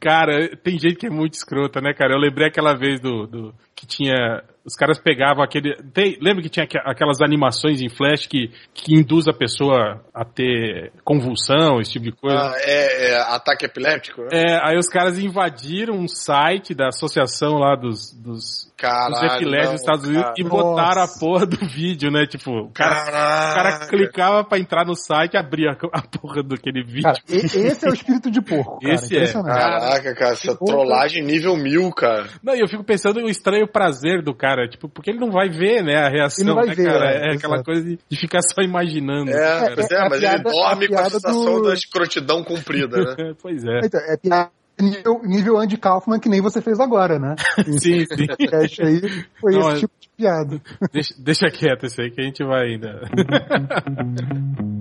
Cara, tem gente que é muito escrota, né, cara? Eu lembrei aquela vez do, do que tinha os caras pegavam aquele. Tem, lembra que tinha aquelas animações em flash que, que induz a pessoa a ter convulsão, esse tipo de coisa? Ah, é, é ataque epiléptico? Né? É, aí os caras invadiram um site da associação lá dos, dos, Caralho, dos epiléticos dos Estados Unidos cara. e botaram Nossa. a porra do vídeo, né? Tipo, o cara, o cara clicava pra entrar no site e abria a porra daquele vídeo. Cara, esse é o espírito de porco. Cara. Esse é. Caraca, cara, essa trollagem nível mil, cara. Não, e eu fico pensando no estranho prazer do cara. Tipo, porque ele não vai ver, né, a reação, ele não vai né, ver, cara? É, é aquela coisa de, de, ficar só imaginando. É, é, é mas piada, ele dorme com a sensação do... da escrotidão cumprida, né? pois é. Então, é piada nível, nível Andy Kaufman que nem você fez agora, né? sim, sim. Esse aí foi não, esse tipo de piada. Deixa, deixa quieto isso aí que a gente vai ainda.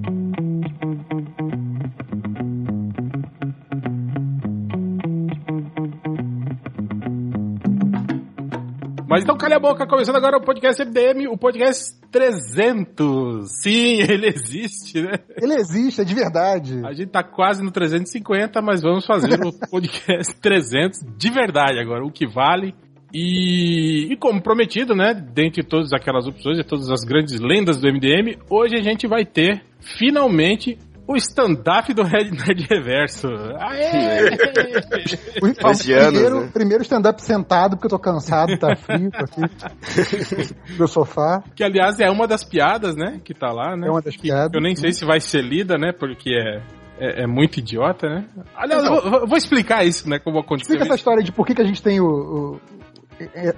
Mas então calha a boca, começando agora o podcast MDM, o podcast 300. Sim, ele existe, né? Ele existe, é de verdade. A gente tá quase no 350, mas vamos fazer o podcast 300 de verdade agora, o que vale. E, e, como prometido, né, dentre todas aquelas opções e todas as grandes lendas do MDM, hoje a gente vai ter finalmente o stand-up do Red Nerd Reverso. Aê! o, primeiro, né? primeiro stand-up sentado, porque eu tô cansado, tá frio, tô aqui no sofá. Que, aliás, é uma das piadas, né, que tá lá, né? É uma das piadas. Eu nem sei se vai ser lida, né, porque é, é, é, muito idiota, né? Aliás, eu vou, vou, explicar isso, né? Como aconteceu. Explica essa história de por que, que a gente tem o, o,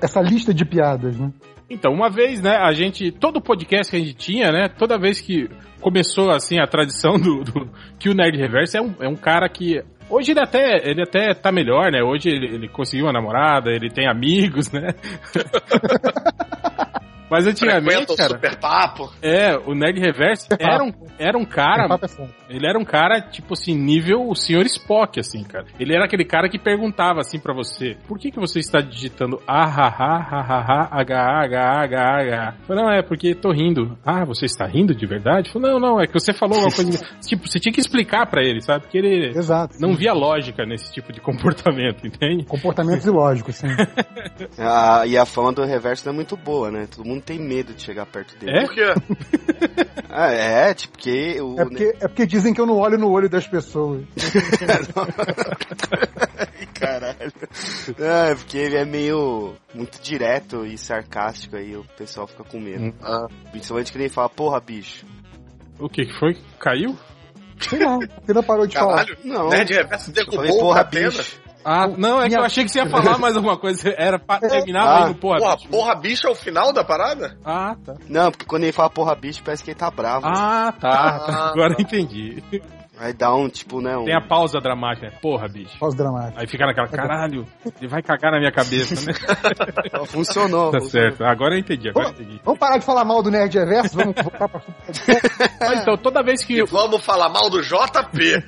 essa lista de piadas, né? Então, uma vez, né, a gente. Todo podcast que a gente tinha, né? Toda vez que começou assim a tradição do, do que o Nerd Reverso é um, é um cara que Hoje ele até, ele até tá melhor, né? Hoje ele, ele conseguiu uma namorada, ele tem amigos, né? Mas antigamente, cara, super papo. É, o Nerd Reverse era um, era um cara, é ele era um cara, tipo assim, nível o Sr. Spock, assim, cara. Ele era aquele cara que perguntava assim para você, por que que você está digitando a ha ha ha ha ha h h h h Falei, não, é porque tô rindo. Ah, você está rindo de verdade? Falei, não, não, é que você falou uma coisa, tipo, você tinha que explicar para ele, sabe? Porque ele Exato, não via lógica nesse tipo de comportamento, entende? Comportamentos ilógicos, sim. ah, e a fama do Reverso não é muito boa, né? Todo mundo mundo tem medo de chegar perto dele. É? Por quê? ah, é, tipo, porque... O... É, porque, é porque dizem que eu não olho no olho das pessoas. Caralho. É, porque ele é meio muito direto e sarcástico aí o pessoal fica com medo. Hum. Ah. Principalmente que nem fala, porra, bicho. O que que foi? Caiu? Sei lá, você não parou de Caralho, falar. Não. Nerd Reverso derrubou falei, porra, bicho. Ah, não, é Minha... que eu achei que você ia falar mais alguma coisa. Era pra terminar ah, no porra, porra bicho. Porra bicho é o final da parada? Ah, tá. Não, porque quando ele fala porra bicho, parece que ele tá bravo. Ah, tá. Ah, Agora tá. entendi. Aí dá um, tipo, né? Um... Tem a pausa dramática, né? Porra, bicho. Pausa dramática. Aí fica naquela, caralho, ele vai cagar na minha cabeça, né? funcionou. Tá funcionou. certo. Agora eu entendi, agora vamos, eu entendi. Vamos parar de falar mal do Nerd Reverso? Vamos voltar pra... Mas então, toda vez que... E vamos falar mal do JP.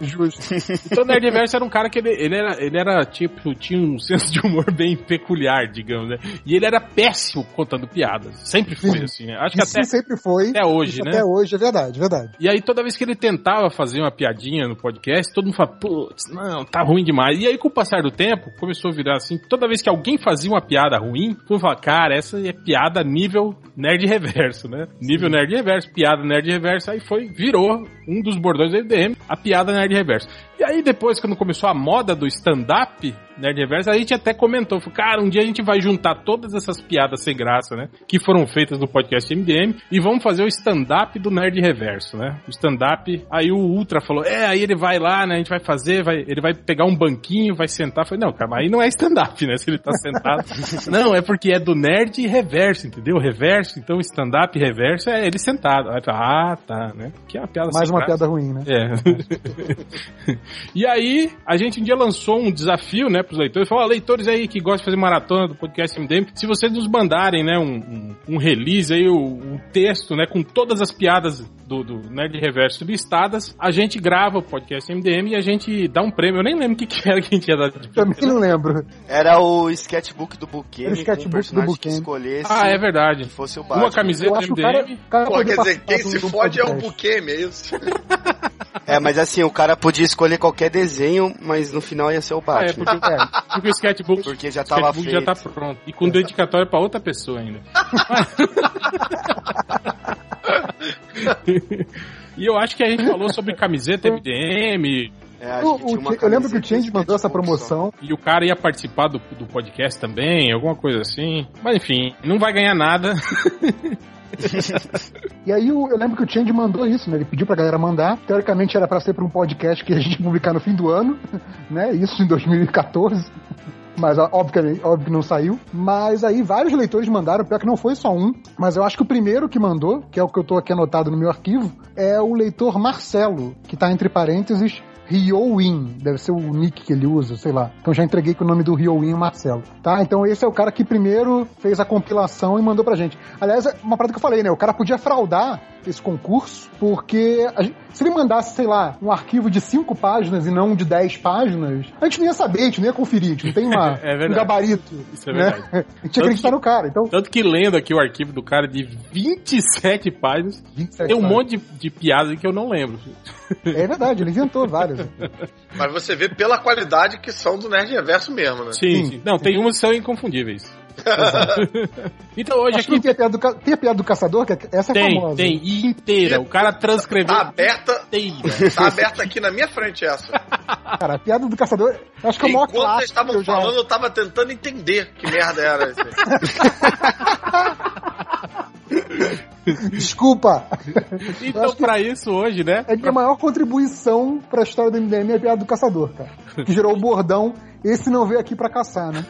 Justo. Então o Nerd Reverso era um cara que ele, ele, era, ele era, tipo, tinha um senso de humor bem peculiar, digamos, né? E ele era péssimo contando piadas. Sempre foi, Sim. assim, né? Acho que até... sempre foi. Até hoje, né? Até hoje, é verdade, verdade. E aí, toda vez que ele tentava fazer uma piadinha no podcast, todo mundo fala, putz, não, tá ruim demais. E aí, com o passar do tempo, começou a virar assim, toda vez que alguém fazia uma piada ruim, mundo fala, cara, essa é piada nível nerd reverso, né? Nível Sim. nerd reverso, piada nerd reverso, aí foi, virou um dos bordões do MDM, a piada nerd reverso. E aí depois, quando começou a moda do stand-up, Nerd Reverso, a gente até comentou, falou, cara, um dia a gente vai juntar todas essas piadas sem graça, né, que foram feitas no podcast MDM e vamos fazer o stand-up do Nerd Reverso, né? O stand-up, aí o Ultra falou, é, aí ele vai lá, né, a gente vai fazer, vai, ele vai pegar um banquinho, vai sentar, falei, não, cara, aí não é stand-up, né, se ele tá sentado. não, é porque é do Nerd Reverso, entendeu? Reverso, então stand-up reverso é ele sentado. Aí, ah, tá, né? Que é uma piada Mais uma graça. piada ruim, né? É. e aí, a gente um dia lançou um desafio, né, pros leitores. Falou, leitores aí que gostam de fazer maratona do podcast MDM, se vocês nos mandarem, né, um, um, um release aí, o um, um texto, né, com todas as piadas do, do Nerd Reverso listadas, a gente grava o podcast MDM e a gente dá um prêmio. Eu nem lembro o que, que era que a gente ia dar de Também não lembro. Era o sketchbook do Buquê. Era o sketchbook do Buquê. escolhesse. Ah, é verdade. Que fosse o Uma camiseta MDM. Cara, cara Pô, quer dizer, quem se fode é o Buquê, é isso? É, mas assim, o cara podia escolher qualquer desenho, mas no final ia ser o Batman. É, porque, é, porque o sketchbook, porque já tava sketchbook já tá pronto. E com dedicatória pra outra pessoa ainda. e eu acho que a gente falou sobre camiseta MDM, é, o, o, eu lembro que o Change mandou essa promoção. E o cara ia participar do, do podcast também, alguma coisa assim. Mas enfim, não vai ganhar nada. e aí eu, eu, lembro que o Change mandou isso, né? Ele pediu pra galera mandar. Teoricamente era para ser para um podcast que a gente publicar no fim do ano, né? Isso em 2014 mas obviamente, óbvio que não saiu. Mas aí vários leitores mandaram, pior que não foi só um, mas eu acho que o primeiro que mandou, que é o que eu tô aqui anotado no meu arquivo, é o leitor Marcelo, que tá entre parênteses Ryowin, deve ser o nick que ele usa, sei lá. Então já entreguei com o nome do Ryowin Marcelo, tá? Então esse é o cara que primeiro fez a compilação e mandou pra gente. Aliás, é uma parada que eu falei, né? O cara podia fraudar esse concurso, porque gente, se ele mandasse, sei lá, um arquivo de cinco páginas e não de dez páginas, a gente não ia saber, a gente não ia conferir, a gente não tem uma, é um gabarito. Isso é né? verdade. A gente ia acreditar no cara. Então... Tanto que lendo aqui o arquivo do cara de 27 páginas, 27 tem um páginas. monte de, de piadas que eu não lembro. É verdade, ele inventou várias. Mas você vê pela qualidade que são do Nerd Reverso mesmo, né? Sim, sim. Não, tem umas que são inconfundíveis. Então hoje Acho aqui. Tem a, piada do, tem a piada do caçador, que essa é tem, famosa. Tem, e inteira. O cara transcreveu. Tá aberta. Inteira. Tá aberta aqui na minha frente essa. Cara, a piada do caçador. Acho que é o maior Enquanto vocês estavam falando, já... eu tava tentando entender que merda era essa. Desculpa. Então, pra isso, hoje, né? É a minha maior contribuição pra história do MDM é a piada do caçador, cara. Que gerou o bordão. Esse não veio aqui pra caçar, né?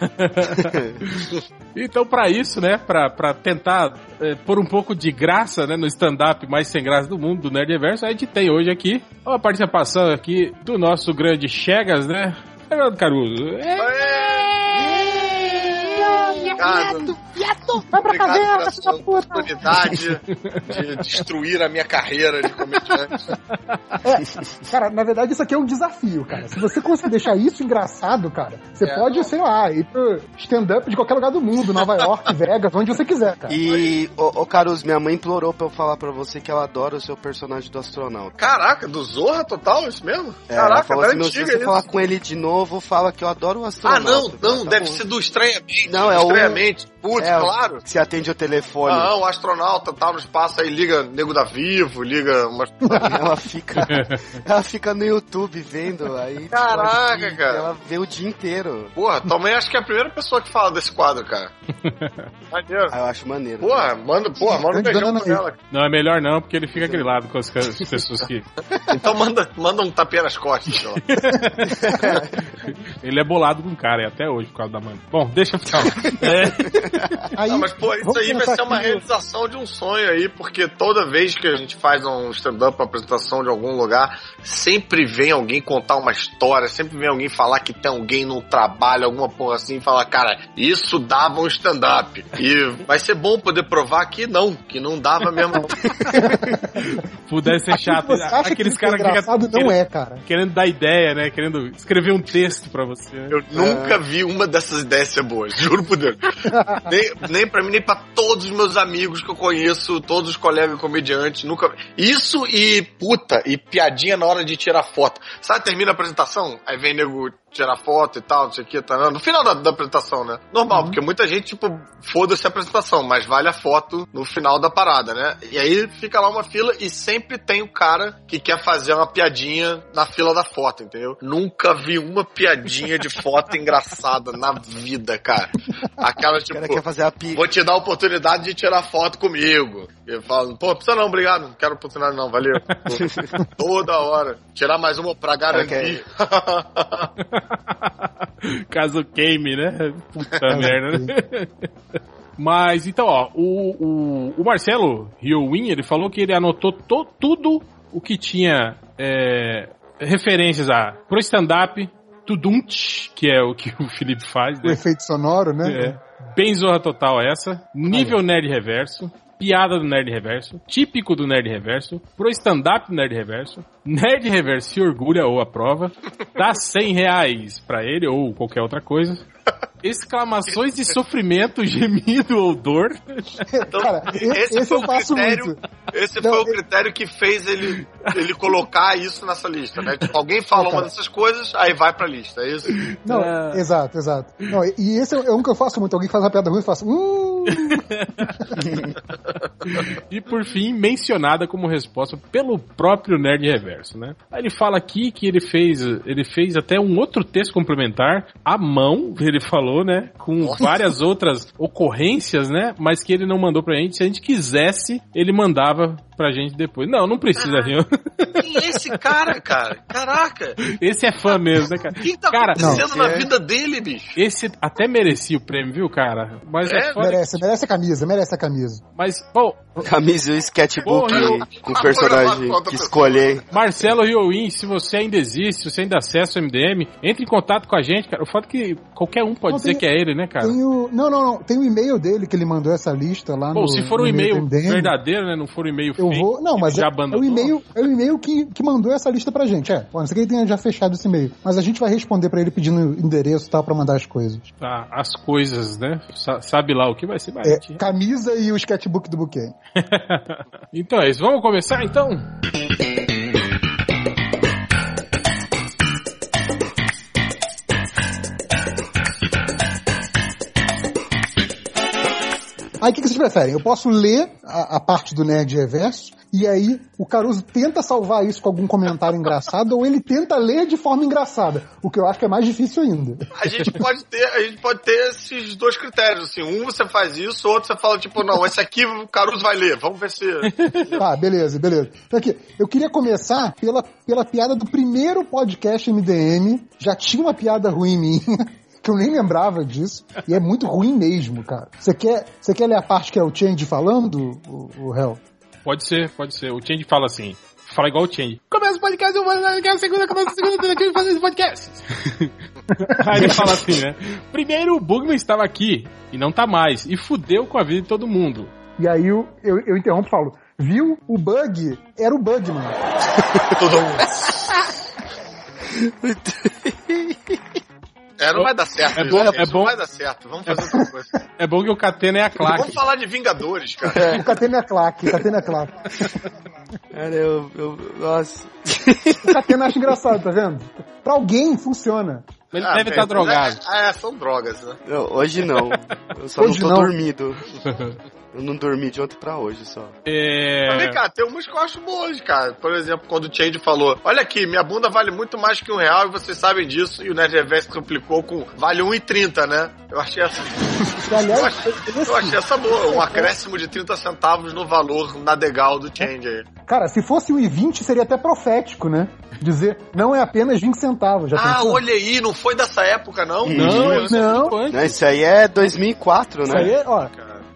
então, para isso, né? Pra, pra tentar é, pôr um pouco de graça né, no stand-up mais sem graça do mundo, do Nerd Reverso, a gente tem hoje aqui uma participação aqui do nosso grande Chegas, né? Fernando Caruso. É... Obrigado. Viado, vai pra caverna, filha puta. oportunidade de destruir a minha carreira de comediante. É, cara, na verdade isso aqui é um desafio, cara. Se você conseguir deixar isso engraçado, cara, você é, pode, não. sei lá, ir pro stand-up de qualquer lugar do mundo, Nova York, Vegas, onde você quiser, cara. E, ô, ô Caruso, minha mãe implorou pra eu falar pra você que ela adora o seu personagem do astronauta. Caraca, do Zorra total, isso mesmo? É, Caraca, ela assim, se você isso. falar com ele de novo, fala que eu adoro o astronauta. Ah, não, não, tá deve bom. ser do estranhamente. Não, é o estranhamente. Putz, é, claro. Se atende o telefone. Não, o astronauta tá no espaço aí, liga Nego da Vivo, liga. Uma... ela fica. ela fica no YouTube vendo aí. Tipo, Caraca, tipo, cara. Ela vê o dia inteiro. Porra, também acho que é a primeira pessoa que fala desse quadro, cara. maneiro. Ah, eu acho maneiro. Porra, cara. manda, porra, manda um beijão pra ela. Não, é melhor não, porque ele fica grilado com as, pessoas que. então manda, manda um tapinha nas costas, então. ele é bolado com o cara, até hoje, por causa da mãe. Bom, deixa eu falar. É. Aí, não, mas, pô, isso aí vai ser uma realização de um sonho aí, porque toda vez que a gente faz um stand-up, uma apresentação de algum lugar, sempre vem alguém contar uma história, sempre vem alguém falar que tem alguém no trabalho, alguma porra assim, e falar, cara, isso dava um stand-up. E vai ser bom poder provar que não, que não dava mesmo. Pudesse ser chato. Aqueles caras que. Não querendo, é, cara. Querendo dar ideia, né? Querendo escrever um texto pra você. Eu é. nunca vi uma dessas ideias ser boas, juro por Deus. nem, nem pra mim, nem pra todos os meus amigos que eu conheço, todos os colegas comediantes, nunca. Isso e puta, e piadinha na hora de tirar foto. Sabe, termina a apresentação, aí vem nego tirar foto e tal, não sei o que, tá, no final da, da apresentação, né? Normal, uhum. porque muita gente, tipo, foda-se a apresentação, mas vale a foto no final da parada, né? E aí fica lá uma fila e sempre tem o cara que quer fazer uma piadinha na fila da foto, entendeu? Nunca vi uma piadinha de foto engraçada na vida, cara. Aquela, tipo, o cara quer fazer a pi... vou te dar a oportunidade de tirar foto comigo. Eu falo, pô, precisa não, obrigado, não quero oportunidade não, valeu. Toda hora. Tirar mais uma pra garantir. Caso queime, né? Puta merda, né? Mas então, ó, o, o, o Marcelo Riowin, ele falou que ele anotou to, tudo o que tinha é, referências a pro stand-up, Tudunt, que é o que o Felipe faz. Né? O efeito sonoro, né? É. Bem zorra total essa. Nível Nerd Reverso piada do Nerd Reverso, típico do Nerd Reverso, pro stand-up do Nerd Reverso, Nerd Reverso se orgulha ou aprova, dá 100 reais pra ele ou qualquer outra coisa. exclamações de sofrimento, gemido ou dor. Então, Cara, esse, esse eu faço critério, muito. Esse Não, foi o critério que fez ele, ele colocar isso nessa lista, né? Tipo, alguém fala uma dessas coisas, aí vai pra lista, é isso? Não, é... exato, exato. Não, e esse é um que eu faço muito. Alguém faz uma piada ruim e faço. Hum. E por fim, mencionada como resposta pelo próprio Nerd Reverso, né? Aí ele fala aqui que ele fez, ele fez até um outro texto complementar à mão, ele falou, né? Com Nossa. várias outras ocorrências, né? Mas que ele não mandou pra gente. Se a gente quisesse, ele mandava pra gente depois. Não, não precisa, ah, viu? Quem é esse cara, cara? Caraca! Esse é fã mesmo, né, cara? Quem tá cara, acontecendo não, na é... vida dele, bicho? Esse até merecia o prêmio, viu, cara? Mas é, é merece, que... merece a camisa, merece a camisa. Mas, bom... Camisa e o sketchbook com o personagem que escolher. Marcelo Rioin, se você ainda existe, se você ainda acessa o MDM, entre em contato com a gente, cara. O fato é que qualquer um pode não, dizer tem, que é ele, né, cara? Tem o... Não, não, não. Tem o e-mail dele que ele mandou essa lista lá Bom, no. se for um e-mail verdadeiro, né? Não for um e-mail eu Não, mas é, é, o e-mail, é o e-mail que, que mandou essa lista pra gente. É, não sei que ele tenha já fechado esse e-mail. Mas a gente vai responder pra ele pedindo endereço e tal pra mandar as coisas. Tá, as coisas, né? sabe lá o que vai ser mais. É, camisa e o sketchbook do buquê. então é isso. Vamos começar então? Aí o que, que, vocês preferem? Eu posso ler a, a, parte do Nerd Reverso e aí o Caruso tenta salvar isso com algum comentário engraçado ou ele tenta ler de forma engraçada, o que eu acho que é mais difícil ainda. A gente pode ter, a gente pode ter esses dois critérios, assim, um você faz isso, outro você fala tipo, não, esse aqui o Caruso vai ler, vamos ver se... Tá, beleza, beleza. Então aqui, eu queria começar pela, pela piada do primeiro podcast MDM, já tinha uma piada ruim minha, que eu nem lembrava disso. E é muito ruim mesmo, cara. Você quer, você quer ler a parte que é o Change falando, o, o Hell? Pode ser, pode ser. O Change fala assim. Fala igual o Change. Começa o podcast, eu vou a segunda, começa a segunda, aqui, fazer esse podcast. Aí ele fala assim, né? Primeiro o Bugman estava aqui e não tá mais. E fudeu com a vida de todo mundo. E aí eu, eu, eu interrompo e falo, viu? O bug era o Bugman. Tudo. É, não vai dar certo. É bom, é bom. Não vai dar certo. Vamos fazer outra coisa. É bom que o Catena é a claque. Vamos falar de Vingadores, cara. É. O Catena é a claque. O Catena é a claque. Cara, eu, eu. Nossa. O Catena acha engraçado, tá vendo? Pra alguém funciona. Ele ah, deve estar tá drogado. É, é, são drogas, né? Não, hoje não. Eu só hoje não tô não. dormindo. Eu não dormi de ontem pra hoje só. É. Mas vem cá, tem umas que eu acho boas, cara. Por exemplo, quando o Change falou: Olha aqui, minha bunda vale muito mais que um real e vocês sabem disso. E o Nerd Reverse complicou com vale 1,30, né? Eu achei essa. eu, achei, eu achei essa boa. Um acréscimo de 30 centavos no valor nadegal do Change aí. Cara, se fosse 1,20 seria até profético, né? Dizer, não é apenas 20 centavos. Já ah, pensou? olha aí, não foi dessa época, não? Não, não. não. Isso aí é 2004, isso né? Isso aí é, ó.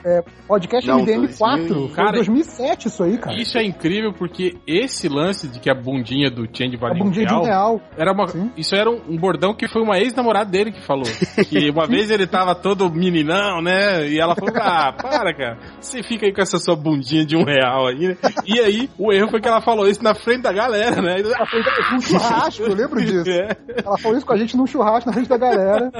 É, podcast não, MDM 4. 2000, cara, 2007 isso aí, cara. Isso é incrível porque esse lance de que a bundinha do Change valia a bundinha um real, de um real. Era uma, isso era um, um, bordão que foi uma ex-namorada dele que falou. Que uma vez ele tava todo meninão, né? E ela falou, ah, para, cara. Você fica aí com essa sua bundinha de um real aí, né? E aí, o erro foi que ela falou isso na frente da galera, né? Ela foi num churrasco, eu lembro disso. É. Ela falou isso com a gente num churrasco na frente da galera.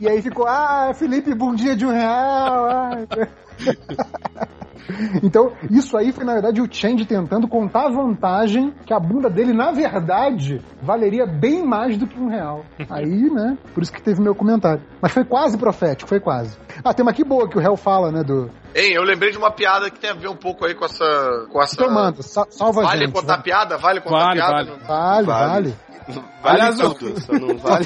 E aí ficou, ah, Felipe, bundinha de um real. Ah. Então, isso aí foi, na verdade, o Change tentando contar a vantagem que a bunda dele, na verdade, valeria bem mais do que um real. Aí, né, por isso que teve meu comentário. Mas foi quase profético, foi quase. Ah, tem uma aqui boa que o réu fala, né, do... Ei, eu lembrei de uma piada que tem a ver um pouco aí com essa... Com essa... Então manda, salva vale a gente. Vale contar piada? Vale contar vale, piada? Vale, vale. vale. Vale Aliás, tudo, só não vale.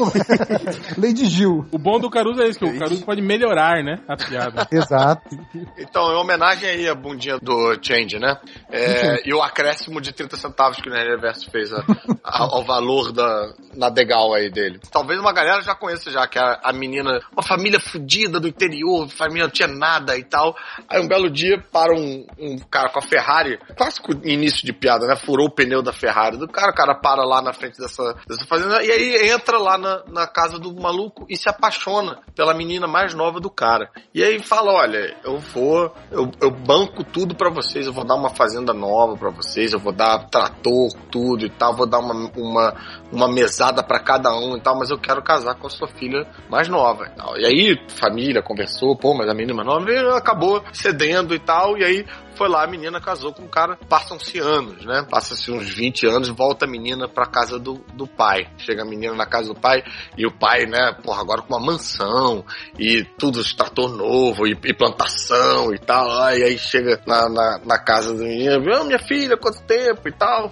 Lady Gil. O bom do Caruso é isso, que o Caruso pode melhorar, né? A piada. Exato. Então, em homenagem aí à bundinha do Change, né? É, e o acréscimo de 30 centavos que o Nerd Reverso fez a, a, ao valor da, na Degal aí dele. Talvez uma galera já conheça já, que a, a menina, uma família fodida do interior, família não tinha nada e tal. Aí um belo dia para um, um cara com a Ferrari, clássico início de piada, né? Furou o pneu da Ferrari do cara, o cara para lá na frente dessa, dessa fazenda e aí entra lá na, na casa do maluco e se apaixona pela menina mais nova do cara. E aí fala: Olha, eu vou, eu, eu banco tudo para vocês, eu vou dar uma fazenda nova para vocês, eu vou dar trator, tudo e tal, vou dar uma, uma, uma mesada para cada um e tal, mas eu quero casar com a sua filha mais nova e tal. E aí, família conversou, pô, mas a menina mais nova acabou cedendo e tal, e aí foi lá, a menina casou com um cara, passam-se anos, né? Passa-se uns 20 anos, volta a menina pra casa do, do pai. Chega a menina na casa do pai e o pai, né, porra, agora com uma mansão e tudo trator novo e, e, plantação e tal. E aí chega na, na, na casa do menino, oh, minha filha, quanto tempo e tal.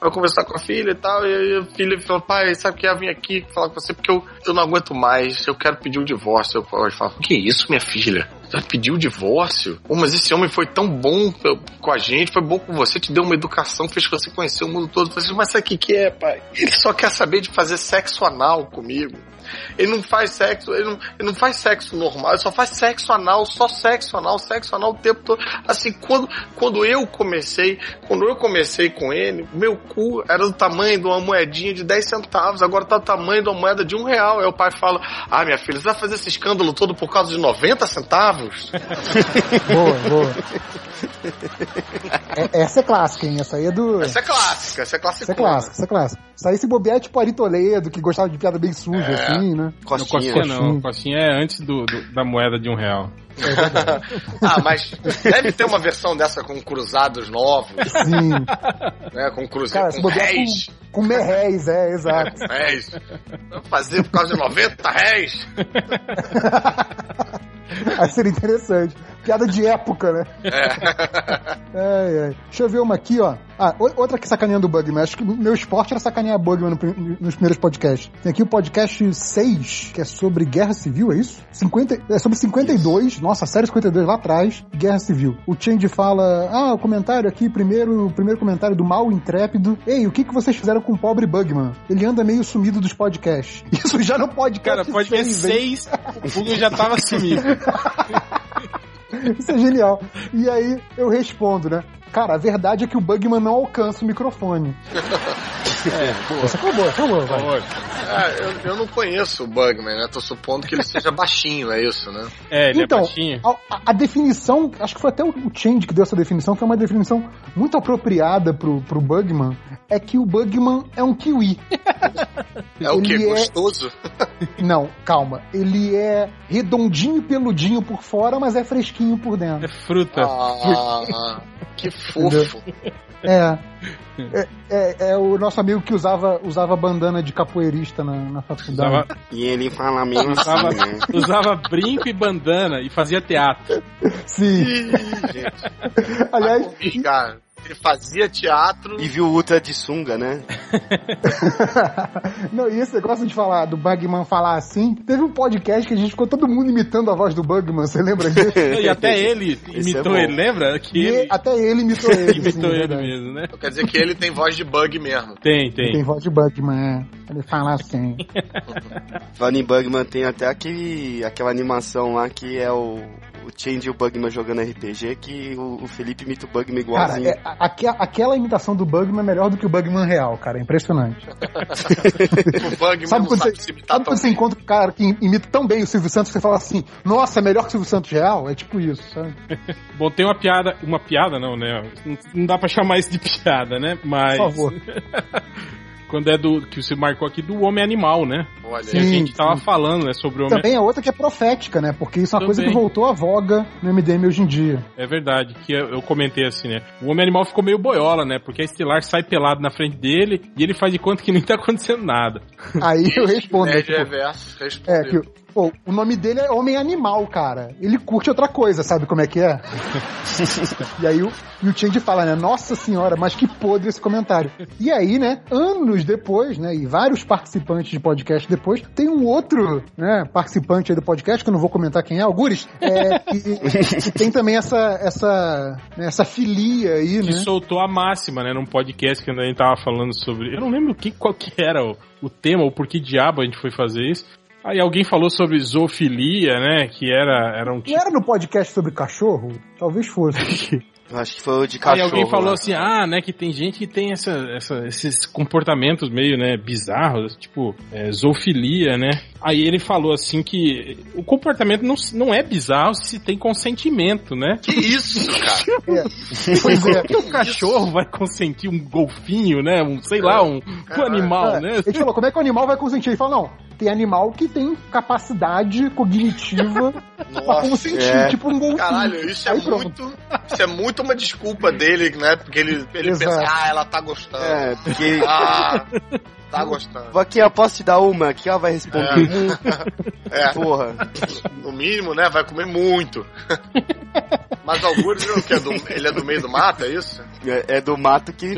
Vai conversar com a filha e tal. E a filha fala, pai, sabe que eu vim aqui falar com você porque eu, eu não aguento mais, eu quero pedir um divórcio. Eu falo, o que é isso, minha filha? Pediu o divórcio. Oh, mas esse homem foi tão bom com a gente, foi bom com você, te deu uma educação, fez você conhecer o mundo todo. Falei, mas sabe o que, que é, pai? Ele só quer saber de fazer sexo anal comigo. Ele não faz sexo, ele não, ele não faz sexo normal, ele só faz sexo anal, só sexo anal, sexo anal o tempo todo. Assim, quando, quando eu comecei, quando eu comecei com ele, meu cu era do tamanho de uma moedinha de 10 centavos, agora tá do tamanho de uma moeda de um real. Aí o pai fala, ah, minha filha, você vai fazer esse escândalo todo por causa de 90 centavos? boa, boa. É, essa é clássica, hein? Essa aí é do. Essa é clássica, essa é clássica. Essa é clássica, essa é clássica. Isso aí se bobear é tipo Ari Toledo, que gostava de piada bem suja, é. assim, né? Costinha. Não, Costinha não. Costinha é antes do, do, da moeda de um real. É ah, mas deve ter uma versão dessa com cruzados novos. Sim. Né, com cruzados com réis. Com, com merréis, é, exato. réis. Fazer por causa de 90 réis. Aí seria interessante. Piada de época, né? É. Ai, ai. Deixa eu ver uma aqui, ó. Ah, outra que sacaneando o Bugman. Acho que meu esporte era sacanear Bugman no, nos primeiros podcasts. Tem aqui o podcast 6, que é sobre guerra civil, é isso? 50, é sobre 52, isso. nossa, série 52 lá atrás, guerra civil. O Change fala, ah, o comentário aqui, primeiro, o primeiro comentário do mal intrépido. Ei, o que, que vocês fizeram com o pobre Bugman? Ele anda meio sumido dos podcasts. Isso já no podcast Cara, podcast 6, o Bugman já tava sumido. Isso é genial. E aí eu respondo, né? Cara, a verdade é que o Bugman não alcança o microfone. É, boa. Essa foi boa, foi boa, vai. É, eu, eu, não conheço o Bugman, né? Tô supondo que ele seja baixinho, é isso, né? É, ele é então, é baixinho. A, a, definição, acho que foi até o Change que deu essa definição, que é uma definição muito apropriada pro, pro Bugman, é que o Bugman é um kiwi. É o que? É... Gostoso? Não, calma. Ele é redondinho e peludinho por fora, mas é fresquinho por dentro. É fruta. Ah, que fofo. É. É, é, é, o nosso amigo que usava, usava bandana de capoeirista na, na faculdade. Usava, e ele fala mesmo usava, assim, né? usava brinco e bandana e fazia teatro. Sim. Ih, Aliás. Ele fazia teatro. E viu Ultra de sunga, né? Não, e esse negócio de falar do Bugman falar assim, teve um podcast que a gente ficou todo mundo imitando a voz do Bugman, você lembra disso? e até ele é imitou é ele, lembra? Que ele... Até ele imitou ele. imitou sim, ele mesmo, né? Quer dizer que ele tem voz de bug mesmo. Tem, tem. Ele tem voz de Bugman, é. Ele fala assim. Fanny Bugman tem até aquele, aquela animação lá que é o o Change e o Bugman jogando RPG que o, o Felipe imita o Bugman igualzinho. Cara, é, aqu aquela imitação do Bugman é melhor do que o Bugman real, cara. É impressionante. o Bugman sabe quando, você, sabe quando você encontra um cara que imita tão bem o Silvio Santos que você fala assim, nossa, é melhor que o Silvio Santos real? É tipo isso, sabe? Bom, tem uma piada, uma piada não, né? Não dá pra chamar isso de piada, né? Mas... Por favor. quando é do que você marcou aqui do homem animal, né? Olha, sim, a gente sim. tava falando, né, sobre o homem Também é outra que é profética, né? Porque isso é uma Também. coisa que voltou à voga no MDM hoje em dia. É verdade, que eu comentei assim, né? O homem animal ficou meio boiola, né? Porque a Estelar sai pelado na frente dele e ele faz de conta que nem tá acontecendo nada. Aí eu respondo. É, tipo, é que Pô, o nome dele é Homem Animal, cara. Ele curte outra coisa, sabe como é que é? e aí o, e o Change fala, né? Nossa senhora, mas que podre esse comentário. E aí, né, anos depois, né, e vários participantes de podcast depois, tem um outro, né, participante aí do podcast, que eu não vou comentar quem é, Algures, é, que, que tem também essa, essa, né, essa filia aí, que né? soltou a máxima, né, num podcast que a gente tava falando sobre... Eu não lembro que, qual que era o, o tema, ou por que diabo a gente foi fazer isso, Aí alguém falou sobre zoofilia, né? Que era, era um tipo... Não era no podcast sobre cachorro? Talvez fosse. Acho que foi o de cachorro. Aí alguém falou assim, ah, né, que tem gente que tem essa, essa, esses comportamentos meio, né, bizarros, tipo, é, zoofilia, né? Aí ele falou assim que o comportamento não, não é bizarro se tem consentimento, né? Que isso, cara? é. Pois é. Que o cachorro vai consentir um golfinho, né? Um, sei lá, um, um animal, é. né? Ele falou, como é que o animal vai consentir? Ele falou, não, tem animal que tem capacidade cognitiva pra consentir, é. tipo um golfinho. Caralho, isso é muito. Isso é muito uma desculpa dele, né? Porque ele, ele pensa, ah, ela tá gostando. É, porque. Ah, tá gostando. Aqui, eu posso te dar uma? Aqui ela vai responder. É. é. Porra. No mínimo, né? Vai comer muito. Mas algures o que é do, ele é do meio do mato, é isso? É, é do mato que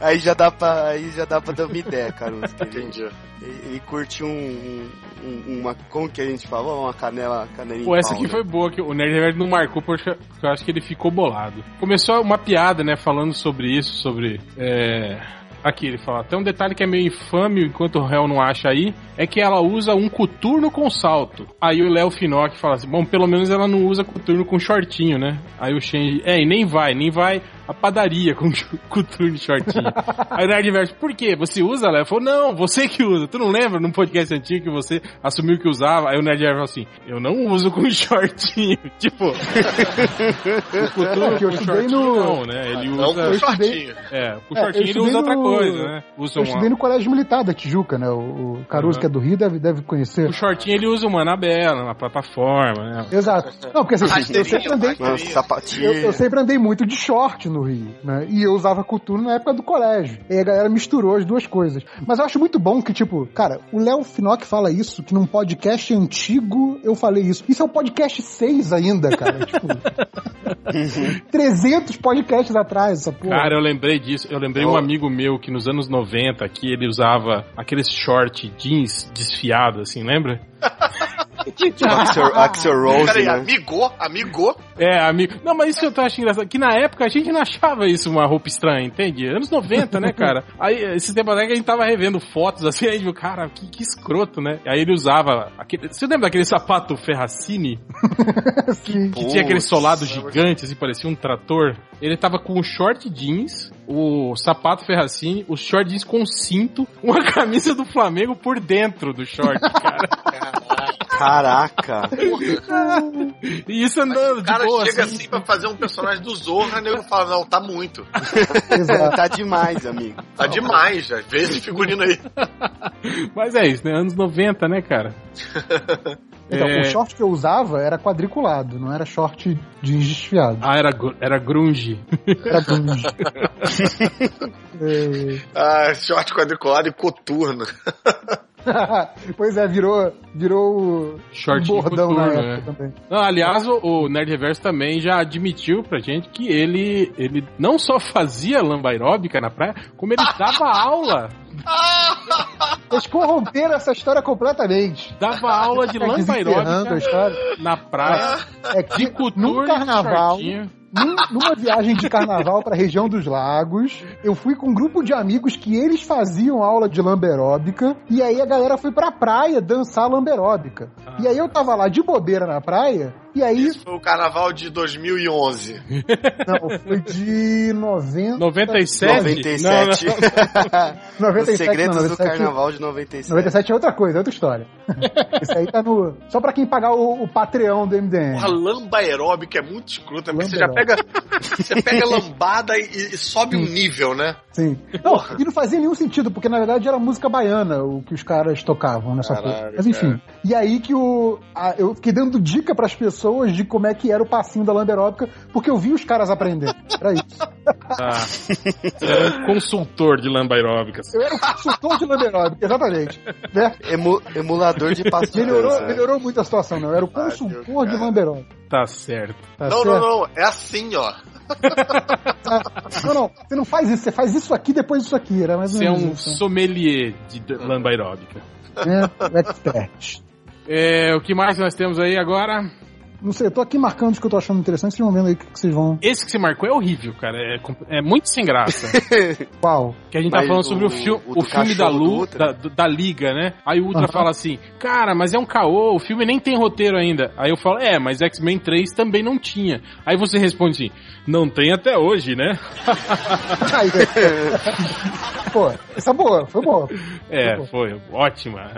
Aí já dá pra, aí já dá pra dar uma ideia, Caruso. Entendi. Ele, ele curte um, um, uma, como que a gente falou? Uma canela, canelinha Pô, essa aqui né? foi boa, que o Nerd não marcou porque eu acho que ele ficou bolado. Começou uma piada, né, falando sobre isso, sobre... É... Aqui ele fala, tem um detalhe que é meio infame enquanto o réu não acha aí, é que ela usa um coturno com salto. Aí o Léo Finock fala assim, bom, pelo menos ela não usa coturno com shortinho, né? Aí o Shenji, é, e nem vai, nem vai a padaria com coturno shortinho. Aí o Nerdverso, por quê? Você usa, Léo? Falou, não, você que usa. Tu não lembra num podcast antigo que você assumiu que usava? Aí o Nerdverso falou assim, eu não uso com shortinho. tipo, o coturno com shortinho no... não, né? Ele usa... Não com shortinho. É, com shortinho é, ele usa no... outra coisa, né? Usa eu uma... estudei no Colégio Militar da Tijuca, né? O, Caruso, uhum. que é do Rio, deve, deve conhecer. O shortinho ele usa uma Anabela, uma plataforma, né? Exato. Não, porque assim, eu sempre andei... Eu, eu sempre andei muito de short no Rio, né? E eu usava coturno na época do colégio. E a galera misturou as duas coisas. Mas eu acho muito bom que, tipo, cara, o Léo Finock fala isso, que num podcast antigo eu falei isso. Isso é o podcast 6 ainda, cara. tipo, 300 podcasts atrás, essa porra. Cara, eu lembrei disso. Eu lembrei oh. um amigo meu que nos anos 90 aqui ele usava aqueles short jeans desfiados, assim, lembra? tipo Axel, Axel Rose. Peraí, né? amigo? Amigo? É, amigo. Não, mas isso eu tô achando engraçado. Que na época a gente não achava isso uma roupa estranha, entende? Anos 90, né, cara? Aí, esse tempo até que a gente tava revendo fotos assim, aí viu, cara, que, que escroto, né? Aí ele usava. Aquele, você lembra daquele sapato Ferracini? Sim. Que tinha aquele solado gigante, assim, parecia um trator. Ele tava com short jeans, o sapato Ferracini, os short jeans com cinto, uma camisa do Flamengo por dentro do short, cara. Caraca! e isso andando de boa. O cara chega assim. assim pra fazer um personagem do Zorra, e eu falo, não, tá muito. tá demais, amigo. Tá demais, já. Vê esse figurino aí. Mas é isso, né? Anos 90, né, cara? Então, é... o short que eu usava era quadriculado, não era short jeans desfiado. Ah, era, era grunge. Era grunge. é... Ah, short quadriculado e coturno. pois é, virou, virou Short um bordão na época né? também. Não, aliás, o, o Nerd Reverso também já admitiu pra gente que ele, ele não só fazia lamba aeróbica na praia, como ele dava aula. Eles corromperam essa história completamente. Dava aula de lamba aeróbica na praia. É que no carnaval. Shortinho num, numa viagem de carnaval para a região dos lagos, eu fui com um grupo de amigos que eles faziam aula de lamberóbica, e aí a galera foi pra praia dançar lamberóbica. Ah. E aí eu tava lá de bobeira na praia, e aí. Isso foi o carnaval de 2011. Não, foi de 90. 97? 97. Não, não. 97 Os segredos não, 97, do carnaval de 97. 97 é outra coisa, é outra história. Isso aí tá no. Só pra quem pagar o, o Patreon do MDM. A lamba aeróbica é muito escrota, porque você já pega. Você pega lambada e, e sobe um nível, né? Sim. Não, e não fazia nenhum sentido, porque na verdade era música baiana o que os caras tocavam nessa coisa. Mas enfim. E aí que o. A, eu fiquei dando dica pras pessoas de como é que era o passinho da lamberóbica, porque eu vi os caras aprendendo. Era isso. Ah, você era um consultor de lamberóbica. Eu era um consultor de lamberóbica, exatamente. Né? Emu, emulador de passinho. Melhorou, melhorou muito a situação, não. Eu era o consultor de lamberóbica. Tá certo. Tá não, certo? não, não. É assim, ó. não, não, você não faz isso, você faz isso aqui depois disso aqui. Era mais você é um isso, sommelier de lamba aeróbica. É, expert. É, o que mais nós temos aí agora? Não sei, eu tô aqui marcando os que eu tô achando interessante, vocês vão vendo aí o que, que vocês vão. Esse que você marcou é horrível, cara. É, é muito sem graça. Qual? Que a gente tá Mas falando sobre o, o- fi- o o filme da Lu, da, da Liga, né? Aí o Ultra Aham. fala assim, cara, mas é um caô, o filme nem tem roteiro ainda. Aí eu falo, é, mas X-Men 3 também não tinha. Aí você responde assim, não tem até hoje, né? Aí, Pô, essa é boa, foi boa. É, foi ótima.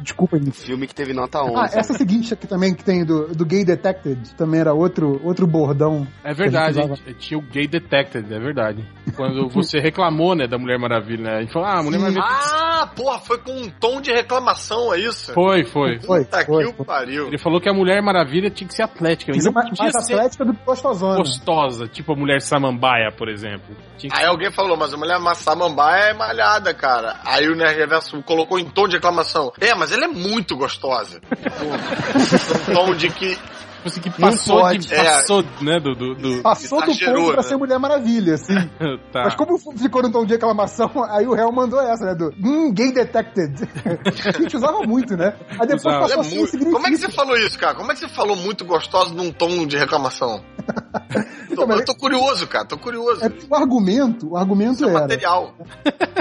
Desculpa aí. Filme que teve nota 11. Ah, essa seguinte aqui também que tem do, do Gay Detected, também era outro, outro bordão. É verdade, gente tinha o Gay Detected, é verdade. Quando você reclamou, né, da Mulher Maravilha, né? A gente falou, ah, Mulher Sim. Maravilha... Ah, porra, foi com um tom de reclamação, é isso? Foi, foi. Foi, Puta foi, que o foi. pariu. Ele falou que a Mulher Maravilha tinha que ser atlética. É mais, podia mais ser atlética do que gostosona. gostosa, tipo a Mulher Samambaia, por exemplo. Tinha que Aí alguém falou, mas a mulher Massamambaia é malhada, cara. Aí o Nerd Reverso colocou em tom de reclamação. É, mas ela é muito gostosa. um tom de que. Tipo assim, que passou, pode. de, É. passou né, do... do, do- Passou do ponto pra né? ser Mulher Maravilha, assim. tá. Mas como ficou no tom de reclamação, aí o réu mandou essa, né? Do hum, gay detected. a gente usava muito, né? Aí depois Usava. passou é assim, muito-. Como é que você falou isso, cara? Como é que você falou muito gostosa num tom de reclamação? Então, Tô- eu tô curioso, cara, tô curioso. É o argumento, o argumento Isso é era material.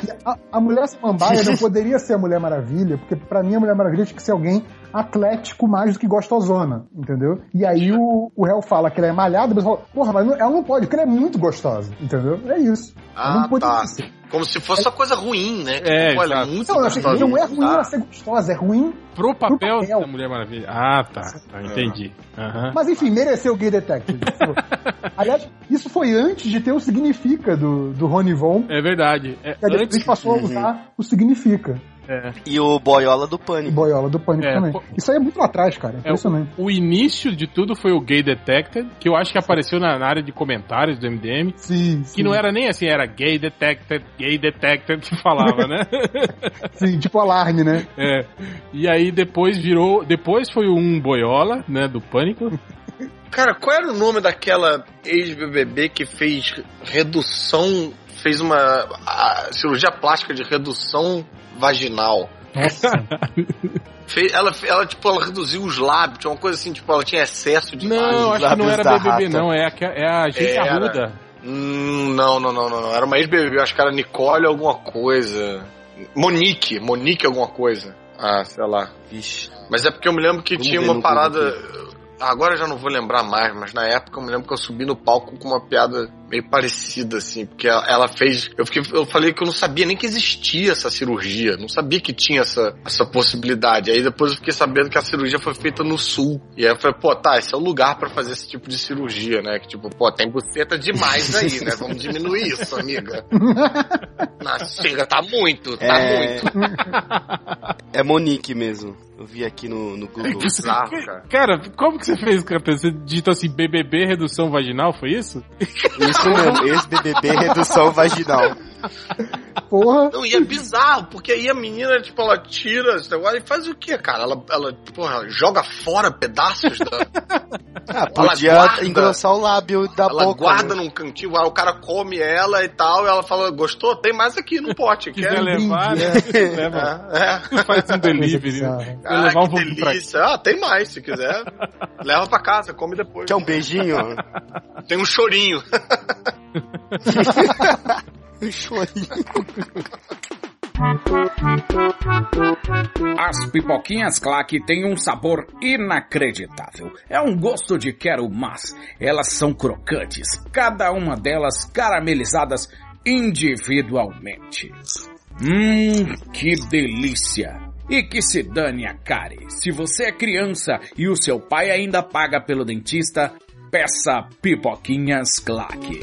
que a, a mulher samambaia não poderia ser a Mulher Maravilha, porque pra mim a Mulher Maravilha tinha que ser alguém atlético mais do que gostosona, entendeu? E aí o, o réu fala que ela é malhada, mas fala, porra, mas não- ela não pode, porque ela é muito gostosa, entendeu? É isso. Ah, tá. Como se fosse uma coisa ruim, né? É, é exato. muito Não, gostosa. não é ruim Tá. ela ser gostosa, é ruim. Pro papel, papel. da Mulher Maravilha. Ah, tá. tá entendi. Aham. Mas enfim, mereceu o Gay Detective. Aliás, isso foi antes de ter o Significa do, do Rony Von. É verdade. É, Que depois antes... passou a usar o Significa. É. E o Boiola do Pânico. boiola do Pânico É, também. pô- Isso aí é muito lá atrás, cara. É, Impressionante. o, o início de tudo foi o Gay Detected, que eu acho que apareceu na, na área de comentários do MDM. Sim, Que sim. não era nem assim, era Gay Detected, Gay Detected que falava, né? Sim, tipo alarme, né? É. E aí depois virou. Depois foi o um boiola, né? Do pânico. Cara, qual era o nome daquela ex-BBB que fez redução, fez uma a- cirurgia plástica de redução vaginal? Ela, ela, tipo, ela reduziu os lábios, tinha uma coisa assim, tipo, ela tinha excesso de Não, lábios. acho que não era BBB, rata. não. É a, é a gente Era. arruda. Hum, não, não, não, não, não. Era uma ex-BBB, acho que era Nicole alguma coisa. Monique, Monique alguma coisa. Ah, sei lá. Vixe. Mas é porque eu me lembro que Vamos tinha uma parada. Agora eu já não vou lembrar mais, mas na época eu me lembro que eu subi no palco com uma piada meio parecida, assim, porque ela, ela fez. Eu, fiquei, eu falei que eu não sabia nem que existia essa cirurgia, não sabia que tinha essa, essa possibilidade. Aí depois eu fiquei sabendo que a cirurgia foi feita no sul. E aí eu falei, pô, tá, esse é o lugar pra fazer esse tipo de cirurgia, né? Que tipo, pô, tem buceta demais aí, né? Vamos diminuir isso, amiga. Não, chega, tá muito, tá É. muito. É Monique mesmo. Eu vi aqui no, no Google. Bizarro, cara. Cara, como que você fez, Capeta? Você digitou assim, BBB redução vaginal, foi isso? Isso mesmo, ex-BBB redução vaginal. Porra. Não, e é bizarro, porque aí a menina, tipo, ela tira esse negócio e faz o quê, cara? Ela, ela porra, joga fora pedaços da. Ah, podia guarda. engrossar o lábio da ela boca. guarda né? num cantinho, aí o cara come ela e tal, e ela fala, gostou? Tem mais aqui no pote. Quiser Quer? levar, né? brinde, Leva. É, é. Faz um delivery. né? Ah, levar um que delícia. Ah, tem mais, se quiser. Leva pra casa, come depois. Quer um beijinho? Tem um chorinho. As pipoquinhas Claque têm um sabor inacreditável. É um gosto de quero mais. Elas são crocantes, cada uma delas caramelizadas individualmente. Hum, que delícia! E que se dane a care. Se você é criança e o seu pai ainda paga pelo dentista, peça pipoquinhas Claque.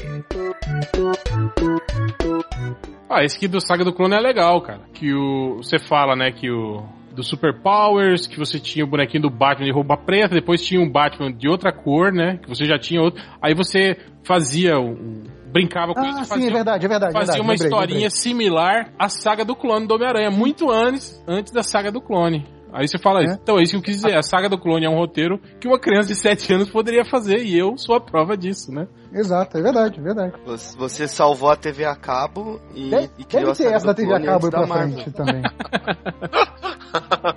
Ah, esse aqui do Saga do Clone é legal, cara. Que o. Você fala, né, que o. Do Super Powers, que você tinha o bonequinho do Batman de roupa preta, depois tinha um Batman de outra cor, né? Que você já tinha outro. Aí você fazia um. brincava com isso Ah, sim, fazia, é verdade, é verdade. fazia verdade. uma Lembrei, historinha lembrei. similar à saga do clone do Homem-Aranha, muito antes, antes da saga do clone. Aí você fala, É. então é isso que eu quis dizer, a saga do clone é um roteiro que uma criança de 7 anos poderia fazer, e eu sou a prova disso, né? Exato, é verdade, é verdade. Você- Você salvou a TV a cabo e, Deve, e criou deve a ter essa da TV a cabo aí pra frente também.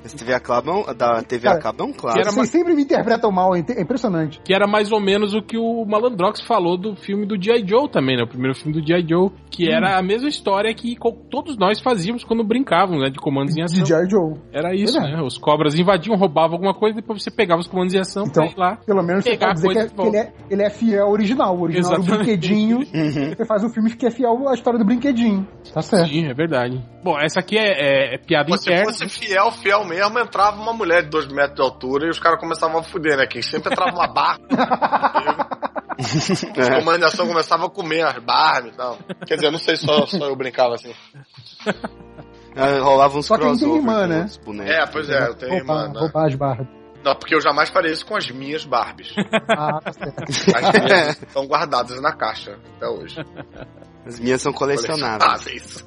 Esse TV a cabo, é da TV Cara, a cabo é um que clássico. era Vocês sempre me interpretam mal, é é impressionante. Que era mais ou menos o que o Malandrox falou do filme do G.I. Joe também, né? O primeiro filme do G.I. Joe. Que era a mesma história que todos nós fazíamos quando brincávamos, né? De comandos em ação. De G.I. Joe. Era isso, é. né? Os cobras invadiam, roubavam alguma coisa, depois você pegava os comandos em ação Então, pra ir lá. Pelo menos você Pegar pode dizer que, é- que ele, é, ele é fiel ao original. O original do Exatamente. brinquedinho. Você faz um filme que é fiel à história do brinquedinho. Tá certo. Sim, é verdade. Bom, essa aqui é, é- é piada Pô, se interna. fosse fiel, fiel mesmo, entrava uma mulher de dois metros de altura e os caras começavam a fuder, né? Que sempre entrava uma barra. Os É. comandos de ação começavam a comer as barbas e tal. Quer dizer, eu não sei se só, só eu brincava assim. Ah, Rolava uns Só quem tem irmã, né? É, pois é, eu tenho roubar, irmã, né? roubar as barras. Não, porque eu jamais farei isso com as minhas Barbies. Ah, tá certo. As minhas estão guardadas na caixa até hoje. As minhas são colecionáveis.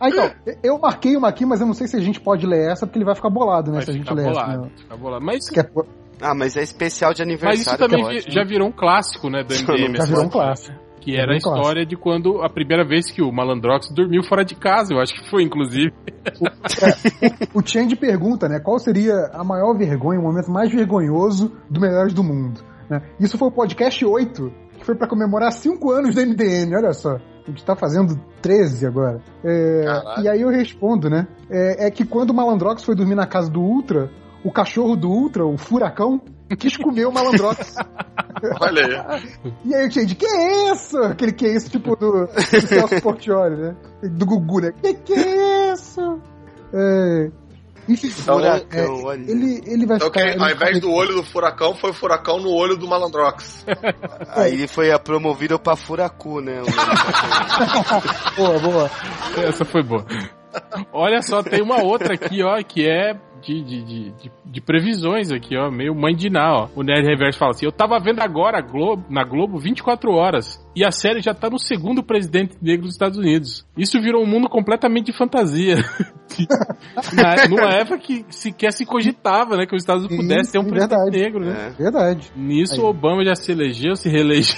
Ah, então, eu marquei uma aqui, mas eu não sei se a gente pode ler essa, porque ele vai ficar bolado, né? Vai se a gente ler essa. bolado, né? ficar bolado. Mas, Quer pôr- Ah, mas é especial de mas aniversário. isso também que é vi- ótimo. já virou um clássico, né, do MDM. Já virou um essa- clássico. Que era a história de quando a primeira vez que o Malandrox dormiu fora de casa, eu acho que foi, inclusive. O Change pergunta, né? Qual seria a maior vergonha, o momento mais vergonhoso do Melhores do Mundo? né? Isso foi o podcast 8, que foi pra comemorar 5 anos do MDM, olha só. A gente tá fazendo 13 agora. É, e aí eu respondo, né? É, é que quando o Malandrox foi dormir na casa do Ultra, o cachorro do Ultra, o Furacão, quis comer o Malandrox. Olha aí. E aí o Change, que é isso? Aquele que é isso, tipo do, do Celso Portioli, né? Do Gugu, né? Que que é isso? É, enfim, Então, é, Furacão, olha. ele, ele vai Então, que, ficar... ele ao invés do olho do furacão, foi o furacão no olho do malandrox. Aí ele foi promovido pra Furacu, né? Boa, boa. Essa foi boa. Olha só, tem uma outra aqui, ó, que é de, de, de, de, de previsões aqui, ó, meio mãe de Ná, ó. O Nerd Reverso fala assim: Eu tava vendo agora a Globo, na Globo 24 horas e a série já tá no segundo presidente negro dos Estados Unidos. Isso virou um mundo completamente de fantasia. Na, numa época que sequer se cogitava, né, que os Estados Unidos pudesse ter um presidente verdade. negro, né? É. Verdade. Nisso, Aí. Obama já se elegeu, se reelegeu,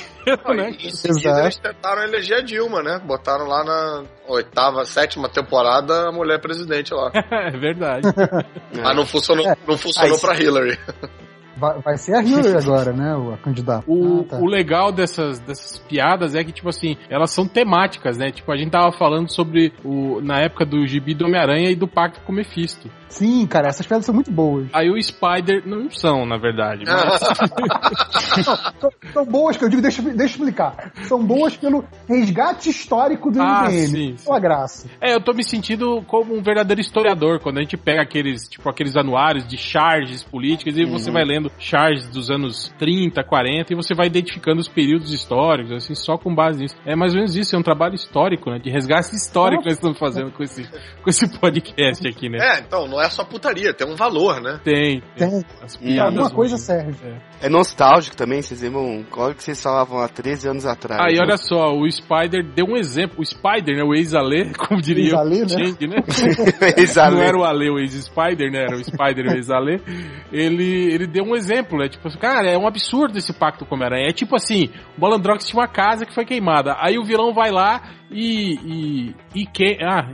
né? Seguida, Exato. eles tentaram eleger a Dilma, né? Botaram lá na oitava, sétima temporada a mulher presidente lá. É verdade. Mas não funcionou, não funcionou Aí, pra Hillary. Vai, vai ser a Hillary agora, né? O, a candidata. O, Ah, tá. o legal dessas, dessas piadas é que, tipo assim, elas são temáticas, né? Tipo, a gente tava falando sobre o. Na época do gibi do Homem-Aranha e do Pacto com o Mephisto. Sim, cara, essas piadas são muito boas. Aí o Spider. Não são, na verdade. Mas, São, são boas, que eu digo, deixa, deixa eu explicar. São boas pelo resgate histórico do Ah, MDM. sim, sim. Graça. é, eu tô me sentindo como um verdadeiro historiador. Quando a gente pega aqueles, tipo, aqueles anuários de charges políticas e você vai lendo charges dos anos 30, 40 e você vai identificando os períodos históricos, assim, só com base nisso. É mais ou menos isso, é um trabalho histórico, né? De resgate histórico que nós estamos fazendo com esse, com esse podcast aqui, né? É, então, não é só putaria, tem um valor, né? Tem. Tem. As piadas Alguma coisa serve. É nostálgico também, vocês lembram? Olha o que vocês falavam há 13 anos atrás. Aí né? olha só, o Spider deu um exemplo. O Spider, né? O ex-Ale, como diria Ex-Ale, o né? Change, né? Exato. Não era o Ale, o ex-Spider, né? Era o Spider e o ex-Ale. Ele, ele deu um exemplo, né? Tipo, cara, é um absurdo esse pacto com o Homem-Aranha. É tipo assim, o Malandrox tinha uma casa que foi queimada. Aí o vilão vai lá e. e, e que, ah,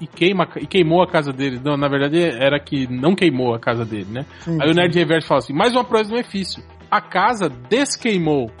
e queima e queimou a casa dele. Não, na verdade era que não queimou a casa dele, né? Sim, Aí o sim. Nerd Reverso fala assim: mais uma prova do Mephisto. A casa desqueimou.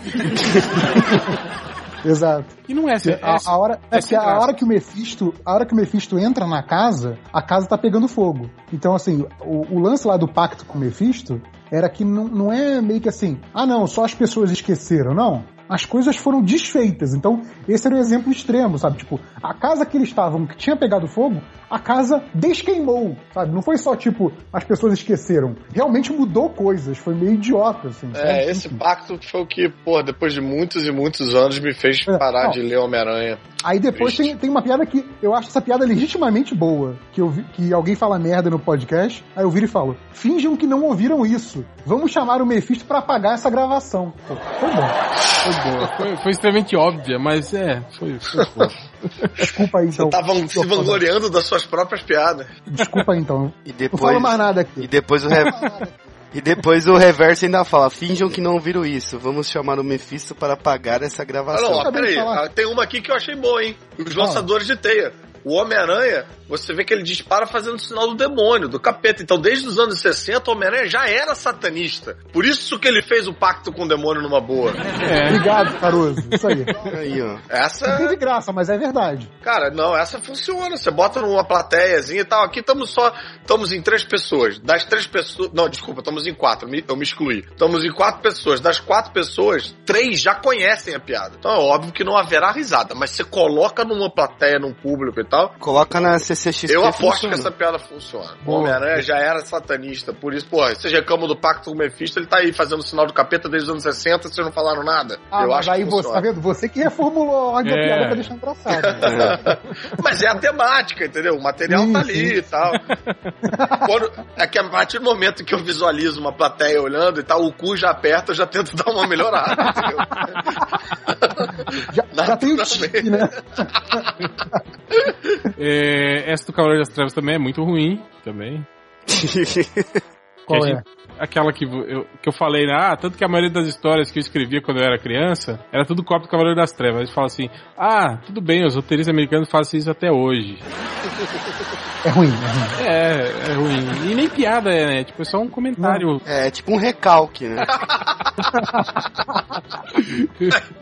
Exato. E não é, é, A, a hora, é é que a graça. hora que o Mephisto, a hora que o Mephisto entra na casa, a casa tá pegando fogo. Então, assim, o, o lance lá do pacto com o Mephisto era que não, não é meio que assim, ah não, só as pessoas esqueceram, não. As coisas foram desfeitas. Então, esse era o exemplo extremo, sabe? Tipo, a casa que eles estavam, que tinha pegado fogo, a casa desqueimou, sabe? Não foi só, tipo, as pessoas esqueceram. Realmente mudou coisas. Foi meio idiota, assim. sabe? É, esse pacto foi o que, pô, depois de muitos e muitos anos me fez É, parar não. de ler Homem-Aranha. Aí depois tem, tem uma piada que eu acho essa piada legitimamente boa. Que, eu vi, que alguém fala merda no podcast, aí eu viro e falo: finjam que não ouviram isso. Vamos chamar o Mephisto pra apagar essa gravação. Pô, foi bom. Foi boa. Foi, foi extremamente óbvia, mas é, foi, foi boa. Desculpa aí, Você então. tava se vangloriando das suas próprias piadas. Desculpa aí, então. E Não depois, falo mais nada e aqui. depois o re- E depois o reverso ainda fala: finjam que não viram isso. Vamos chamar o Mephisto para apagar essa Ah, gravação. não, ó, peraí. ah, Tem uma aqui que eu achei boa, hein? Os lançadores de teia. O Homem-Aranha, você vê que ele dispara fazendo o sinal do demônio, do capeta. Então, desde os anos 60, o Homem-Aranha já era satanista. Por isso que ele fez o pacto com o demônio numa boa. É. Obrigado, Caruso. Isso aí. Aí, ó. Essa. Não tem de graça, mas é verdade. Cara, não, essa funciona. Você bota numa plateiazinha e tal. Aqui estamos só. Estamos em três pessoas. Das três pessoas. Não, desculpa, estamos em quatro. Eu me excluí. Estamos em quatro pessoas. Das quatro pessoas, três já conhecem a piada. Então é óbvio que não haverá risada. Mas você coloca numa plateia, num público e tal. Coloca na CCXP. Eu aposto funciona. que essa piada funciona. O. Homem-Aranha já era satanista. Por isso, pô, vocês reclamam do pacto com o Mephisto, ele tá aí fazendo o sinal do capeta desde os anos 60, vocês não falaram nada. Ah, eu mas acho aí que você, tá vendo? Você que reformulou a ordem da É. piada pra deixar engraçado. Mas é a temática, entendeu? O material Sim, tá sim. ali e tal. Quando, é que a partir do momento que eu visualizo uma plateia olhando e tal, o cu já aperta, eu já tento dar uma melhorada, entendeu? Já, já tem o tique, né? É, essa do Cavaleiro das Trevas também é muito ruim, também. Qual é? gente- aquela que eu, que eu falei, né? Ah, tanto que a maioria das histórias que eu escrevia quando eu era criança era tudo cópia do Cavaleiro das Trevas. Eles falam assim: ah, tudo bem, os roteiristas americanos fazem isso até hoje. É ruim, é ruim. É, é ruim. E nem piada é, né? Tipo, é só um comentário. É tipo um recalque, né?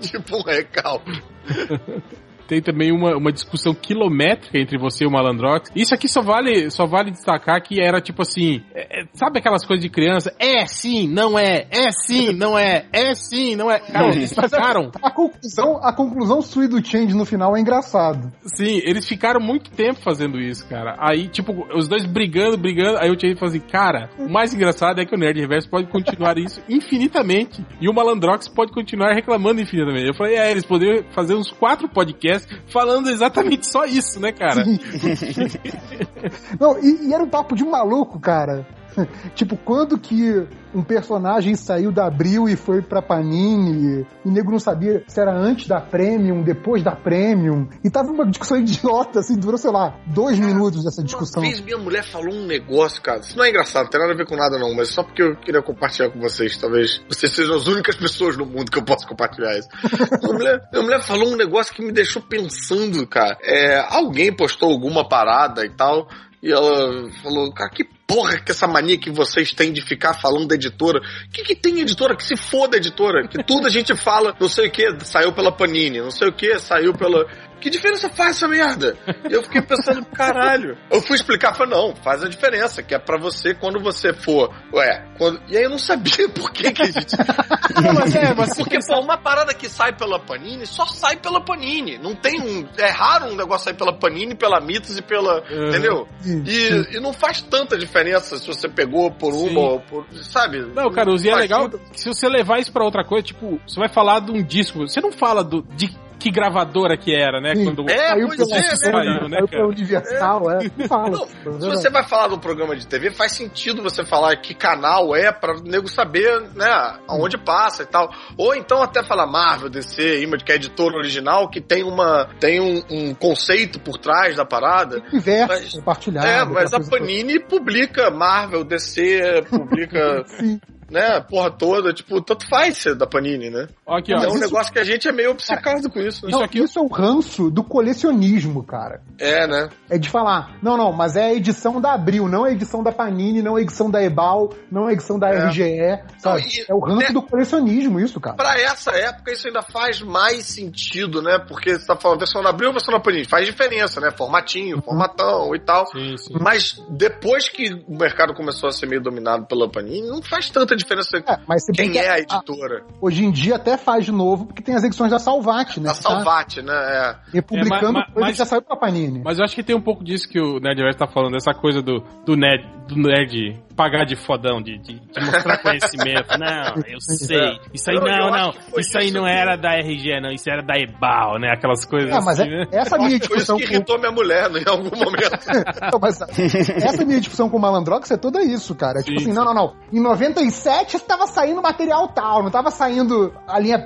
tipo um recalque. Tem também uma, uma discussão quilométrica entre você e o Malandrox. Isso aqui só vale, só vale destacar que era tipo assim, é- é- sabe aquelas coisas de criança? É sim, não é, é sim, não é, é sim, não é. Cara, eles ficaram, A conclusão, a conclusão sui do Change no final é engraçado. sim, eles ficaram muito tempo fazendo isso, cara. Aí, tipo, os dois brigando, brigando, aí o Change falou assim, cara, o mais engraçado é que o Nerd Reverso pode continuar isso infinitamente e o Malandrox pode continuar reclamando infinitamente. Eu falei, é, eles poderiam fazer uns quatro podcasts falando exatamente só isso, né, cara? Não, e, e era um papo de maluco, cara. tipo, quando que um personagem saiu da Abril e foi pra Panini, e o nego não sabia se era antes da Premium, depois da Premium, e tava uma discussão idiota, assim, durou, sei lá, dois minutos essa discussão. Uma vez minha mulher falou um negócio, cara. Isso não é engraçado, não tem nada a ver com nada, não, mas só porque eu queria compartilhar com vocês. Talvez vocês sejam as únicas pessoas no mundo que eu posso compartilhar isso. minha, mulher, minha mulher falou um negócio que me deixou pensando, cara. É, alguém postou alguma parada e tal. E ela falou, cara, que porra que essa mania que vocês têm de ficar falando da editora. O que, que tem editora? Que se foda editora. Que tudo a gente fala, não sei o que, saiu pela Panini, não sei o que, saiu pela. Que diferença faz essa merda? E eu fiquei pensando, caralho. Eu fui explicar, falei, não, faz a diferença, que é pra você quando você for. Ué, quando... e aí eu não sabia por que, que a gente. mas é, mas Porque, pô, uma parada que sai pela Panini só sai pela Panini. Não tem um. É raro um negócio sair pela Panini, pela Mitos e pela. Uhum. Entendeu? E, e não faz tanta diferença se você pegou por uma Sim. ou por. Sabe? Não, cara, o Z é legal se você levar isso pra outra coisa, tipo, você vai falar de um disco, você não fala do, de que gravadora que era, né? Sim. Quando... É, Saiu pois é, né, cara? saiu pela Universal, é. Não fala. Não, se você vai falar do programa de TV, faz sentido você falar que canal é pra nego saber, né, aonde passa e tal. Ou então até falar Marvel, DC, Image, que é editora original, que tem uma tem um, um conceito por trás da parada. Universo Mas- compartilhado. é, mas a Panini publica Marvel, DC, publica. né, porra toda, tipo, tanto faz ser da Panini, né? Aqui, ó. é um isso- negócio que a gente é meio obcecado com isso. né? Não, aqui- isso é o ranço do colecionismo, cara. É, né? É de falar, não, não, mas é a edição da Abril, não é a edição da Panini, não é a edição da Ebal, não é a edição da É. RGE, sabe? Não, e- é o ranço né? do colecionismo, isso, cara. Pra essa época, isso ainda faz mais sentido, né? Porque você tá falando versão da Abril ou versão da Panini. Faz diferença, né? Formatinho, formatão e tal. Sim, sim. Mas depois que o mercado começou a ser meio dominado pela Panini, não faz tanta diferença É, mas quem que é a a- editora. hoje em dia até faz de novo, porque tem as edições da Salvat, né? A que tá Salvate, né? É. republicando É, mas- que já saiu pra Panini. Mas eu acho que tem um pouco disso que o Nerdverse tá falando, essa coisa do, do, nerd, do nerd pagar de fodão, de, de, de mostrar conhecimento. Não, eu sei. Isso aí não, não. Isso aí isso não que- era da RG, não. Isso era da Ebal, né? Aquelas coisas É, mas assim, é- né? essa minha foi isso discussão que com... irritou minha mulher né, em algum momento. Não, mas essa minha discussão com o Malandrox é toda isso, cara. É tipo Sim, assim, não, não, não. Em 97 estava saindo material tal, não estava saindo a linha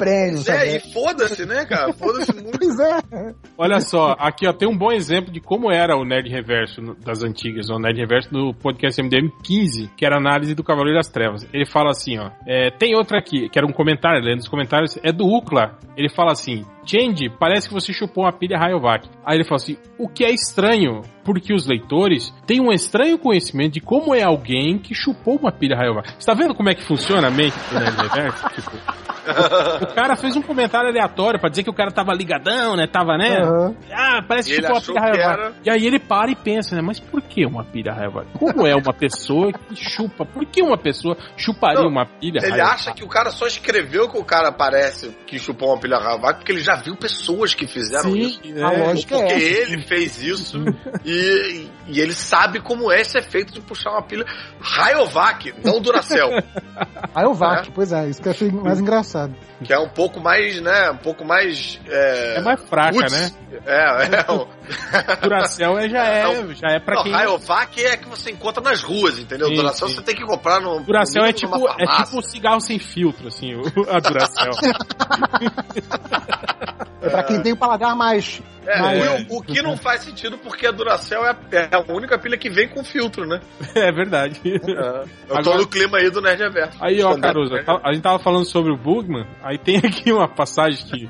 sabe? é, e foda-se, né, cara? Foda-se muito. Pois é. Olha só, aqui ó, tem um bom exemplo de como era o Nerd Reverso das antigas, o Nerd Reverso do podcast MDM 15, que era a análise do Cavaleiro das Trevas. Ele fala assim, ó, é, tem outra aqui, que era um comentário, lendo os comentários, é do Ucla. Ele fala assim, Change, parece que você chupou uma pilha Rayovac. Aí ele falou assim, o que é estranho, porque os leitores têm um estranho conhecimento de como é alguém que chupou uma pilha Rayovac. Você tá vendo como é que funciona a mente do Nerd Reverso? Tipo, o cara fez um comentário aleatório pra dizer que o cara tava ligadão, né? Tava, né? Aham. Ah, parece que chupou uma pilha Rayovac. era- E aí ele para e pensa, né? Mas por que uma pilha Rayovac? Como é uma pessoa que chupa? Por que uma pessoa chuparia Não, uma pilha Ele Rayovac? acha que o cara só escreveu que o cara parece que chupou uma pilha Rayovac porque ele já viu pessoas que fizeram isso. Sim, A é. é Porque essa. ele fez isso e, e ele sabe como é esse efeito de puxar uma pilha Rayovac, não Duracell, Aí o VAC, pois é, isso que eu achei mais engraçado. que é um pouco mais, né, um pouco mais... É, É mais fraca, roots. né? É, é. o- Duracell é, já é, Não, já é pra Não, quem... Rayovac é que você encontra nas ruas, entendeu? Sim, Duracell sim. você tem que comprar no. Duracell no é tipo, é farmácia. tipo cigarro sem filtro, assim, o- a Duracell. É pra quem tem o paladar mais. É, mais- o, o que não faz sentido porque a Duracell é a, é a única pilha que vem com filtro, né? é verdade. Eu tô Agora- no clima aí do Nerd Reverso. Aí, ó, Caruso, a gente tava falando sobre o Bugman, aí tem aqui uma passagem que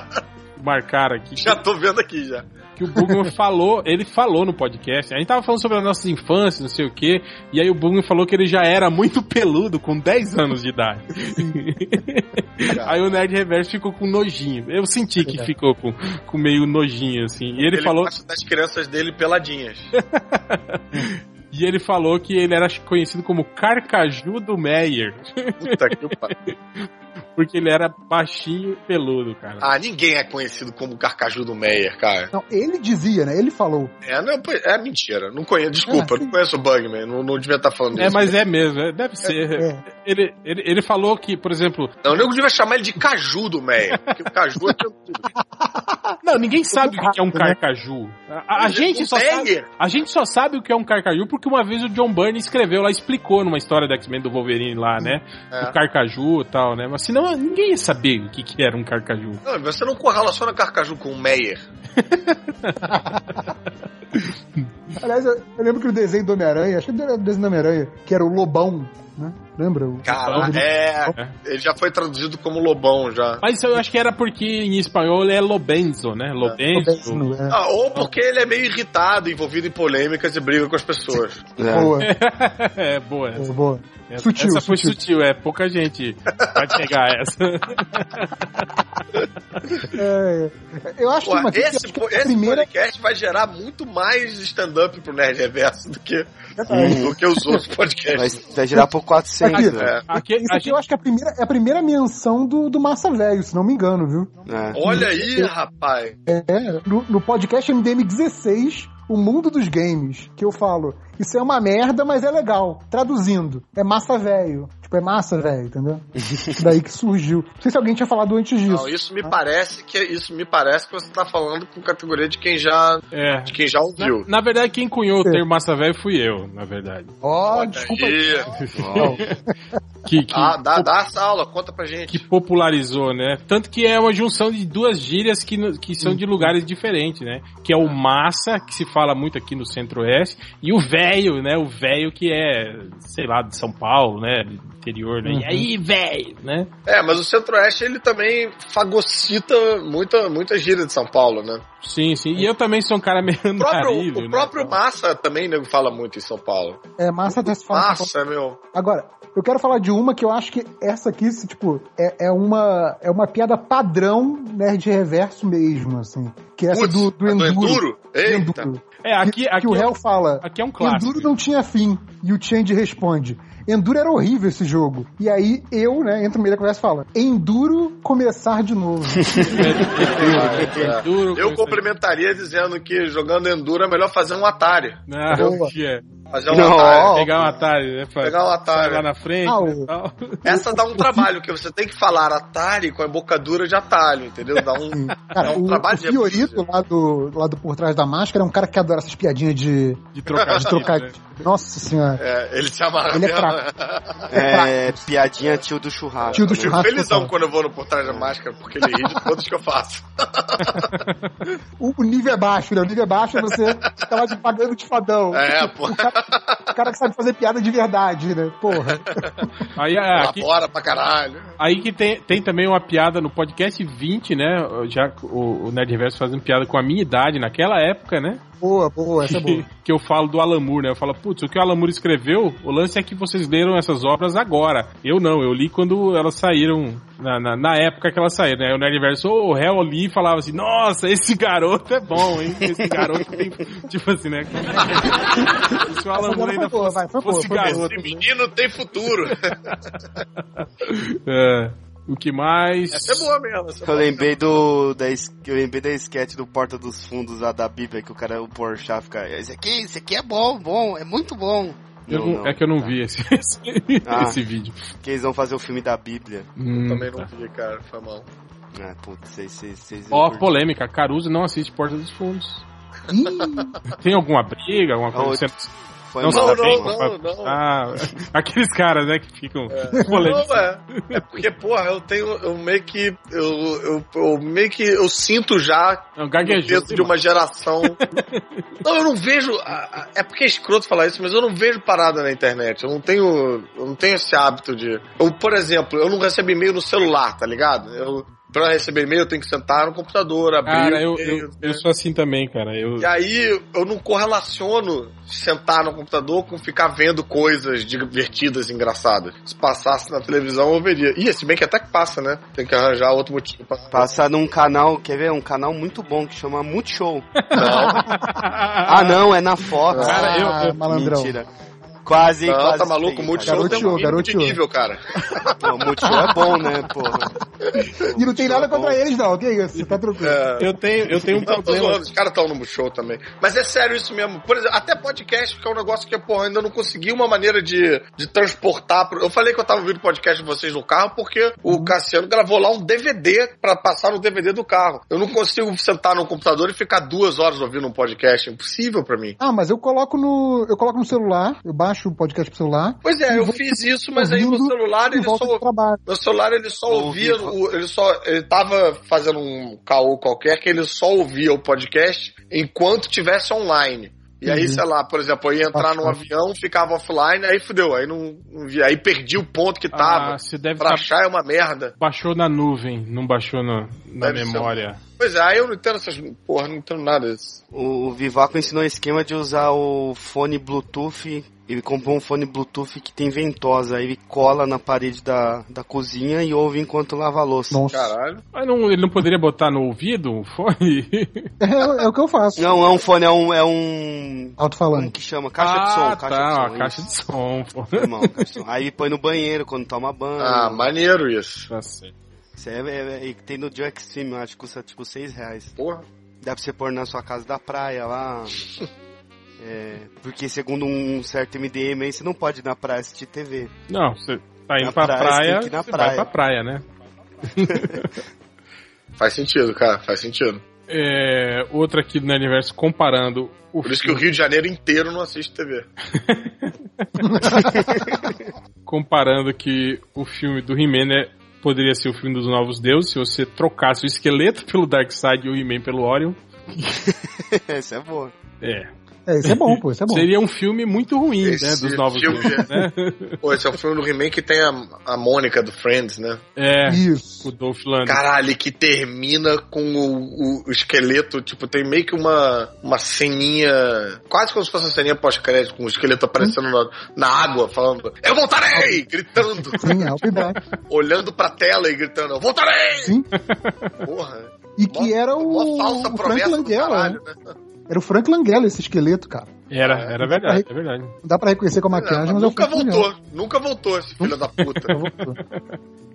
marcaram aqui, Já tô vendo aqui já. Que o Bugman falou, ele falou no podcast, a gente tava falando sobre as nossas infâncias, não sei o que, e aí o Bugman falou que ele já era muito peludo com 10 anos de idade. aí o Nerd Reverso ficou com nojinho. Eu senti que ficou com, com meio nojinho, assim. E ele, falou, gosta das crianças dele peladinhas. e ele falou que ele era conhecido como Carcaju do Meyer, Puta que pariu. Porque ele era baixinho e peludo, cara. Ah, ninguém é conhecido como Carcaju do Meyer, cara. Não, ele dizia, né? Ele falou. É, não, é mentira. Não conheço, desculpa, É, não conheço o Bugman. Não, não devia estar falando É, isso. mas é mesmo, é- deve ser. É. Ele, ele, ele falou que, por exemplo. Não, o nego devia chamar ele de Caju do Meyer. Porque o Caju é tranquilo. Não, ninguém sabe o que é um né? carcaju. A, a gente só sabe, a gente só sabe o que é um carcaju porque uma vez o John Byrne escreveu lá, explicou numa história do X-Men do Wolverine lá, né? É. O carcaju e tal, né? Mas senão ninguém ia saber o que, que era um carcaju. Não, você não correlaciona Carcaju com o Meyer. Aliás, eu, eu lembro que o desenho do Homem-Aranha, acho que era o desenho do Homem-Aranha, que era o Lobão, né? Lembra? O- Cara, é. Ele já foi traduzido como Lobão já. Mas isso eu acho que era porque em espanhol ele é Lobenzo, né? Lobenzo. Lobenzo, é. Ah, ou porque ele é meio irritado, envolvido em polêmicas e briga com as pessoas. É. Boa, é, boa essa. boa. Essa, Sutil, essa foi sutil. sutil, é. Pouca gente vai pegar essa. É, eu acho Pô, que uma esse, acho que a esse primeira podcast vai gerar muito mais stand-up pro Nerd Reverso do que, do que os outros Vai, podcasts. vai girar por 400, Aqui. né? Aqui, Isso aqui gente- eu acho que é a primeira, é a primeira menção do, do Massa Velho, se não me engano, viu? É. Olha aí, rapaz. É, no, no podcast MDM 16, O Mundo dos Games, que eu falo, isso é uma merda, mas é legal. Traduzindo, é massa velho. Tipo, é massa velho, entendeu? Isso daí que surgiu. Não sei se alguém tinha falado antes disso. Não, isso me parece que isso me parece que você tá falando com categoria de quem já É. de quem já ouviu. Na, na verdade, quem cunhou o É. termo massa velho fui eu, na verdade. Ó, Olha desculpa. Que, que, Ah, dá, dá essa aula, conta pra gente. que popularizou, né? Tanto que é uma junção de duas gírias que, que são de lugares diferentes, né? Que é o massa, que se fala muito aqui no centro-oeste, e o velho, né? O velho que é, sei lá, de São Paulo, né? Do interior, né? E aí, velho, né? É, mas o Centro-Oeste ele também fagocita muita, muita gíria de São Paulo, né? Sim, sim. E eu também sou um cara meio O próprio, o né? próprio Massa também nego fala muito em São Paulo. É massa até se falar. Massa, meu. Agora, eu quero falar de uma que eu acho que essa aqui, tipo, é, é uma é uma piada padrão nerd reverso mesmo, assim. Que é essa Putz, do, Enduro. Enduro? Do Eita. Enduro. É, aqui, que, aqui, que o réu fala. aqui é um clássico. Enduro não tinha fim. E o Change responde. Enduro era horrível esse jogo. E aí eu, né, entro no meio da conversa e falo: Enduro começar de novo. É. Enduro, Eu complementaria dizendo que jogando Enduro é melhor fazer um Atari. Ah, Boa. É. Fazer um Não. Atari. Pegar um Atari, né? pra- Pegar um Atari. lá na frente Ah, e. Essa dá um trabalho, que você tem que falar Atari com a embocadura de atalho, entendeu? Dá um. Cara, É um o, trabalho o de Fiorito lá do, lá do Por Trás da Máscara é um cara que adora essas piadinhas de, De trocar. de trocar. né? Nossa senhora. É, ele se amarra Ele é mesmo. É, piadinha tio do churrasco. Tio do Eu fico churrasco. felizão total. quando eu vou no Por Trás da Máscara, porque ele ri de todos que eu faço. O, o nível é baixo, né? O nível é baixo é você ficar lá de pagando de fadão. É, pô. O cara, o cara que sabe fazer piada de verdade, né? Porra. Aí, é, aqui, Elabora pra caralho. aí que tem, tem também uma piada no podcast 20, né? Já o, o Nerd Reverso fazendo piada com a minha idade naquela época, né? Boa, boa, essa é boa. Que, eu falo do Alan Moore, né? Eu falo, putz, o que o Alan Moore escreveu, o lance é que vocês leram essas obras agora. Eu não, eu li quando elas saíram, na, na, na época que elas saíram, né? O Nerd Reverso, o oh, réu ali falava assim, nossa, esse garoto é bom, hein? Esse garoto tem. tipo assim, né? Se o Alan Moore ainda foi boa, fosse, vai, foi fosse boa, garoto. Esse menino tem futuro. É, o que mais? Essa é boa mesmo. Essa é Eu boa lembrei do. Da, eu lembrei da sketch do Porta dos Fundos lá da Bíblia, que o cara, o Porchat fica. Esse aqui, esse aqui é bom, bom, é muito bom. Eu Não, não- é que eu não tá. vi esse, esse, Ah. esse vídeo. Que eles vão fazer o filme da Bíblia. Hum, Também não tá. vi, cara. Foi mal. Ah, putz, vocês. vocês- vocês Ó, polêmica. Caruso não assiste Porta dos Fundos. Tem alguma briga, alguma Não, coisa? você Foi não mal. não, não, não. Ah, aqueles caras, né, que ficam polêmicos. Não, é. É porque, porra, eu tenho. Eu meio que. Eu, eu, eu meio que. Eu sinto já Não, o gaguejou. peso de uma geração. não, eu não vejo. É porque é escroto falar isso, mas eu não vejo parada na internet. Eu não tenho. Eu não tenho esse hábito de. Eu, por exemplo, eu não recebo e-mail no celular, tá ligado? Eu. Pra receber e-mail, eu tenho que sentar no computador, abrir. Cara, eu, e-mail, eu, né? eu sou assim também, cara. Eu, E aí eu não correlaciono sentar no computador com ficar vendo coisas divertidas, engraçadas. Se passasse na televisão, eu veria. Ih, se bem que até que passa, né? Tem que arranjar outro motivo pra. Passa num canal, quer ver? Um canal muito bom que chama Multishow. Não, Ah, não, é na Fox. Cara, eu- ah, eu- malandrão. Mentira. Quase, não quase. tá maluco? O Multishow Garoteou, tem um de nível, cara. Pô, Multishow é bom, né, porra? E não tem nada é contra eles, não. Que isso? Você tá tranquilo. É. eu tenho, eu tenho um Não, problema. zoando, os caras estão no Multishow também. Mas é sério isso mesmo. Por exemplo, até podcast, que é um negócio que, porra, ainda não consegui uma maneira de, de transportar. pro- Eu falei que eu tava ouvindo podcast de vocês no carro porque o Cassiano gravou lá um DVD pra passar no DVD do carro. Eu não consigo sentar no computador e ficar duas horas ouvindo um podcast. É impossível pra mim. Ah, mas eu coloco no. Eu coloco no celular, eu baixo o podcast pro celular. Pois é, eu fiz isso, mas aí o ouvindo celular ele só. Meu celular ele só Ouvi, ouvia, o- ele só, ele tava fazendo um caô qualquer que ele só ouvia o podcast enquanto tivesse online. E aí, Uhum. sei lá, por exemplo, eu ia entrar num avião, ficava offline, aí fudeu, aí não, não via, aí perdi o ponto que tava. Ah, você deve pra tá, achar é uma merda. baixou na nuvem, não baixou no- na Deve ser. Pois é, aí eu não entendo essas. Porra, não entendo nada disso. O, o Vivaco ensinou o esquema de usar o fone Bluetooth. Ele comprou um fone Bluetooth que tem ventosa. Aí ele cola na parede da, da cozinha e ouve enquanto lava a louça. Nossa. Caralho. Mas não, ele não poderia botar no ouvido um fone? É, é o que eu faço. Não, é um fone, é um. É um como Alto-falante. que chama? Caixa de som. ah, Caixa tá, de som. uma caixa de som, pô. Irmão, caixa de som. Aí põe no banheiro quando toma banho. Ah, maneiro isso. Tá certo. Isso é, é, é- tem no Joe Extreme, eu acho que custa tipo 6 reais. Porra. Dá pra você pôr na sua casa da praia lá. É, porque segundo um certo MDM aí, você não pode ir na praia assistir TV. Não, você tá indo Na pra praia, você praia, tem que ir na você praia. vai pra praia, né? Faz sentido, cara, faz sentido. É, outra aqui do Nerdverso comparando o Por isso que o Rio de Janeiro inteiro não assiste TV. comparando que o filme do He-Man é- poderia ser o filme dos Novos Deuses se você trocasse o esqueleto pelo Darkseid e o He-Man pelo Orion. Essa é boa. É. É, isso é bom, pô, isso é bom. Seria um filme muito ruim, Esse né? Dos Novos filme Deuses, né? Pô, esse é o filme do He-Man que tem a, a Mônica do Friends, né? É, Isso. o Dolph Lundgren. Caralho, que termina com o, o- o esqueleto, tipo, tem meio que uma, uma ceninha, quase como se fosse uma ceninha pós-crédito, com o esqueleto aparecendo na, na água, falando, eu voltarei! Gritando, Sim, baixo. olhando pra tela e gritando, eu voltarei! Sim. Porra, E que era o, uma falsa o Frank promessa do Langella, caralho, né? Era o Frank Langella esse esqueleto, cara. Era, era verdade, é verdade. Não dá pra reconhecer com a maquiagem, mas, é o nunca Frank Langella. voltou, nunca voltou esse filho da puta.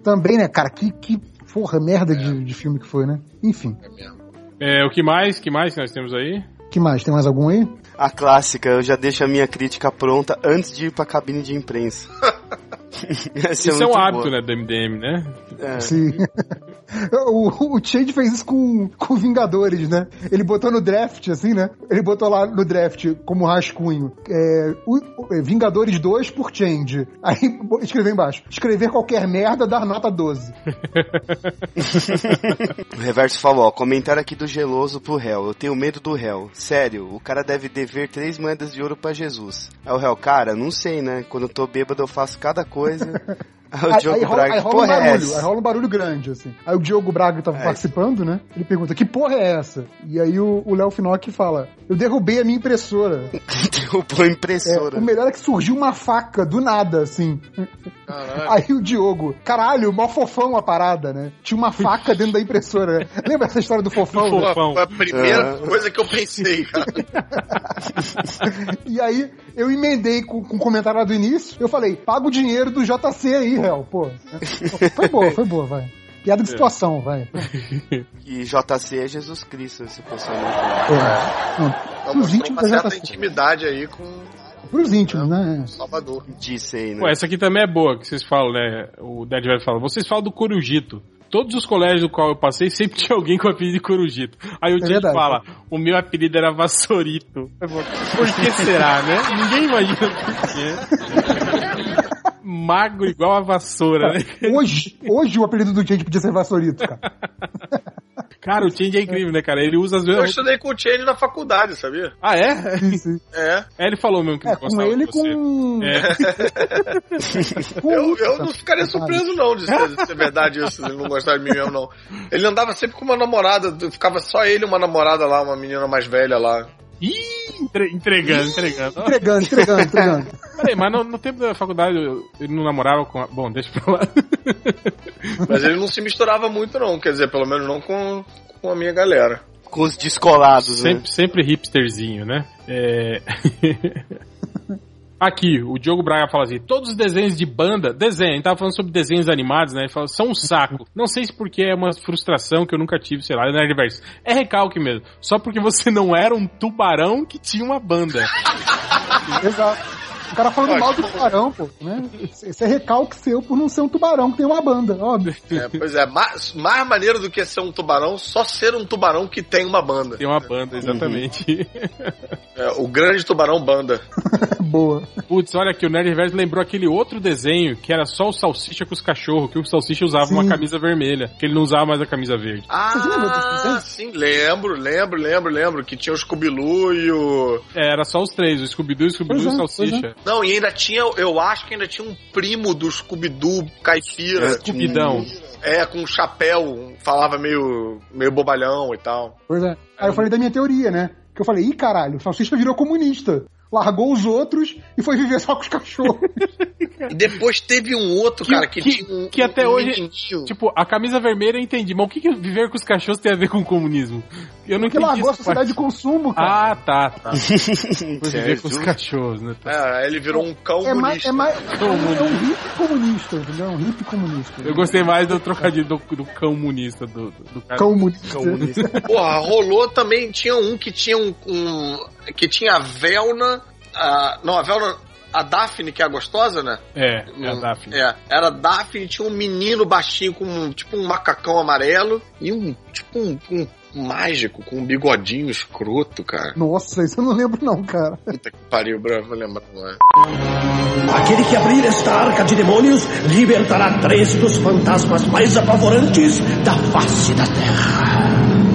Também, né, cara, que, que porra, merda de, de filme que foi, né? Enfim. É mesmo. É, o que mais? que mais que nós temos aí? que mais? Tem mais algum aí? A clássica, eu já deixo a minha crítica pronta antes de ir pra cabine de imprensa. Essa Isso é um muito hábito, boa. né, do MDM, né? É. Sim. o, o Change fez isso com, com Vingadores, né? Ele botou no draft, assim, né? Ele botou lá no draft, como rascunho, é, o- o- Vingadores 2 por Change. Aí escreveu embaixo, escrever qualquer merda, dar nota 12. O Reverso falou, ó, comentário aqui do Geloso pro réu. Eu tenho medo do réu. Sério, o cara deve dever três moedas de ouro pra Jesus. Aí o réu, cara, não sei, né? Quando eu tô bêbado eu faço cada coisa. Aí o Aí, Diogo aí rola, Braga, aí que rola um porra é barulho, essa? aí rola um barulho grande, assim. Aí o Diogo Braga tava É. participando, né? Ele pergunta, que porra é essa? E aí o Léo Finocchi fala, eu derrubei a minha impressora. Derrubou a É, impressora. o melhor é que surgiu uma faca do nada, assim. Caralho. Aí o Diogo, caralho, mó fofão a parada, né? Tinha uma faca dentro da impressora. né? Lembra essa história do fofão? Do fofão. Foi a primeira É. coisa que eu pensei, cara. E aí eu emendei com, com o comentário lá do início. Eu falei, paga o dinheiro do JC aí, réu, pô. Foi boa, foi boa, vai. Piada de situação, vai. E JC é Jesus Cristo, esse personagem. É. Não, Então, Pros íntimos uma da certa JC. intimidade aí com Pros íntimos, né? Salvador. Disse aí, né? Pô, essa aqui também é boa, que vocês falam, né? O Dead Velho fala, vocês falam do Corujito. Todos os colégios do qual eu passei sempre tinha alguém com o apelido de Corujito. Aí o É fala, o meu apelido era Vassourito. Falo, Por que será, né? Ninguém imagina por quê. Magro igual a vassoura, né? Hoje, hoje o apelido do Change podia ser Vassourito, cara. Cara, o Change é incrível, né, cara? Ele usa as Eu mesmas... estudei com o Change na faculdade, sabia? Ah, é? Sim, sim. É. É, ele falou mesmo que É, com gostava ele de e você. com. É. com Eu, o- eu não ficaria surpreso, não, de ser, de ser verdade isso, ele não gostar de mim mesmo, não. Ele andava sempre com uma namorada, ficava só ele e uma namorada lá, uma menina mais velha lá. Ih, entre- entregando, entregando. Entregando, entregando, entregando. Peraí, mas no, no tempo da faculdade ele não namorava com a... Bom, deixa pra lá. Mas ele não se misturava muito, não, quer dizer, pelo menos não com, com a minha galera. Com os descolados, né? Sempre, sempre hipsterzinho, né? É... Aqui, o Diogo Braga fala assim: todos os desenhos de banda, desenho, gente tava falando sobre desenhos animados, né? Ele fala, são um saco. Não sei se porque é uma frustração que eu nunca tive, sei lá, Nerdverse. É recalque mesmo. Só porque você não era um tubarão que tinha uma banda. Exato. O cara falando Olha, mal do tubarão, pô, né? Esse é recalque seu por não ser um tubarão que tem uma banda, óbvio. É, pois é, mais, mais maneiro do que ser um tubarão, só ser um tubarão que tem uma banda. Tem uma banda, exatamente. É, o grande tubarão banda. Boa. Putz, olha aqui, o Nerd Reverso lembrou aquele outro desenho que era só o Salsicha com os cachorros, que o Salsicha usava Sim. uma camisa vermelha, que ele não usava mais a camisa verde. Ah, sim, lembro, lembro, lembro, lembro. Que tinha o Scooby-Doo e o... É, era só os três, o Scooby-Doo, o Scooby-Doo e o é, Salsicha. Não, e ainda tinha, eu acho que ainda tinha um primo do Scooby-Doo caipira. É, Scooby-Dão. É, com um chapéu, falava meio, meio bobalhão e tal. Pois é. Aí eu falei da minha teoria, né? Que eu falei, ih, caralho, o salsicha virou comunista. Largou os outros e foi viver só com os cachorros. E depois teve um outro, Que- cara, que, que- tinha um, que até um hoje- menininho. Tipo, a camisa vermelha eu entendi, mas o que, que viver com os cachorros tem a ver com o comunismo? Eu não Porque entendi. largou a sociedade de consumo, cara. Ah, tá, tá. Foi viver com os cachorros, né? Tá. É, ele virou um cão é mais, comunista. é mais. É um hippie comunista, entendeu? É um hippie comunista. Eu gostei mais do trocadilho do, do cão comunista do, do, do cara. Cão comunista. Comunista. Porra, rolou também, tinha um que tinha um. um- que tinha a Velna. A, não, a Velna. A Daphne, que é a gostosa, né? É, é a Daphne. É, era a Daphne, tinha um menino baixinho com um, tipo um macacão amarelo e um tipo um, um mágico com um bigodinho escroto, cara. Nossa, isso eu não lembro, não, cara. Puta que pariu, bro, vou lembrar, não é? Aquele que abrir esta arca de demônios libertará três dos fantasmas mais apavorantes da face da Terra.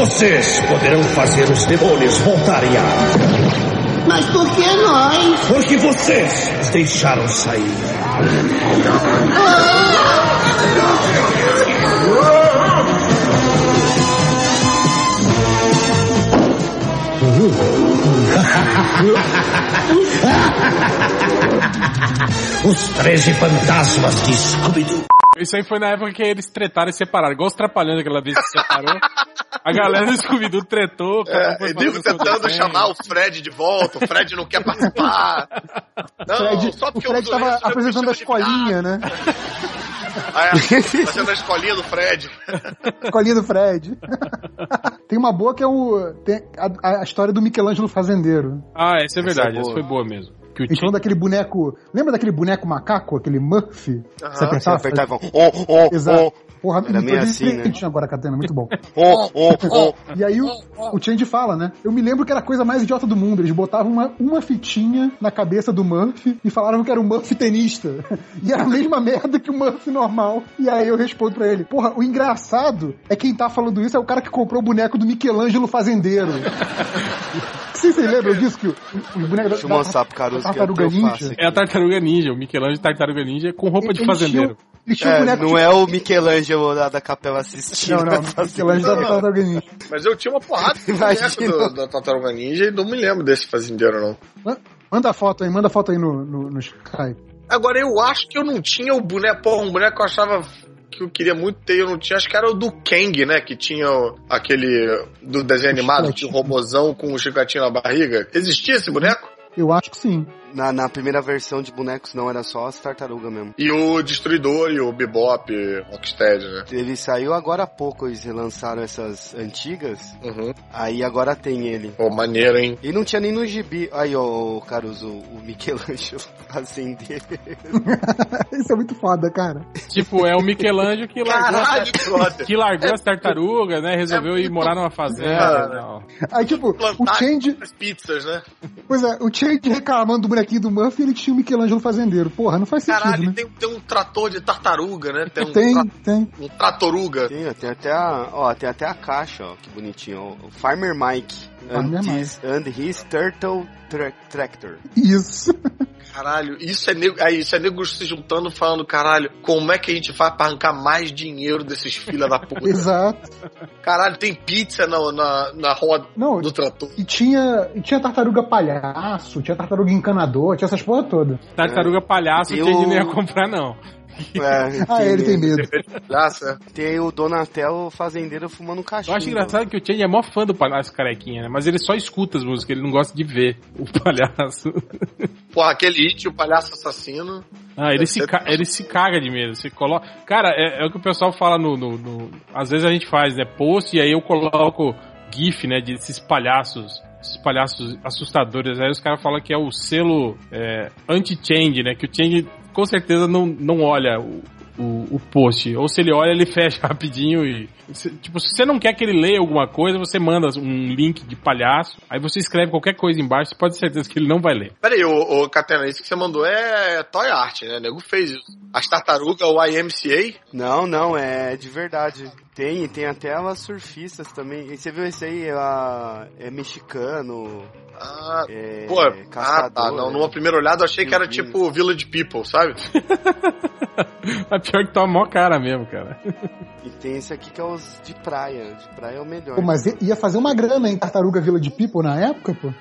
Vocês poderão fazer os demônios voltarem à arca. Mas por que nós? Porque vocês os deixaram sair. Os 13 fantasmas de Scooby-Doo. Isso aí foi na época que eles tretaram e separaram. Igual os trapalhando aquela vez que separou. A galera do Scooby-Doo tretou. É, e nego o tentando chamar o Fred de volta, o Fred não quer participar. Não, Fred- só o porque Fred uso tava lenço, eu apresentando a escolinha, né? Ah, é, tá sendo a escolinha do Fred. Escolinha do Fred. tem uma boa que é o. tem a, a história do Michelangelo Fazendeiro. Ah, essa é verdade, é essa boa. foi boa mesmo. Que o A gente Tim- falando daquele boneco. Lembra daquele boneco macaco, aquele Murphy? Aham. Você Você apertava? apertava um, oh, oh, Exato. oh, Porra, Era me meio assim, né? agora, Catena, muito bom. oh, oh, oh. E aí o, o Change fala, né? Eu me lembro que era a coisa mais idiota do mundo. Eles botavam uma, uma fitinha na cabeça do Murphy e falaram que era o Murphy tenista. E era a mesma merda que o Murphy normal. E aí eu respondo pra ele: Porra, o engraçado é quem tá falando isso é o cara que comprou o boneco do Michelangelo Fazendeiro. Vocês se lembram disso? Que o, o boneco Deixa eu mostrar pro Caruso que é o tartaruga ninja. É a Tartaruga Ninja, o Michelangelo Tartaruga Ninja com roupa de fazendeiro. Tinham- Eles tinham um É, boneco não é o Michelangelo lá da capela assistindo. Não, não, Michelangelo da Tartaruga Ninja. Mas eu tinha uma porrada de boneco do- da Tartaruga Ninja e não me lembro desse fazendeiro, não. Ma- Manda a foto aí, manda a foto aí no, no, no Skype. Agora, eu acho que eu não tinha o boneco. Pô, um boneco que eu achava que eu queria muito ter, eu não tinha. Acho que era o do Kang, né? Que tinha o- aquele do desenho animado, que tinha um robozão com um chicotinho na barriga. Existia esse boneco? Eu acho que sim. Na, na primeira versão de bonecos não era só as tartarugas mesmo. E o Destruidor e o Bebop, Rocksteady, né? Ele saiu agora há pouco, eles relançaram essas antigas, Uhum. aí agora tem ele. Pô, maneiro, hein? E não tinha nem no gibi. Aí, ó, Caruso, o Michelangelo acender. Isso é muito foda, cara. Tipo, é o Michelangelo que largou, Caralho, brother. que largou as tartarugas, né? Resolveu ir morar numa fazenda. É. e tal. Aí, tipo, o Change. as pizzas, né? Pois é, o Change reclamando do bonequinho do Murphy ele tinha o Michelangelo fazendeiro. Porra, não faz sentido, Caralho, né? tem, tem um trator de tartaruga, né? Tem um, Tem, tra- tem. um tratoruga. Tem, tem até a, ó, tem até a caixa, ó, que bonitinho. ó, Farmer Mike. Farmer and, his, and his Turtle tra Tractor. Isso. Caralho, isso é nego, aí, isso é nego se juntando falando, caralho, como é que a gente faz pra arrancar mais dinheiro desses filha da puta? Exato. Caralho, tem pizza na, na, na roda Não, do trator. e tinha, e tinha tartaruga palhaço, tinha tartaruga encanador, tinha essas porra toda. Tartaruga palhaço, Eu- não ia comprar, não. É, Ah, ele tem medo. Graça. Tem o Donatello fazendeiro fumando um cachimbo. Eu acho engraçado que o Change é mó fã do palhaço carequinha, né? Mas ele só escuta as músicas, ele não gosta de ver o palhaço. Porra, aquele hit, o palhaço assassino. Ah, ele se, ca- ele se caga de medo. Você coloca. Cara, é, é o que o pessoal fala no, no- no- Às vezes a gente faz, né? Post e aí eu coloco GIF, né? Desses palhaços. Esses palhaços assustadores. Aí os caras falam que é o selo é, anti-change, né? Que o change com certeza não, não olha o, o, o post. Ou se ele olha, ele fecha rapidinho e. tipo, se você não quer que ele leia alguma coisa, você manda um link de palhaço. Aí você escreve qualquer coisa embaixo, você pode ter certeza que ele não vai ler. Pera aí, ô, ô Catena, isso que você mandou é Toy Art, né? O nego fez isso. As tartarugas, o IMCA. Não, não, é de verdade. Tem, tem até elas surfistas também. E você viu esse aí? Ela é mexicano, Ah, é pô, ah, caçador. tá. Não, numa primeira olhada eu achei que era Viu? tipo Village People, sabe? Mas pior que toma mó cara mesmo, cara. E tem esse aqui que é os de praia. De praia é o melhor. Pô, mas ia fazer uma grana em Tartaruga Vila de People na época, pô.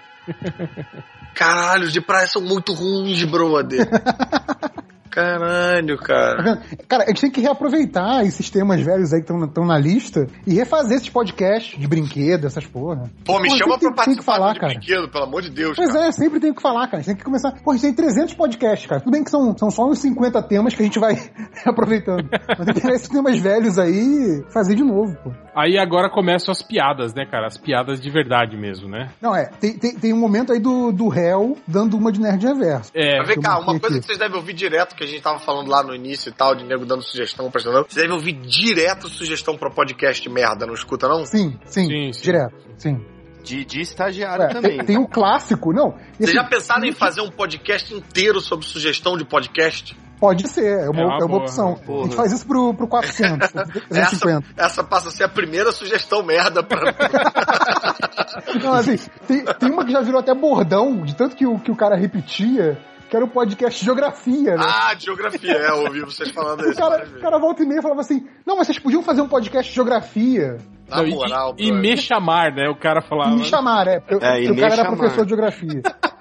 Caralho, os de praia são muito ruins, brother. Caralho, Tá cara. vendo? Cara, a gente tem que reaproveitar esses temas velhos aí que estão na lista e refazer esses podcasts de brinquedo, essas porra. Pô, me Pô, chama tem pra tem que participar falar, de cara. brinquedo, pelo amor de Deus, Pois cara. é, sempre tem que falar, cara. A gente tem que começar. Pô, a gente tem 300 podcasts, cara. Tudo bem que são, são só uns 50 temas que a gente vai aproveitando. Mas tem que pegar esses temas velhos aí e fazer de novo, pô. Aí agora começam as piadas, né, cara? As piadas de verdade mesmo, né? Não, é. Tem, tem, tem um momento aí do, do réu dando uma de nerd reverso. É, Mas vem cá, uma coisa aqui. que vocês devem ouvir direto, que a gente tava falando lá no início e tal, de nego dando sugestão pra estudante. Vocês devem ouvir direto sugestão pra podcast merda, não escuta não? Sim, sim, Sim, sim. direto. Sim. De, de estagiário É, também. tem, tem o clássico, não. Vocês assim, já pensaram em fazer um podcast inteiro sobre sugestão de podcast? Pode ser, é uma, É uma é uma opção. porra. A gente faz isso pro, pro 400, pro 350. Essa, essa passa a ser a primeira sugestão merda pra. Não, assim, tem, tem uma que já virou até bordão, de tanto que o, que o cara repetia, que era o podcast de Geografia, né? ah, de geografia, é, eu ouvi vocês falando o, isso. cara, o vezes. cara volta e meia e falava assim: Não, mas vocês podiam fazer um podcast de geografia Na Não, e- moral, e, brother. me chamar, né? O cara e falava. me chamar, é. Porque, É, e o cara era chamar. professor de geografia.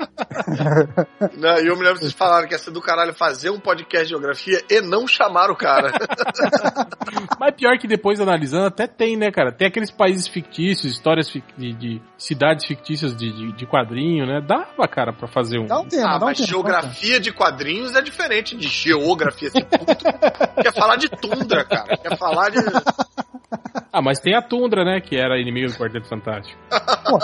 Não, e eu me lembro que vocês falaram que ia ser do caralho fazer um podcast de geografia e não chamar o cara. Mas pior que depois analisando, até tem, né, cara? Tem aqueles países fictícios, histórias fic- de, de cidades fictícias de, de, de quadrinho, né? Dava, cara, pra fazer um. Dá um tema, ah, dá um mas tema. geografia de quadrinhos é diferente de geografia. Assim, puto, quer falar de tundra, cara. Quer falar de. Ah, mas tem a Tundra, né? Que era inimigo do Quarteto Fantástico. Pô,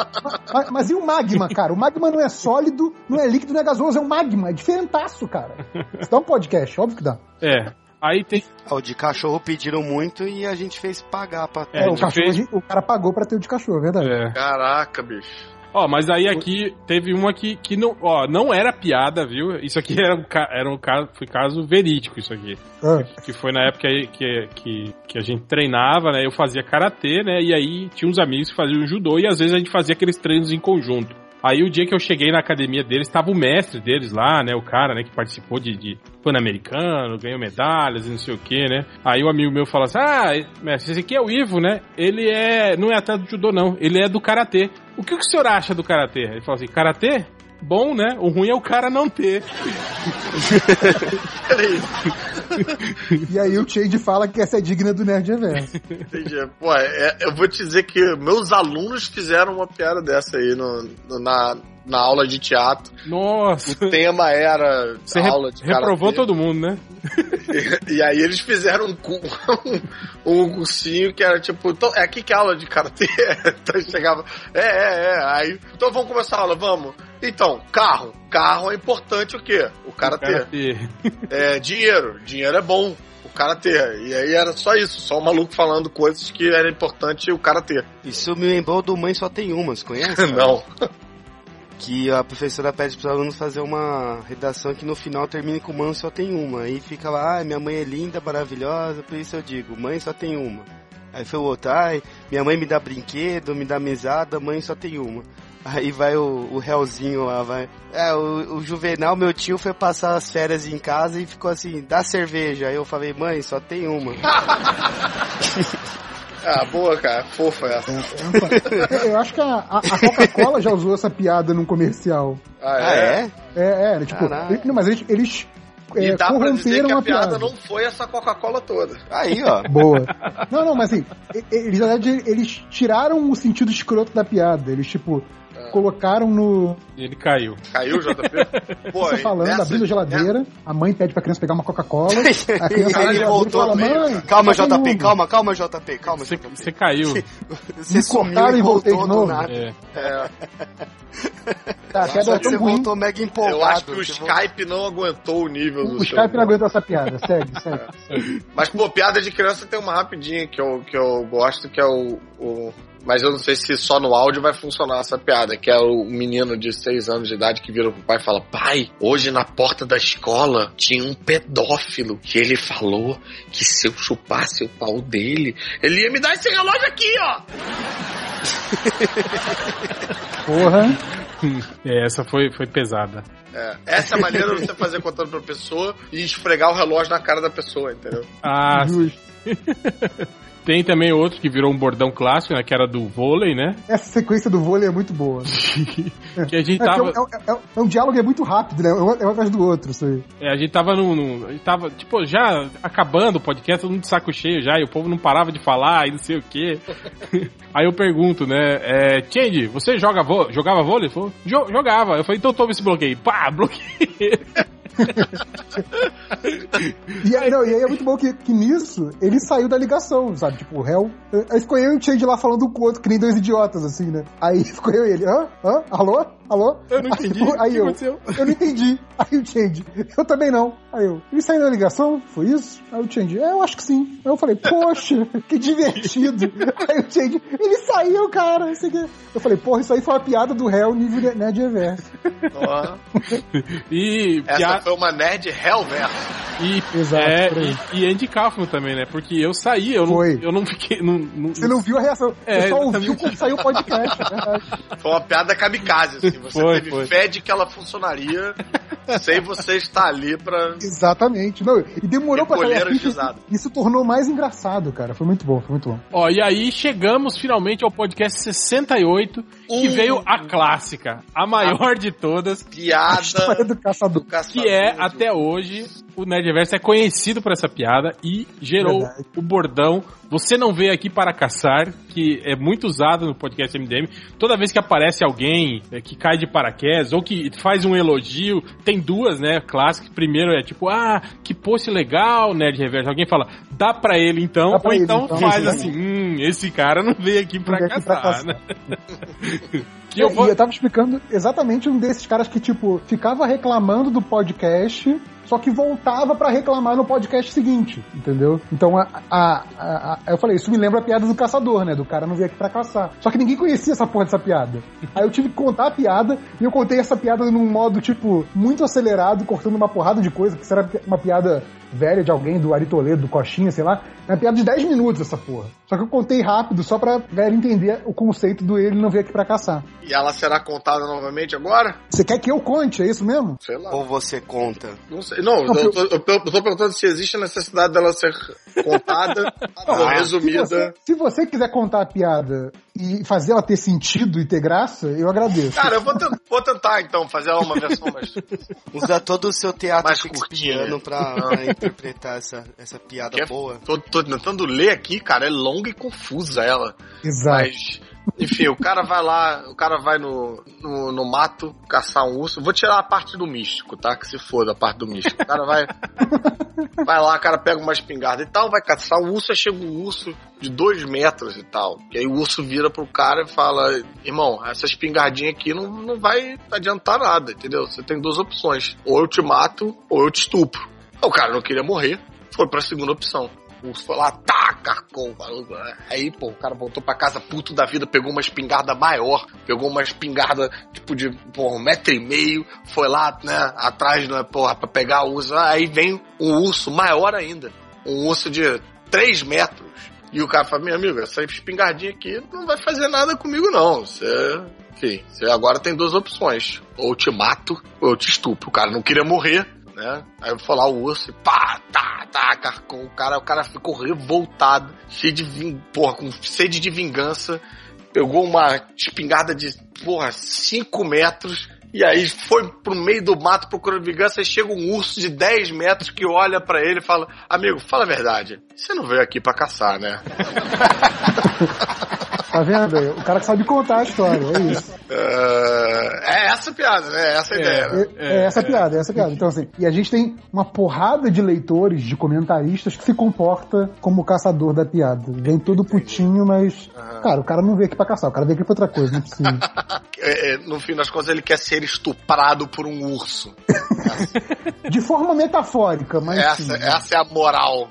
mas, mas e o magma, cara? O magma não é sólido, não é líquido, não é gasoso, é um magma. É diferentaço, cara. Isso dá um podcast, óbvio que dá. É. Aí tem. Ah, O de cachorro pediram muito e a gente fez pagar pra É, É, o, cachorro, fez- o cara pagou pra ter o de cachorro, é verdade. É. Caraca, bicho. Ó, mas aí aqui teve uma que, que não, ó, não era piada, viu? Isso aqui era um, era um caso, foi caso verídico, isso aqui. Ah, Que foi na época que, que, que a gente treinava, né? Eu fazia karatê, né? E aí tinha uns amigos que faziam judô e às vezes a gente fazia aqueles treinos em conjunto. Aí o dia que eu cheguei na academia deles, estava o mestre deles lá, né? O cara, né, que participou de, de Pan-Americano, ganhou medalhas e não sei o que, né? Aí o amigo meu falou assim: Ah, mestre, esse aqui é o Ivo, né? Ele é. não é atleta do judô, não. Ele é do karatê. O que, que o senhor acha do karatê? Ele falou assim: karatê? Bom, né? O ruim é o cara não ter. Peraí, E aí o Change fala que essa é digna do Nerd Reverso. entendi. Pô, é- eu vou te dizer que meus alunos fizeram uma piada dessa aí no, no- na, na aula de teatro. Nossa. O tema era Você aula de reprovou karatê. todo mundo, né? E, e aí eles fizeram um, cu- um, cursinho que era tipo, então, é aqui que é aula de karatê? então eu chegava, é, é, é. Aí, então vamos começar a aula, vamos. Então, carro. Carro é importante o quê? O karatê. Karatê. É, dinheiro. Dinheiro é bom. O karatê. E aí era só isso, só o maluco falando coisas que era importante o karatê. Isso me lembrou do Mãe Só Tem Umas, conhece? Não. Que a professora pede pros alunos fazer uma redação que no final termine com Mãe Só Tem Uma. Aí fica lá, ai, minha mãe é linda, maravilhosa, por isso eu digo, Mãe Só Tem Uma. Aí foi o outro, ai, minha mãe me dá brinquedo, me dá mesada, mãe só tem uma. Aí vai o, o réuzinho lá, vai. É, o, o Juvenal, meu tio, foi passar as férias em casa e ficou assim, dá cerveja. Aí eu falei, mãe, só tem uma. Ah, boa, cara. Fofa essa. É, Eu acho que a, a- Coca-Cola já usou essa piada num comercial. Ah, Ah, é? É, é, tipo, Caralho. não, mas eles, eles E é, dá pra dizer que a a piada piada. não foi essa Coca-Cola toda. Aí, ó. Boa. Não, não, mas assim, e- eles, na verdade, eles tiraram o sentido escroto da piada. Eles, tipo. Colocaram no. Ele caiu. Caiu, JP? Pô, Você falando, nessa- abrindo a geladeira, a mãe pede pra criança pegar uma Coca-Cola, a criança Aí ele e voltou fala, mãe. Calma, JP, uma." calma, calma, JP, calma, Você, JP. você caiu. Você sumiu cortaram e voltei voltou de novo. nada. É. É, Tá, é você ruim. voltou mega empolgado. eu acho que o Skype não aguentou o nível do O seu- Skype não aguenta essa piada. Segue, segue. Mas, pô, piada de criança tem uma rapidinha que eu, que eu gosto, que é o, o- Mas eu não sei se só no áudio vai funcionar essa piada, que é o menino de 6 anos de idade que vira pro pai e fala: Pai, hoje na porta da escola tinha um pedófilo que ele falou que se eu chupasse o pau dele, ele ia me dar esse relógio aqui, ó. Porra. É, essa foi, foi pesada. É, essa é a maneira de você fazer contando pra pessoa e esfregar o relógio na cara da pessoa, entendeu? Ah, Justo. tem também outro que virou um bordão clássico, né? Que era do vôlei, né? Essa sequência do vôlei é muito boa. Que a gente É, porque tava. é, um- é é um diálogo é muito rápido, né? É um, é atrás do outro, isso aí. É, a gente tava no, no- A gente tava, tipo, já acabando o podcast, todo mundo de saco cheio já, e o povo não parava de falar e não sei o quê. Aí eu pergunto, né? É, Change, você joga vô, jogava vôlei? Ele falou, "Jo- jogava. Eu falei, então toma esse bloqueio. Pá, bloqueio. E aí, não, e aí é muito bom que, que nisso ele saiu da ligação, sabe? Tipo, o réu. Aí ficou eu e o Change lá falando com o outro, que nem dois idiotas, assim, né? Aí ficou eu e ele, hã? Hã? Alô? Alô? Eu não entendi. Aí, O aí que eu, aconteceu? eu não entendi. Aí o Change, eu também não. Aí eu, ele saiu da ligação? Foi isso? Aí o Change, é, eu acho que sim. Aí eu falei, poxa, que divertido. Aí o Change, ele saiu, cara. não sei o quê. Eu falei, porra, isso aí foi uma piada do réu nível Nerd Reverso. Ó, E, essa pia- foi uma nerd hellverso. e, Exato, é, e, e Andy Kaufman também, né? Porque eu saí, eu não, Foi. eu não fiquei. Não, não- Você não viu a reação. É, Você só exatamente. ouviu quando saiu o podcast. é. Foi uma piada kamikaze, Você Foi, teve foi. fé de que ela funcionaria sem você estar ali pra. Exatamente. Não, e demorou pra a a ficha. risada. Isso tornou mais engraçado, cara. Foi muito bom, foi muito bom. Ó, e aí chegamos finalmente ao podcast 68, que Hum. veio a clássica, a maior de todas, Piada do caçador. do caçador. que é, de- até hoje, o Nerdverse é conhecido por essa piada e gerou Verdade. o bordão Você não veio aqui para caçar, que é muito usado no podcast MDM. Toda vez que aparece alguém é, que cai de paraquedas ou que faz um elogio, tem duas, né, clássicas. Primeiro é tipo, ah, que post legal, Nerd Reverso. Alguém fala, dá pra ele então, Dá ou ele, então, então. faz Sim. assim, hum, esse cara não veio aqui pra veio aqui pra caçar, caçar. né? que eu É, vou... E eu tava explicando exatamente um desses caras que, tipo, ficava reclamando do podcast, só que voltava pra reclamar no podcast seguinte, entendeu? Então, a, a- a- a- eu falei, isso me lembra a piada do caçador, né? Do cara não vir aqui pra caçar. Só que ninguém conhecia essa porra dessa piada. Aí eu tive que contar a piada, e eu contei essa piada num modo, tipo, muito acelerado, cortando uma porrada de coisa, que isso era uma piada velha de alguém, do Ari Toledo, do Coxinha, sei lá. É uma piada de 10 minutos essa porra. Só que eu contei rápido, só pra galera entender o conceito do ele não vir aqui pra caçar. E ela será contada novamente agora? Você quer que eu conte, é isso mesmo? Sei lá. Ou você conta? Não sei. Não, Não, eu, tô, eu tô- eu tô perguntando se existe a necessidade dela ser contada ou Se você, resumida. se você quiser contar a piada e fazer ela ter sentido e ter graça, eu agradeço. Cara, eu vou, te- vou tentar então fazer uma versão mais. Usa todo o seu teatro Mais shakespeariano pra, pra interpretar essa, essa piada Que é- boa. Tô, tô tentando ler aqui, cara, é longa e confusa ela. Exato. Mas, enfim, o cara vai lá, o cara vai no, no, no mato caçar um urso. Vou tirar a parte do místico, tá? Que se foda a parte do místico. O cara vai. Vai lá, o cara pega uma espingarda e tal, vai caçar o urso, aí chega um urso de dois metros e tal. E aí o urso vira pro cara e fala: Irmão, essa espingardinha aqui não, não vai adiantar nada, entendeu? Você tem duas opções: ou eu te mato, ou eu te estupro. O cara não queria morrer, foi pra segunda opção. O urso foi lá, tá, carcou maluco. Aí, pô, o cara voltou pra casa puto da vida, pegou uma espingarda maior, pegou uma espingarda, tipo, de, porra, um metro e meio, foi lá, né, atrás, né, porra, pra pegar o urso. Aí vem um urso maior ainda, um urso de 3 metros. E o cara fala, meu amigo, essa espingardinha aqui não vai fazer nada comigo, não. Você, enfim, você agora tem duas opções. Ou te mato, ou eu te estupro. O cara não queria morrer, né? Aí eu lá o urso e pá, tá, tá, carcou o cara, o cara ficou revoltado, cheio de vin... porra, com sede de vingança, pegou uma espingarda de, porra, 5 metros, e aí foi pro meio do mato procurando vingança, e chega um urso de 10 metros que olha pra ele e fala, amigo, fala a verdade, você não veio aqui pra caçar, né? Tá vendo? O cara que sabe contar a história, é isso. É, é essa a piada, né? É essa a ideia. né? É, é essa a piada, é essa a piada. Então, assim, e a gente tem uma porrada de leitores, de comentaristas, que se comporta como o caçador da piada. Vem todo putinho, mas. Cara, o cara não veio aqui pra caçar, o cara veio aqui pra outra coisa, não. É, é, no fim das contas, ele quer ser estuprado por um urso. De forma metafórica, mas. Essa, sim. essa é a moral.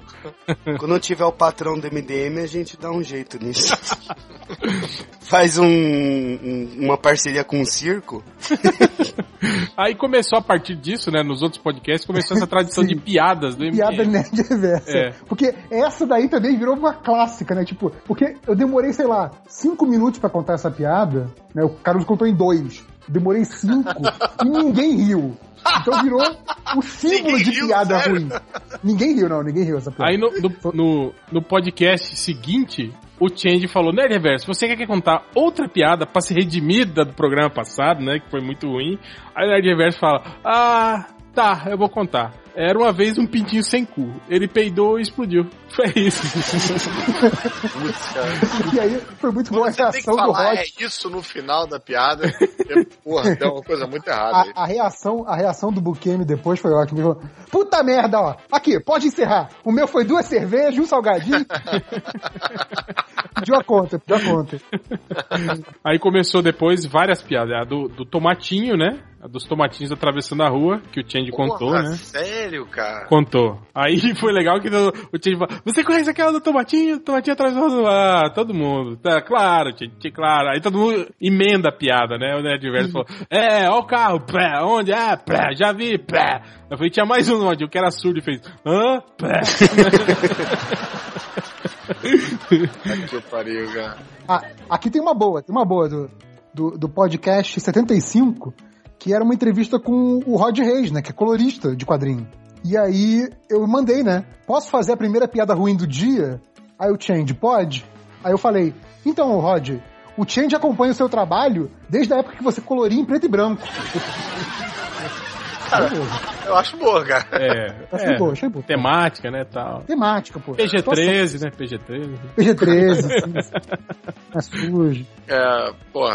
Quando tiver o patrão do MDM, a gente dá um jeito nisso. Faz um, um- uma parceria com o circo. Aí começou a partir disso, né? Nos outros podcasts, começou essa tradição Sim. de piadas do MDM. Piada nerd reversa. É. Porque essa daí também virou uma clássica, né? Tipo, porque eu demorei, sei lá, cinco minutos pra contar essa piada, né? O Carlos contou em dois. Demorei cinco e ninguém riu. Então virou um símbolo Ninguém de riu, piada sério? ruim. Ninguém riu, não, ninguém riu essa piada. Aí no, no, no, no podcast seguinte, o Change falou, Nerd Reverso, você quer contar outra piada pra se redimir do programa passado, né? Que foi muito ruim. Aí o Nerd Reverso fala, ah, tá, eu vou contar. Era uma vez um pintinho sem cu. Ele peidou e explodiu. Foi isso. E aí foi muito boa a Quando tem que reação do Rod. é isso no final da piada, porque, porra, deu uma coisa muito errada. A, a reação, a reação do Bukemi depois foi ótima. Ele falou, Puta merda, ó. Aqui, pode encerrar. O meu foi duas cervejas, um salgadinho. pediu a conta, pediu a conta. Aí começou depois várias piadas. A do, do tomatinho, né? A dos tomatinhos atravessando a rua, que o Change contou, né? Sério, cara? Contou. Aí foi legal que o o falou: Você conhece aquela do Tomatinho? Tomatinho atravessando. Ah, todo mundo. Tá, claro, Change, claro. Aí todo mundo emenda a piada, né? O Nerdverso falou: É, ó o carro, pé, onde? Ah, pé, já vi, pé. Eu falei: Tinha mais um onde? O que era surdo e fez: Hã? Pé. Que pariu, cara. Ah, aqui tem uma boa, tem uma boa do, do, do podcast 75, que era uma entrevista com o Rod Reis, né? Que é colorista de quadrinho. E aí eu mandei, né? Posso fazer a primeira piada ruim do dia? Aí o Change, pode? Aí eu falei, então, Rod, o Change acompanha o seu trabalho desde a época que você coloria em preto e branco. Cara, eu acho boa, cara. É, Achei é, boa, achei boa. temática, né, tal. Temática, pô. PG-13, né, PG-13. PG-13, sim. É sujo. É, pô,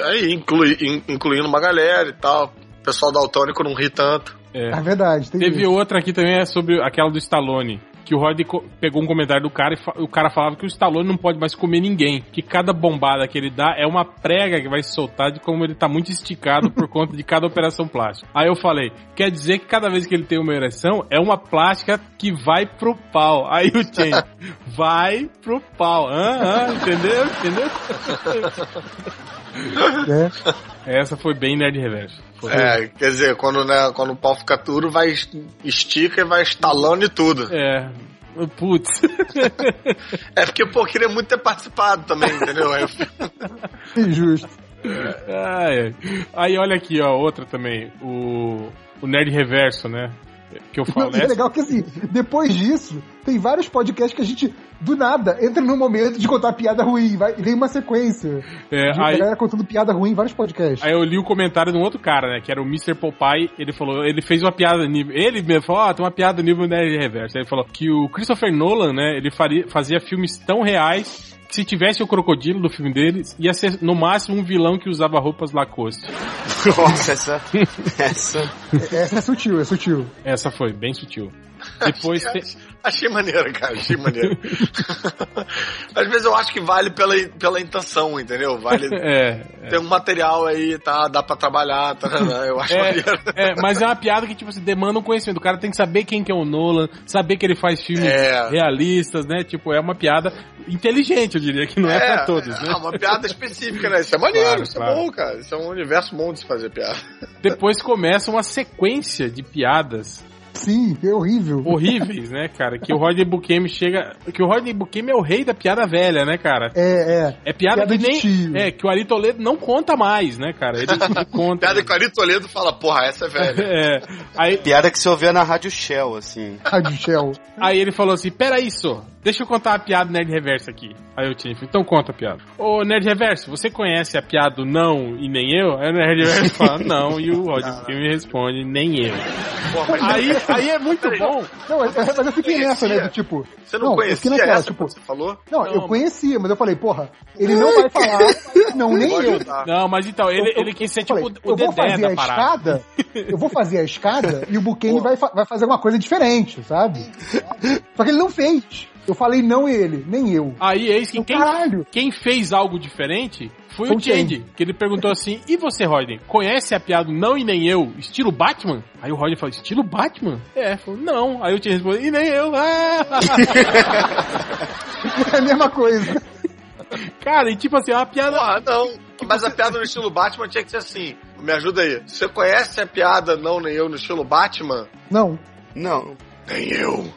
aí inclui, in- incluindo uma galera e tal. O pessoal daltônico não ri tanto. É. É verdade. Tem Teve isso. outra aqui também, é sobre aquela do Stallone. Que o Rod pegou um comentário do cara e o cara falava que o Stallone não pode mais comer ninguém. Que cada bombada que ele dá é uma prega que vai se soltar de como ele tá muito esticado por conta de cada operação plástica. Aí eu falei, quer dizer que cada vez que ele tem uma ereção é uma plástica que vai pro pau. Aí o Chen, vai pro pau. Ah, ah, entendeu? Entendeu? É. Essa foi bem nerd reverso. Foi. É, quer dizer, quando, né, quando o pau fica duro, vai est- estica e vai estalando e tudo. É. Putz. É porque, pô, queria muito ter participado também, entendeu? Injusto. É. Aí olha aqui, ó, outra também. O, o Nerd Reverso, né? Que eu falo, né? é legal que assim, depois disso, tem vários podcasts que a gente, do nada, entra num momento de contar piada ruim. Vai, vem uma sequência. É, de a aí, galera contando piada ruim em vários podcasts. aí eu li o comentário de um outro cara, né? Que era o Mr. Popeye. Ele falou, ele fez uma piada nível. Ele mesmo falou, ó, tem uma piada nível Nerd Reverso. Aí ele falou que o Christopher Nolan, né? Ele faria, fazia filmes tão reais. Se tivesse o crocodilo do filme dele, ia ser no máximo um vilão que usava roupas Lacoste. Nossa, essa. Essa. Essa é sutil, é sutil. Essa foi bem sutil. Depois tem, Achei maneiro, cara, achei maneiro. Às vezes eu acho que vale pela, pela intenção, entendeu? Vale. é, Tem um material aí, tá? Dá pra trabalhar, tá? Eu acho É, maneiro. é, mas é uma piada que, tipo, assim, demanda um conhecimento. O cara tem que saber quem que é o Nolan, saber que ele faz filmes É. realistas, né? Tipo, é uma piada inteligente, eu diria, que não é, pra todos, é, né? uma piada específica, né? Isso é maneiro, Claro, isso claro. é bom, cara. Isso é um universo bom de se fazer piada. Depois começa uma sequência de piadas Sim, é horrível. horríveis, né, cara? Que o Rodney Buchemi chega... Que o Rodney Buchemi é o rei da piada velha, né, cara? É, é. É piada, Piada que de nem... tio. É, que o Ari Toledo não conta mais, né, cara? Ele conta... Piada que o Ari Toledo fala, porra, essa é velha. É, aí, Piada que você ouvia na Rádio Shell, assim. Rádio Shell. Aí ele falou assim: Peraí, só, deixa eu contar a piada Nerd Reverso aqui. Aí eu tinha, então conta a piada. Ô Nerd Reverso, você conhece a piada do não e nem eu? Aí o Nerd Reverso fala não e o Roger me responde nem eu. Porra, mas Aí, aí é muito bom. Não, é- é- mas eu fiquei nessa, né? Do tipo. você não, eu conhecia fiquei naquela, essa tipo. que você falou? Não, Não, eu conhecia, mas eu falei, porra, ele não vai falar. Não, nem eu. Não, mas então, ele, Eu- eu- ele quis ser tipo falei, o eu vou Dedé fazer da a parada. escada, eu vou fazer a escada e o Buquene vai, fa- vai fazer alguma coisa diferente, sabe? Só que ele não fez. Eu falei não ele, nem eu. Aí eis que Eu, quem, caralho. quem fez algo diferente foi Foi o Change, que ele perguntou assim: E você, Rodney, conhece a piada não e nem eu, estilo Batman? Aí o Rodney falou: Estilo Batman? É, falou: Não. Aí o Change respondeu: E nem eu. Ah! É a mesma coisa. Cara, e tipo assim, é uma piada. Porra, não. Mas a piada no estilo Batman tinha que ser assim. Me ajuda aí. Você conhece a piada não nem eu no estilo Batman? Não, Não. Nem eu.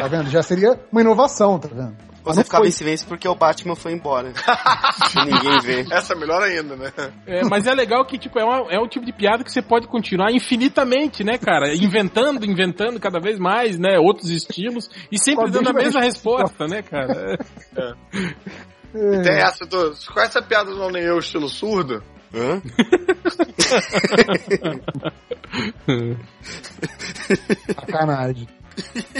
tá vendo? Já seria uma inovação, tá vendo? Você ficava foi. em silêncio porque o Batman foi embora. e ninguém vê. Essa é melhor ainda, né? É, mas é legal que, tipo, é, uma, é um tipo de piada que você pode continuar infinitamente, né, cara? Inventando, inventando cada vez mais, né? Outros estilos e sempre a dando a mesma mesma resposta, né, cara? É, Tem essa do. Você conhece a piada do não nem eu estilo surdo? Hã? sacanagem.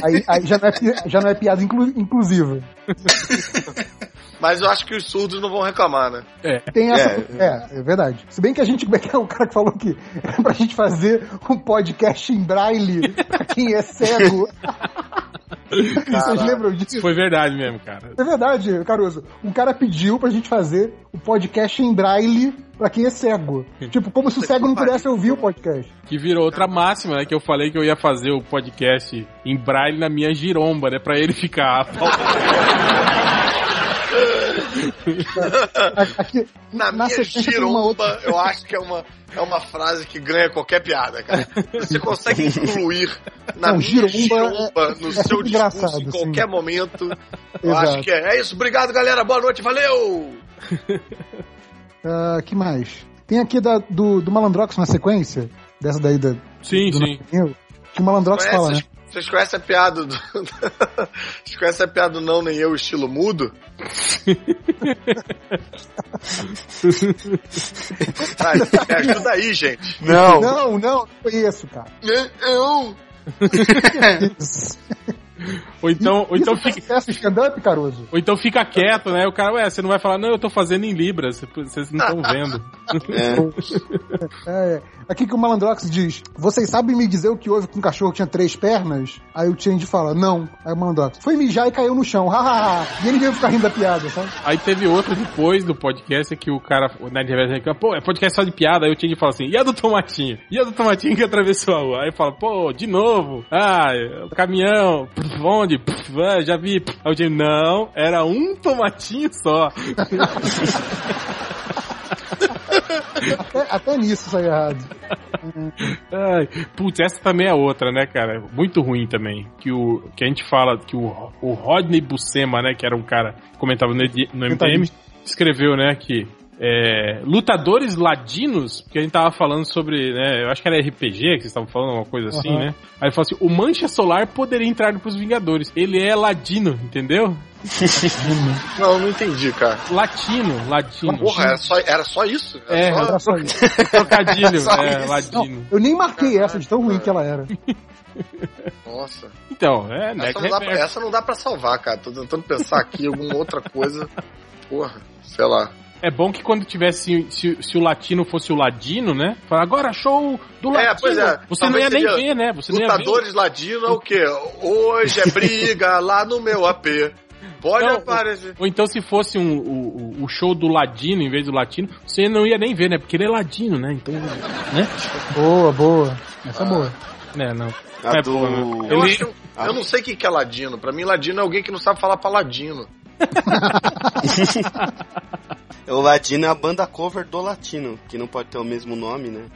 Aí, aí já, não é, já não é piada inclu- inclusiva. Mas eu acho que os surdos não vão reclamar, né? Tem essa. É, é, verdade. Se bem que a gente. Como é que é o cara que falou que era pra gente fazer um podcast em braille pra quem é cego? Vocês lembram disso? Foi verdade mesmo, cara. É verdade, Caruso. Um cara pediu pra gente fazer o podcast em braille pra quem é cego. Tipo, como se o cego não pudesse ouvir o podcast. Que virou outra máxima, né? Que eu falei que eu ia fazer o podcast em braille na minha giromba, né? Pra ele ficar. Aqui, Na, minha tem uma giromba, outra- eu acho que é uma, é uma frase que ganha qualquer piada, cara. Você consegue incluir na Não, minha giromba giromba, é- no é seu discurso em sim. qualquer momento. Eu Exato. acho que é. É isso, obrigado, galera. Boa noite, valeu! Ah, que mais? Tem aqui da, do, do Malandrox na sequência, dessa daí da, Sim, do sim. Que o Malandrox Conhece? fala, né? Vocês conhecem a piada do. Vocês conhecem a piada do não nem eu, estilo mudo? Me ajuda aí, gente. Não. Não, não, não conheço, cara. Eu. Ou então, ou então é fica. stand-up, Caruso? Ou então fica quieto, né? O cara, ué, você não vai falar, não, eu tô fazendo em Libras, vocês não estão vendo. É, aqui que o Malandrox diz: Vocês sabem me dizer o que houve com um cachorro que tinha três pernas? Aí o Change fala: Não. Aí o Malandrox: Foi mijar e caiu no chão. Hahaha. e ele veio ficar rindo da piada, sabe? Aí teve outro depois do podcast que o cara, o Nerd Reverso reclama, pô, é podcast só de piada. Aí o Change fala assim, e a do Tomatinho? E a do Tomatinho que atravessou a rua? Aí fala, pô, de novo. Ah, o caminhão, pff, onde? Pff, ah, já vi. Aí o Change, não, era um tomatinho só. Até, até nisso saiu errado. Ai, putz, essa também é outra, né, cara? Muito ruim também. Que, o, que a gente fala que o, o Rodney Buscema, né, que era um cara que comentava no, no MTM, escreveu, né, que é, lutadores ladinos, porque a gente tava falando sobre, né, eu acho que era RPG que vocês estavam falando, uma coisa assim, Aham. né? Aí ele falou assim, o Mancha Solar poderia entrar pros Vingadores. Ele é ladino, entendeu? Não, não entendi, cara. Latino, latino. Porra, era só, era só isso? Era É, só- Era só isso. Trocadilho, Só é, isso. Não, ladino. eu nem marquei essa de tão ruim que ela era. Nossa. Então, é, né? Essa não, pra, essa não dá pra salvar, cara. Tô tentando pensar aqui em alguma outra coisa. Porra, sei lá. É bom que quando tivesse, se, se o latino fosse o ladino, né? Fala, agora show do latino. É, pois é. Você não ia Talvez nem ver, né? Você não ia ver. Lutadores ladino é o quê? Hoje é briga lá no meu AP. Pode Não, aparecer. Ou então se fosse um, o, show do ladino em vez do latino, você não ia nem ver, né? Porque ele é ladino, né? Então, né? Boa, boa. Essa é boa. É, não. A É, do... pô, né? Eu, Ele- acho, eu não sei o que que é ladino. Pra mim, ladino é alguém que não sabe falar paladino. O Ladino é a banda cover do Latino, que não pode ter o mesmo nome, né?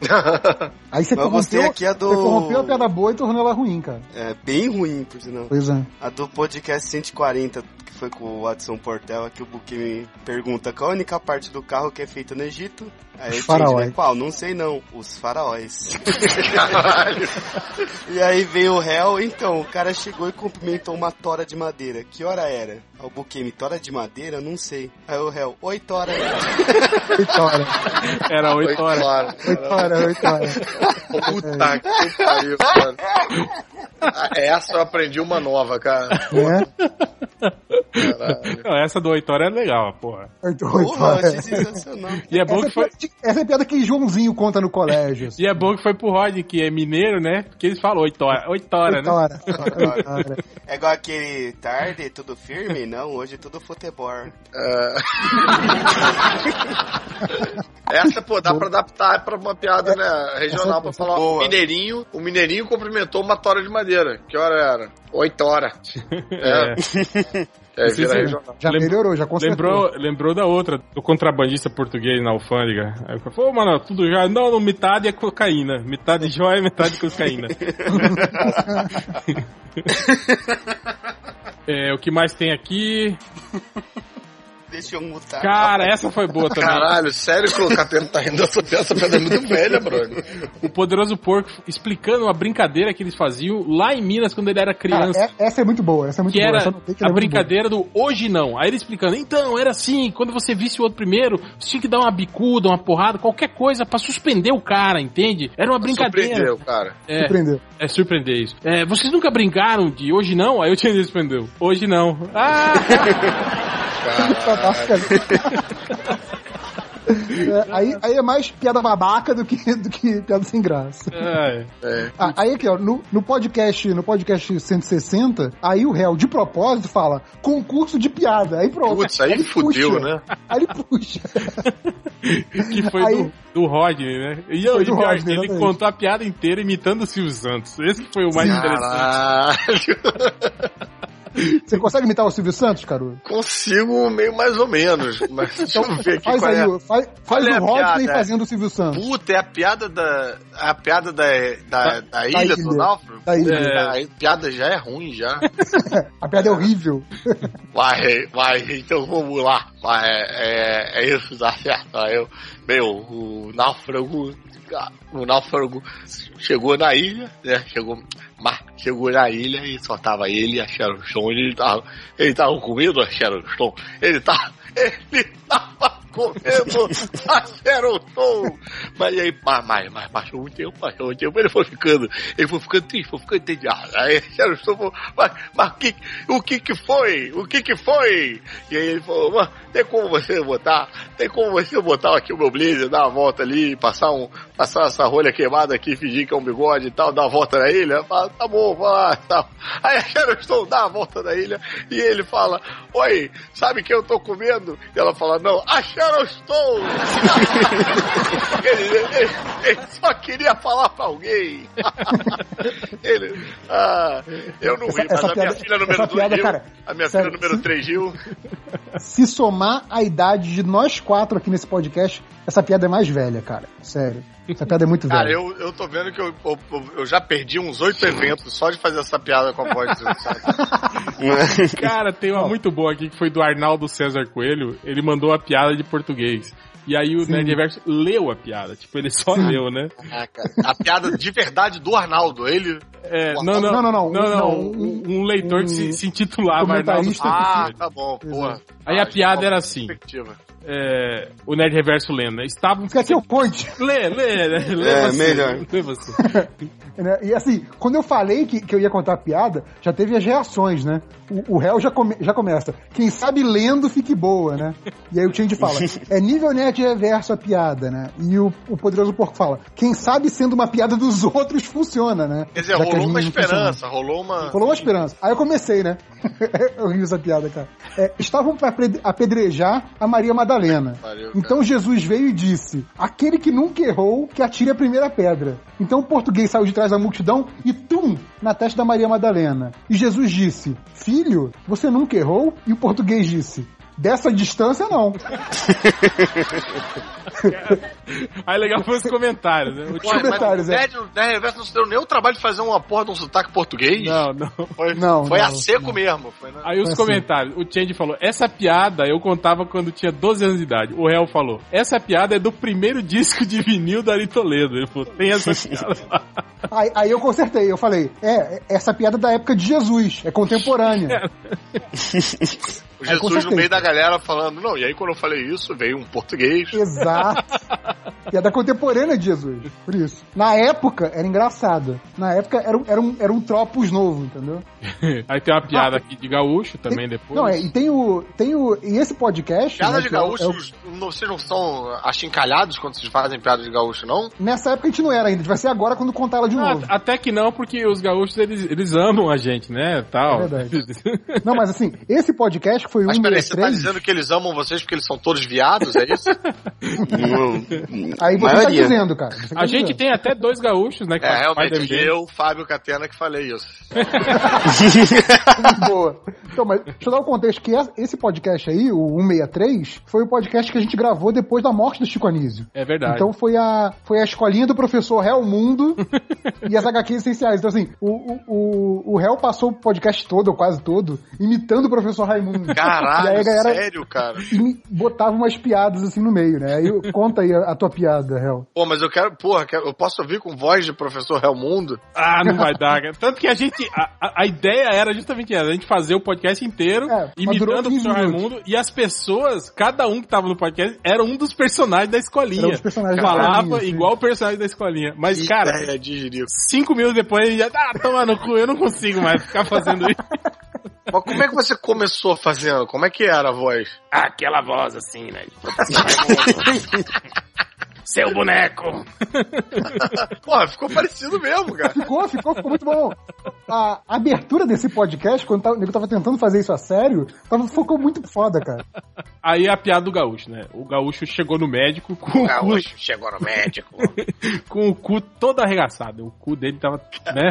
Aí você Mas corrompeu, aqui a do- você corrompeu a piada boa e tornou ela ruim, cara. É bem ruim, por sinal. Pois é. A do podcast 140, que foi com o Watson Portel, aqui o Buque me pergunta qual a única parte do carro que é feita no Egito. Aí Faraós. entendi, né? Qual? Não sei não. Os faraós. Caralho. E aí veio o réu, então, o cara chegou e cumprimentou uma tora de madeira. Que hora era? Buquemi, tora de madeira? Não sei. Aí o réu, oi tora. Oito horas. Era oito Oito horas. horas. Oito horas, oito horas. Puta que pariu, cara. Ah, Essa eu aprendi uma nova, cara. É? Não, essa do oito horas é legal, porra. Oito, oito Porra, achei horas. sensacional. E é bom Essa, que foi. É essa é a piada que Joãozinho conta no colégio. assim. E é bom que foi pro Rod, que é mineiro, né? Porque eles falam oito horas, oito horas, né? horas. Oito horas. É igual aquele tarde, tudo firme? Não, hoje é tudo futebol. É. Essa, pô, dá pra adaptar pra uma piada, né, regional, pra falar Boa. o mineirinho, o mineirinho cumprimentou uma tora de madeira. Que hora era? Oito horas. É, É. é, se-. Já Lem- melhorou, já consertou. Lembrou, lembrou da outra, do contrabandista português na alfândega. Aí eu falei, ô, mano, tudo já. Não, não, metade é cocaína. Metade joia, metade cocaína. é, o que mais tem aqui? Deixa eu mutar. Cara, essa foi boa também. Caralho, sério que o Cateno tá rindo dessa piada? Essa é muito velha, brother. O Poderoso Porco explicando uma brincadeira que eles faziam lá em Minas quando ele era Cara, criança. é- essa é muito boa, essa é muito que boa. era que ela a é muito boa. brincadeira do hoje não. Aí ele explicando, então, era assim, quando você visse o outro primeiro, você tinha que dar uma bicuda, uma porrada, qualquer coisa pra suspender o cara, entende? Era uma brincadeira. Surpreendeu, cara. É, Surpreendeu. é surpreender isso. É, vocês nunca brincaram de hoje não? Aí eu tinha respondeu, hoje não. Ah! É, aí, aí é mais piada babaca do que, do que piada sem graça. É. É. Ah, aí aqui, ó, no, no podcast, no podcast 160, aí o réu, de propósito, fala concurso de piada. Aí pronto. Putz, aí ele fudeu, puxa. né? Aí ele puxa. Que foi Aí- do, do Rodney, né? E eu, Foi e do pior, Rodney, ele exatamente. contou a piada inteira imitando o Silvio Santos. Esse que foi o mais interessante. Você consegue imitar o Silvio Santos, Caru? Consigo meio mais ou menos. Mas deixa eu ver aqui Faz qual aí, é. o- faz, faz é o a Rodney fazendo o Silvio Santos. Puta, é a piada da. A piada da, da, da ilha do ilha. náufrago? Da ilha. É, a piada já é ruim já. A piada é horrível. Vai, vai, então vamos lá. Vai, é, é isso, dá certo. Aí eu, meu, o náufrago. O náufrago chegou na ilha, né? Chegou, mas chegou na ilha e só tava ele e a Sharon Stone. Ele tava, ele tava com medo da Sharon Stone. Ele tava, ele tava Sharon Stone. Mas aí, mas, mas, mas passou um tempo, passou um tempo, ele foi ficando, ele foi ficando triste, foi ficando entediado. Aí a Sharon Stone falou, mas, mas que, o que que foi? O que que foi? E aí ele falou, mas tem como você botar, tem como você botar aqui o meu blazer, dar uma volta ali, passar um, passar essa rolha queimada aqui, fingir que é um bigode e tal, dar uma volta na ilha? Fala, tá bom, vai lá, tal. Aí a Stone dá a volta na ilha e ele fala, oi, sabe quem eu tô comendo? E ela fala, não, a Sharon Stone! ele, ele- ele só queria falar pra alguém. ele, ah, eu não ri, Essa- mas essa a minha piada- filha número essa 2 piada, riu, cara, a minha sério, filha número 3 riu. Se somar a idade de nós quatro aqui nesse podcast, essa piada é mais velha, cara. Sério. Essa piada é muito velha. Cara, eu, eu tô vendo que eu, eu, eu já perdi uns oito eventos só de fazer essa piada com a voz do? Cara, tem uma muito boa aqui que foi do Arnaldo César Coelho. Ele mandou a piada de português. E aí o Sim. Leu a piada. Tipo, ele só leu, né? Caraca, A piada de verdade do Arnaldo, ele. É, não, não, Não, não, não, não, não, não, um, um- um leitor que se, um se intitulava Arnaldo Ah, tá bom, porra. Aí a piada era assim. É, o Nerd Reverso lendo, né? Estavam... Quer que eu conte? Lê, lê, lê, lê É, você, melhor. Lê você. Né? E assim, quando eu falei que, que eu ia contar a piada, já teve as reações, né? O, o réu já, come- já começa. Quem sabe lendo fique boa, né? E aí o Change fala: é nível net reverso a piada, né? E o, o poderoso porco fala: quem sabe sendo uma piada dos outros funciona, né? Quer dizer, Já que as rolou uma esperança, rolou uma. Rolou uma esperança. Aí eu comecei, né? eu ri essa piada, cara. É, estavam para apedrejar a Maria Madalena. Cara. Então Jesus veio e disse: Aquele que nunca errou, que atire a primeira pedra. Então o português saiu de trás da multidão e tum! Na testa da Maria Madalena. E Jesus disse: Filho, você nunca errou? E o português disse: Dessa distância, não. Aí legal foi os comentários, né? O Os mas comentários, o é. O Nerd Reverso não se deu nem o trabalho de fazer uma porra de um sotaque português. Não, não. Foi, Não, foi a não, seco mesmo. Foi, né? Aí os Foi assim. comentários. O Change falou: Essa piada eu contava quando tinha 12 anos de idade. O réu falou: Essa piada é do primeiro disco de vinil da Ari Toledo. Ele falou: Tem essa piada lá. Aí, aí eu consertei, eu falei: É, essa piada é da época de Jesus, é contemporânea. O Aí, com Jesus no meio da galera falando, não, e aí quando eu falei isso, veio um português. Exato. Piada contemporânea de Jesus. Por isso. Na época, era engraçada. Na época, era um, era um, era um tropos novo, entendeu? Aí tem uma piada aqui de gaúcho também Tem- depois. Não, é, e tem o. Tem o. E esse podcast. Piada né, de é gaúcho, é o- não- vocês não são achincalhados quando vocês fazem piada de gaúcho, não? nessa época a gente não era ainda. Vai ser agora quando contar ela de Ah, novo. até que não, porque os gaúchos eles, eles amam a gente, né? Tal. É verdade. Não, mas assim, esse podcast foi Mas um peraí, você tá 63, dizendo que eles amam vocês porque eles são todos viados, é isso? Aí você tá maioria. dizendo, cara. Tá A gente tem até dois gaúchos, né? que É, realmente, eu, Fábio Catena, que falei isso. Boa. Então, mas deixa eu dar o contexto que esse podcast aí, o 163, foi o podcast que a gente gravou depois da morte do Chico Anísio. É verdade. Então foi a, foi a escolinha do professor Réu Mundo e as HQs essenciais. Então, assim, o, o, o, o Réu passou o podcast todo, ou quase todo, imitando o professor Raimundo. Caralho, E aí a galera- sério, cara? E botava umas piadas assim no meio, né? Aí eu- conta aí a, a tua piada, Réu. Pô, mas eu quero, porra, eu posso ouvir com voz de professor Helmundo? Ah, não vai dar. cara. Tanto que a gente. A, a- ideia era justamente essa: a gente fazer o podcast inteiro, É, imitando o 15 professor. Raimundo, e as pessoas, cada um que tava no podcast, era um dos personagens da escolinha. Era um dos personagens da Falava igual o personagem da escolinha. Mas, Que cara, ideia de cinco minutos depois já. Ah, toma no cu, eu não consigo mais ficar fazendo isso. Mas como é que você começou fazendo? Como é que era a voz? Aquela voz assim, né? Seu boneco. Porra, ficou parecido mesmo, cara. Ficou, ficou, ficou muito bom. A abertura desse podcast, quando o nego tava tentando fazer isso a sério, tava, ficou muito foda, cara. Aí a piada do gaúcho, né? O gaúcho chegou no médico com o cu, chegou no médico. com o cu todo arregaçado. O cu dele tava, né?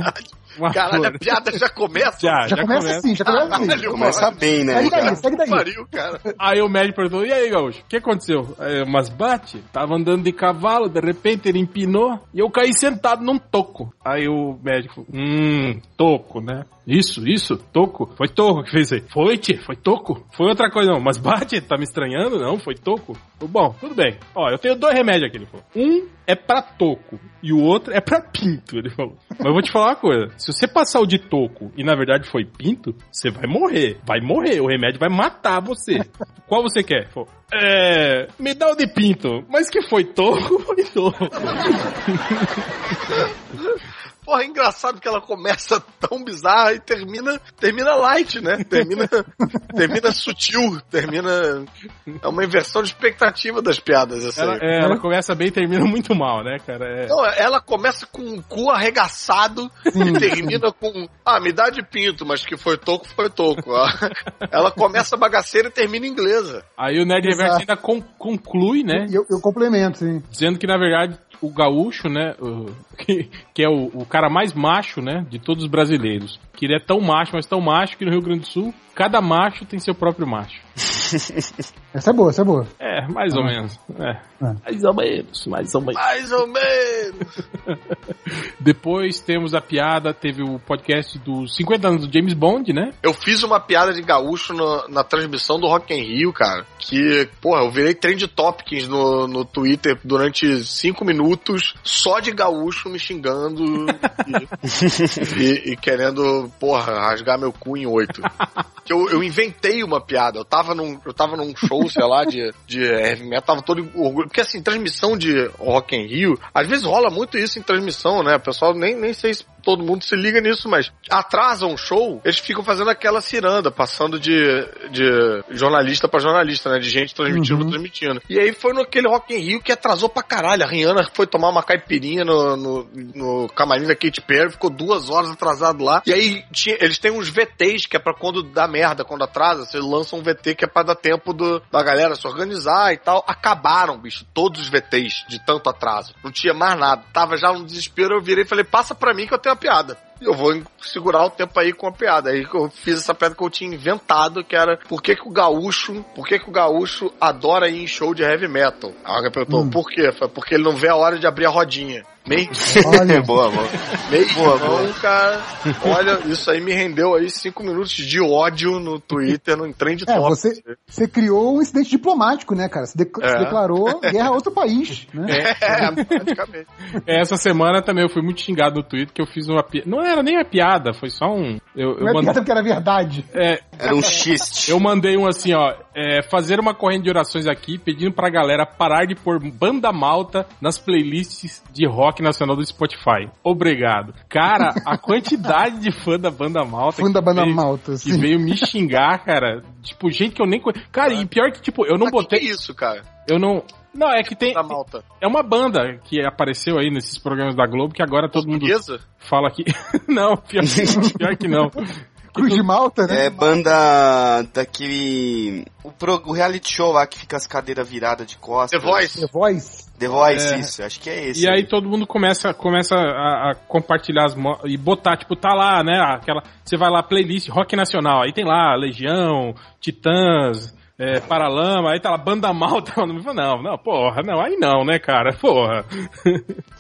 Uma Caralho, flor. a piada já começa. Já, Já, já começa começa. assim, já começa assim. Caralho, Começa bem, né? Segue daí, cara? segue daí. Pariu, cara. Aí o médico perguntou, e aí, Gaúcho, o que aconteceu? É, mas bate, tava andando de cavalo, de repente ele empinou e eu caí sentado num toco. Aí o médico, hum, toco, né? Isso, isso, toco. Foi toco que fez aí. Foi, tio, foi toco. Foi outra coisa não, mas bate, tá me estranhando? Não, foi toco. Bom, tudo bem. Ó, eu tenho dois remédios aqui, ele falou. Um é pra toco e o outro é pra pinto, ele falou. Mas eu vou te falar uma coisa, se você passar o de toco e na verdade foi pinto, você vai morrer. Vai morrer, o remédio vai matar você. Qual você quer? Ele falou, é. Me dá o de pinto. Mas que foi toco, foi toco. Porra, é engraçado que ela começa tão bizarra e termina, termina light, né? Termina, termina sutil, termina. É uma inversão de expectativa das piadas, essa Ela, aí. é, ela começa bem e termina muito mal, né, cara? É. Não, ela começa com o cu arregaçado e termina com. Ah, me dá de pinto, mas que foi toco, foi toco. Ah, Ela começa bagaceira e termina inglesa. Aí o Nerd. Reverso ainda con- conclui, né? Eu, eu complemento, sim. Dizendo que, na verdade, o gaúcho, né? o- que, que é o, o cara mais macho, né? De todos os brasileiros. Que ele é tão macho, mas tão macho que no Rio Grande do Sul, cada macho tem seu próprio macho. Essa é boa, essa é boa. É, mais ou menos. É. Ah. Mais ou menos, mais ou menos. Mais ou menos. Depois temos a piada, teve o podcast dos 50 anos do James Bond, né? Eu fiz uma piada de gaúcho no- na transmissão do Rock in Rio, cara. Que, porra, eu virei trend topics no, no Twitter durante cinco minutos só de gaúcho me xingando e, e- e querendo, porra, rasgar meu cu em oito. Que eu, eu inventei uma piada. Eu tava num, eu tava num show, sei lá, de, de heavy metal, tava todo em orgulho. Porque assim, transmissão de Rock in Rio, às vezes rola muito isso em transmissão, né? O pessoal nem, nem sei se todo mundo se liga nisso, mas atrasa um show, eles ficam fazendo aquela ciranda, passando de, de jornalista pra jornalista, né? De gente transmitindo, Uhum. transmitindo. E aí foi naquele Rock in Rio que atrasou pra caralho. A Rihanna foi tomar uma caipirinha no, no, no camarim da Katy Perry, ficou duas horas atrasado lá. E aí tinha- eles têm uns VTs que é pra quando dá merda, quando atrasa, você lança um VT que é pra dar tempo do, da galera se organizar e tal. Acabaram, bicho, todos os VTs de tanto atraso. Não tinha mais nada. Tava já no desespero, eu virei e falei, passa pra mim que eu tenho piada. E Eu vou segurar o tempo aí com a piada. Aí que eu fiz essa piada que eu tinha inventado, que era por que, que o gaúcho, por que, que o gaúcho adora ir em show de heavy metal? Aí alguém perguntou, Hum. por quê? Porque ele não vê a hora de abrir a rodinha. Meio Olha, boa, boa. Meio Boa, boa. cara. Olha, isso aí me rendeu aí cinco minutos de ódio no Twitter, no trend É, top. você, você criou um incidente diplomático, né, cara? Você, de- É. você declarou guerra a outro país, né? É, praticamente. Essa semana também eu fui muito xingado no Twitter que eu fiz uma piada. Não era nem uma piada, foi só um. Eu, eu Não é mandei- piada porque era verdade. é, Era um xiste. Eu mandei um assim, ó, é, fazer uma corrente de orações aqui, pedindo pra galera parar de pôr banda malta nas playlists de rock nacional do Spotify. Obrigado. Cara, a quantidade de fã da banda malta. Fã da que banda veio- malta, Que assim. veio me xingar, cara. Tipo, gente que eu nem conheço. Cara, e pior que, tipo, eu não Mas que botei. que é isso, cara? Eu não. Não, é que tem. Da malta. É uma banda que apareceu aí nesses programas da Globo que agora todo mundo Portuguesa? fala que. não, pior que, pior que não. Cruz de Malta, né? É banda daquele. O, pro, o reality show lá que fica as cadeiras viradas de costas. The Voice? The Voice. The Voice, É. isso. Acho que é esse. E aí todo mundo começa, começa a, a compartilhar as mo- e botar, tipo, tá lá, né? Aquela. Você vai lá, playlist rock nacional, aí tem lá Legião, Titãs, é, Paralama, aí tá lá, Banda Malta. Não, não, porra, não, aí não, né, cara? Porra.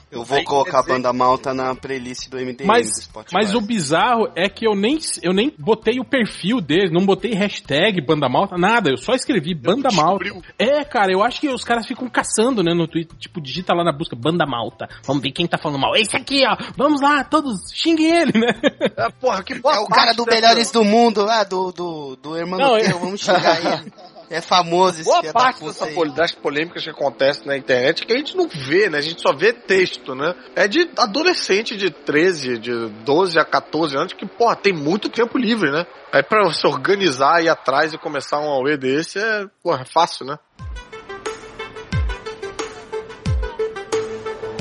Eu vou Aí colocar a dizer- banda malta na playlist do MDM do Mas, Spotify. mas o bizarro é que eu nem, eu nem botei o perfil deles, não botei hashtag Banda Malta, nada, eu só escrevi Banda Malta. É, cara, eu acho que os caras ficam caçando, né, no Twitter, tipo, digita lá na busca Banda Malta. Vamos ver quem tá falando mal. Esse aqui, ó, vamos lá, todos, xinguem ele, né? É, porra, que boa É o cara do dessa- Melhores do Mundo lá, do, do, do Hermano Não, Teu, eu- vamos xingar ele. É famoso esse Boa da parte puta dessa pol- das polêmicas que acontecem na internet que a gente não vê, né? A gente só vê texto, né? É de adolescente de 13, de 12 a 14 anos que, porra, tem muito tempo livre, né? Aí pra se organizar, ir atrás e começar um AUE desse é, porra, é fácil, né?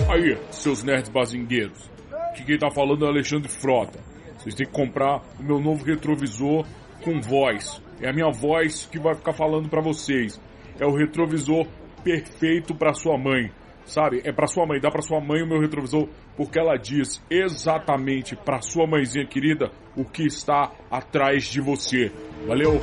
Aí, seus nerds bazingueiros. Que quem tá falando é o Alexandre Frota. Vocês têm que comprar o meu novo retrovisor com voz. É a minha voz que vai ficar falando pra vocês. É o retrovisor perfeito pra sua mãe. sabe? É pra sua mãe, dá pra sua mãe o meu retrovisor, porque ela diz exatamente pra sua mãezinha querida o que está atrás de você. Valeu?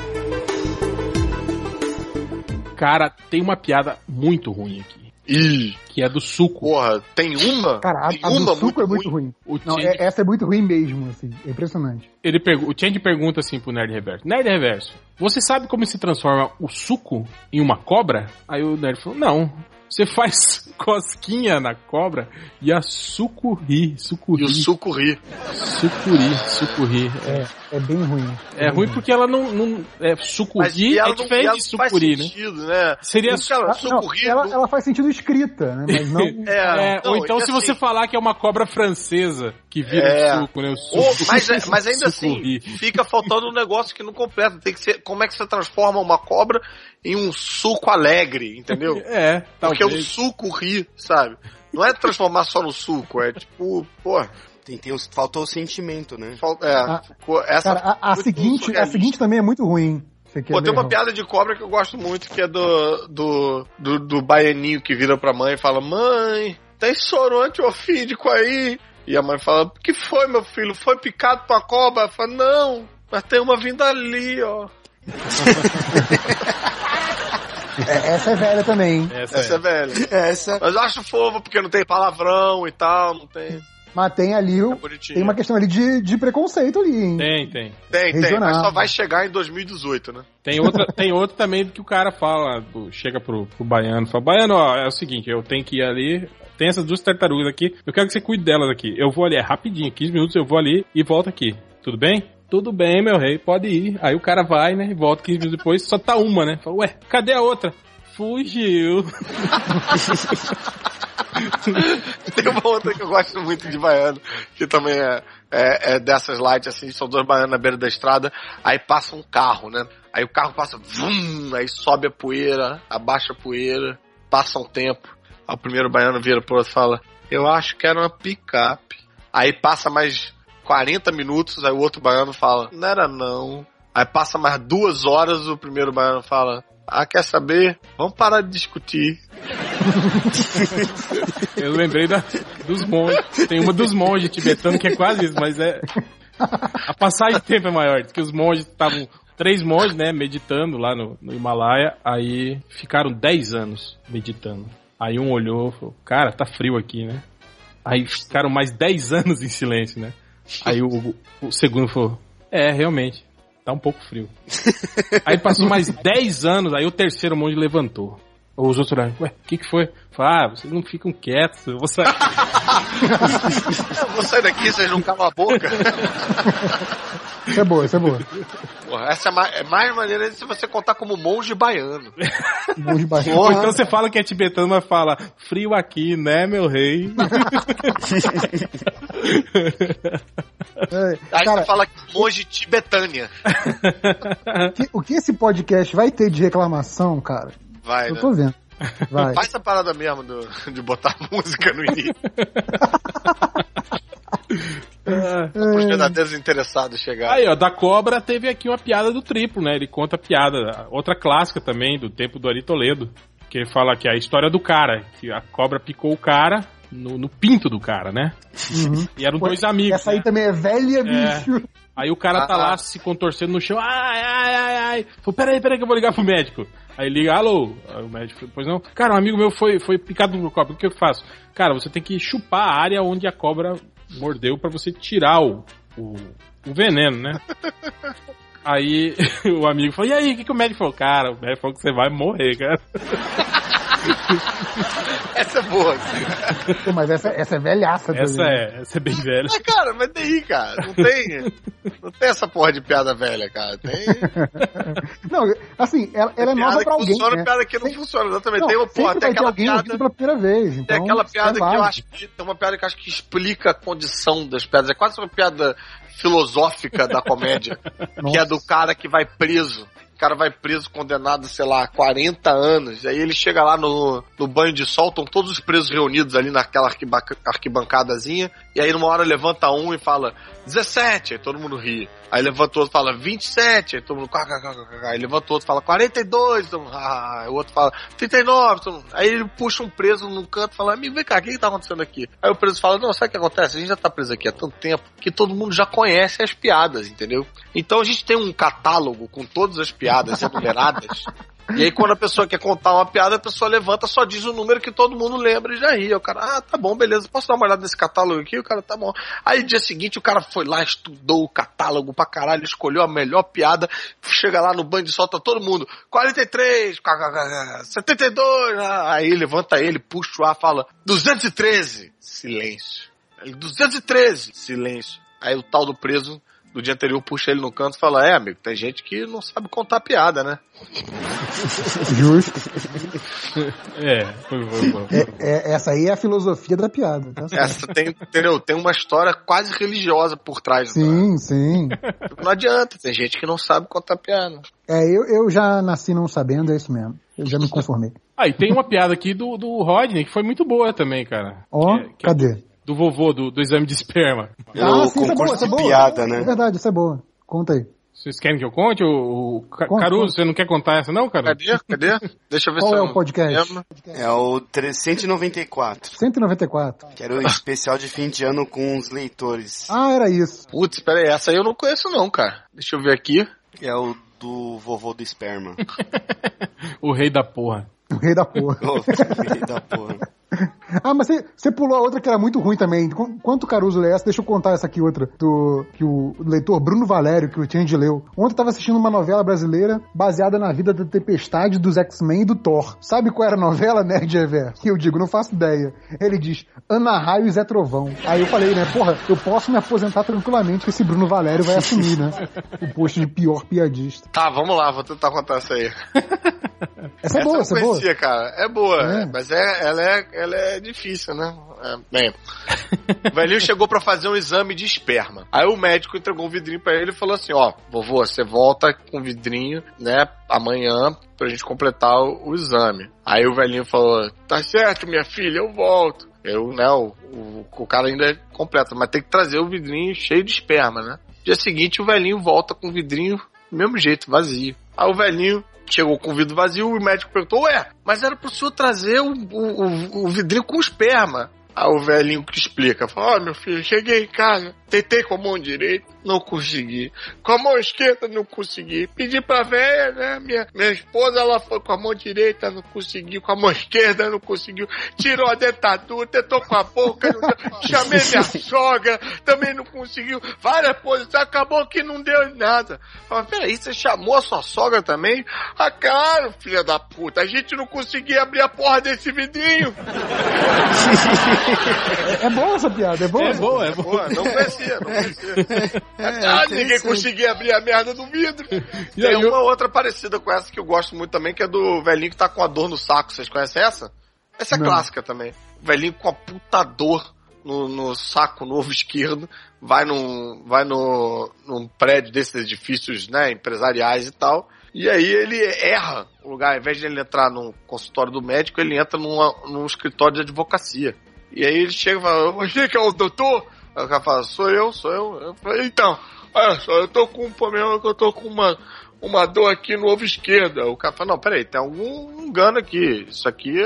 Cara, tem uma piada muito ruim aqui. Ih, Que é do suco. porra, tem uma? Cara, a, tem a do uma suco é muito ruim. O Não, Change, é- essa é muito ruim mesmo, assim. É impressionante. ele pergu- o Change pergunta assim pro Nerd Reverso: Nerd Reverso, você sabe como se transforma o suco em uma cobra? Aí o Nerd falou: Não. Você faz cosquinha na cobra e a sucuri, E sucuri, o suco ri. sucuri, sucuri. É, é bem ruim. É, ruim porque ela não, não é sucuri e ela é não, e diferente ela de não faz sucuri, né? sentido, né? Seria Porque ela, Ah, suco não, ela, não- ela faz sentido escrita, né? Mas não. É, É, não, ou então e se assim- você falar que é uma cobra francesa que vira É. o suco, né? O suco, Ou- mas, é- mas ainda assim, sucuri. fica faltando um negócio que não completa. Tem que ser. Como é que você transforma uma cobra em um suco alegre, entendeu? É, Porque o talvez. suco ri, sabe? Não é transformar só no suco, é tipo, pô, Tem, tem os- faltou o sentimento, né? falta- é, Ah, ficou- essa Cara, a, a seguinte, a surrealista. seguinte também é muito ruim. Pô, tem uma piada de cobra que eu gosto muito, que é do, do, do, do baianinho que vira pra mãe e fala, mãe, tem soro antiofídico aí? E a mãe fala, o que foi, meu filho? Foi picado por uma cobra? Ela fala, não, mas tem uma vindo ali, ó. É, essa é velha também, hein? Essa, Essa é é. velha. Essa. Mas eu acho fofo, porque não tem palavrão e tal, não tem... Mas tem ali, É tem uma questão ali de, de preconceito ali, hein? Tem, tem. Tem, tem, regional. mas só vai chegar em 2018, né? Tem outra, tem outra também que o cara fala, do- chega pro, pro baiano, fala, baiano, ó, é o seguinte, eu tenho que ir ali, tem essas duas tartarugas aqui, eu quero que você cuide delas aqui. Eu vou ali, é rapidinho, 15 minutos eu vou ali e volto aqui. Tudo bem? Tudo bem, meu rei, pode ir. Aí o cara vai, né, e volta 15 minutos depois, só tá uma, né? Fala, ué, cadê a outra? Fugiu. Tem uma outra que eu gosto muito de baiano, que também é, é, é dessas light, assim, são dois baianos na beira da estrada, aí passa um carro, né? Aí o carro passa, vum, aí sobe a poeira, abaixa a poeira, passa um tempo, aí o primeiro baiano vira pro outro e fala, eu acho que era uma picape. Aí passa mais 40 minutos, aí o outro baiano fala, não era não. Aí passa mais duas horas, o primeiro baiano fala, ah, quer saber? Vamos parar de discutir. Eu lembrei da, dos monges. Tem uma dos monges tibetanos que é quase isso, mas é. A passagem de tempo é maior. Que os monges estavam. Três monges, né, meditando lá no, no Himalaia. Aí ficaram 10 anos meditando. Aí um olhou e falou: Cara, tá frio aqui, né? Aí ficaram mais 10 anos em silêncio, né? Aí o, o segundo falou: É, realmente. Tá um pouco frio. Aí passou mais 10 anos, aí o terceiro monge levantou. Os outros olharam, ué, o que que foi? Falaram, ah, vocês não ficam quietos, eu vou sair. Eu vou sair daqui, vocês não calam a boca. Isso é boa, isso é boa. Porra, essa é mais, é mais maneira se você contar como monge baiano. Bom de baixo. Ou então você fala que é tibetano, mas fala, frio aqui, né, meu rei? É, Aí cara, você fala monge tibetânia. que- o que esse podcast vai ter de reclamação, cara? Vai, Eu né? tô vendo. Vai. Faz essa parada mesmo do, de botar música no início. Para os verdadeiros interessados chegarem. Aí, ó, da cobra teve aqui uma piada do triplo, né? Ele conta a piada, outra clássica também, do tempo do Ari Toledo. Que ele fala que é a história do cara, que a cobra picou o cara no, no pinto do cara, né? Uhum. E eram dois amigos. Essa aí né? também é velha, bicho. Aí o cara tá Ah, lá ah. se contorcendo no chão, ai, ai, ai, ai. Falei, peraí, peraí que eu vou ligar pro médico. Aí liga, alô. Aí o médico pois não. Cara, um amigo meu foi, foi picado por cobra, o que eu faço? Cara, você tem que chupar a área onde a cobra mordeu pra você tirar o, o, o veneno, né? Aí o amigo falou, e aí, o que, que o médico falou? Cara, o médico falou que você vai morrer, cara. Essa é boa. Pô, mas essa, essa é velhaça. Essa também. é, essa é bem velha. Mas, cara, mas daí, cara, não tem. Não tem essa porra de piada velha, cara. Tem Não, assim, ela, ela é piada nova pra alguém. funciona né? piada que não funciona. Exatamente. Não, tem uma porra, tem aquela alguém piada. pela primeira vez. Então, Tem aquela piada é que eu acho que. Tem uma piada que eu acho que explica a condição das piadas. É quase uma piada filosófica da comédia. que é do cara que vai preso. cara vai preso, condenado, sei lá, 40 anos. Aí ele chega lá no, no banho de sol, estão todos os presos reunidos ali naquela arquibanca, arquibancadazinha. E aí numa hora levanta um e fala 17, aí todo mundo ri. Aí levanta outro e fala 27, aí todo mundo. Aí levanta outro e fala 42, todo mundo, ah, o outro fala 39, todo aí ele puxa um preso num canto e fala: Amigo, vem cá, o que, que tá acontecendo aqui? Aí o preso fala: Não, sabe o que acontece? A gente já tá preso aqui há tanto tempo que todo mundo já conhece as piadas, entendeu? Então a gente tem um catálogo com todas as piadas enumeradas. E aí, quando a pessoa quer contar uma piada, a pessoa levanta, só diz o número que todo mundo lembra e já ri. O cara, ah, tá bom, beleza, posso dar uma olhada nesse catálogo aqui? O cara, tá bom. Aí, dia seguinte, o cara foi lá, estudou o catálogo pra caralho, escolheu a melhor piada, chega lá no banho e solta todo mundo, 43, 72, aí levanta ele, puxa o ar, fala, 213, silêncio. 213, silêncio. Aí o tal do preso do dia anterior puxa ele no canto e fala: É, amigo, tem gente que não sabe contar piada, né? Justo. É, foi, foi, foi. É, é, essa aí é a filosofia da piada. Tá. Essa tem, entendeu? Tem uma história quase religiosa por trás. Sim, sim. Não adianta, tem gente que não sabe contar piada. É, eu, eu já nasci não sabendo, é isso mesmo. Eu já me conformei. Ah, e tem uma piada aqui do, do Rodney que foi muito boa também, cara. Ó, é cadê? Do vovô do, do exame de esperma. No sim, essa é boa, essa é boa. piada, É né? verdade, isso é boa. Conta aí. Vocês querem que eu conte? O, o Conta, Caruso, conta. você não quer contar essa não, Caruso? Cadê? Cadê? Deixa eu ver Qual se é eu o podcast? É o 394, 194. que era o especial de fim de ano com os leitores. Ah, era isso. Putz, pera aí, essa aí eu não conheço não, cara. Deixa eu ver aqui. É o do vovô do esperma. O rei da porra. O rei da porra. Ô, filho da porra. Ah, mas você, você pulou a outra que era muito ruim também. Qu- Quanto Caruso lê essa? Deixa eu contar essa aqui outra. Do, que o leitor Bruno Valério, que o Change leu. Ontem eu tava assistindo uma novela brasileira baseada na vida da Tempestade, dos X-Men e do Thor. Sabe qual era a novela, Nerd Reverso? E eu digo, não faço ideia. Ele diz, Ana Raio e Zé Trovão. Aí eu falei, né, porra, eu posso me aposentar tranquilamente que esse Bruno Valério vai assumir, né? O posto de pior piadista. Tá, vamos lá, vou tentar contar essa aí. Essa é boa, eu essa é boa. conhecia, cara. É boa, É. mas é, ela, é, ela é difícil, né? É, bem, o velhinho chegou pra fazer um exame de esperma. Aí o médico entregou um vidrinho pra ele e falou assim: Ó, vovô, você volta com o vidrinho, né, amanhã pra gente completar o, o exame. Aí o velhinho falou: Tá certo, minha filha, eu volto. Eu, né, o, o, o cara ainda é completo, mas tem que trazer o vidrinho cheio de esperma, né? Dia seguinte o velhinho volta com o vidrinho do mesmo jeito, vazio. Aí o velhinho chegou com o vidro vazio e o médico perguntou: Ué, mas era pro senhor trazer o, o, o- vidrinho com esperma. Aí o velhinho que explica: Ó, meu filho, cheguei em casa, tentei com a mão direita, não consegui. Com a mão esquerda, não consegui. Pedi pra velha, né? Minha, minha esposa, ela foi com a mão direita, não conseguiu. Com a mão esquerda, não conseguiu. Tirou a dentadura, tentou com a boca. não deu. Chamei minha sogra, também não conseguiu. Várias posições, acabou que não deu nada. Falei, peraí, você chamou a sua sogra também? Ah, claro, filha da puta. A gente não conseguia abrir a porra desse vidrinho. É boa essa piada, é boa. É boa, é Pô, boa. não conhecia, não conhecia. Ah, ninguém conseguia abrir a merda do vidro. E Tem aí, uma outra parecida com essa que eu gosto muito também, que é do velhinho que tá com a dor no saco. Vocês conhecem essa? Essa é Não. clássica também. O velhinho com a puta dor no, no saco novo esquerdo, vai num, vai no, num prédio desses edifícios, né, empresariais e tal. E aí ele erra o lugar, ao invés de ele entrar no consultório do médico, ele entra numa, num escritório de advocacia. E aí ele chega e fala, você que é o doutor? Aí o cara fala, sou eu, sou eu. Eu falei, então, olha só, eu tô com um problema que eu tô com uma, uma dor aqui no ovo esquerdo. Aí O cara fala, não, peraí, tem algum engano aqui. Isso aqui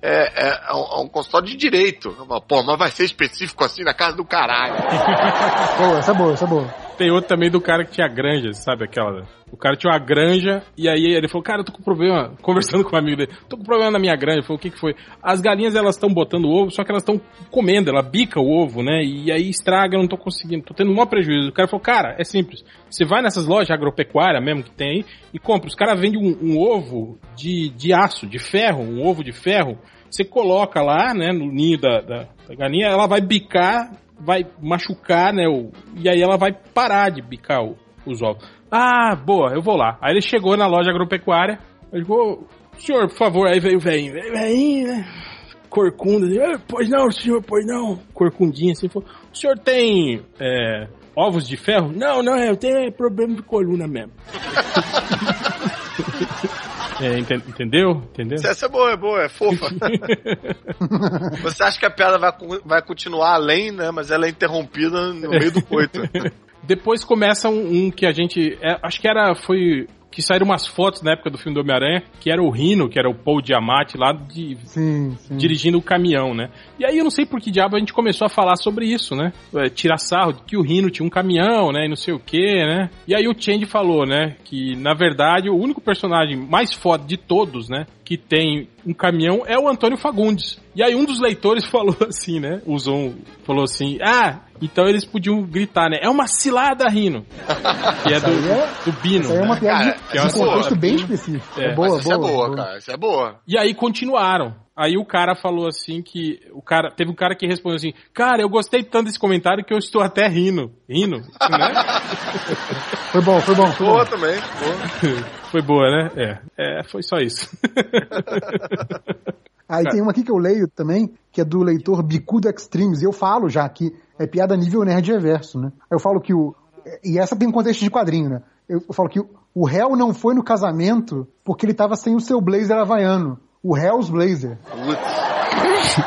é, é, é um, é um consultório de direito. Eu falo, Pô, mas vai ser específico assim na casa do caralho. Boa, essa é boa, essa é boa. Tem outro também do cara que tinha granja, sabe aquela? O cara tinha uma granja e aí ele falou, cara, eu tô com problema, conversando com um amigo dele, tô com problema na minha granja. Falou, o que que foi? As galinhas, elas estão botando ovo, só que elas estão comendo, ela bica o ovo, né? E aí estraga, eu não tô conseguindo, tô tendo um maior prejuízo. O cara falou, cara, é simples. Você vai nessas lojas agropecuárias mesmo que tem aí e compra. Os caras vendem um, um ovo de, de aço, de ferro, um ovo de ferro. Você coloca lá, né, no ninho da, da, da galinha, ela vai bicar vai machucar, né? O, e aí ela vai parar de bicar o- os ovos. Ah, boa, eu vou lá. Aí ele chegou na loja agropecuária, ele falou, senhor, por favor, aí veio o velhinho, veio velhinho, né? Corcunda, assim, "Ah, pois não, senhor, pois não. Corcundinha assim, falou, o senhor tem é, ovos de ferro? Não, não, eu tenho é, problema de coluna mesmo. É, enten- entendeu? Entendeu? Essa é boa, é boa, é fofa. Você acha que a piada vai, vai continuar além, né? Mas ela é interrompida no meio do coito. Depois começa um, um que a gente. é, acho que era. Foi. Que saíram umas fotos na época do filme do Homem-Aranha, que era o Rino, que era o Paul Diamante lá de, Sim, sim. dirigindo o caminhão, né? E aí eu não sei por que diabo a gente começou a falar sobre isso, né? É, tirar sarro que o Rino tinha um caminhão, né? E não sei o que, né? E aí o Change falou, né? Que na verdade o único personagem mais foda de todos, né? Que tem um caminhão é o Antônio Fagundes. E aí um dos leitores falou assim, né? Usou um, falou assim: Ah, então eles podiam gritar, né? É uma cilada, Rino. Que é do, é- do Bino. Isso aí é uma né? piada Cara, de, é de contexto boa. bem específico. É, É, boa, isso boa, é boa, boa. cara. Isso é boa. E aí continuaram. Aí o cara falou assim que. O cara, teve um cara que respondeu assim: Cara, eu gostei tanto desse comentário que eu estou até rindo. Rindo, né? Foi bom, foi bom, foi bom. Boa também. Boa. Foi boa, né? É. É, foi só isso. Aí tem uma aqui que eu leio também, que é do leitor Bicudo Extremes, e eu falo já que é piada nível nerd reverso, né? Eu falo que o. E essa tem um contexto de quadrinho, né? Eu, eu falo que o, réu não foi no casamento porque ele tava sem o seu blazer havaiano. O réus blazer.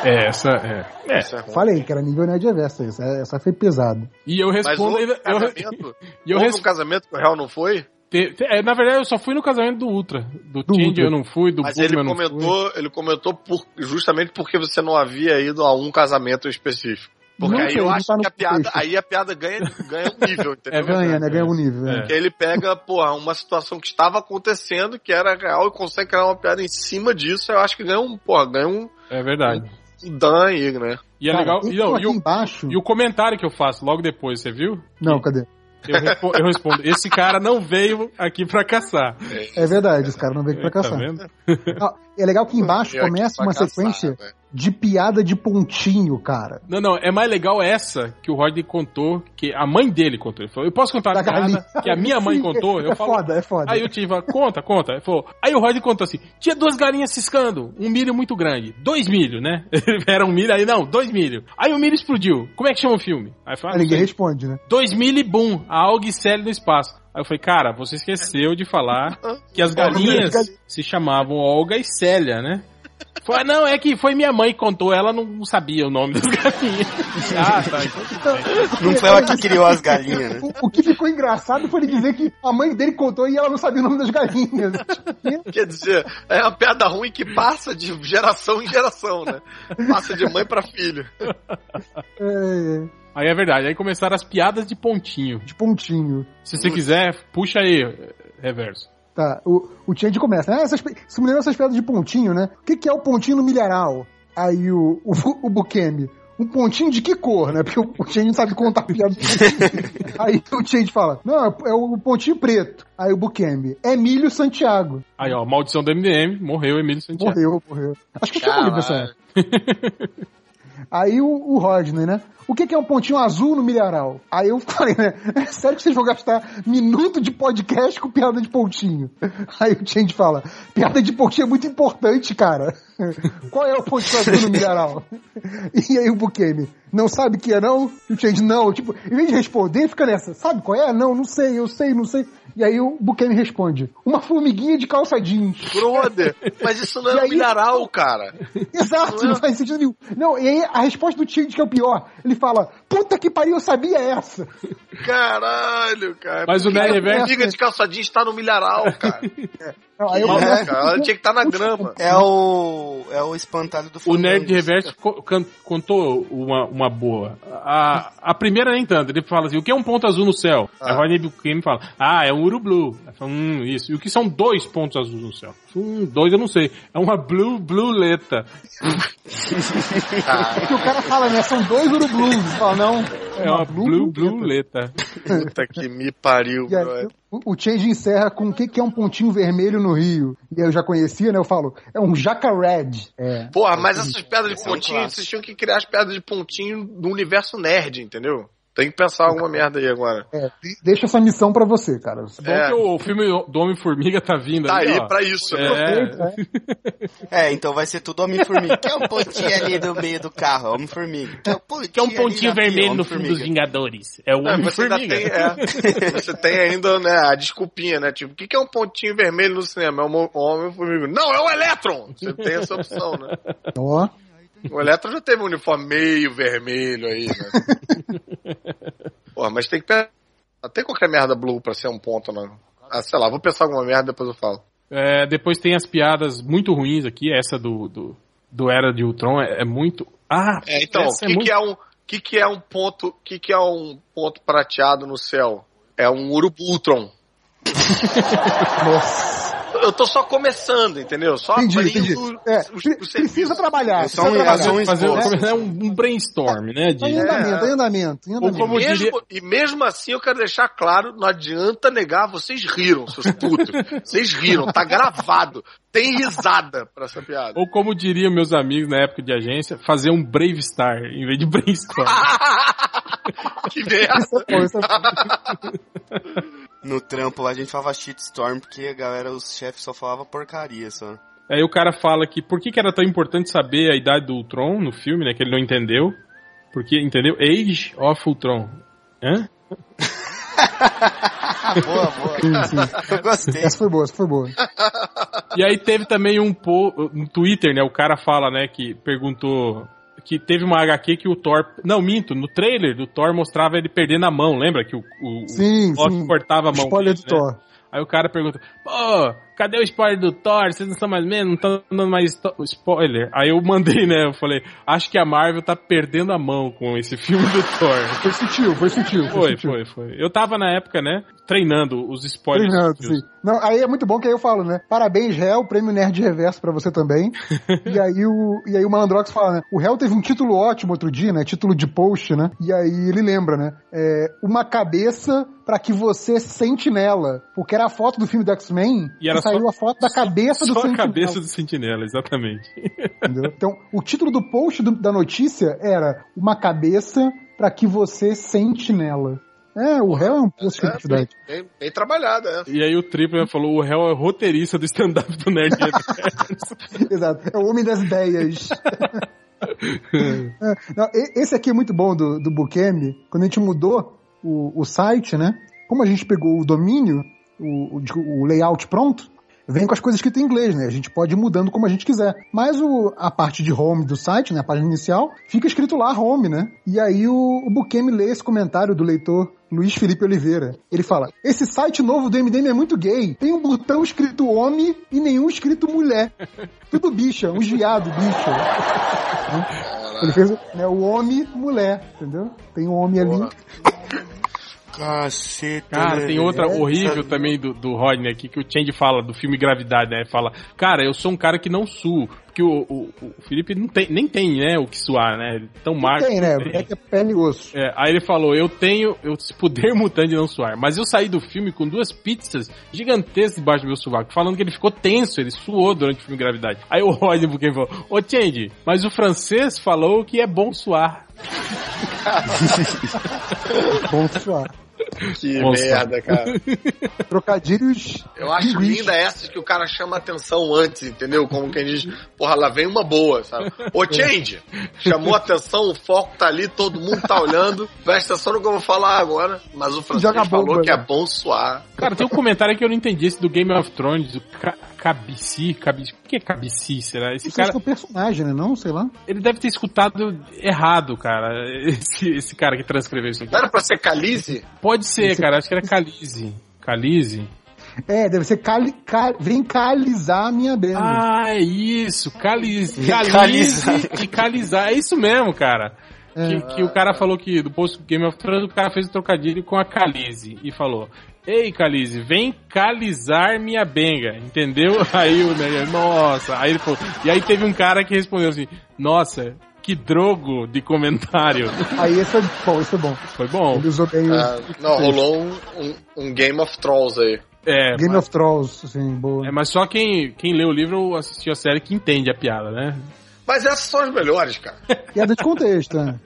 É, essa. É. é. Isso é. Falei que era nível nerd reverso isso. Essa foi pesado. E eu Mas respondo. um eu, casamento, e eu res- um casamento que o real não foi, te- te- é, na verdade, eu só fui no casamento do Ultra. Do, Do Change eu não fui, do mas ele eu não fui. comentou, ele comentou por, justamente porque você não havia ido a um casamento específico. Porque Não aí eu acho tá que a piada, aí a piada ganha, ganha um nível, entendeu? Ganha, né? Ganha um nível. É. É. Porque ele pega, porra, uma situação que estava acontecendo, que era real, e consegue criar uma piada em cima disso, eu acho que ganha um, porra, ganha um, É verdade. um dan aí, né? E é Cara, legal. E, não, e o, embaixo. e o comentário que eu faço logo depois, você viu? Não, cadê? Eu, respo- eu respondo: esse cara não veio aqui pra caçar. É verdade, esse cara não veio aqui pra Tá caçar. vendo? Ah, é legal que embaixo começa uma caçar, sequência né? De piada de pontinho, cara. Não, não, é mais legal essa que o Rodney contou, que a mãe dele contou. Ele falou, eu posso contar a piada que a minha mãe contou? Eu é falo, foda, é foda. Aí o tio fala, conta, conta. Ele falou, aí o Rodney contou assim, tinha duas galinhas ciscando, um milho muito grande, dois milho, né? Era um milho, aí não, dois milho. Aí o milho explodiu. Como é que chama o filme? Aí fala, "Ah, ninguém sei. responde, né? dois milho e boom, a alga e Célio no espaço. Aí eu falei, cara, você esqueceu de falar que as galinhas se chamavam Olga e Célia, né? Foi, não, é que foi minha mãe que contou, ela não sabia o nome das galinhas. ah, tá. então. Não foi ela que criou as galinhas, né? O, o que ficou engraçado foi ele dizer que a mãe dele contou e ela não sabia o nome das galinhas. Quer dizer, é uma piada ruim que passa de geração em geração, né? Passa de mãe pra filho. É, Aí é verdade, aí começaram as piadas de pontinho. de pontinho. Se você quiser, puxa aí, reverso. Tá, o, o Change começa. Ah, essas, se me lembra essas piadas de pontinho, né? O que, que é o pontinho no milharal? Aí o, o, o Bukemi. Um pontinho de que cor, né? Porque o, o Change não sabe contar piada. de pontinho. Aí o Change fala, não, é o pontinho preto. Aí o Bukemi, é milho Santiago. Aí, ó, maldição do MDM, morreu Emílio Santiago. Morreu, morreu. Acho que eu tinha morrido época. Aí o, o Rodney, né? O que, que é um pontinho azul no milharal? Aí eu falei, né? É sério que vocês vão gastar minuto de podcast com piada de pontinho? Aí o Change fala, piada de pontinho é muito importante, cara. Qual é o pontinho azul no milharal? E aí o Bukemi, não sabe o que é não? E o Change, não. Tipo, em vez de responder, fica nessa, sabe qual é? Não, não sei, eu sei, não sei. E aí o Bukemi responde, uma formiguinha de calça jeans. Brother, mas isso não é um aí- milharal, cara. Exato, não faz sentido nenhum. Não, e aí a resposta do Change que é o pior. Ele fala, puta que pariu, eu sabia essa. Caralho, cara. Mas o que Nerd que a Reverso- formiga de calça jeans tá no milharal, cara. Não, aí eu- É, cara, ela tinha que estar na grama. É o. É o espantalho do O Nerd Fandango. Reverso contou uma, uma boa. A, a primeira nem tanto. Ele fala assim: o que é um ponto azul no céu? Aí o Rodney Buchanan fala: ah, é um Urublu. Aí fala, hum, isso. E o que são dois pontos azuis no céu? Hum, dois eu não sei. É uma Blue Blueleta. Porque o cara fala, né? São dois Urublues. Ele Fala, não. É uma Blue Blueleta. Puta que me pariu, E aí, brother. o, o Change encerra com o que, que é um pontinho vermelho no Rio. E aí eu já conhecia, né? Eu falo, é um jacaré. É. Porra, mas essas piadas de é um pontinho, clássico. vocês tinham que criar as piadas de pontinho do universo nerd, entendeu? Tem que pensar alguma merda aí agora. É, de- deixa essa missão pra você, cara. Você É. Porque o filme do Homem-Formiga tá vindo Tá aí ó. pra isso, né? É, né? É, então vai ser tudo Homem-Formiga. Que é um pontinho ali no meio do carro, Homem-Formiga. Que é um pontinho, que é um pontinho vermelho no filme dos. Vingadores. É o É, você Homem-Formiga. tem, é, você tem ainda né, a desculpinha, né? Tipo, o que, que é um pontinho vermelho no cinema? É um homem-formiga. Não, é o Elétron! Você tem essa opção, né? Ó, O Elétron já teve um uniforme meio vermelho aí, né? Porra, mas tem que pensar. Tem qualquer merda blue pra ser um ponto, não. Ah, sei lá, vou pensar alguma merda depois eu falo. É, depois tem as piadas muito ruins aqui. Essa do, do, do Era de Ultron é, é muito. Ah, É, então, o essa que, é muito... que é um. que, que é um ponto. O que, que é um ponto prateado no céu? É um urubultron. nossa. Eu tô só começando, entendeu? Só Entendi, abrindo entendi. É, os, os pre- serviços. precisa trabalhar. É precisa um- é trabalhar. um fazer esboço. é um, um brainstorm, né? Tá em De, andamento, tá em andamento, em andamento. como Mesmo- diria- E mesmo assim eu quero deixar claro, não adianta negar, vocês riram, seus putos. Vocês riram, tá gravado. Tem risada pra essa piada. Ou como diriam meus amigos na época de agência, fazer um Brave Star em vez de brainstorm. que merda. No trampo lá a gente falava shitstorm porque a galera, os chefes só falava porcaria só. Aí o cara fala que por que, que era tão importante saber a idade do Ultron no filme, né? Que ele não entendeu. Porque, entendeu? Age of Ultron. Hã? boa, boa. Sim, sim. Eu gostei. Essa foi boa, essa foi boa. E aí teve também um po no Twitter, né? O cara fala, né, que perguntou que teve uma HQ que o Thor, não, minto, no trailer do Thor mostrava ele perdendo a mão, lembra que o, o, Sim, o Loki sim. cortava a mão Spoiler dele, do né? Thor. Aí o cara pergunta, pô, cadê o spoiler do Thor? Vocês não estão mais vendo? Não estão dando mais spoiler. Aí eu mandei, né? Eu falei, acho que a Marvel tá perdendo a mão com esse filme do Thor. Foi sutil, foi sutil. Foi, sutil. foi, foi. Eu tava na época, né, treinando os spoilers. Treinando, sim. Não, aí é muito bom que aí eu falo, né? Parabéns, Hell, prêmio Nerd Reverso pra você também. e aí o e aí o Malandrox fala, né? O Hell teve um título ótimo outro dia, né? Título de post, né? E aí ele lembra, né? É, uma cabeça pra que você sente nela. Porque era a foto do filme do X-Men E era e saiu só- a foto da cabeça do Só a Sentinela. cabeça do Sentinela, exatamente. Entendeu? Então, o título do post do- da notícia era Uma cabeça pra que você sente nela. É, o Hell é um post de É, identidade. bem, bem trabalhada, é. E aí o Tripler falou, o réu é roteirista do stand-up do Nerd. Exato. É o homem das ideias. É, não, esse aqui é muito bom do, do Bookend. Quando a gente mudou o, o site, né? Como a gente pegou o domínio, o, o, o layout pronto, vem com as coisas escritas em inglês, né? A gente pode ir mudando como a gente quiser. Mas o, a parte de home do site, né? A página inicial, fica escrito lá home, né? E aí o, o Buquemi lê esse comentário do leitor Luiz Felipe Oliveira. Ele fala: Esse site novo do MDM é muito gay. Tem um botão escrito homem e nenhum escrito mulher. Tudo bicha, uns viado, bicha. Ele fez né, o homem mulher, entendeu? Tem um homem ali. Caceta. Cara, né, tem outra horrível sabe? também do, do Rodney aqui, que o Change fala, do filme Gravidade, né? Fala, cara, eu sou um cara que não suo. Porque o, o, o Felipe não tem, nem tem, né, o que suar, né? Tão magro. Tem, né? tem. É que é pele e osso. É, aí ele falou, eu tenho eu, esse poder mutante de não suar. Mas eu saí do filme com duas pizzas gigantescas debaixo do meu sovaco, falando que ele ficou tenso, ele suou durante o filme Gravidade. Aí o Rodney Buchanan falou, ô Change, mas o francês falou que é bom suar. Bom suar. Que Nossa. merda, cara. Trocadilhos. Eu acho linda essas que o cara chama atenção antes, entendeu? Como quem diz, porra, lá vem uma boa, sabe? Ô, Change, chamou atenção, o foco tá ali, todo mundo tá olhando, presta atenção no que eu vou falar agora, mas o francês Joga falou bomba, que é bom suar. Cara, tem um comentário que eu não entendi, esse do Game of Thrones, do Ca Cabici, Cabici, o que é Cabici, será? Esse Isso cara, acho que é o personagem, né? Não, sei lá. ele deve ter escutado errado, cara, esse, esse cara que transcreveu isso aqui. Não era pra ser Calize? Pode ser, cara, acho que era Calize. Calize? É, deve ser cali, ca- vem calizar a minha benda. Ah, é isso, Calize. Calize e Calizar, é isso mesmo, cara. É. Que, que o cara falou que, do post Game of Thrones, o cara fez o trocadilho com a Calize e falou: Ei, Calize, vem calizar minha benga, entendeu? Aí o Neyer, nossa, aí ele falou, e aí teve um cara que respondeu assim: Nossa, que drogo de comentário. Aí esse foi bom, esse foi bom. Foi bom? Ele usou bem Ah, não, rolou um, um- um Game of Trolls aí. É, Game mas, of Thrones, assim, boa. é, mas só quem, quem lê o livro ou assistiu a série que entende a piada, né? Mas essas são as melhores, cara. Piada de contexto, né?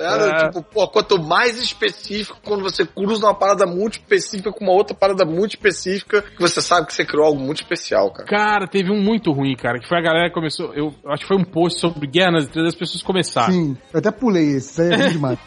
Era, É. tipo, pô, quanto mais específico, quando você cruza uma parada muito específica com uma outra parada muito específica, que você sabe que você criou algo muito especial, cara. Cara, teve um muito ruim, cara, que foi a galera que começou. Eu acho que foi um post sobre Guerra nas Estrelas, as pessoas começaram. Sim, eu até pulei esse, isso aí é ruim demais.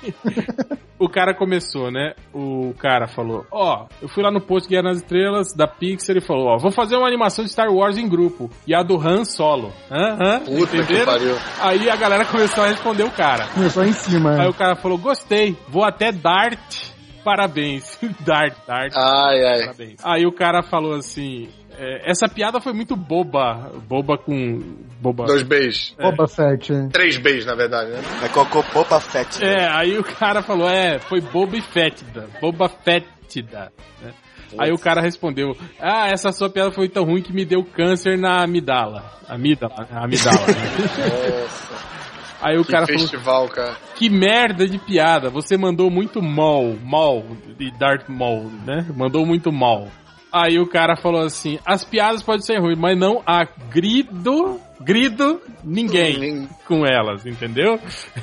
O cara começou, né? O cara falou: Ó, eu fui lá no post Guerra nas Estrelas da Pixar e falou: Ó, vou fazer uma animação de Star Wars em grupo. E a do Han solo. Hã? Hã? Puta que Entenderam? Pariu. Aí a galera começou a responder o cara. Começou em cima. Aí é. o cara falou: Gostei, vou até Dart. Parabéns. Dart, Dart. Ai, ai. Parabéns. Aí o cara falou assim: é, essa piada foi muito boba. Boba com. Boba. Dois beijos. Boba Fett, é. Três beijos, na verdade, né? Mas colocou Boba Fett. né? É, aí o cara falou: é, foi boba e fétida. Boba fétida. né? Aí o cara respondeu: Ah, essa sua piada foi tão ruim que me deu câncer na amidala. Amígdala, amidala. né? Nossa, Aí o que cara falou: festival, cara. Que merda de piada, você mandou muito mal, mal, de Darth Maul, né? Mandou muito mal. Aí o cara falou assim: as piadas podem ser ruins, mas não agrido, grido ninguém Nin- com elas, entendeu?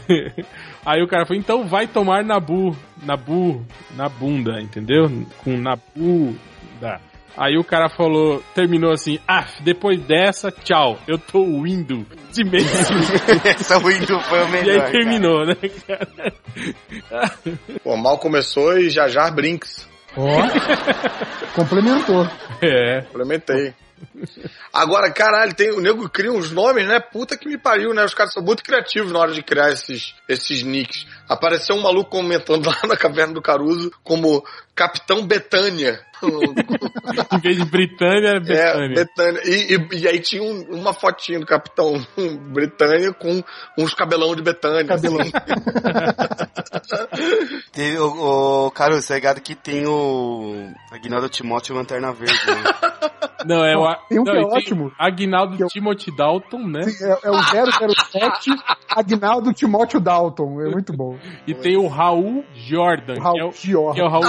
Aí o cara falou: então vai tomar Nabu, Nabu, na bunda, entendeu? Com Nabu, da. Aí o cara falou, terminou assim, ah, depois dessa, tchau, eu tô indo de mês. Essa Windows foi o e melhor. aí terminou, né, cara? Pô, mal começou e já já Brinks. Ó, complementou. É. Complementei. Agora, caralho, tem, o nego cria uns nomes, né? Puta que me pariu, né? Os caras são muito criativos na hora de criar esses, esses nicks. Apareceu um maluco comentando lá na Caverna do Caruso como Capitão Betânia. Em vez de Britânia, é É, Betânia. Betânia. E, e, e aí tinha um- uma fotinha do Capitão Britânia com uns cabelão de Betânia. Cabelão. Teve o, o cara, você é ligado que tem o Aguinaldo Timóteo e Lanterna Verde. Né? Não, é o. Tem um não, que é ótimo. Aguinaldo Que é o- Timothy Dalton, né? Sim, é, é o 007 Agnaldo Timóteo Dalton. É muito bom. E tem o Raul Jordan, O Raul que é o, Gior. que é o Raul.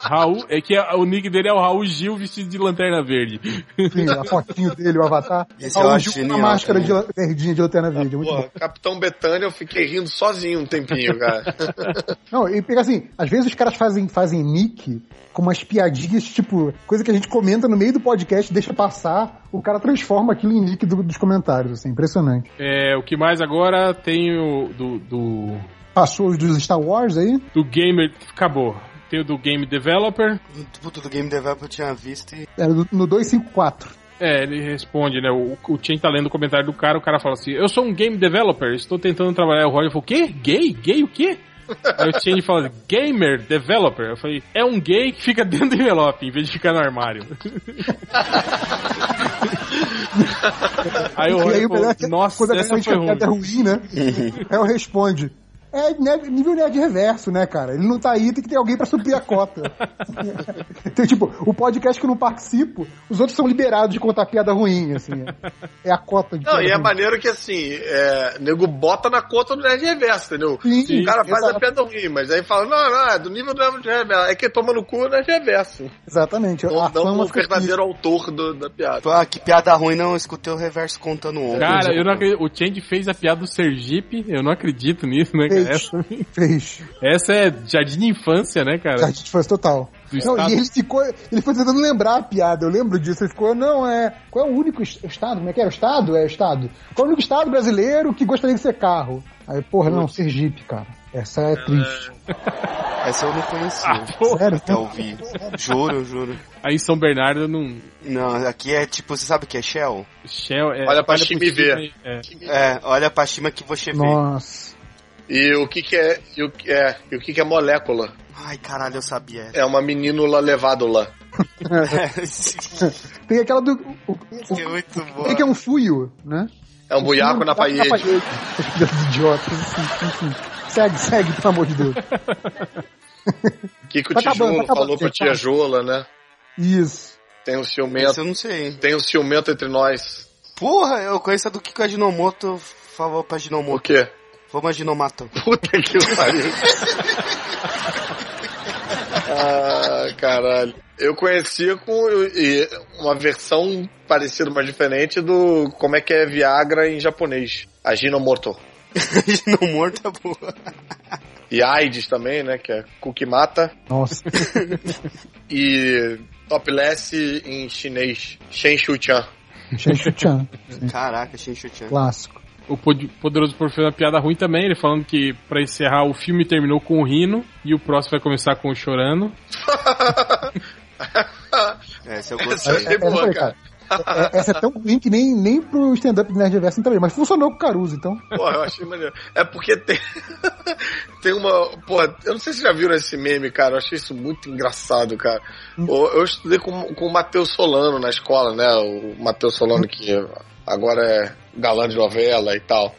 Raul, é que é- o nick dele é o Raul Gil vestido de lanterna verde. Sim, a fotinho dele, o avatar. Esse eu Raul acho Gil com uma genial máscara de verdinha de lanterna verde. É muito Pô, bom. Capitão Betânia, eu fiquei rindo sozinho um tempinho, cara. Não, e pega assim, às vezes os caras fazem, fazem nick com umas piadinhas, tipo, coisa que a gente comenta no meio do podcast, deixa passar, o cara transforma aquilo em nick do- dos comentários, assim, impressionante. É, o que mais agora tem o do, do, Passou os dos Star Wars aí? do Gamer. Acabou. Tem o do Game Developer. Puto do Game Developer eu tinha visto e... Era no 254. É, ele responde, né? O, o Chen tá lendo o comentário do cara, o cara fala assim: Eu sou um game developer, estou tentando trabalhar. O Roger falou: O quê? Gay? Gay o quê? Aí o Chen fala: Gamer developer. Eu falei: É um gay que fica dentro do envelope, em vez de ficar no armário. aí o Roger falou: que Nossa, essa foi piada é ruim. ruim, né? aí eu responde. É nerd- nível nerd reverso, né, cara? Ele não tá aí, tem que ter alguém pra suprir a cota. então, tipo, o podcast que eu não participo, os outros são liberados de contar piada ruim, assim. É a cota de Não, e é ruim. maneiro que assim, é, nego bota na conta do Nerd Reverso, entendeu? Sim, o cara faz exato. a piada ruim, mas aí fala, não, não, é do nível do Nerd Reverso. É que toma no cu o Nerd Reverso. Exatamente. Não, não o verdadeiro autor do- da piada. Ah, que piada ruim, não escutei o reverso contando ontem. Cara, eu não acredito. O Change fez a piada do Sergipe, eu não acredito nisso, né, cara? Fez. Essa, Fez. essa é jardim de infância, né, cara? Jardim de infância total. Não, e ele ficou, ele foi tentando lembrar a piada, eu lembro disso. Ele ficou, não, é. Qual é o único est- estado? Como é que era? O estado? É estado. Qual é o único estado brasileiro que gostaria de ser carro? Aí, porra, não, Sergipe, cara. Essa é triste. Essa eu não conhecia. Ah, porra. Sério? Até ouvi. Juro, juro. Aí em São Bernardo não. Não, aqui é tipo, você sabe o que é Shell? Shell é. Olha pra pro cima e vê. É. É, olha pra cima que você vê. Nossa. E o que que é, e o que é, e o que que é molécula? Ai, caralho, eu sabia. É uma menínula levádula. Tem aquela do. O, o, que é muito o boa. que que é um fuio, né? É um buiaco na parede. Os idiotas, enfim, enfim. Segue, segue, pelo amor de Deus. O que, que o Tá tá falou pra gente, tia tá. Jola, né? Isso. Tem um ciumento, eu não sei. tem um ciumento entre nós. Porra, eu conheço a do Kiko Ajinomoto falou pra O Ajinomoto. quê? Vamos Ajinomato. Puta que pariu. ah, caralho. Eu conhecia com uma versão parecida, mas diferente do como é que é Viagra em japonês. Aginomoto. Aginomoto é boa. E AIDS também, né? Que é Kukimata. Nossa. e Topless em chinês. Shen Shu-chan. Shen Shu-chan. Caraca, Shen Shu-chan. Clássico. O Poderoso por uma piada ruim também, ele falando que pra encerrar o filme terminou com o rindo e o próximo vai começar com o chorando. Essa eu gostei. Essa é, boa, é, cara. É, essa é tão ruim que nem, nem pro stand-up de Nerdverse também, mas funcionou com o Caruso, então. Pô, eu achei maneiro. É porque tem, tem uma. Pô, eu não sei se já viram esse meme, cara. Eu achei isso muito engraçado, cara. Hum. Eu estudei com, com o Matheus Solano na escola, né? O Matheus Solano que agora é galã de novela e tal.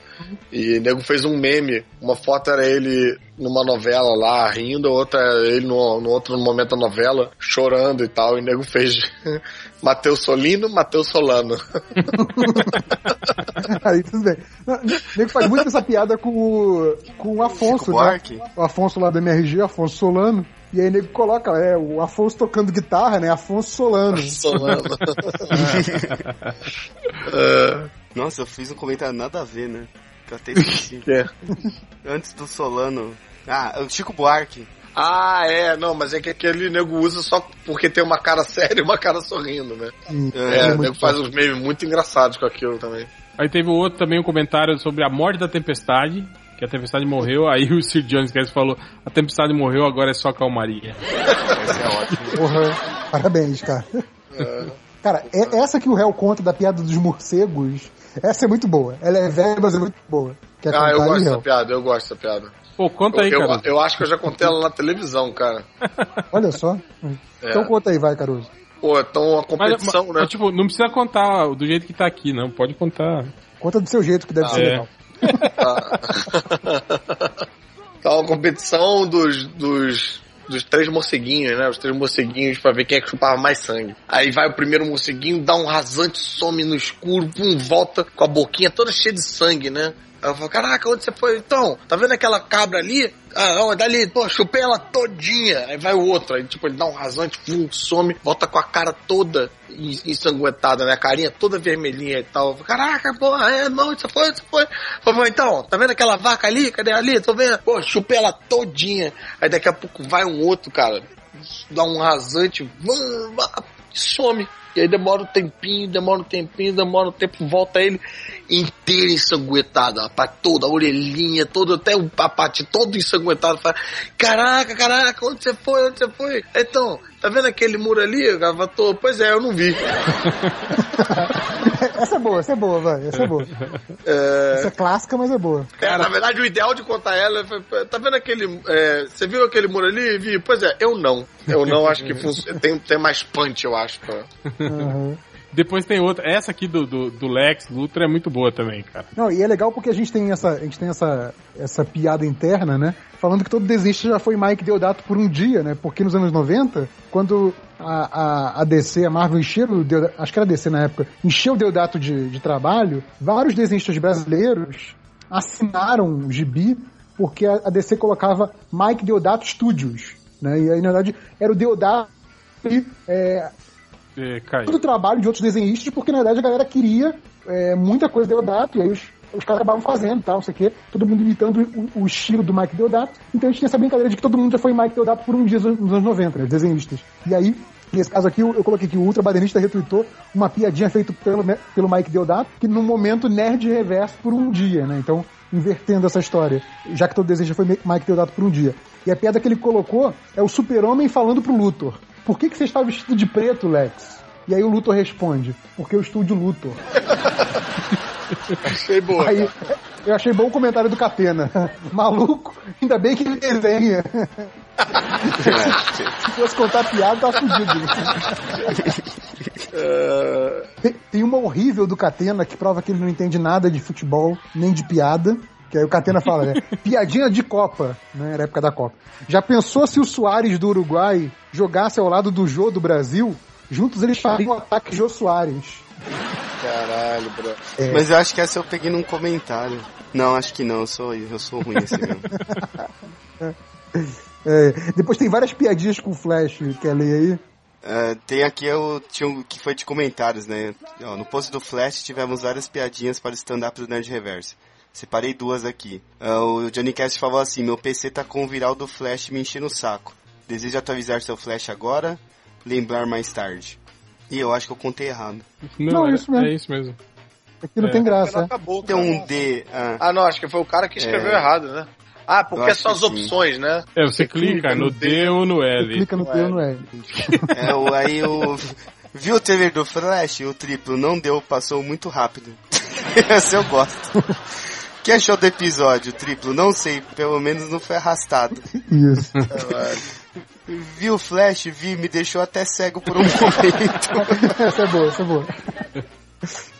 E o nego fez um meme. Uma foto era ele numa novela lá, rindo, outra era ele no, no outro momento da novela, chorando e tal. E o nego fez Matheus Solino, Matheus Solano. Aí tudo bem. O nego faz muito essa piada com o, com o Afonso, né? O Afonso lá do MRG, Afonso Solano. E aí nego coloca, é, o Afonso tocando guitarra, né? Afonso Solano. Solano. uh, Nossa, eu fiz um comentário nada a ver, né? Que eu até esqueci. é. Antes do Solano. Ah, o Chico Buarque. Ah, é, não, mas é que aquele nego usa só porque tem uma cara séria e uma cara sorrindo, né? Hum, é, é, o nego faz uns memes muito engraçados com aquilo também. Aí teve outro também um comentário sobre a morte da tempestade, que a tempestade morreu, aí o Sir Jones falou, a tempestade morreu, agora é só calmaria. Essa é ótimo. Porra, parabéns, cara. É. Cara, é essa que o réu conta da piada dos morcegos, essa é muito boa. Ela é velha, mas é muito boa. ah, eu gosto dessa piada, eu gosto dessa piada. Pô, conta aí, eu, cara. Eu, acho que eu já contei ela na televisão, cara. Olha só. É. Então conta aí, vai, Caruso. Pô, então a competição, mas, né? Mas, tipo, não precisa contar do jeito que tá aqui, não. Pode contar. Conta do seu jeito, que deve ah, ser é. legal. Tá. uma competição dos, dos, dos três morceguinhos, né? Os três morceguinhos pra ver quem é que chupava mais sangue. Aí vai o primeiro morceguinho, dá um rasante, some no escuro, pum, volta com a boquinha toda cheia de sangue, né? Eu falo, caraca, onde você foi? Então, tá vendo aquela cabra ali? Ah, não, é dali, pô, chupei ela todinha. Aí vai o outro, aí tipo, ele dá um rasante, pum, some, volta com a cara toda ensanguentada, né? A carinha toda vermelhinha e tal. Caraca, porra, é, não, isso foi, isso foi. Falei, então, tá vendo aquela vaca ali? Cadê ali? Tô vendo. Pô, chupei ela todinha. Aí daqui a pouco vai um outro, cara, dá um rasante, some. E aí demora um tempinho, demora um tempinho, demora um tempo, volta ele inteiro ensanguentado, parte toda, a orelhinha, toda, até a parte toda ensanguentada. Fala, caraca, caraca, onde você foi? Onde você foi? Então, tá vendo aquele muro ali, Gavator? Pois é, eu não vi. essa é boa, essa é boa, vai, essa é boa. É... Essa é clássica, mas é boa. É, na verdade, o ideal de contar ela foi, tá vendo aquele, é, você viu aquele muro ali? Vi, pois é, eu não. Eu não acho que tem, tem mais punch, eu acho. Pra... Uhum. Depois tem outra. Essa aqui do, do, do, Lex Luthor é muito boa também, cara. Não, e é legal porque a gente tem essa, a gente tem essa, essa piada interna, né? Falando que todo desenhista já foi Mike Deodato por um dia, né? Porque nos anos 90, quando a, a, a DC, a Marvel encheu Deodato, acho que era DC na época, encheu o Deodato de, de trabalho, vários desenhistas brasileiros assinaram o gibi porque a, a DC colocava Mike Deodato Studios, né? E aí, na verdade, era o Deodato é, é, todo o trabalho de outros desenhistas, porque na verdade a galera queria é, muita coisa de Deodato, e aí os, os caras acabavam fazendo tal, não sei o quê, todo mundo imitando o, o, estilo do Mike Deodato. Então a gente tinha essa brincadeira de que todo mundo já foi Mike Deodato por um dia nos anos 90, né, desenhistas. E aí, nesse caso aqui, eu, eu coloquei que o Ultra Badernista retweetou uma piadinha feita pelo, pelo Mike Deodato, que no momento nerd reverso por um dia, né? Então, invertendo essa história, já que todo desenho foi Mike Deodato por um dia. E a piada que ele colocou é o super-homem falando pro Luthor por que, que você está vestido de preto, Lex? E aí o Luthor responde, porque eu estou de Luthor. achei boa. Aí, eu achei bom o comentário do Catena. Maluco, ainda bem que ele desenha. Se fosse contar piada, tá fudido. Tem, tem uma horrível do Catena que prova que ele não entende nada de futebol, nem de piada. Que aí o Catena fala, né? Piadinha de Copa, né? Era época da Copa. Já pensou se o Soares do Uruguai jogasse ao lado do Jô do Brasil? Juntos eles fariam o ataque Jô Soares. Caralho, bro. É. Mas eu acho que essa eu peguei num comentário. Não, acho que não, eu sou, eu sou ruim assim mesmo. É, depois tem várias piadinhas com o Flash, quer ler aí? Uh, tem aqui o tinha um, que foi de comentários, né? Ó, no post do Flash tivemos várias piadinhas para o stand-up do Nerd Reverso. Separei duas aqui. Uh, o Johnny Cast falou assim: Meu PC tá com o viral do Flash me enchendo o saco. Deseja atualizar seu Flash agora? Lembrar mais tarde. E eu acho que eu contei errado. Não, Não, é, isso mesmo. é isso mesmo. Aqui não É. tem graça. Não acabou, Tem um D. ah, Ah, não, acho que foi o cara que escreveu É. errado, né? Ah, porque Eu é as sim. opções, né? É, você clica no D ou no Você L. clica no P ou no L. é, o, aí o. Viu o trailer do Flash? O triplo não deu, passou muito rápido. Esse eu gosto. Que achou do episódio, triplo? Não sei, pelo menos não foi arrastado. Isso. Viu o Flash? Vi, me deixou até cego por um momento. essa é boa, essa é boa.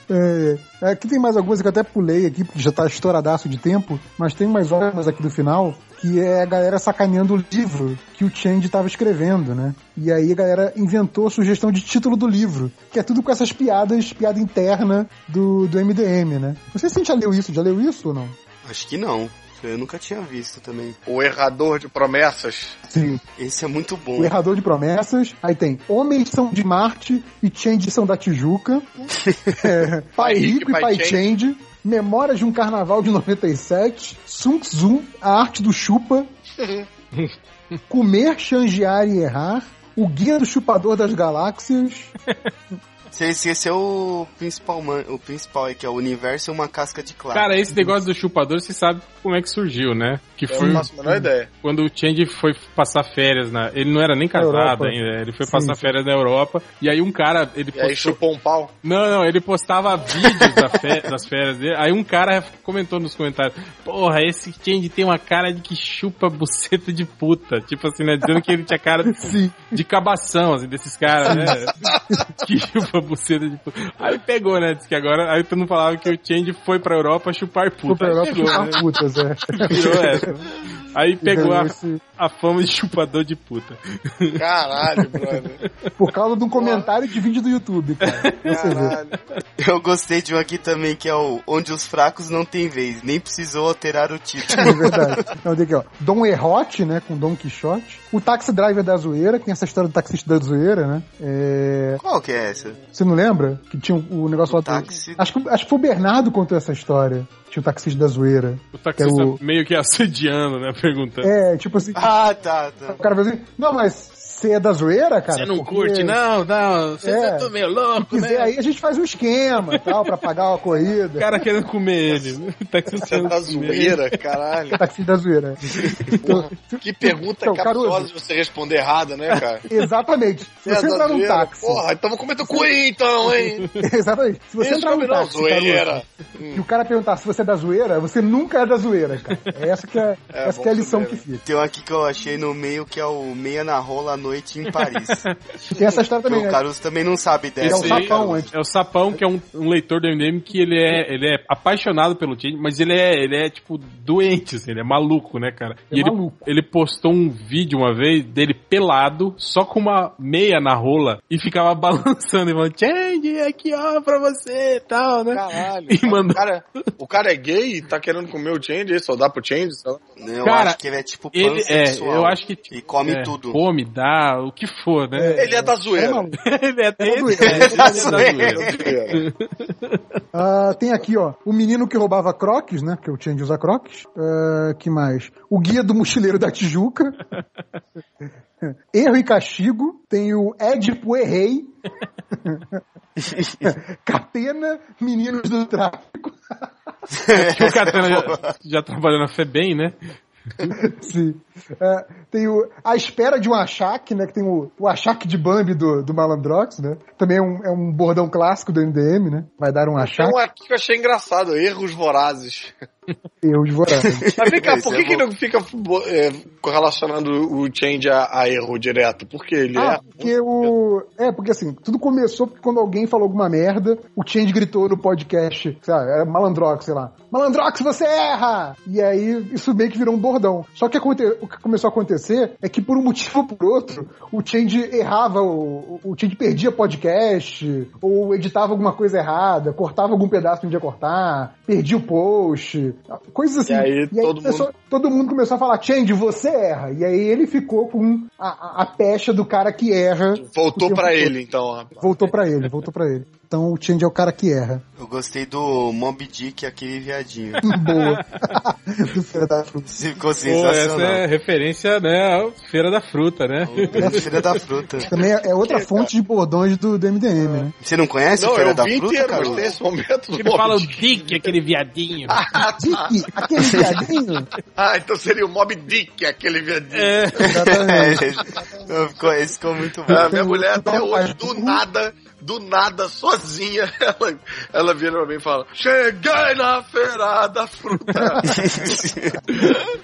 É, é, aqui tem mais algumas que eu até pulei aqui, porque já tá estouradaço de tempo, mas tem mais ótimas aqui do final, que é a galera sacaneando o livro que o Change estava escrevendo, né? E aí a galera inventou a sugestão de título do livro, que é tudo com essas piadas, piada interna do, do MDM, né? Não sei se a gente já leu isso, já leu isso ou não? Acho que não. Eu nunca tinha visto também. O errador de promessas. Sim. Esse é muito bom. O Errador de Promessas. Aí tem Homens são de Marte e Change são da Tijuca. É, pai Rico e Pai Change. Memórias de um Carnaval de 97. Sun Tzu, a arte do chupa. Comer, changear e errar. O Guia do Chupador das Galáxias. Você esqueceu o principal, man, o principal aí, que é o universo é uma casca de claro. Cara, esse negócio do chupador, você sabe como é que surgiu, né? Que Eu foi não faço a menor ideia. quando o Change foi passar férias na. Ele não era nem casado ainda, ele foi Sim, passar férias na Europa. E aí um cara, ele E aí postou. chupou um pau. Não, não, ele postava vídeos da fe- das férias dele. Aí um cara comentou nos comentários: Porra, esse Change tem uma cara de que chupa buceta de puta. Tipo assim, né? Dizendo que ele tinha cara de, Sim. de cabação, assim, desses caras, né? que chupa buceta de puta. Aí pegou, né? Diz que agora. Aí todo mundo falava que o Change foi pra Europa chupar puta. Foi pra Europa pegou, chupar né? putas, é. Virou essa. Aí pegou a, Esse- a fama de chupador de puta. Caralho, brother. Por causa de um comentário de vídeo do YouTube, cara. Você vê. Caralho. Eu gostei de um aqui também, que é o Onde os Fracos Não Têm Vez. Nem precisou alterar o título. É verdade. Então tem aqui, ó. Dom Errote, né? Com Dom Quixote. O Taxi Driver da Zoeira, que tem essa história do taxista da zoeira, né? É... Qual que é essa? Você não lembra? Que tinha o negócio lá do... táxi. Acho que, acho que foi o Bernardo que contou essa história. Tinha o taxista da zoeira. O taxista Que o- meio que assediando, né? Perguntando. É, tipo assim, Ah, tá, tá. o cara vai dizer, não, mas você é da zoeira, cara? Você não Porque curte, não, não. Você É. tá meio Se louco, quiser né? aí, a gente faz um esquema e tal, pra pagar uma O corrida. cara querendo comer ele. O taxista Você querendo tá comer. zoeira, caralho. O taxista da zoeira. Então, Que pergunta Então, capciosa de você responder errada, né, cara? Exatamente. Se É você da entrar num zoeira. táxi. Porra, então vou comer teu cu aí, então, hein? Exatamente. Se você Isso entrar num táxi, zoeira. Caruso, e o cara perguntar se você é da zoeira, você nunca é da zoeira, cara. Essa que é, É, essa que é a lição saber, que né? fica. Tem um aqui que eu achei no meio, que é o Meia na Rola à Noite em Paris. Tem essa história também, o né? Caruso também não sabe É dessa. o Esse aí sapão antes. É o Sapão, que é um, um leitor do MDM que ele é, ele é apaixonado pelo Change, mas ele é, ele é, tipo, doente, assim, ele é maluco, né, cara? É e ele, maluco. ele postou um vídeo uma vez dele pelado, só com uma meia na rola, e ficava balançando e falando, Change, aqui ó, pra você e tal, né? Caralho. E mandou- o, cara, o cara é gay e tá querendo comer o change, só dá pro change? sei lá. Eu Cara, acho que ele é tipo Ele é, eu acho que. E come é, tudo. Come, dá, o que for, né? Ele é da É zoeira. ele é, É ele, zoeira. ele é da zoeira. É da zoeira. Ah, tem aqui, ó, o menino que roubava croques, né? Porque o Change usa croques. Ah, que mais? O guia do mochileiro da Tijuca. Erro e castigo. Tem o Édipo Errei. Catena, meninos do tráfico. Que o Catena já, já trabalhou na FEBEM, né? Sim. É, tem o A Espera de um Achaque, né? Que tem o, o Achaque de Bambi do, do Malandrox, né? Também é um, é um bordão clássico do MDM, né? Vai dar um Tem achaque. um aqui que eu achei engraçado, erros vorazes. Eu devorando. Mas vem cá, por é que, que não fica é, relacionando o change a, a erro direto? Porque ele Ah, é. porque o. É, porque assim, tudo começou porque quando alguém falou alguma merda, o Change gritou no podcast, sei lá, era Malandrox, sei lá. Malandrox, você erra! E aí isso meio que virou um bordão. Só que aconte... o que começou a acontecer é que por um motivo ou por outro, o Change errava, o, o Change perdia podcast, ou editava alguma coisa errada, cortava algum pedaço que não ia cortar, perdia o post. Sabe? Coisas assim. E aí todo começou- todo mundo começou a falar, Change, você erra. E aí ele ficou com a, a, a pecha do cara que erra. Voltou todo. ele, então. Voltou pra ele, voltou pra ele. Então o Change é o cara que erra. Eu gostei do Mob Dick, aquele viadinho. Boa. do Feira da Fruta. Ficou Pô, essa sensacional. é referência, né, à Feira da Fruta, né? É Feira da Fruta. Também é é outra fonte de bordões do, do MDM, né? Você não conhece Não, Feira eu da vi Fruta, inteiro, cara? esse momento do Ele fala o Mob Dick. Dick, aquele viadinho. Dick, aquele viadinho. Ah, então seria o Mob Dick, aquele viadinho. É. Exatamente. É, ficou, esse ficou muito bom. Ah, minha mulher o- até hoje, do nada, do nada, sozinha, ela, ela vira pra mim e fala: Cheguei na feira da fruta.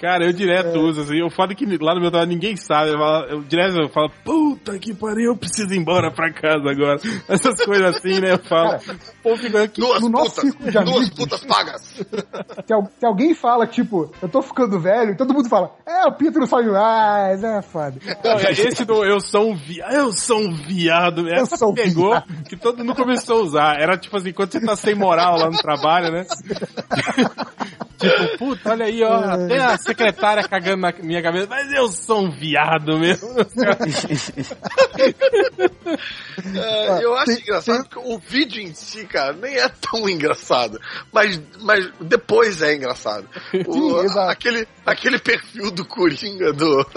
Cara, eu direto uso, assim. Eu falo que lá no meu trabalho ninguém sabe. Eu, falo, eu direto eu falo, puta que pariu, eu preciso ir embora pra casa agora. Essas coisas assim, né? Eu falo, pô, fica aqui. duas No nosso putas, círculo de duas amigos. putas pagas. Se, se alguém fala, tipo, eu tô ficando velho, todo mundo fala, é, o Pedro saiu mais, é foda. Não, é esse do eu sou um viado, eu sou um viado. Essa sou pegou que todo mundo começou a usar. Era tipo assim, quando você tá sem moral lá no trabalho, né? tipo, puta, olha aí, ó, até a secretária cagando na minha cabeça, mas eu sou um viado mesmo. É, eu acho tem- engraçado que o vídeo em si, cara, nem é tão engraçado. Mas, mas depois é engraçado. O- Sim, aquele, aquele perfil do Coringa do.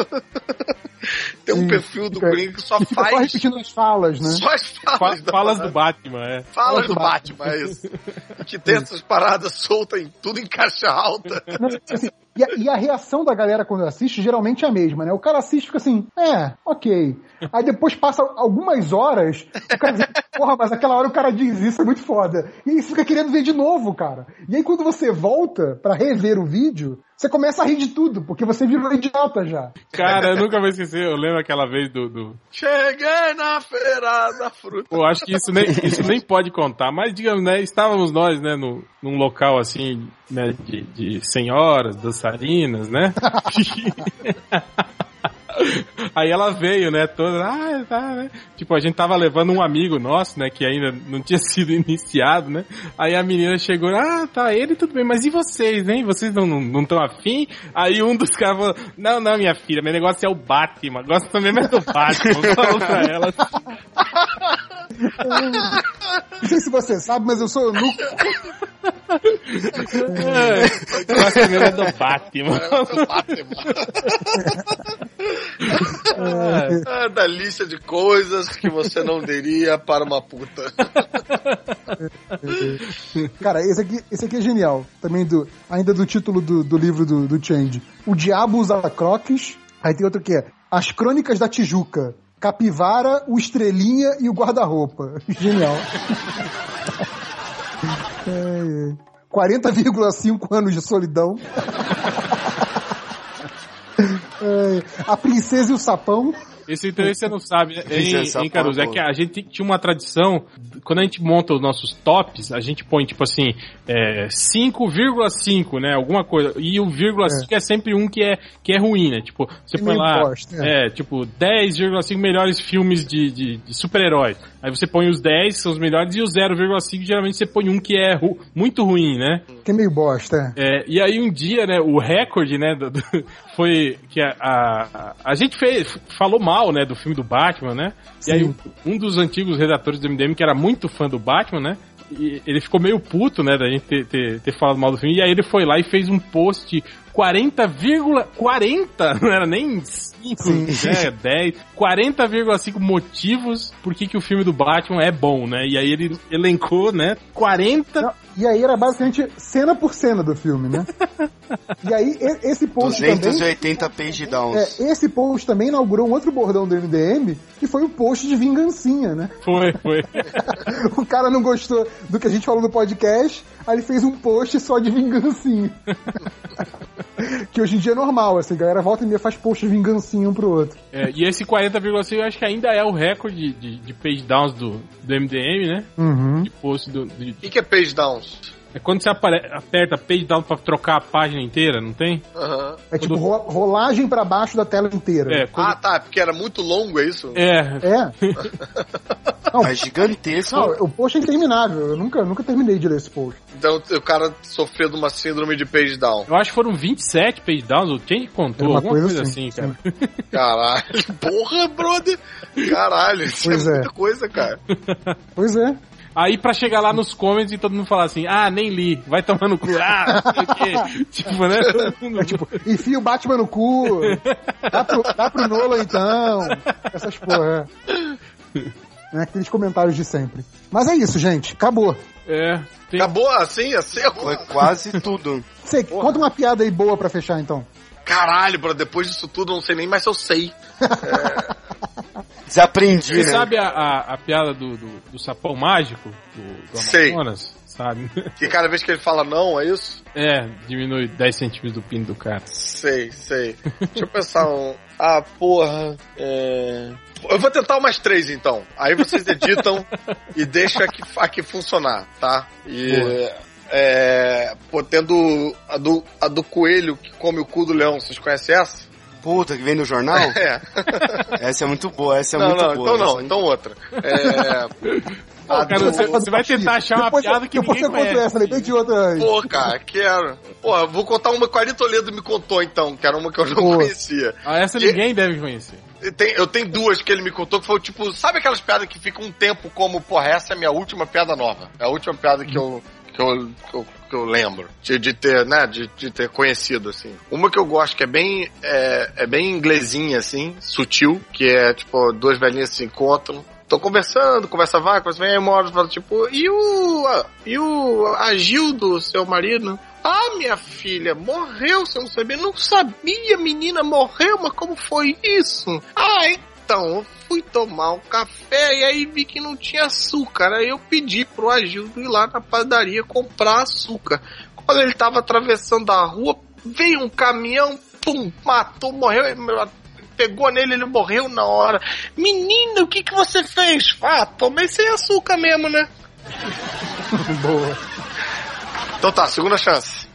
Tem um Sim, perfil do fica- Coringa que só fica só faz. repetindo as falas, né? Só as falas, da Falas parada. do Batman, é. Falas do Batman, é isso. Que tem essas paradas soltas em tudo em caixa alta. Não, assim, e, a, e a reação da galera quando assiste geralmente é a mesma, né? O cara assiste e fica assim, é, ok. Aí depois passa algumas horas, o cara diz, porra, mas aquela hora o cara diz isso, é muito foda. E aí você fica querendo ver de novo, cara. E aí quando você volta pra rever o vídeo, você começa a rir de tudo, porque você virou idiota já. Cara, eu nunca vou esquecer, eu lembro aquela vez do. do... Cheguei na feira da fruta. Pô, acho que isso nem, isso nem pode contar, mas digamos, né, estávamos nós, né, no, num local assim, né, de, de senhoras, dançarinas, né? Aí ela veio, né, toda, ah, tá, né? Tipo, a gente tava levando um amigo nosso, né, que ainda não tinha sido iniciado, né? Aí a menina chegou, ah, tá, ele tudo bem, mas e vocês, hein? Vocês não estão não, tão afim? Aí um dos caras falou, não, não, minha filha, meu negócio é o Batman, gosto mesmo é do Batman, falou pra ela. Não sei se você sabe, mas eu sou eunuco. É, gosto mesmo é do Batman. Ah, da lista de coisas que você não diria para uma puta. Cara, esse aqui, esse aqui é genial. Também do, ainda do título do, do livro do, do Change. O Diabo usa croques. Aí tem outro que é As Crônicas da Tijuca. Capivara, o Estrelinha e o Guarda-Roupa. Genial. É, é. 40,5 anos de solidão. É, a Princesa e o Sapão. Esse então você não sabe, né? É em, em Caruso, é sapão, que a gente tinha uma tradição, quando a gente monta os nossos tops, a gente põe tipo assim, é, 5,5, né? Alguma coisa. E o vírgula 5 é. sempre um que é, que é ruim, né? Tipo, você põe lá, bosta, é. é, tipo, 10,5 melhores filmes de, de, de super-heróis. Aí você põe os 10, que são os melhores, e o 0,5 geralmente você põe um que é ru- muito ruim, né? Que é meio bosta. é. É, e aí um dia, né, o recorde, né, do- do- foi que a, a, a gente fez, falou mal, né, do filme do Batman, né? E aí Sim. um dos antigos redatores do MDM, que era muito fã do Batman, né? ele ficou meio puto, né, da gente ter, ter, ter falado mal do filme, e aí ele foi lá e fez um post 40,40, não era nem 5, né, 10, 40,5 motivos por que, que o filme do Batman é bom, né? E aí ele elencou, né, 40 Não, e aí era basicamente cena por cena do filme, né? e aí esse post também... 280 page downs. É, esse post também inaugurou um outro bordão do MDM, que foi o post de vingancinha, né? Foi, foi. O cara não gostou do que a gente falou no podcast, aí ele fez um post só de vingancinha. que hoje em dia é normal, assim, a galera volta e meia faz post de vingancinha um pro outro. É, e esse 40,5 eu acho que ainda é o recorde de, de page downs do, do MDM, né? Uhum. De post do. de- O que, que é page downs? É quando você aperta page down pra trocar a página inteira, não tem? Aham. É tipo ro- rolagem pra baixo da tela inteira. É, quando, Ah, tá, porque era muito longo, é isso? é, É. Não, Mas gigantesco. não, o post é interminável. Eu nunca, nunca terminei de ler esse post. Então o cara sofreu de uma síndrome de page down. Eu acho que foram 27 page downs, o Change contou, Uma alguma coisa coisa, assim, assim, cara. Caralho, porra, brother. Caralho, isso Pois é é. muita coisa, cara. Pois é. Aí pra chegar lá nos comments e todo mundo falar assim, ah, nem li, vai tomar no cu, ah, não sei o quê. tipo, né? É tipo, enfia o Batman no cu. Dá pro, dá pro Nolan então. Essas porra. É. É aqueles comentários de sempre. Mas é isso, gente. Acabou. É, tem... Acabou assim, assim? Foi quase tudo. Sei, conta uma piada aí boa pra fechar então. Caralho, bro, depois disso tudo eu não sei nem mais se eu sei. Desaprendi, Você né? sabe a, a, a piada do, do, do sapão mágico do, do Sei. Amazonas? Sabe? Que cada vez que ele fala não, é isso? É, diminui 10 centímetros do pino do cara. Sei, sei. Deixa eu pensar um. Ah, porra. É... Eu vou tentar umas três então. Aí vocês editam e deixam aqui, aqui funcionar, tá? E. É. Pô, tendo a do, a do coelho que come o cu do leão, vocês conhecem essa? Puta, que vem no jornal? É. Essa é muito boa, essa é não, muito não, boa. então não, essa- então outra. É. a cara, do- você- você vai tentar achar uma Depois piada que depois ninguém eu conto conhece. essa, lembrei de outra aí. Pô, cara, quero. Pô, vou contar uma que o Ari Toledo me contou então, que era uma que eu não Boa. conhecia. Ah, essa E- ninguém deve conhecer. Eu tenho, eu tenho duas que ele me contou que foi tipo, sabe aquelas piadas que ficam um tempo como, porra, essa é a minha última piada nova. É a última piada que eu. Que eu, que eu, que eu lembro de, de ter, né, de, de ter conhecido, assim. Uma que eu gosto, que é bem, é, é bem inglesinha, assim, sutil, que é, tipo, duas velhinhas se encontram, Tô conversando, conversa vai, conversa vem, aí uma hora fala, tipo, e o. E o Agildo, seu marido? Ah, minha filha, morreu, você não sabia? Não sabia, menina, morreu, mas como foi isso? Ah, então, eu fui tomar um café e aí vi que não tinha açúcar. Aí eu pedi pro Agildo ir lá na padaria comprar açúcar. Quando ele tava atravessando a rua, veio um caminhão, pum, matou, morreu. Pegou nele, ele morreu na hora. Menina, o que que você fez? Ah, tomei sem açúcar mesmo, né? Boa. Então tá, segunda chance.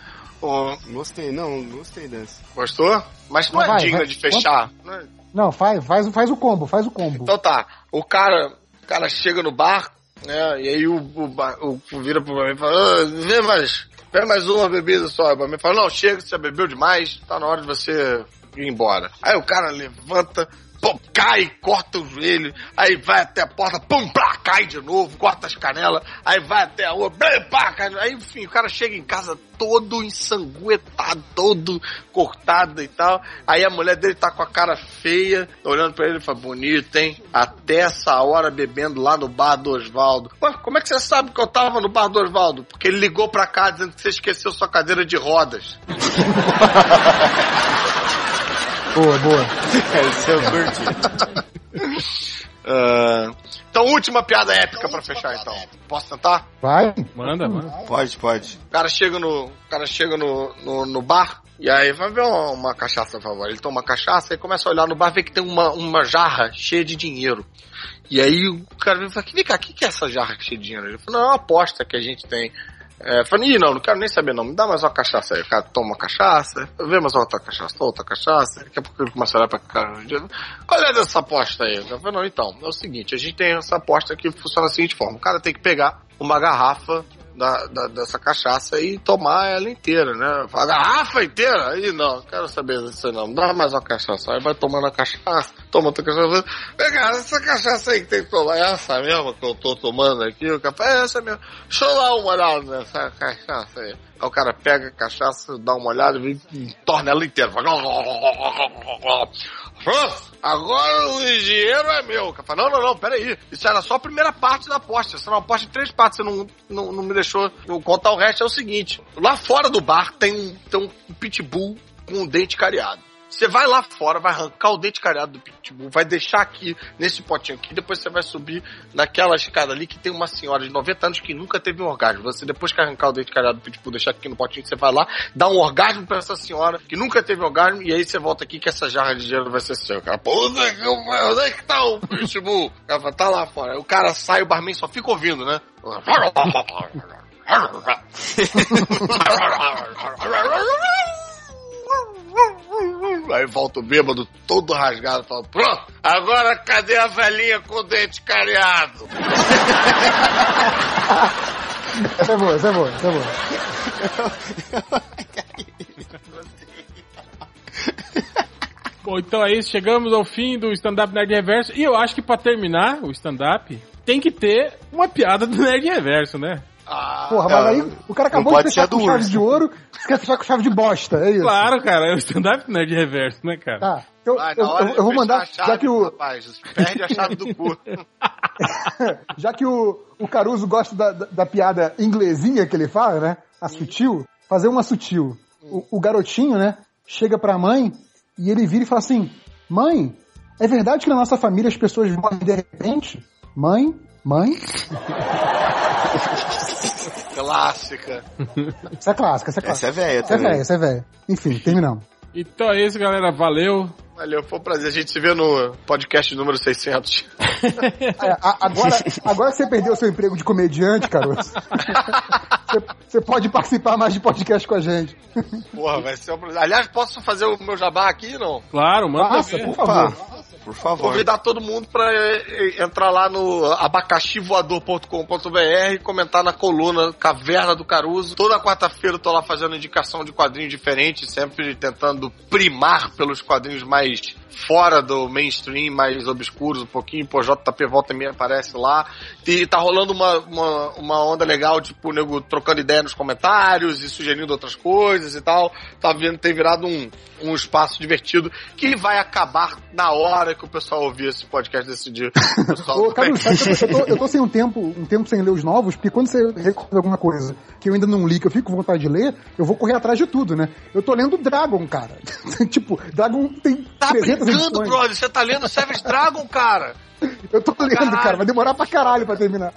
Ô, Gostei, não, gostei dessa. gostou? Mas não Vai, é vai, digna vai. de fechar. Não é- Não, faz, faz, faz o combo, faz o combo. Então tá, o cara, o cara chega no bar, né? E aí o, o, o, vira pro mim e fala, ah, vê mais, vê mais uma bebida só. O mim fala, não, chega, você já bebeu demais, tá na hora de você ir embora. Aí o cara levanta, pum, cai, corta o joelho, aí vai até a porta, pum, plá, cai de novo, corta as canelas, aí vai até a rua, blá, pá, cai, aí enfim, o cara chega em casa todo ensanguentado, todo cortado e tal. Aí a mulher dele tá com a cara feia, olhando pra ele e fala, bonito, hein? Até essa hora bebendo lá no bar do Osvaldo. Ué, como é que você sabe que eu tava no bar do Osvaldo? Porque ele ligou pra cá dizendo que você esqueceu sua cadeira de rodas. Boa, boa. Essa eu curti. Ah, então, última piada épica pra fechar, então. Posso tentar? Vai. Manda, manda. Pode, pode. O cara chega no, cara chega no, no, no bar e aí vai ver uma, uma cachaça, por favor. Ele toma uma cachaça e começa a olhar no bar, vê que tem uma, uma jarra cheia de dinheiro. E aí o cara vem e fala, vem cá, o que, que é essa jarra cheia de dinheiro? Ele fala, não, é uma aposta que a gente tem. É, falei, ih, não, não quero nem saber não, me dá mais uma cachaça aí. O cara toma uma cachaça, vê mais outra cachaça, outra cachaça, daqui a pouco ele começa a olhar pra cara. Qual é dessa aposta aí? Eu falei, não, então, é o seguinte, a gente tem essa aposta que funciona da seguinte forma, o cara tem que pegar uma garrafa da, da- dessa cachaça e tomar ela inteira, né? A garrafa inteira? Aí não, não quero saber disso não. Me Dá mais uma cachaça. Aí vai tomando a cachaça, toma outra cachaça. Cá, essa cachaça aí que tem que tomar, é essa mesmo que eu tô tomando aqui? O café é essa mesmo. Deixa eu dar uma olhada nessa cachaça aí. Aí o cara pega a cachaça, dá uma olhada e torna ela inteira. Pronto, agora o dinheiro é meu. O cara fala, não, não, não, peraí. Isso era só a primeira parte da aposta. Isso era uma aposta em três partes. Você não, não, não me deixou eu contar o resto. É o seguinte: lá fora do bar tem um, tem um pitbull com um dente cariado. Você vai lá fora, vai arrancar o dente cariado do pitbull, vai deixar aqui nesse potinho aqui, depois você vai subir naquela escada ali que tem uma senhora de 90 anos que nunca teve um orgasmo. Você depois que arrancar o dente cariado do pitbull, deixar aqui no potinho, você vai lá, dá um orgasmo pra essa senhora que nunca teve orgasmo e aí você volta aqui que essa jarra de dinheiro vai ser seu. Cara, pô, onde é que, é tá o pitbull? Fala, tá lá fora. O cara sai, o barman só fica ouvindo, né? Aí volta o bêbado todo rasgado, fala, pronto, agora cadê a velhinha com o dente cariado? Essa é boa, essa é boa, essa é boa. Bom, então é isso. Chegamos ao fim do stand-up Nerd Reverso. E eu acho que pra terminar o stand-up, tem que ter uma piada do Nerd Reverso, né? Ah, Porra, mas aí o cara acabou de fechar com chave urso. de ouro, quer fechar com chave de bosta, é isso? Claro, cara. É o stand-up Nerd Reverso, né, cara? Tá. Eu, vai, eu, eu- de eu vou mandar, a chave, já que o, Rapaz, perde a chave do cu. já que o, o Caruso gosta da, da, da piada inglesinha que ele fala, né? A sutil, fazer uma sutil. O, o garotinho, né? Chega pra mãe e ele vira e fala assim: Mãe, é verdade que na nossa família as pessoas morrem de repente? Mãe, mãe? Clássica. Essa é clássica, essa é clássica. Essa é velha Essa é velha, essa é velha. Enfim, terminamos. Então é isso, galera. Valeu. Valeu, foi um prazer. A gente se vê no podcast número 600. É, a- agora, agora que você perdeu o seu emprego de comediante, Caruso, você, você pode participar mais de podcast com a gente. Porra, vai ser um prazer. Aliás, posso fazer o meu jabá aqui, não? Claro, manda Passa, por favor. Por favor. Convidar todo mundo pra eh, eh, entrar lá no abacaxivoador.com.br e comentar na coluna Caverna do Caruso. Toda quarta-feira eu tô lá fazendo indicação de quadrinhos diferentes, sempre tentando primar pelos quadrinhos mais fora do mainstream, mais obscuros um pouquinho. Pô, JP Volta e Meia aparece lá. E tá rolando uma, uma, uma onda legal, tipo, o nego trocando ideia nos comentários e sugerindo outras coisas e tal. Tá vendo, tem virado um, um espaço divertido que vai acabar na hora que o pessoal ouvir esse podcast decidir. Ô, Caruso, sabe eu, tô, eu tô sem um tempo, um tempo sem ler os novos, porque quando você recorda alguma coisa que eu ainda não li, que eu fico com vontade de ler, eu vou correr atrás de tudo, né? Eu tô lendo Dragon, cara. tipo, Dragon tem Tá 300 brincando, brother? Você tá lendo Savage Dragon, cara? Eu tô lendo, Caralho. cara. Vai demorar pra caralho pra terminar.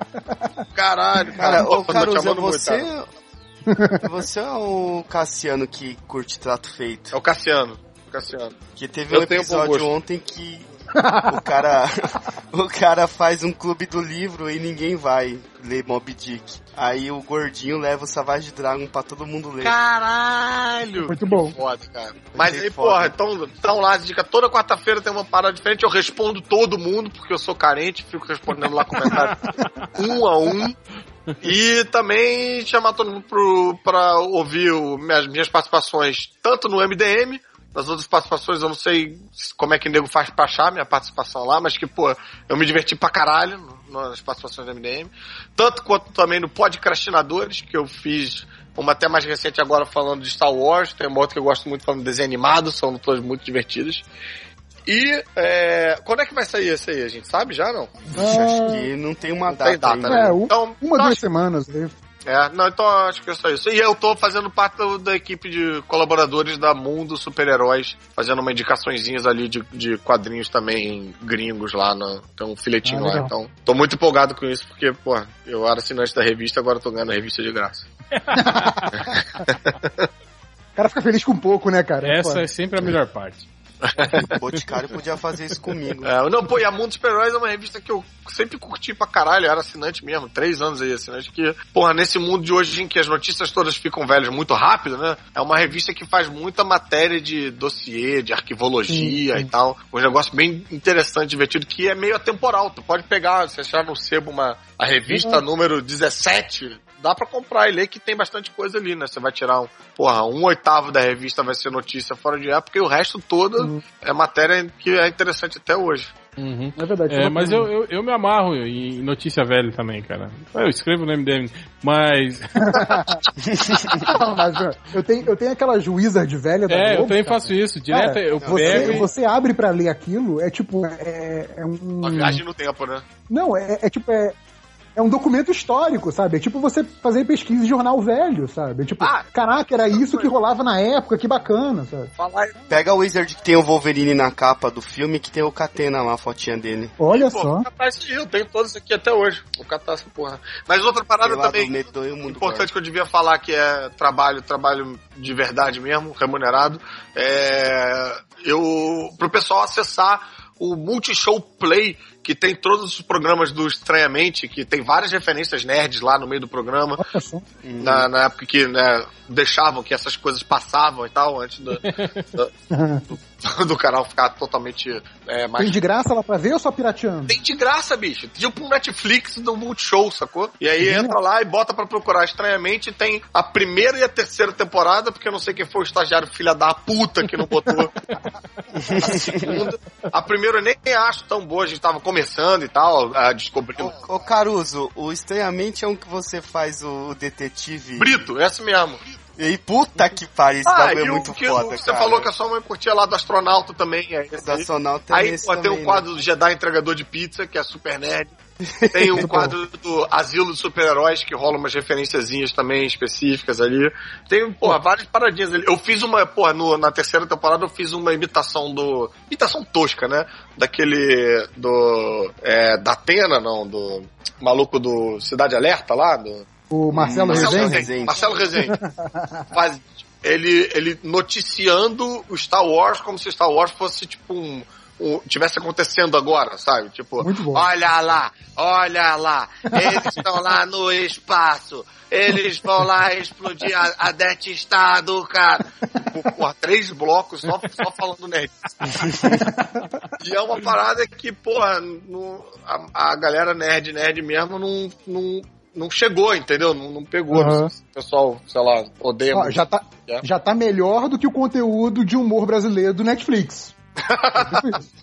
Caralho, Cara, cara. ô muito, você. Você é o Cassiano que curte trato feito. É o Cassiano. Cassiano. Que teve Eu um episódio ontem que o cara, o cara faz um clube do livro e ninguém vai ler Mob Dick. Aí o gordinho leva o Savage Dragon pra todo mundo ler. Caralho! Muito bom. Foda, cara. Mas aí, foda. porra, então, então lá, dica, toda quarta-feira tem uma parada diferente. Eu respondo todo mundo, porque eu sou carente, fico respondendo lá comentário um a um. E também chamar todo mundo pro, pra ouvir o- minhas, minhas participações, tanto no MDM, nas outras participações eu não sei como é que o nego faz pra achar minha participação lá, mas que, pô, eu me diverti pra caralho nas participações do MDM. Tanto quanto também no Podcrastinadores, que eu fiz uma até mais recente agora falando de Star Wars, tem uma outra que eu gosto muito falando de desenho animado, são todas muito divertidas. E é, quando é que vai sair esse aí? A gente sabe já, não? Ixi, acho que não tem uma Não data, tem data, né? É, um- Então, Uma, duas semanas. né? É, não, então acho que é só isso. E eu tô fazendo parte do- da equipe de colaboradores da Mundo Super-Heróis, fazendo uma indicaçõezinhas ali de, de quadrinhos também gringos lá, no, tem um filetinho Ah, lá. legal. Então, tô muito empolgado com isso, porque, pô, eu era assinante da revista, agora tô ganhando a revista de graça. O cara fica feliz com pouco, né, cara? Essa Foda. é sempre a melhor parte. O Boticário podia fazer isso comigo. É, não, pô, e a Mundo Super-Heróis é uma revista que eu sempre curti pra caralho, eu era assinante mesmo, três anos aí assinante, que, porra, nesse mundo de hoje em que as notícias todas ficam velhas muito rápido, né? É uma revista que faz muita matéria de dossiê, de arquivologia Sim, e sim. tal. Um negócio bem interessante, divertido, que é meio atemporal. Tu pode pegar, se achar no sebo uma, a revista número 17, dá pra comprar e ler que tem bastante coisa ali, né? Você vai tirar um, porra, um oitavo da revista vai ser notícia fora de época e o resto todo Uhum. é matéria que é interessante até hoje. Uhum. É verdade. É, mas eu, eu, eu me amarro em notícia velha também, cara. Eu escrevo no MDM, mas. Não, mas eu tenho, eu tenho aquela Wizard velha da é, eu Globo, também cara. faço isso. Direto Cara, eu Você, pego. e- você abre pra ler aquilo, é tipo, é, é um... Uma viagem no tempo, né? Não, é, é tipo, é, é um documento histórico, sabe? É tipo você fazer pesquisa em jornal velho, sabe? É tipo, Ah, caraca, era isso que rolava na época, que bacana, sabe? Falar Pega o Wizard que tem o Wolverine na capa do filme que tem o Catena lá, a fotinha dele. Olha Pô, só. eu tenho todos aqui até hoje. Catar essa porra. Mas outra parada também e o importante que eu devia falar que é trabalho, trabalho de verdade mesmo, remunerado. É, eu, pro pessoal acessar o Multishow Play, que tem todos os programas do Estranhamente, que tem várias referências nerds lá no meio do programa. Na, na época que né, deixavam que essas coisas passavam e tal, antes do, do, do canal ficar totalmente é, Tem mais de graça lá pra ver ou só pirateando? tem de graça, bicho. Tipo um Netflix do Multishow, sacou? E aí entra lá e bota pra procurar. Estranhamente tem a primeira e a terceira temporada, porque eu não sei quem foi o estagiário filha da puta que não botou a segunda. A primeira eu nem acho tão boa, a gente tava começando e tal, a descobrir. Ô, ô, Caruso, o Estranhamente é um que você faz o, detetive. Brito, essa mesmo. E aí, puta que pariu, esse Ah, bagulho é muito que foda, você cara. falou que a sua mãe curtia lá do astronauta também. É Da aí. Sonalta Aí esse pô, tem também, um né? quadro do Jedi Entregador de Pizza, que é super nerd. Tem um quadro do Asilo de Super-Heróis, que rola umas referenciazinhas também específicas ali. Tem, porra, várias paradinhas ali. Eu fiz uma, porra, no- na terceira temporada eu fiz uma imitação do... Imitação tosca, né? Daquele... do... É, da Atena, não, do... Maluco do Cidade Alerta lá, do... O Marcelo Marcelo Rezende? Rezende. Marcelo Rezende. Faz, ele, ele noticiando o Star Wars como se Star Wars fosse tipo um. um- tivesse acontecendo agora, sabe? Tipo, Muito bom. olha lá, olha lá, eles estão lá no espaço, eles vão lá explodir a, a Death Star do cara. Tipo, porra, três blocos só, só falando nerd. E é uma parada que, porra, no- a, a galera nerd, nerd mesmo não, não, não chegou, entendeu? Não, não pegou. Se O pessoal, sei lá, odeia muito. já, tá, É. já tá melhor do que o conteúdo de humor brasileiro do Netflix.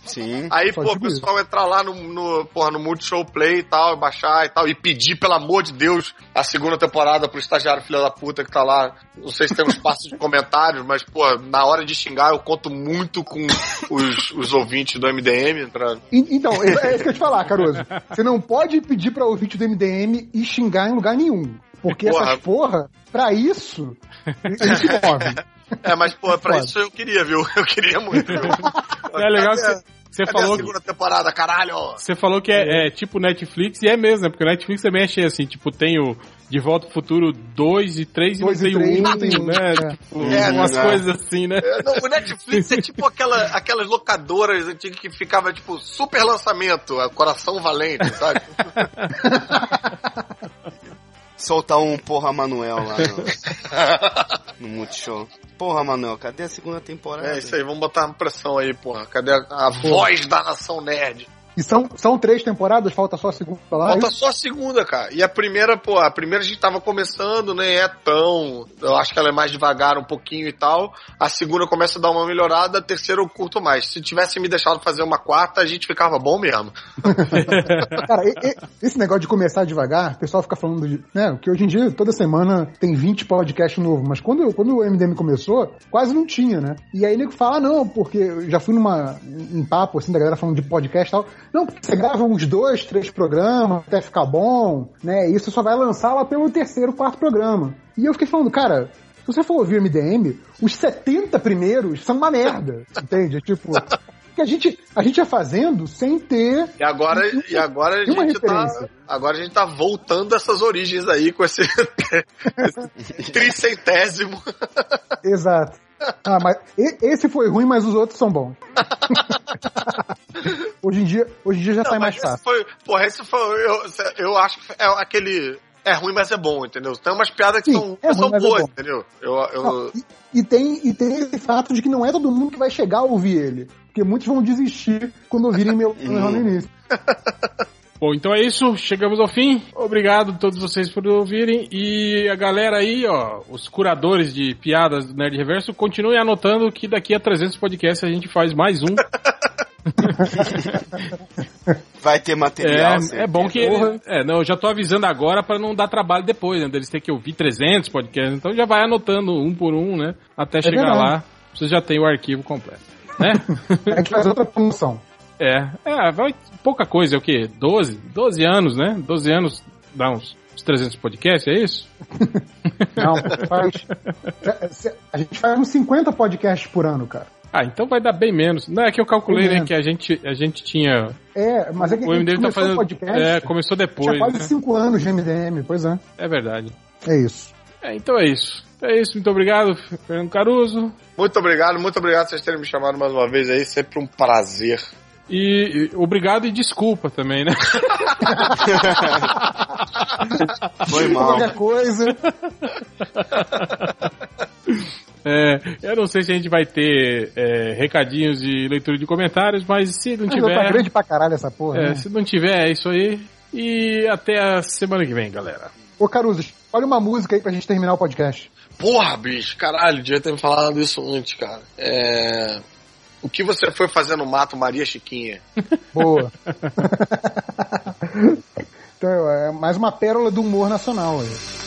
Sim. Aí, pô, o isso. pessoal entrar lá no, no, porra, no Multishow Play e tal, baixar e tal, e pedir, pelo amor de Deus, a segunda temporada pro estagiário filho da puta que tá lá. Não sei se tem um espaço de comentários, mas, pô, na hora de xingar eu conto muito com os, os ouvintes do MDM pra... E- Então, é, é isso que eu ia te falar, Caruso. Você não pode pedir pra ouvinte do MDM e xingar em lugar nenhum. Porque Porra. essas porra, pra isso, eles se movem. É, mas, pô, pra isso eu queria, viu? Eu queria muito. É legal que você- cadê falou a que- segunda temporada, caralho? Você falou que é, é tipo Netflix, e é mesmo, né? Porque o Netflix também achei assim, tipo, tem o De Volta ao Futuro 2 e 3 e não Dois e tem o três, 1, não tem um, né? é. Tipo, É, umas né? coisas assim, né? É, não, o Netflix é tipo aquela, aquelas locadoras antigas que ficava, tipo, super lançamento, Coração Valente, sabe? Soltar um porra Manuel lá no, no Multishow. Porra, Manuel, cadê a segunda temporada? É isso aí, vamos botar uma pressão aí, porra. Cadê a, a voz da nação nerd? E são, são três temporadas, falta só a segunda lá. Falta só a segunda, cara. E a primeira, pô, a primeira a gente tava começando, nem é tão. Eu acho que ela é mais devagar um pouquinho e tal. A segunda começa a dar uma melhorada, a terceira eu curto mais. Se tivesse me deixado fazer uma quarta, a gente ficava bom mesmo. Cara, e- e- esse negócio de começar devagar, o pessoal fica falando de. Né, que hoje em dia, toda semana tem 20 podcasts novos, mas quando, quando o MDM começou, quase não tinha, né? E aí nego fala, ah, não, porque eu já fui numa. em papo, assim, da galera falando de podcast e tal. Não, porque você grava uns dois, três programas até ficar bom, né? E você só vai lançar lá pelo terceiro, quarto programa. E eu fiquei falando, cara. Se você for ouvir o MDM, os 70 primeiros são uma merda, entende? Tipo, que a gente, a gente ia fazendo sem ter E agora, e agora a gente tá. referência. Agora a gente tá voltando essas origens aí com esse, esse tricentésimo. Exato. Ah, mas esse foi ruim, mas os outros são bons. hoje em dia, hoje em dia já Não, sai mais fácil. foi. Porra, esse foi. Eu, eu acho que é aquele. É ruim, mas é bom, entendeu? Tem umas piadas que Sim, são, é são ruim, é boas, bom. entendeu? Eu, eu, Não, e, e tem, e tem esse fato de que não é todo mundo que vai chegar a ouvir ele. Porque muitos vão desistir quando ouvirem meu meu erro no início. Bom, então é isso, chegamos ao fim. Obrigado a todos vocês por ouvirem. E a galera aí, ó, os curadores de piadas do Nerd Reverso, continuem anotando que daqui a 300 podcasts a gente faz mais um. Vai ter material. É, é bom que. É, não, eu já tô avisando agora pra não dar trabalho depois, né? Deles ter que ouvir 300 podcasts. Então já vai anotando um por um, né? Até chegar verdade. lá, você já tem o arquivo completo. Né? A gente faz outra promoção. É, é, vai pouca coisa, é o quê? 12? 12 anos, né? 12 anos dá uns, uns 300 podcasts, é isso? Não, faz. A gente faz uns 50 podcasts por ano, cara. Ah, então vai dar bem menos. Não, é que eu calculei, né, que a gente, a gente tinha. É, mas é que O a gente MDM tá fazendo. podcast, É, começou depois. tinha quase né? 5 anos de MDM, pois é. É verdade. É isso. É, então é isso. É isso, muito obrigado, Fernando Caruso. Muito obrigado, muito obrigado por vocês terem me chamado mais uma vez aí. Sempre um prazer. E, e obrigado e desculpa também, né? Foi mal. Qualquer coisa. É, eu não sei se a gente vai ter é, recadinhos de leitura de comentários, mas se não Mas Tá tiver. grande pra caralho essa porra. é, né? se não tiver, é isso aí. E até a semana que vem, galera. Ô, Caruso, olha uma música aí pra gente terminar o podcast. Porra, bicho, caralho, devia ter me falado isso antes, cara. É. O que você foi fazer no mato, Maria Chiquinha? Boa. então, é mais uma pérola do humor nacional aí.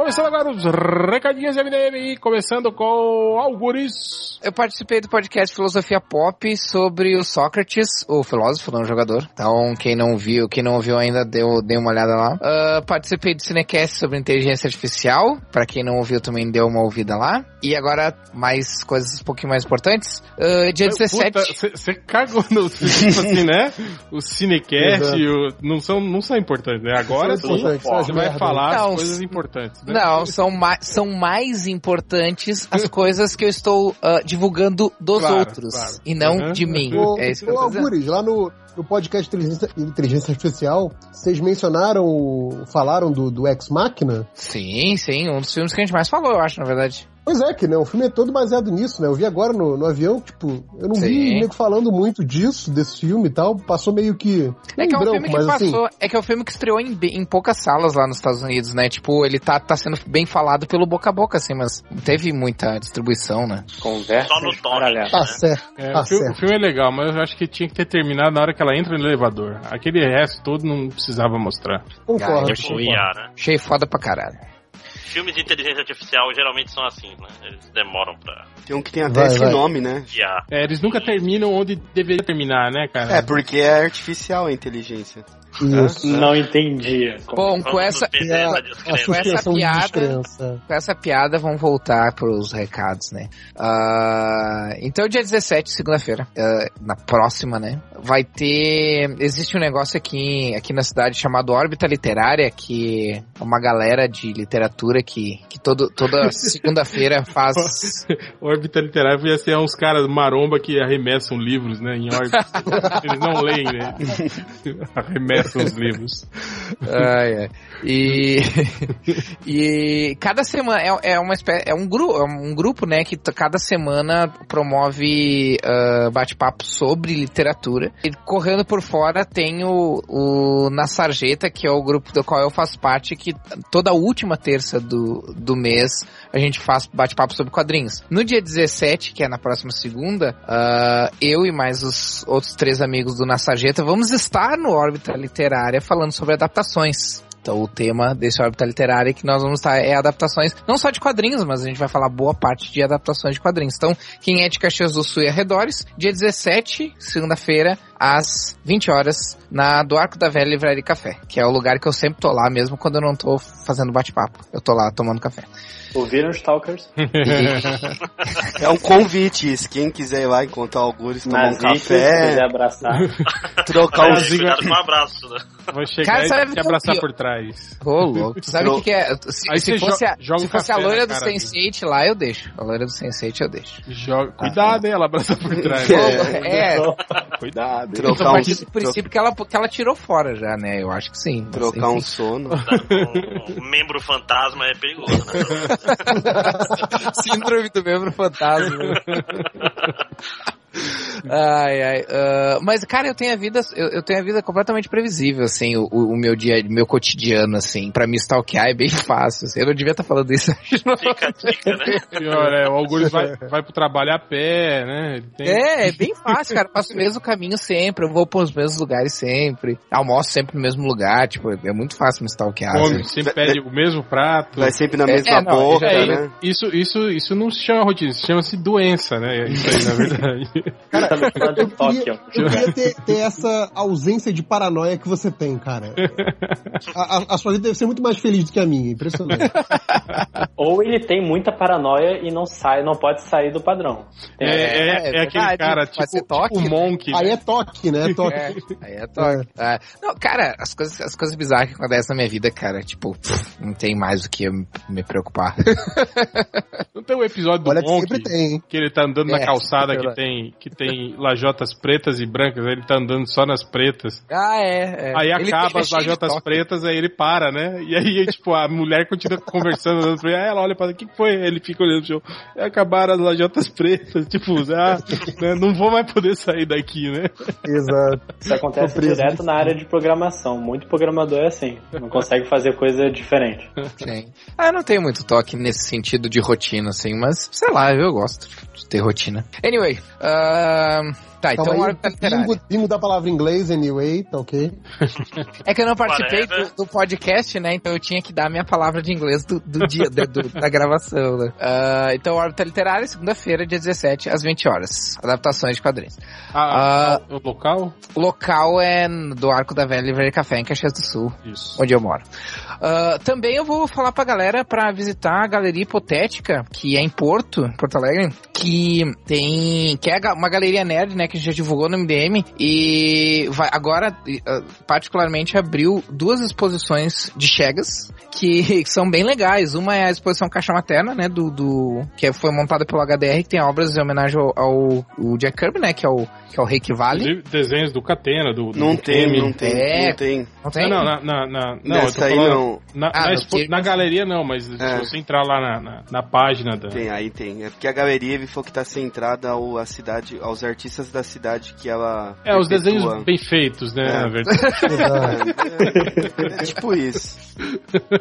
Começando agora os recadinhos MDM, começando com Algures. Eu participei do podcast Filosofia Pop sobre o Sócrates, o filósofo, não o jogador. Então, quem não viu, quem não ouviu ainda, deu, dê uma olhada lá. Ah, participei do Cinecast sobre inteligência artificial. Pra quem não ouviu, também deu uma ouvida lá. E agora, mais coisas um pouquinho mais importantes. Ah, dia 17. Você cagou no tipo assim, né? O Cinecast o, não, são, não são importantes, né? Agora São sim, importantes, você vai falar Não, as coisas importantes? Não, são, ma são mais importantes as coisas que eu estou ah, divulgando dos Claro, outros. claro. E não Uhum. de mim. Ô, é isso que eu tô. Algures, lá no, no podcast Inteligência, Inteligência Artificial, vocês mencionaram, o- falaram do, do Ex Machina? Sim, sim, um dos filmes que a gente mais falou, eu acho, na verdade. Pois é, que né, o filme é todo baseado nisso, né? Eu vi agora no, no avião, tipo, eu não Sim. vi nego falando muito disso, desse filme e tal, passou meio que É que é um branco, filme que assim, passou, é que é um filme que estreou em, em poucas salas lá nos Estados Unidos, né? Tipo, ele tá, tá sendo bem falado pelo boca a boca, assim, mas não teve muita distribuição, né? Conversa Só no torrent, tá né? certo, É, tá o, filme, o certo. filme é legal, mas eu acho que tinha que ter terminado na hora que ela entra no elevador. Aquele resto todo não precisava mostrar. Concordo. Ah, Tipo, né? Achei foda pra caralho. Filmes de inteligência artificial geralmente são assim, né? Eles demoram pra Tem um que tem até Vai, esse vai. nome, né? IA. É, eles nunca terminam onde deveria terminar, né, cara? É, porque é artificial a inteligência. Isso. Não entendi. Bom, com essa, é, essa. Com essa suspensão de piada- com essa piada, vamos voltar pros recados, né? Ah, então, dia 17, segunda-feira, ah, na próxima, né? Vai ter. Existe um negócio aqui, aqui na cidade chamado Órbita Literária, que é uma galera de literatura que, que todo, toda segunda-feira faz. Órbita literária ia ser uns caras maromba que arremessam livros, né, em órbita. Eles não leem, né? Arremessam os livros. Ai, ai. E, e cada semana é, é uma espécie, é um, gru, é um grupo, né, que cada semana promove ah, bate-papo sobre literatura. E correndo por fora tem o, o Na Sarjeta, que é o grupo do qual eu faço parte, que toda última terça do, do mês a gente faz bate-papo sobre quadrinhos. No dia 17, que é na próxima segunda, ah, eu e mais os outros três amigos do Na Sarjeta vamos estar no Órbita Literária falando sobre adaptações. Então o tema desse órbita literária que nós vamos estar é adaptações, não só de quadrinhos, mas a gente vai falar boa parte de adaptações de quadrinhos. Então, quem é de Caxias do Sul e arredores, dia 17, segunda-feira, às 20 horas, na do Arco da Velha Livraria Café, que é o lugar que eu sempre tô lá, mesmo quando eu não tô fazendo bate-papo. Eu tô lá tomando café. Ouviram Stalkers? É um convite, se quem quiser ir lá encontrar algures, tomar um Nazitos, se café, quiser abraçar. trocar um... Cuidado com um abraço, né? Vai chegar Cara, sabe e o te que é abraçar por trás. Ô, louco. Sabe o que, que é? Se, Aí se fosse, a, joga se um fosse a loira do. Sense8 lá, eu deixo. A loira do Sense8 eu deixo. Joga... Cuidado, hein? Ela abraça por trás. É, Cuidado. hein? Então, Trocar um, partir do princípio que ela, que ela tirou fora já, né? Eu acho que sim. trocar um sono. Um, um membro fantasma é perigoso, né? Síndrome do membro fantasma. Ai, ai. ah, mas, cara, eu tenho a vida, eu, eu tenho a vida completamente previsível, assim, o, o meu dia, meu cotidiano, assim. Pra me stalkear é bem fácil, assim. Eu não devia estar falando isso. Fica a dica, né? Pior, é, o Algures vai, vai pro trabalho a pé, né? Tem- É, é bem fácil, cara. Eu faço o mesmo caminho sempre, eu vou pros mesmos lugares sempre. Almoço sempre no mesmo lugar, tipo, é muito fácil me stalkear. come, assim. sempre pede o mesmo prato. Vai sempre na É, mesma é, boca, já- É, né? isso, isso, isso não se chama rotina, isso chama-se doença, né? Isso aí, na verdade. Cara, Eu queria, Tóquio. eu queria ter, ter essa ausência de paranoia que você tem, cara. A, a- a sua vida deve ser muito mais feliz do que a minha, impressionante. Ou ele tem muita paranoia e não sai, não pode sair do padrão. É, é, é é aquele cara, tipo, ser toque, tipo né? Monk. Aí né? é toque, né? É toque. É, aí é toque. É. Não, cara, as coisas, as coisas bizarras que acontecem na minha vida, cara, tipo, pff, não tem mais o que eu me preocupar. Não tem um episódio do Olha que Monk sempre tem, hein? que ele tá andando na É, calçada é que verdade. Tem, que tem lajotas pretas e brancas, aí ele tá andando só nas pretas. ah, é. é. Aí Ele acaba tem as lajotas pretas, aí ele para, né? E aí, tipo, a mulher continua conversando, pra ele, aí ela olha pra ele, o que que foi? Aí Ele fica olhando pro chão, "É, acabaram as lajotas pretas, tipo, ah, né, não vou mais poder sair daqui, né? Exato. Isso acontece Tô preso direto na área de programação. Muito programador é assim. Não consegue fazer coisa diferente. Sim. Ah, eu não tenho muito toque nesse sentido de rotina, assim, mas sei lá, eu gosto ter rotina. Anyway, ahn, tá, então Calma hora aí, literária. bingo, bingo da palavra em inglês, anyway, tá ok? É que eu não participei do, do podcast, né? Então eu tinha que dar a minha palavra de inglês do, do dia do- do- da gravação, né? Ah, então, Órbita Literária, segunda-feira, dia 17, às 20 horas. Adaptações de quadrinhos. Ah, Ah. o local? O local é do Arco da Velha Livraria Café, em Caxias do Sul. Isso. onde eu moro. Ah, também eu vou falar pra galera pra visitar a Galeria Hipotética, que é em Porto, Porto Alegre, que tem, que é uma galeria nerd, né, que a gente já divulgou no MDM, e vai, agora, ah, particularmente, abriu duas exposições de Chegas, que são bem legais. Uma é a exposição Caixa Materna, né, do, do que foi montada pelo HDR, que tem obras em homenagem ao, ao, ao Jack Kirby, né, que é o, que é o Rei que Vale. Desenhos do Catena, do, do Não tem, M. não tem, É. não tem. Não tem? Não, não, na, na, na, não, eu Nessa tô aí falando, não. Na, Ah, na, expo- galeria não, mas se É. você entrar lá na, na, na página da. Tem, aí tem. É porque a galeria ele falou que tá centrada ao, à cidade, aos artistas da cidade que ela. É, os perpetua. desenhos bem feitos, né? É. Na verdade. Exato. É tipo isso.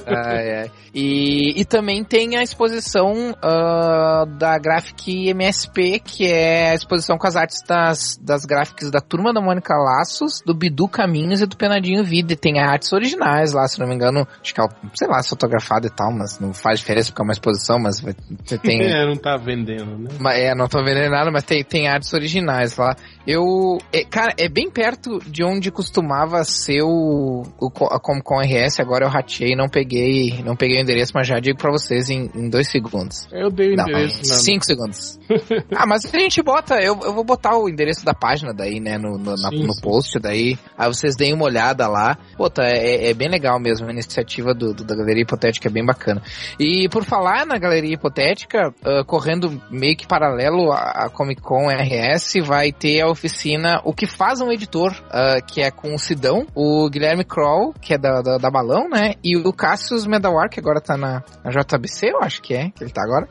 Ai. E, e também tem a exposição ah, da Graphic MSP, que é a exposição com as artes das, das gráficas da Turma da Mônica Laços, do Bidu Caminhos e do Penadinho Vida. E tem artes originais lá, se não me engano, acho que é, sei lá, se fotografado e tal, mas não faz diferença porque é uma exposição, mas você tem... É, não tá vendendo, né? Mas, é, não tô vendo nada, mas tem, tem artes originais lá. Eu. é, cara, é bem perto de onde costumava ser o, o a Comic Con RS, agora eu ratei, não peguei, não peguei o endereço, mas já digo pra vocês em, em dois segundos. Eu dei o Não, endereço na. cinco segundos. ah, mas a gente bota, eu, eu vou botar o endereço da página daí, né, no, no, na- Sim, no post daí, aí vocês deem uma olhada lá. Pô, tá, é, é bem legal mesmo, a iniciativa do, do- da Galeria Hipotética é bem bacana. E por falar na Galeria Hipotética, ah, correndo meio que paralelo à, à Comic Con RS, vai ter a oficina O que faz um editor, ah, que é com o Sidão, o Guilherme Kroll, que é da, da, da Balão, né, e o Cassius Medawar, que agora tá na, na JBC, eu acho que é, que ele tá agora.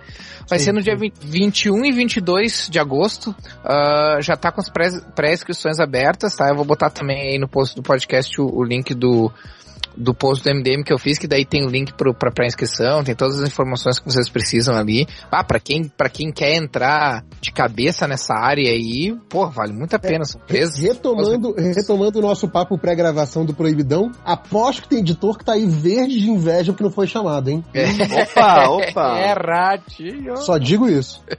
Vai Sim, ser no sim. dia 20 21 e 22 de agosto. Ah, já tá com as pré- pré-inscrições abertas, tá? Eu vou botar também aí no post do podcast o, o link do, do post do MDM que eu fiz, que daí tem o link pro, pra pré-inscrição, tem todas as informações que vocês precisam ali. Ah, pra quem, pra quem quer entrar de cabeça nessa área aí, pô, vale muito a pena. São três- Retomando, retomando o nosso papo pré-gravação do Proibidão, aposto que tem editor que tá aí verde de inveja porque não foi chamado, hein? Opa, opa. É ratinho. Só digo isso.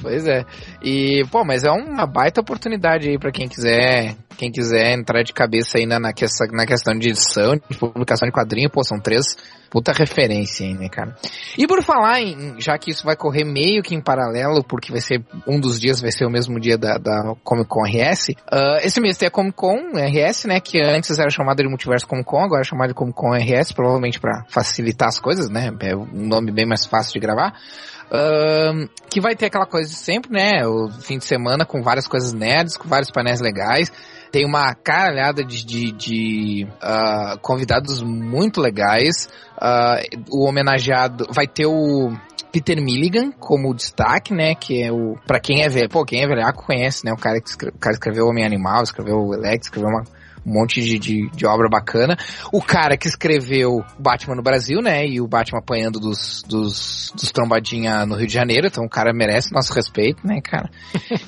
Pois é. E, pô, mas é uma baita oportunidade aí pra quem quiser, quem quiser entrar de cabeça aí na, na, questão, na questão de edição, de publicação de quadrinho, pô, são três puta referência aí, né, cara? E por falar em, já que isso vai correr meio que em paralelo, porque vai ser, um dos dias vai ser o mesmo dia da, da Comic Con RS, ah, esse mês tem a Comic Con RS, né, que antes era chamada de Multiverso Comic Con, agora é chamada de Comic Con RS, provavelmente pra facilitar as coisas, né, é um nome bem mais fácil de gravar. Ahn, que vai ter aquela coisa de sempre, né? O fim de semana com várias coisas nerds, com vários painéis legais. Tem uma caralhada de, de, de, ah, convidados muito legais. Ah, o homenageado vai ter o Peter Milligan como destaque, né? Que é o. Pra quem é velho, pô, quem é velhaco conhece, né? O cara que escreve, o cara escreveu Homem Animal, escreveu o Elex, escreveu uma, um monte de, de, de obra bacana. O cara que escreveu Batman no Brasil, né? E o Batman apanhando dos, dos, dos trombadinha no Rio de Janeiro. Então o cara merece nosso respeito, né, cara?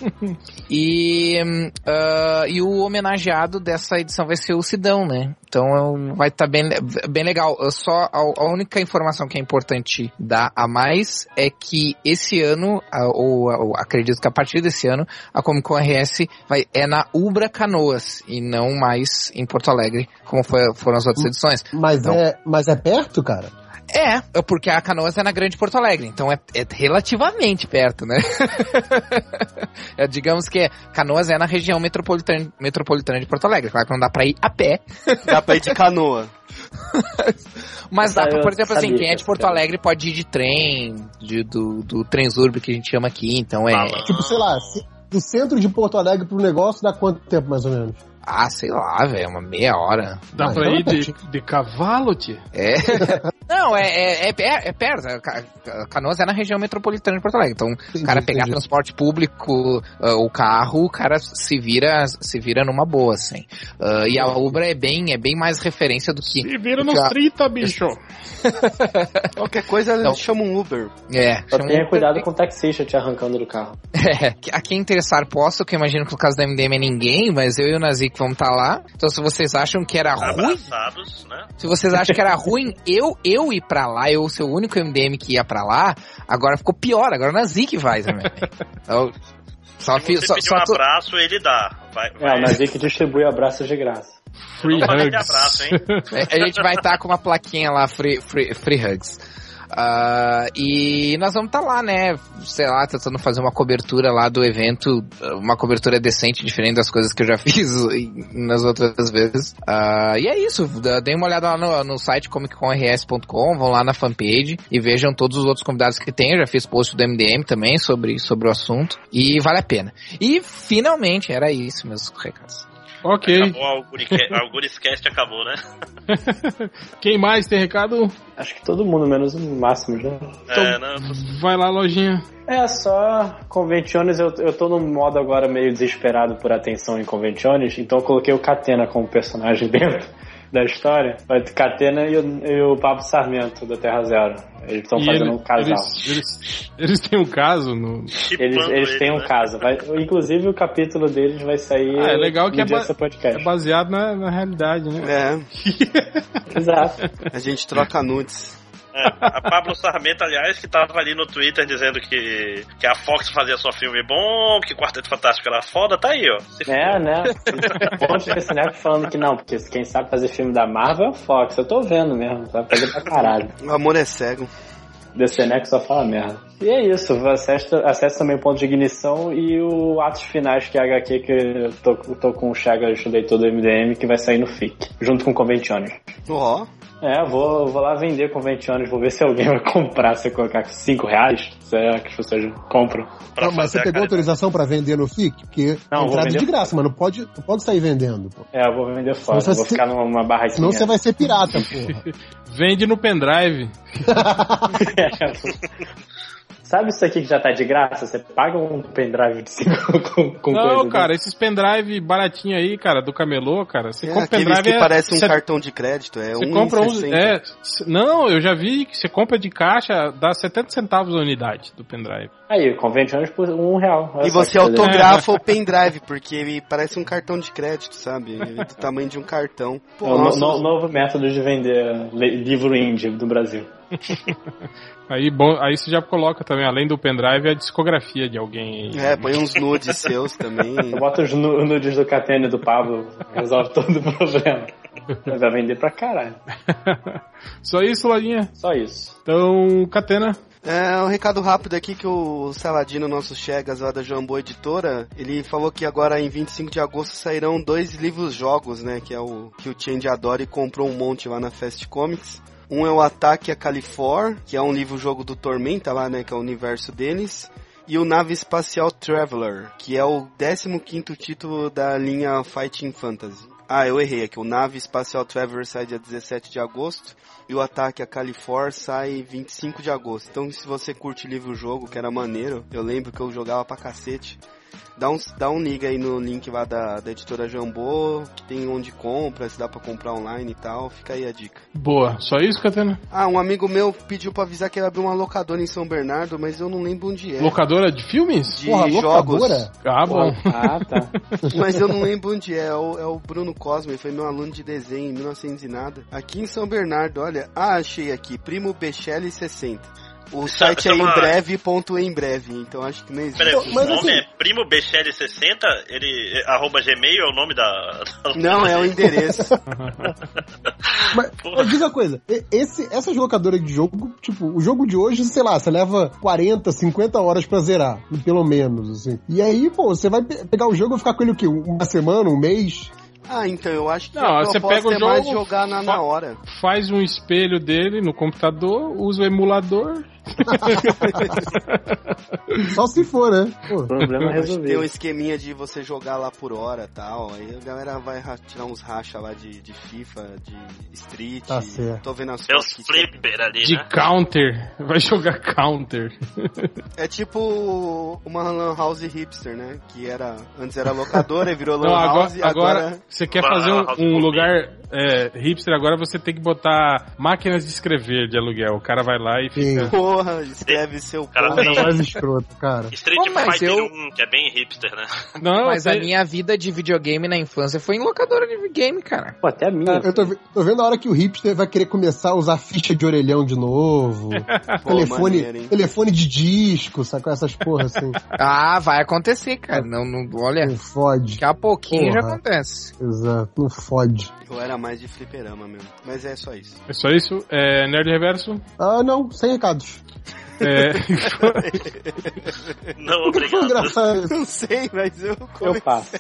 e, ah, e o homenageado dessa edição vai ser o Sidão, né? Então vai estar bem, bem legal. Eu Só a, a única informação que é importante dar a mais é que esse ano, ou, ou acredito que a partir desse ano, a Comic Con RS vai, é na Ubra Canoas e não mais em Porto Alegre, como foi- foram as outras edições. Mas, Então- é, mas é perto, cara? É, é porque a Canoas é na Grande Porto Alegre, então é, é relativamente perto, né? É, digamos que Canoas é na região metropolitana, metropolitana de Porto Alegre. Claro que não dá pra ir a pé, Dá pra ir de canoa. mas dá pra, por exemplo, assim, quem é de Porto. Alegre pode ir de trem, de- do, do Transurb que a gente chama aqui, então é... Tipo, sei lá, do centro de Porto Alegre pro negócio dá quanto tempo, mais ou menos? Ah, sei lá, velho, uma meia hora. Dá Ah, pra ir de, de cavalo, tia? É. Não, é, é, é, é, perto. É, Ca- Ca- Canoas é na região metropolitana de Porto Alegre. Então, o cara pegar entendi. transporte público, ah, o carro, o cara se vira, se vira numa boa, assim. Ah, e a Ubra é bem, é bem mais referência do que. Se vira nos a- 30, bicho. Qualquer coisa, Então- chama um Uber. É, Só tenha cuidado com o taxista te arrancando do carro. É, a quem interessar posso, que eu imagino que no caso da MDM é ninguém, mas eu e o Vamos estar lá. Então se vocês acham que era ruim, Abraçados, né? se vocês acham que era ruim eu, eu ir pra lá, eu ser o único MDM que ia pra lá, agora ficou pior, agora o Nazik vai também. Então, só, Se você só, pedir só um abraço, ele dá. Vai, É, vai. o Nazik distribui abraços de graça. Free hugs. abraço, hein? A gente vai estar com uma plaquinha lá, free, free, free hugs. Ah, e nós vamos estar lá, né? Sei lá, tentando fazer uma cobertura lá do evento, uma cobertura decente, diferente das coisas que eu já fiz nas outras vezes. Ah, e é isso, deem uma olhada lá no, no site comicconrs.com, vão lá na fanpage e vejam todos os outros convidados que tem. Eu já fiz post do MDM também sobre, sobre o assunto e vale a pena. E finalmente, era isso, meus recados. Ok. Acabou a Augurica- a Auguriscast acabou, né? Quem mais tem recado? Acho que todo mundo, menos o Máximo, né? É, não, Vai lá, lojinha. É, só conventiones, eu, eu tô num modo agora meio desesperado por atenção em conventiones, então eu coloquei o Catena como personagem dentro da história. Vai ter Catena e o, e o Pablo Sarmento da Terra Zero. Eles estão fazendo ele- um casal. Eles, eles, eles têm um caso no. Eles, eles ele, têm um né? caso. Vai, inclusive o capítulo deles vai sair Ah, é legal que no é, ba- é baseado na, na realidade, né? É, Exato. a gente troca nudes. É, a Pablo Sarmento, aliás, que tava ali no Twitter dizendo que, que a Fox fazia só filme bom, que Quarteto Fantástico era foda, tá aí, ó. Se É, né? Um monte de cinef falando que não, porque quem sabe fazer filme da Marvel é o Fox. Eu tô vendo mesmo, sabe fazer pra caralho. O amor é cego. DC Next só fala merda. E é isso, acesse, acesse também o ponto de ignição e o Atos Finais, que é a HQ que eu tô, tô com o Chagas, o leitor do MDM, que vai sair no FIC, junto com o Conventiones. Ó, É, vou, vou lá vender Conventiones, vou ver se alguém vai comprar, se eu colocar 5 reais, será que as pessoas compram? pra Não, mas você pegou autorização pra vender no FIC? Porque Não, a vou entrada é vender- de graça, mas não pode, não pode sair vendendo. Pô. É, eu vou vender fora, vou você- ficar numa numa barraquinha. Senão você vai ser pirata, porra. Vende no pendrive. Sabe isso aqui que já tá de graça? Você paga um pendrive de 5 com, com Não, coisa cara, esses pendrive baratinho aí, cara, do camelô, cara. Você é compra pendrive. que é parece um set- cartão de crédito. É Você um compra um. É, não, eu já vi que você compra de caixa, dá 70 centavos a unidade do pendrive. Aí, conventiones por um real. Olha E você autografa o pendrive, porque ele parece um cartão de crédito, sabe? Ele é do tamanho de um cartão. É o no- Nossa, no- novo método de vender livro indie do Brasil. Aí, bom, aí você já coloca também, além do pendrive, a discografia de alguém aí. É, põe uns nudes seus também. Eu boto os nu- nudes do Catena e do Pablo, resolve todo o problema. Vai vender pra caralho. Só isso, Lojinha? Só isso. Então, Catena. É, um recado rápido aqui que o Saladino, nosso Chegas lá da Jambô Editora, ele falou que agora em 25 de agosto sairão dois livros-jogos, né? Que é o que o Change adora e comprou um monte lá na Fast Comics. Um é o Ataque a Califor, que é um livro-jogo do Tormenta lá, né? Que é o universo deles. E o Nave Espacial Traveler, que é o 15º título da linha Fighting Fantasy. Ah, eu errei aqui. O Nave Espacial Traveler sai dia 17 de agosto e o Ataque a Califor sai 25 de agosto. Então, se você curte livro-jogo, que era maneiro, eu lembro que eu jogava pra cacete. Dá um, dá um liga aí no link lá da, da editora Jambô, que tem onde compra, se dá pra comprar online e tal. Fica aí a dica. Boa. Só isso, Catena? Ah, um amigo meu pediu pra avisar que ele abriu uma locadora em São Bernardo, mas eu não lembro onde é. Locadora de filmes? De Porra, jogos. locadora? Ah, bom. Ah, tá. Mas eu não lembro onde é. É o, é o Bruno Cosme, foi meu aluno de desenho em 1900 e nada. Aqui em São Bernardo, olha. Ah, achei aqui. Primo Bechelli 60. O site é em chama- breve, ponto em breve, então acho que não existe. Peraí, Mas o nome assim- é Primo Bechelli 60? Ele. é, Arroba Gmail é o nome da. da- Não, é o endereço. Mas, mas diz uma coisa, esse, essas locadoras de jogo, tipo, o jogo de hoje, sei lá, você leva 40, 50 horas pra zerar, pelo menos, assim. E aí, pô, você vai pe- pegar o jogo e ficar com ele o quê? Uma semana, um mês? Ah, então eu acho que Não, a você pega o é mais jogo, jogar na, na hora. Faz um espelho dele no computador, usa o emulador. Só se for, né? Pô. Problema Tem um resolvido. esqueminha de você jogar lá por hora tal. Aí a galera vai ra- tirar uns racha lá de, de FIFA, de Street. Tá certo. Tô vendo as Tem os flipper ali, De né? counter. Vai jogar counter. É tipo uma lan house hipster, né? Que era antes era locadora e virou lan Não, house agora, agora você quer fazer é um, um lugar é, hipster, agora você tem que botar máquinas de escrever de aluguel. O cara vai lá e Sim. Porra, escreve seu Cara, porra. Era mais escroto, cara. Street Pô, Fighter eu- 1, que é bem hipster, né? Não, Mas a minha vida de videogame na infância foi em locadora de game, cara. Pô, até a minha. Eu tô, tô vendo a hora que o hipster vai querer começar a usar ficha de orelhão de novo. Pô, telefone, maneiro, telefone de disco, sacou? Essas porra assim. Ah, vai acontecer, cara. Não, não, olha, Não fode. daqui a pouquinho já Porra. acontece. Exato, não fode. Eu era mais de fliperama mesmo. Mas é só isso. É só isso. É, Nerd Reverso. Ah, não, sem recados. É, Não, obrigado. engraçado? Não sei, mas eu Eu passo.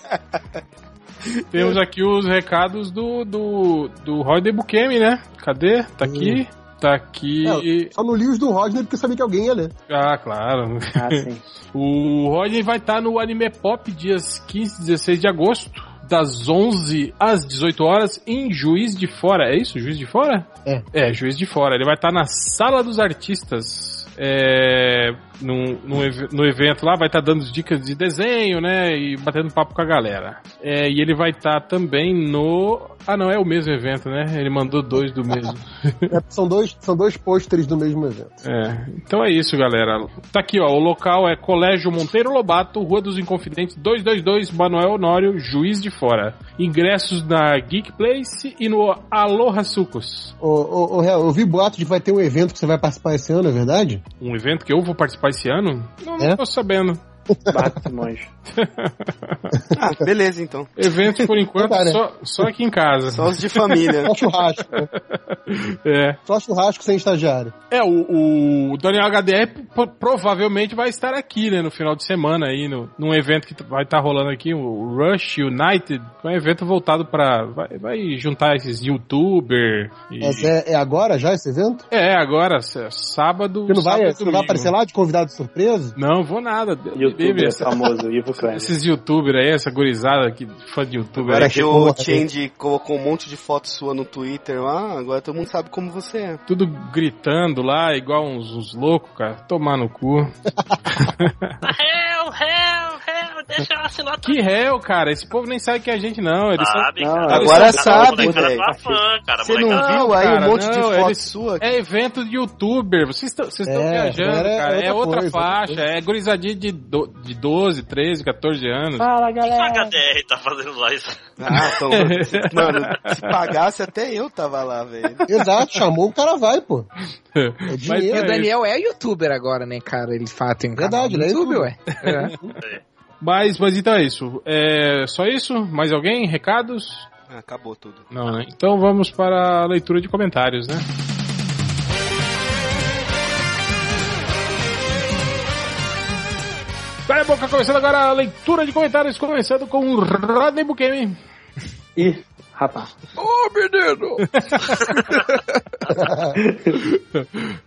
temos aqui os recados do, do, do Roy Bukemi, né? Cadê? Tá aqui. Tá aqui. É, só não li os do Rodney porque sabia que alguém ia ler. Ah, claro. Ah, sim. O Rodney vai estar no Anime Pop dias 15 e 16 de agosto, das 11 às 18 horas, em Juiz de Fora. É isso? Juiz de Fora? É. É, Juiz de Fora. Ele vai estar na Sala dos Artistas. É, num ev- no evento lá, vai estar dando dicas de desenho, né? E batendo papo com a galera. É, e ele vai estar também no. Ah, não, é o mesmo evento, né? Ele mandou dois do mesmo. É, são, dois, são dois pôsteres do mesmo evento. É, então é isso, galera. Tá aqui, ó. O local é Colégio Monteiro Lobato, Rua dos Inconfidentes 222, Manuel Honório, Juiz de Fora. Ingressos na Geek Place e no Aloha Sucos. Ô, ô, ô, Real, eu vi boato de que vai ter um evento que você vai participar esse ano, é verdade? Um evento que eu vou participar esse ano? Não, não É? tô sabendo. Bate monge. Ah, beleza então. Evento, por enquanto, Tá, né? só, só aqui em casa. Só os de família. Só churrasco. né? É. Só churrasco sem estagiário. É, o, o Daniel HDR pro- provavelmente vai estar aqui, né, no final de semana aí, no, num evento que vai estar rolando aqui, o Rush United, que é um evento voltado pra. Vai, vai juntar esses youtuber. E... Mas é, é agora já esse evento? É, agora, s- sábado. Você não vai, sábado você não vai aparecer lá de convidado surpresa? Não, vou nada. Deus me Youtuber livre. famoso, Ivo Kleber. Esses youtubers aí, essa gurizada que fã de youtuber Agora aí, que que o porra, Change colocou um monte de foto sua no Twitter lá, agora todo mundo sabe como você é. tudo gritando lá, igual uns, uns loucos, cara. Tomar no cu. Hell, hell, deixa eu assinar Que réu, cara. Esse povo nem sabe que é a gente, não. Eles são Sabe, Não, cara. agora Eles são- sabe, velho. Você não viu aí um monte de não, foto sua? É evento de youtuber, vocês estão É, viajando, é cara. É outra faixa, é gurizadinha de, do, de 12, 13, 14 anos. Fala, O que a galera. HDR tá fazendo lá isso? Ah, então, mano, se pagasse até eu tava lá, velho. Exato, chamou, o cara vai, pô. É Mas dinheiro. E é o Daniel é youtuber agora, né, cara? Ele fala, tem um canal Verdade, ele é YouTube, youtuber. ué. É. Mas, mas então é isso. É só isso? Mais alguém? Recados? Ah, acabou tudo. Não, né? Então vamos para a leitura de comentários, né? Cala a boca, começando agora a leitura de comentários, começando com o Rodney Bukemi. Ih, rapaz. Ô, menino!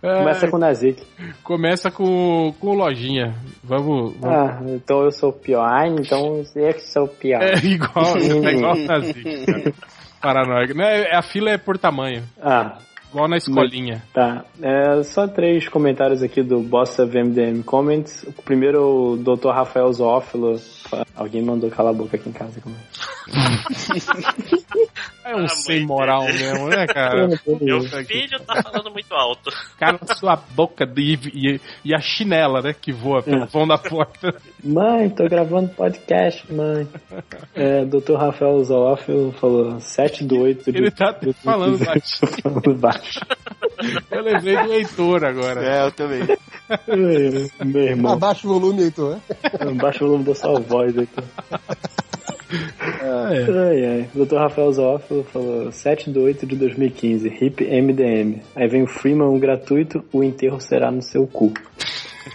Começa com o Nazik. Começa com, com o Lojinha. Vamos. vamos. Ah, então eu sou o pior. Ah, então eu que sou o pior. É igual, é igual o Nazik. Paranoico. Não, é- a fila é por tamanho. Ah, Igual na escolinha. Tá, é, só três comentários aqui do Bossa VMDM Comments. O primeiro, o Dr. Rafael Zoófilo. Alguém mandou calar a boca aqui em casa. Como É um Ah, sem moral dele. mesmo, né, cara? Meu filho tá falando muito alto. Cara sua boca de, e, e a chinela, né, que voa pelo É. vão da porta. Mãe, tô gravando podcast, mãe. É, Dr. Rafael Zoófilo falou 7 do 8 de... Ele tá falando baixinho. falando baixo. Eu lembrei do Heitor agora. É, eu também. Meu irmão, Abaixa o volume, Heitor. né? baixa o volume da sua voz aqui. Ai, ai. Dr. Rafael Zoófilo falou 7 de 8 de 2015, HIP MDM. Aí vem o Freeman um gratuito, o enterro será no seu cu.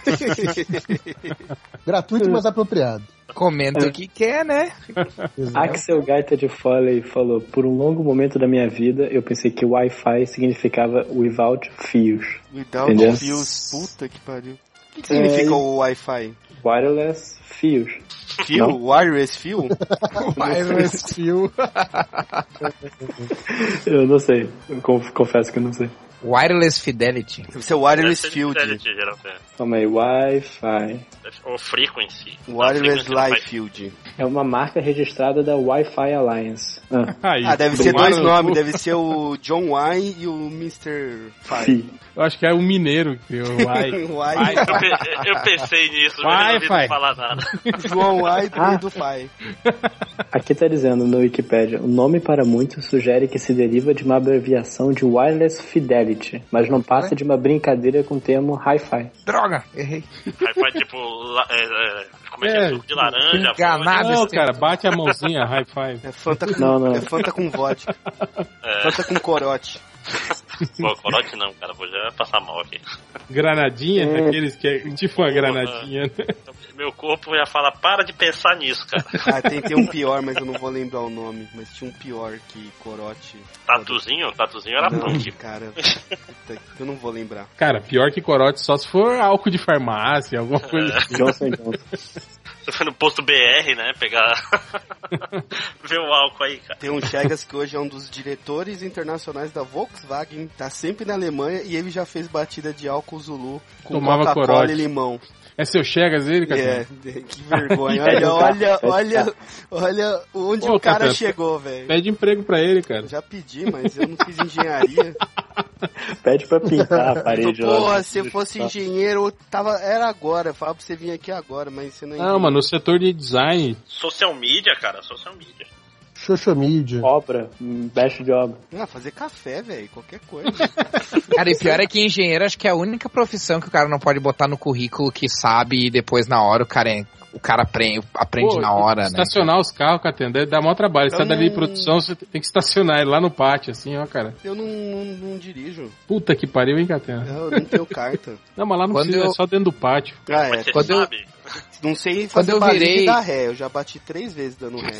Gratuito, mas apropriado. Comenta o que quer, né? Axel Gaita de Foley falou: Por um longo momento da minha vida, eu pensei que Wi-Fi significava without fios. Without Entendeu? fios, puta que pariu. O que, que É, significa e- o Wi-Fi? Wireless fios. Fio? Não. Wireless fio? Wireless fio. Eu não sei. Eu conf- confesso que eu não sei. Wireless Fidelity. Deve ser wireless field. Fidelity, geralmente. Calma aí, Wi-Fi. Ou Frequency. Wireless frequency life field. É uma marca registrada da Wi-Fi Alliance. Ah, Aí, Ah, deve ser dois no nomes. Deve ser o John Y e o Mr. Fi. Eu acho que é o mineiro que criou o Ai. Y. Eu, pe- eu pensei nisso, mas não Wi-Fi. ouvi falar nada. João Y Ah. do Fi. Aqui tá dizendo no Wikipedia, o nome para muitos sugere que se deriva de uma abreviação de Wireless Fidelity, mas não passa de uma brincadeira com o termo Hi-Fi. Droga, errei. Aí faz tipo. la- é, é, como é que É, é? Suco de laranja. enganado. Não, cara, tempo. bate a mãozinha, high five. É Fanta com, Não, não. É Fanta com vodka. É, Fanta com corote. pô, corote não, cara. Vou já passar mal aqui. Granadinha, É. aqueles que é tipo uma granadinha, né? Meu corpo já fala, para de pensar nisso, cara. Ah, tem, tem um pior, mas eu não vou lembrar o nome. Mas tinha um pior que corote. Tatuzinho? Tatuzinho era Não, punk. cara. puta, eu não vou lembrar. Cara, pior que corote só se for álcool de farmácia, alguma coisa assim. Johnson Johnson. No posto BR, né? Pegar. Ver o álcool aí, cara. Tem um Chegas que hoje é um dos diretores internacionais da Volkswagen, tá sempre na Alemanha e ele já fez batida de álcool Zulu com Tomava Coca-Cola e limão. É seu Chegas ele, cara? É, que vergonha. Olha, olha, olha, olha onde Ô, o cara chegou, velho. Pede emprego pra ele, cara. Já pedi, mas eu não fiz engenharia. Pede pra pintar a parede lá. Porra, se eu fosse engenheiro, eu tava, era agora. Eu falava pra você vir aqui agora, mas você não é Não, mano, no setor de design, Social media, cara. Social media. Xoxa Mídia. Obra, mestre de obra. Ah, fazer café, velho, qualquer coisa. Cara, e pior é que engenheiro acho que é a única profissão que o cara não pode botar no currículo que sabe e depois na hora o cara, é- o cara aprende, aprende Pô, na hora, né? estacionar os carros, Catena, deve dar maior trabalho. Você tá dali em não- produção, você tem que estacionar ele lá no pátio, assim, ó, cara. Eu não, não, não dirijo. Puta que pariu, hein, Catena? Eu não tenho carta. Não, mas lá não Quando precisa, eu- é só dentro do pátio. Ah, é. Você Quando eu- sabe? Não sei Quando fazer eu virei- dar ré. Eu já bati três vezes dando ré.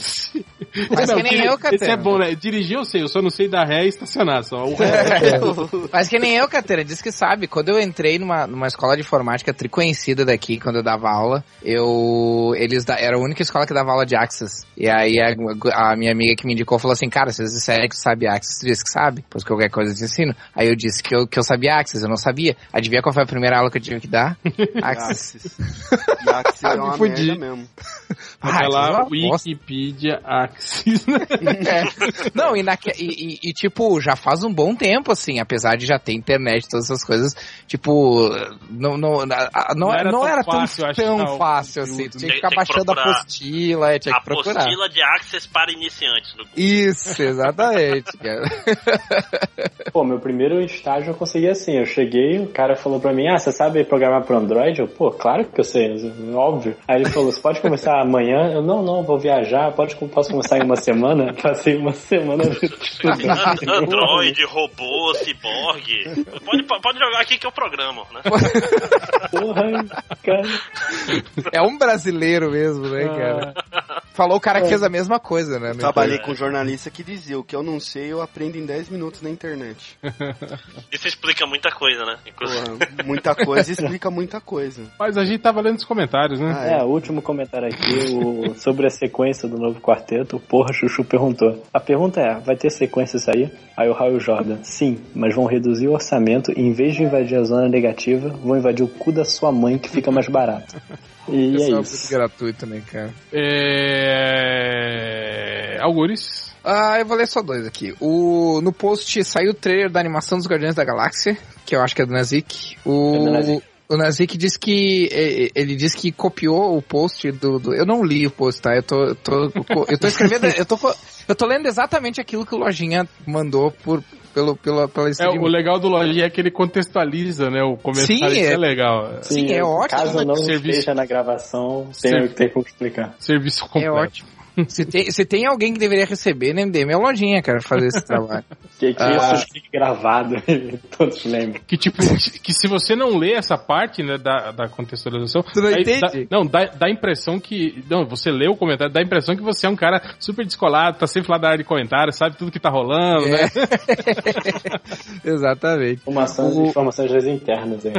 Mas Não, que nem eu, Catena. Esse é bom, né? Dirigir eu sei, eu só não sei dar ré e estacionar, só o ré. Mas que nem eu, Catena, diz que sabe. Quando eu entrei numa, numa escola de informática triconhecida daqui, quando eu dava aula, eu. Eles da, era a única escola que dava aula de Axis. E aí a, a minha amiga que me indicou falou assim: Cara, vocês disseram que sabe Axis, tu disse que sabe, pois qualquer coisa eu te ensino. Aí eu disse que eu, que eu sabia Axis, eu não sabia. Adivinha qual foi a primeira aula que eu tive que dar? Axis. Axis. Axis é Me fudi. mesmo. Vai Ah, lá, é. Wikipedia Axis. É. Não, e, naque, e, e- e, tipo, já faz um bom tempo, assim, apesar de já ter internet e todas essas coisas, tipo, não, não, não, Não era não tão era tão, fácil tão fácil, assim, tu tinha que Tem- ficar tem baixando a apostila, é, tinha que procurar. Apostila de Access para iniciantes. No... Isso, exatamente, cara. Pô, meu primeiro estágio eu consegui assim. Eu cheguei, o cara falou pra mim, ah, você sabe programar pro Android? Eu, pô, claro que eu sei, óbvio. Aí ele falou, você pode começar amanhã? Eu, não, não, vou viajar, pode, posso começar em uma semana? Passei uma semana estudando. Android, robô, ciborgue. Pode, pode jogar aqui que eu programo, né? Porra, cara. É um brasileiro mesmo, né, cara? Falou o cara que fez a mesma coisa, né? Trabalhei com um jornalista que dizia: o que eu não sei, eu aprendo em 10 minutos na internet. Isso explica muita coisa, né? Inclusive. Porra, muita coisa explica muita coisa. Mas a gente tava lendo os comentários, né? Ah, É, o último comentário aqui, o- sobre a sequência do novo quarteto, o Porra Chuchu perguntou. A pergunta é, vai ter sequência isso aí? Aí o Raul Jordan, sim, mas vão reduzir o orçamento e em vez de invadir a zona negativa, vão invadir o cu da sua mãe que fica mais barato. E Isso é é isso. gratuito, né, cara? É... Algures. Ah, eu vou ler só dois aqui. O, no post saiu o trailer da animação dos Guardiões da Galáxia, que eu acho que é do Nazik. É do O, Nazik. O Nazik disse que. Ele disse que copiou o post do. do- eu não li o post, tá? Eu tô. Eu tô, eu tô escrevendo. eu, tô, eu tô lendo exatamente aquilo que o Lojinha mandou por, pelo, pela, pela É, o legal do Lojinha é que ele contextualiza, né? O comentário, Sim, isso é, é- legal. Sim, é ótimo, Caso né? não Serviço- esteja na gravação, tem, Servi- tem como explicar. Serviço É completo. ótimo. Se tem, se tem alguém que deveria receber no MDM, é o Lojinha, cara, fazer esse trabalho. Que, que Ah. isso fique gravado todos lembram. Que tipo, que se você não lê essa parte, né, da, da contextualização, Tu não aí entende? dá- não, dá, dá a impressão que, não, você lê o comentário, dá a impressão que você é um cara super descolado, tá sempre lá da área de comentários, sabe tudo que tá rolando, né? Exatamente. Informações, O- informações das internas aí.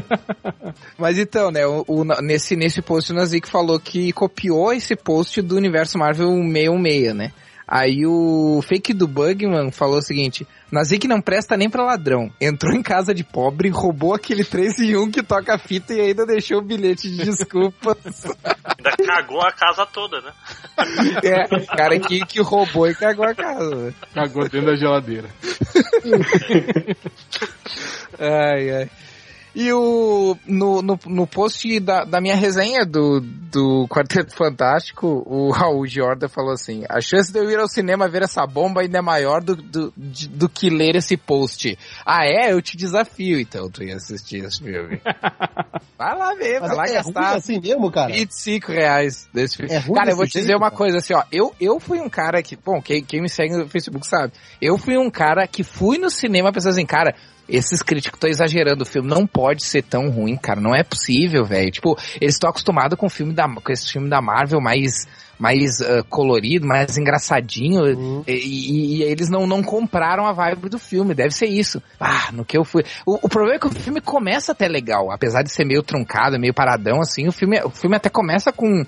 Mas então, né, o, o- nesse, nesse post o Nazik falou que copiou esse post do universo Marvel 616, né? Aí o fake do Bugman falou o seguinte: Nazik não presta nem pra ladrão. Entrou em casa de pobre, roubou aquele 3 em 1 que toca fita e ainda deixou o bilhete de desculpas. Ainda cagou a casa toda, né? é, cara que, que roubou e cagou a casa. né? Cagou dentro da geladeira. Ai, ai. E o, no, no, no post da, da minha resenha do, do Quarteto Fantástico, o Raul Jordan falou assim: a chance de eu ir ao cinema ver essa bomba ainda é maior do, do, de- do que ler esse post. Ah, é? Eu te desafio, então, tu ia assistir esse filme. Vai lá ver, vai lá é ruim gastar assim mesmo, cara? 25 reais desse filme. É ruim cara, eu vou te dizer jeito, uma cara? coisa assim, ó. Eu, eu fui um cara que, bom, quem, quem me segue no Facebook sabe. Eu fui um cara que fui no cinema pensando assim, cara, esses críticos estão exagerando o filme, não pode ser tão ruim, cara, não é possível, velho. Tipo, eles estão acostumados com o filme da, com esse filme da Marvel mais mais ah, colorido, mais engraçadinho, Uhum. e, e- e eles não, não compraram a vibe do filme, deve ser isso. Ah, no que eu fui. O, o problema é que o filme começa até legal, apesar de ser meio truncado, meio paradão, assim, o filme, o filme até começa com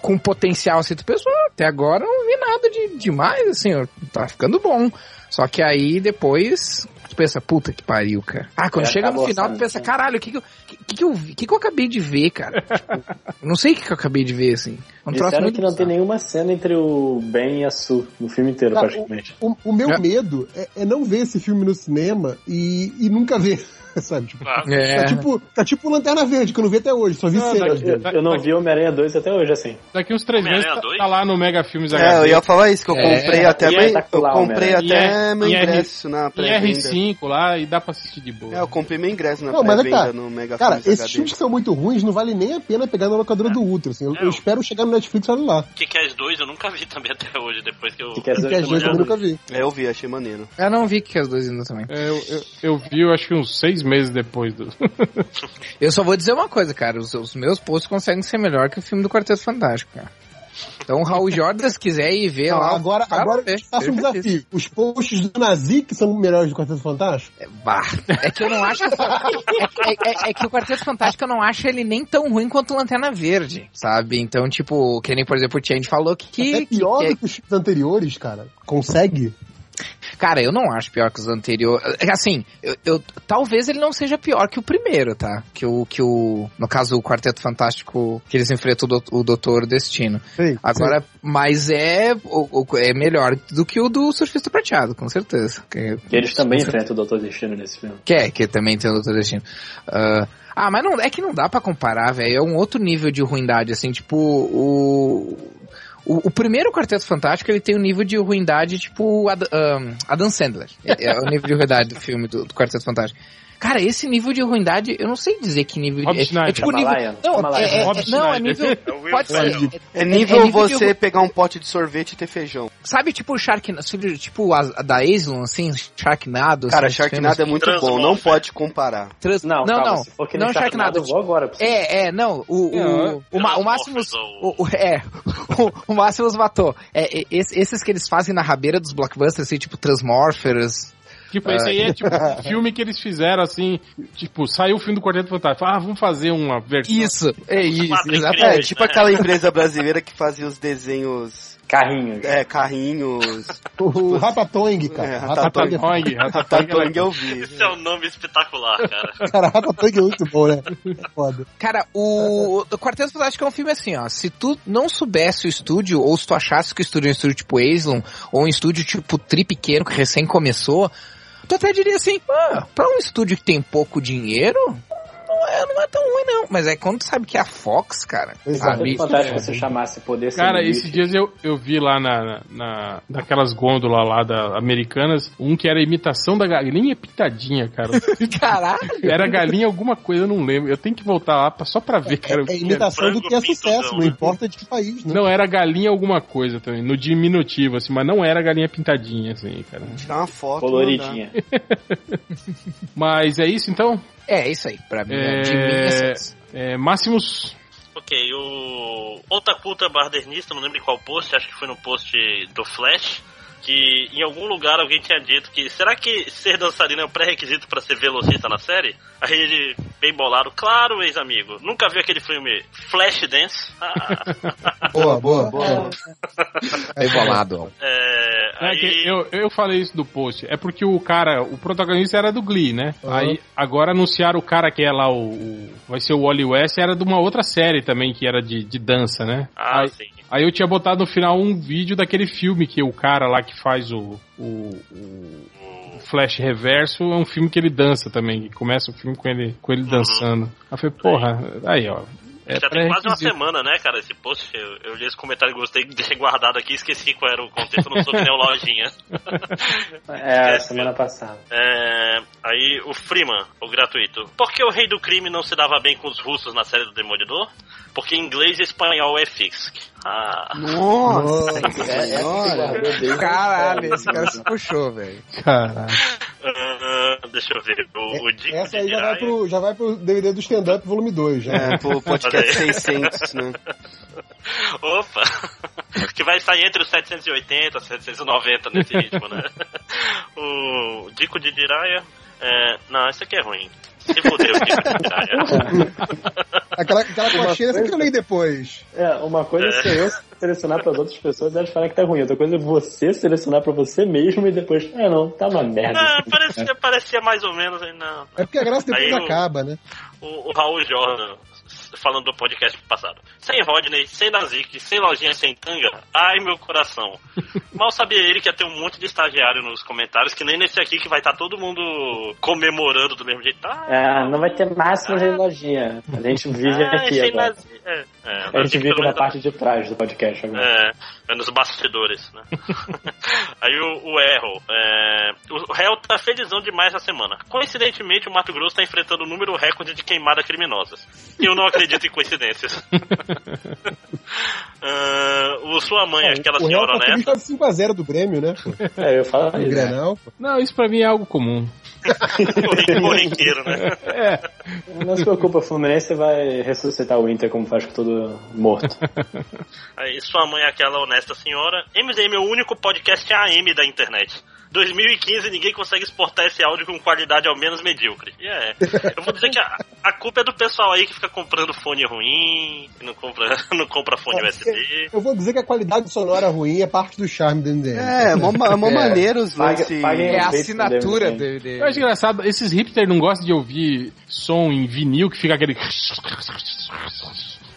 com potencial, assim, tu pensa, "Ah, até agora eu não vi nada de demais, assim, ó, tá ficando bom. Só que aí depois tu pensa, puta que pariu, cara. Ah, quando É, chega no acabou final, tu pensa, caralho, o que que eu, que, que eu vi? O que que eu acabei de ver, cara? Tipo, não sei o que que eu acabei de ver, assim. É um Disseram que não tem nenhuma cena entre o Ben e a Sue no filme inteiro, Cara, praticamente. O, o meu É. medo é, é não ver esse filme no cinema e, e nunca ver. Sabe? Tipo, Claro. É. tá tipo, tá tipo Lanterna Verde, que eu não vi até hoje, só vi Não, cenas daqui-. Eu, eu não vi Homem-Aranha 2 até hoje, assim. Daqui uns três meses tá, dois? tá lá no Mega Filmes É, HD. eu ia falar isso, que eu É, comprei até, e meu, é tá eu comprei até E é- meu e é ingresso na pré-venda. R5 lá e dá pra assistir de boa. É, eu comprei meu ingresso na é que pré-venda tá. no Mega Cara, Filmes esses HD. filmes que são muito ruins não vale nem a pena pegar na locadora do Ultra. Assim. Eu, É, espero chegar no Netflix e lá. Que que é as dois eu nunca vi também até hoje, depois que eu. Que que é as vezes eu nunca vi. É, eu vi, achei maneiro. Eu não vi que as duas ainda também. É, eu, eu, eu vi, eu acho que uns seis meses depois do. Eu só vou dizer uma coisa, cara. Os, os meus posts conseguem ser melhor que o filme do Quarteto Fantástico, cara. Então, o Raul Jordan, se quiser ir ver Não, lá. agora agora ver. eu te faço um desafio. Os posts do Nazi, que são melhores do Quarteto Fantástico? Bah, é que eu não acho. é, é- é- é que o Quarteto Fantástico eu não acho ele nem tão ruim quanto o Lanterna Verde, sabe? Então, tipo, que nem, por exemplo, o Change falou que. é pior que- do que os filmes anteriores, cara. Consegue? Cara, eu não acho pior que os anteriores. Assim, eu, eu- talvez ele não seja pior que o primeiro, tá? Que o, que o. No caso, o Quarteto Fantástico, que eles enfrentam o, o Doutor Destino. Sei, Agora, mas é, o- o- é melhor do que o do Surfista Prateado, com certeza. Que, eles também enfrentam o Doutor Destino nesse filme. Que é, que também tem o Doutor Destino. Ah, ah, mas não, é que não dá pra comparar, velho. É um outro nível de ruindade, assim, tipo, o. O, o primeiro Quarteto Fantástico, ele tem um nível de ruindade, tipo, Ad, um, Adam Sandler. É, é o nível de ruindade do filme do, do Quarteto Fantástico. Cara, esse nível de ruindade, eu não sei dizer que nível Rob de. É, Schneider. é tipo nível. Não, é, é- é- não, é nível. É o Pode ser. É nível nível você de- pegar um pote de sorvete e ter feijão. Sabe, tipo o Sharknado, tipo a, a da Aslan, assim, Sharknado. Cara, assim, Sharknado é muito Transmorph, bom, não pode comparar. Trans... Não, não, calma, não. não nem Sharknado, Sharknado. eu vou agora. É, é, não. O, o, o, Ma- o Máximo. Transmorphs ou- O, o- é. O, o máximo os matou. É, é, esse- esses que eles fazem na rabeira dos blockbusters, assim, tipo Transmorphers. Tipo, esse aí é tipo um filme que eles fizeram assim. Tipo, saiu o filme do Quarteto Fantástico. Ah, vamos fazer uma versão. Isso, é isso, exatamente. É, tipo né? aquela empresa brasileira que fazia os desenhos, Carrinhos. é, carrinhos. O Ratatouille, cara. É, Ratatouille. Ratatouille, Ratatouille. Eu vi. Esse é um nome espetacular, cara. Cara, Ratatouille é muito bom, né? É foda. Cara, o, o Quarteto Fantástico é um filme assim, ó. Se tu não soubesse o estúdio, ou se tu achasse que o estúdio é um estúdio tipo Aislinn, ou um estúdio tipo Tri pequeno, que recém começou, tu até diria assim, ah, pra um estúdio que tem pouco dinheiro, é, não é tão ruim não. Mas é quando tu sabe que é a Fox, cara, Exato. Seria fantástico se você chamasse Poder Cara, esses dias eu, eu vi lá na, na, naquelas gôndolas lá da, americanas, um que era imitação da galinha pintadinha, cara. Caralho! Era galinha alguma coisa, eu não lembro. Eu tenho que voltar lá pra- só pra ver, cara. o É era. imitação do que é sucesso, não né? importa de que país, né? Não, era galinha alguma coisa também, no diminutivo, assim, mas não era galinha pintadinha, assim, cara. Tirar uma foto. Coloridinha. Mas é isso então? É, isso aí, pra mim, É, é... de mim é senso. é, Máximos. Ok, o Otakuta Bardernista, não lembro em qual post, acho que foi no post do Flash, que em algum lugar alguém tinha dito que será que ser dançarino é um pré-requisito pra ser velocista na série? Aí ele, bem bolado, claro, ex-amigo, nunca viu aquele filme Flash Dance? Ah, Boa, boa, boa. Bem bolado. é, É aí, que eu, eu falei isso do post. É porque o cara, o protagonista era do Glee, né? Uhum. Aí agora anunciaram o cara que é lá, o, o- Vai ser o Wally West, era de uma outra série também, que era de, de dança, né? ah, aí, sim. Aí eu tinha botado no final um vídeo daquele filme que o cara lá que faz o. o, o Flash Reverso é um filme que ele dança também. Que começa o filme com ele, com ele dançando. Aí eu falei, porra, aí ó. É Já tem quase uma semana, né, cara, esse post. Eu, eu li esse comentário e gostei, deixei guardado aqui, esqueci qual era o contexto, não sou que nem o Lojinha. É, semana passada. É, aí o Freeman, o gratuito. Por que o rei do crime não se dava bem com os russos na série do Demolidor? Porque inglês e espanhol é Fisk. Ah, Nossa, É, é. Caralho, esse cara se puxou, velho. Caralho. deixa eu ver. O, o Dico Essa de aí já vai, pro, já vai pro DVD do stand-up volume 2, já. É, pro podcast 600, né? Opa! que vai sair entre os 780 e 790 nesse ritmo, né? o Dico de Jiraiya. É, não, esse aqui é ruim. Se fudeu, Jiraiya. Aquela, aquela coxinha, eu leio depois. É, uma coisa é ser eu selecionar para outras pessoas e elas falarem que tá ruim. Outra coisa é você selecionar pra você mesmo e depois, é não, tá uma merda. Ah, parecia, parecia mais ou menos, aí não. É porque a graça depois Aí o- acaba, né? o, o Raul Jordan falando do podcast passado. Sem Rodney, sem Nazik, sem lojinha, sem tanga. Ai, meu coração. Mal sabia ele que ia ter um monte de estagiário nos comentários, que nem nesse aqui que vai estar todo mundo comemorando do mesmo jeito. Ah, É, não vai ter máximo de lojinha. A gente vive ai, aqui agora. Nazik. É, é, A gente vive na menos- parte de trás do podcast agora. É, é nos bastidores, né? Aí o, o Erro. É, o réu tá felizão demais essa semana. Coincidentemente, o Mato Grosso tá enfrentando o número recorde de queimada criminosas. Eu não acredito em coincidências. Ah, o sua mãe, aquela o senhora tá honesta. com 5x0 do Grêmio, né? pô? É, eu isso. Grenal, pô. Não, isso pra mim é algo comum. Corriqueiro, né? É. Não se preocupa, o Fluminense vai ressuscitar o Inter como faz com todo morto. Aí, sua mãe, aquela honesta senhora. MDM é o único podcast AM da internet. 2015 ninguém consegue exportar esse áudio com qualidade ao menos medíocre. E é. Eu vou dizer que a, a culpa é do pessoal aí que fica comprando fone ruim, que não compra, não compra fone É, USB. Eu vou dizer que a qualidade sonora ruim é parte do charme do MDM. É, mó, ma- mó É. maneiro os É a assinatura do dele. Eu acho engraçado, esses hipsters não gostam de ouvir som em vinil que fica aquele.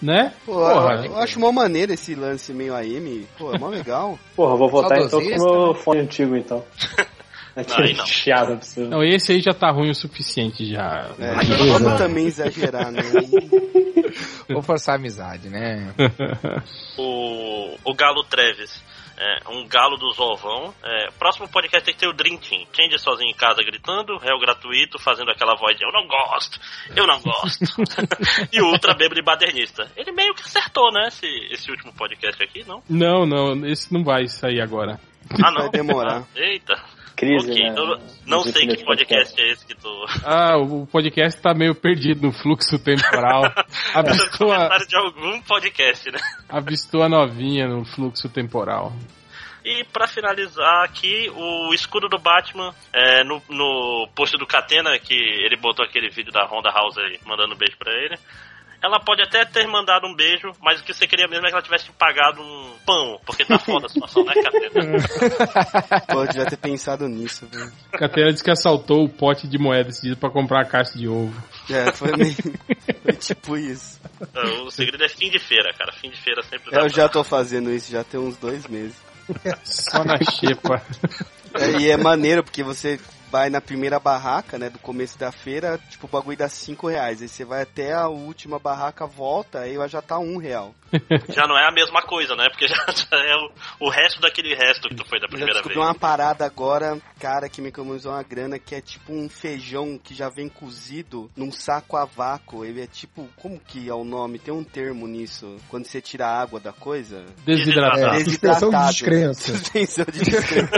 Né? Pô, Porra. eu acho mó maneiro esse lance meio AM. Pô, é mó legal. Porra, eu vou voltar então com o meu fone antigo então. Aquele não. chiado absurdo. Não, esse aí já tá ruim o suficiente já. É, vamos também exagerar, né? Vou forçar a amizade, né? O, o Galo Treves. É, um galo do Zovão. É, próximo podcast tem que ter o Dream Team. Change sozinho em casa gritando, réu gratuito, fazendo aquela voz de eu não gosto, eu não gosto. e o Ultra Bêbado e Badernista. Ele meio que acertou, né, esse, esse último podcast aqui, não? Não, não, esse não vai sair agora. Ah, não? Vai demorar. Ah, eita. Crise, Ok, né? eu não Nos sei que últimos podcast é esse que tu. Ah, o podcast tá meio perdido no fluxo temporal. Avistou a, Comentário de algum podcast, né? avistou a novinha no fluxo temporal. E pra finalizar aqui, o escudo do Batman, é, no, no post do Catena, que ele botou aquele vídeo da Honda House aí, mandando um beijo pra ele. Ela pode até ter mandado um beijo, mas o que você queria mesmo é que ela tivesse te pagado um pão, porque tá foda a situação, né, Catena? Pô, eu devia ter pensado nisso, velho. Catena disse que assaltou o pote de moeda esse dia pra comprar a caixa de ovo. É, foi meio. Foi tipo isso. O segredo é fim de feira, cara. Fim de feira sempre dá Eu já pra- tô fazendo isso já tem uns dois meses. Só na xepa. É, e é maneiro porque você vai na primeira barraca, né, do começo da feira, tipo, o bagulho dá 5 reais. Aí você vai até a última barraca, volta, aí já tá um real. Já não é a mesma coisa, né? Porque já, já é o, o resto daquele resto que tu foi da Eu já primeira descobri vez. uma parada agora, cara, que me economizou uma grana, que é tipo um feijão que já vem cozido num saco a vácuo. Ele é tipo, como que é o nome? Tem um termo nisso. Quando você tira a água da coisa? Desidratado. É, suspensão de descrença. Suspensão de descrença.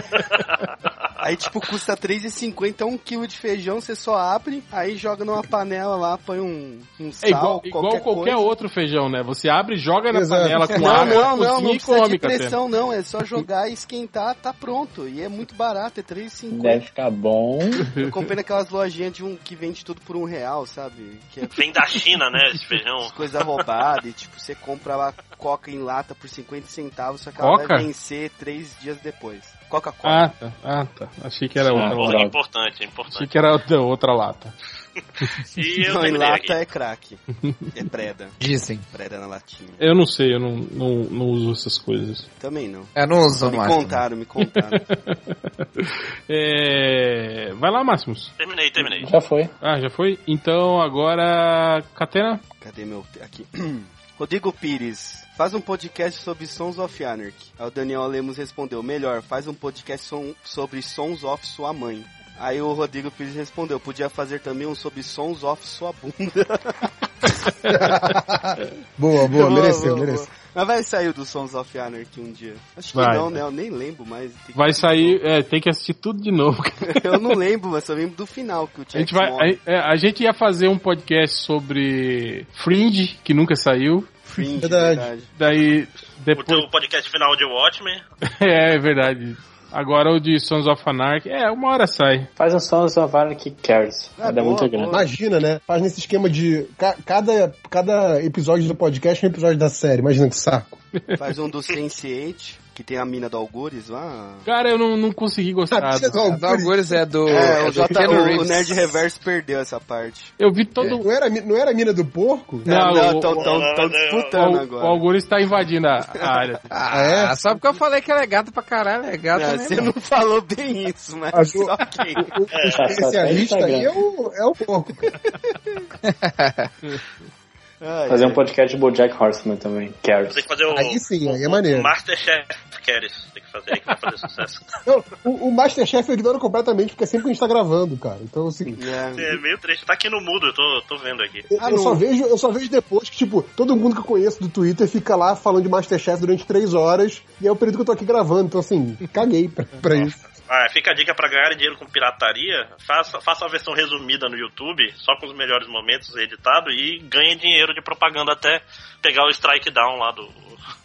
Aí, tipo, custa R$3,50 um quilo de feijão, você só abre, aí joga numa panela lá, põe um, um sal, É igual, igual qualquer, qualquer, coisa. outro feijão, né? Você abre, joga na Exato. panela com Não, água, não, não, não e come, pressão, não. É só jogar e esquentar, tá pronto. E é muito barato, é R$3,50. Deve ficar bom. Eu comprei naquelas lojinhas de um que vende tudo por um real, sabe? Que é Vem da China, né? Esse feijão. coisa roubada. E tipo, você compra lá coca em lata por 50 centavos, só que Coca? ela vai vencer três dias depois. Coca-Cola. Ah, tá. Ah, tá. Achei que era Ah, outra lata. é importante, é Achei importante. que era outra, outra lata. E eu não, lata aqui. é crack. É preda. Dizem. Preda na latinha. Eu não sei, eu não, não, não uso essas coisas. Também não. Eu não uso Me mais. contaram, me contaram. É... Vai lá, Máximos. Terminei, terminei. Já foi. Ah, já foi? Então agora. Catena? Cadê meu. Aqui. Rodrigo Pires, faz um podcast sobre Sons of Anarchy. Aí o Daniel Lemos respondeu: Melhor, faz um podcast som- sobre Sons of Sua Mãe. Aí o Rodrigo Pires respondeu: Podia fazer também um sobre Sons of Sua Bunda. Boa, boa, mereceu, Boa, mereceu. boa. Mas vai sair do Sons of Anarchy um dia. Acho que Vai, não, né? Eu nem lembro mais. Tem que Vai sair. É, tem que assistir tudo de novo. Eu não lembro, mas só lembro do final que o A Jack gente, vai, a, é, a gente ia fazer um podcast sobre Fringe, que nunca saiu. Fringe, Verdade. verdade. Daí, O depois. teu podcast final de Watchmen. é, é verdade. Agora o de Sons of Anarchy. É, uma hora sai. Faz um Sons of Anarchy Cares. Dar boa, muito grande. Imagina, né? Faz nesse esquema de. ca- cada, cada episódio do podcast é um episódio da série. Imagina que saco. Faz um do Sense8, que tem a mina do Algures lá. Cara, eu não, não consegui gostar. Do- do O do Algures é do. É, é o, do J, o, o. Nerd Reverso perdeu essa parte. Eu vi todo. Não era, não era a mina do porco? Não, não, o- estão disputando O, agora. o Algures tá invadindo a, a área. Ah, é? só porque eu falei que ela é gata pra caralho, é gata Não, mesmo. você não falou bem isso, mas Mas o- ok. O, o especialista aí é o, é o porco. Ai, Fazer um ai. podcast de Bojack Horseman também. Cares. Tem que fazer o. Aí sim, aí é maneiro. O Masterchef Cares. Tem que fazer aí que vai fazer sucesso. Não, o, o Masterchef eu ignoro completamente, porque é sempre que a gente tá gravando, cara. Então, assim. É. É meio triste. Tá aqui no mudo, eu tô, tô vendo aqui. Eu, Ah, eu só vejo, eu só vejo depois que, tipo, todo mundo que eu conheço do Twitter fica lá falando de Masterchef durante três horas, e é o período que eu tô aqui gravando. Então, assim, caguei pra, pra isso. Ah, fica a dica pra ganhar dinheiro com pirataria. Faça, faça a versão resumida no YouTube, só com os melhores momentos editado e ganhe dinheiro de propaganda até pegar o strike down lá do,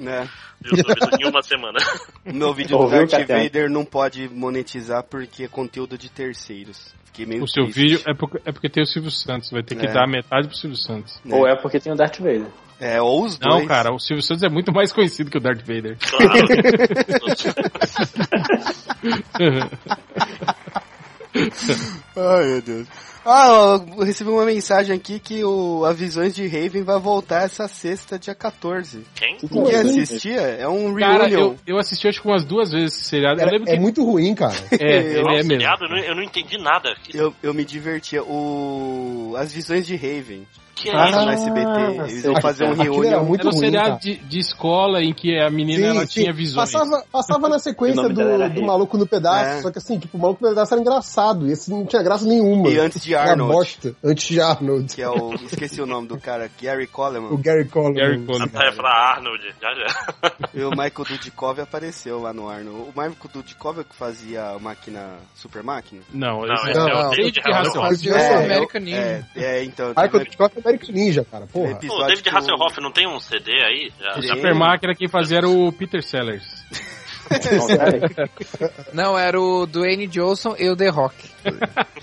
Né? YouTube em uma semana. O meu vídeo do Darth? Vader não pode monetizar porque é conteúdo de terceiros. Fiquei meio O seu triste. vídeo é porque, é porque tem o Silvio Santos. Vai ter que É. dar metade pro Silvio Santos. né? Ou é porque tem o Darth Vader. É, ou os Não, dois. cara, o Silvio Santos é muito mais conhecido que o Darth Vader. Claro. Ai, meu Deus. Ah, eu recebi uma mensagem aqui que o A Visões de Raven vai voltar essa sexta, dia 14. Quem? Ninguém assistia? É um Cara, reunion. eu, eu assisti acho que umas duas vezes esse seriado. Eu lembro é que. muito ruim, cara. É, Nossa, é mesmo. seriado? Eu não, eu não entendi nada. Eu, eu me divertia. O... As Visões de Raven. Que é isso? no SBT. Eles sei. fazer um Aquilo era reunião. muito Era um ruim, seriado de, de escola em que a menina ela tinha visões. Passava, passava na O sequência do, do. Maluco no Pedaço, É. só que assim, tipo, o Maluco no Pedaço era engraçado, e esse não tinha graça nenhuma. E antes de Arnold, bosta, antes de Arnold. que é o. Esqueci o nome do cara, Gary Coleman. O Gary Coleman. Gary Coleman. Ah, é pra Arnold, já já. E o Michael Dudikov apareceu lá no Arnold. O Michael Dudikov é o que fazia a máquina Super Máquina? Não, Não, esse é Não, o não. David Hasselhoff. É, É, é, American Ninja. É, é então. Michael teve American Ninja, cara, porra. O David Hasselhoff não tem um CD aí? Já, já Super Máquina quem fazia era o Peter Sellers. Não, era o Dwayne Johnson e o The Rock.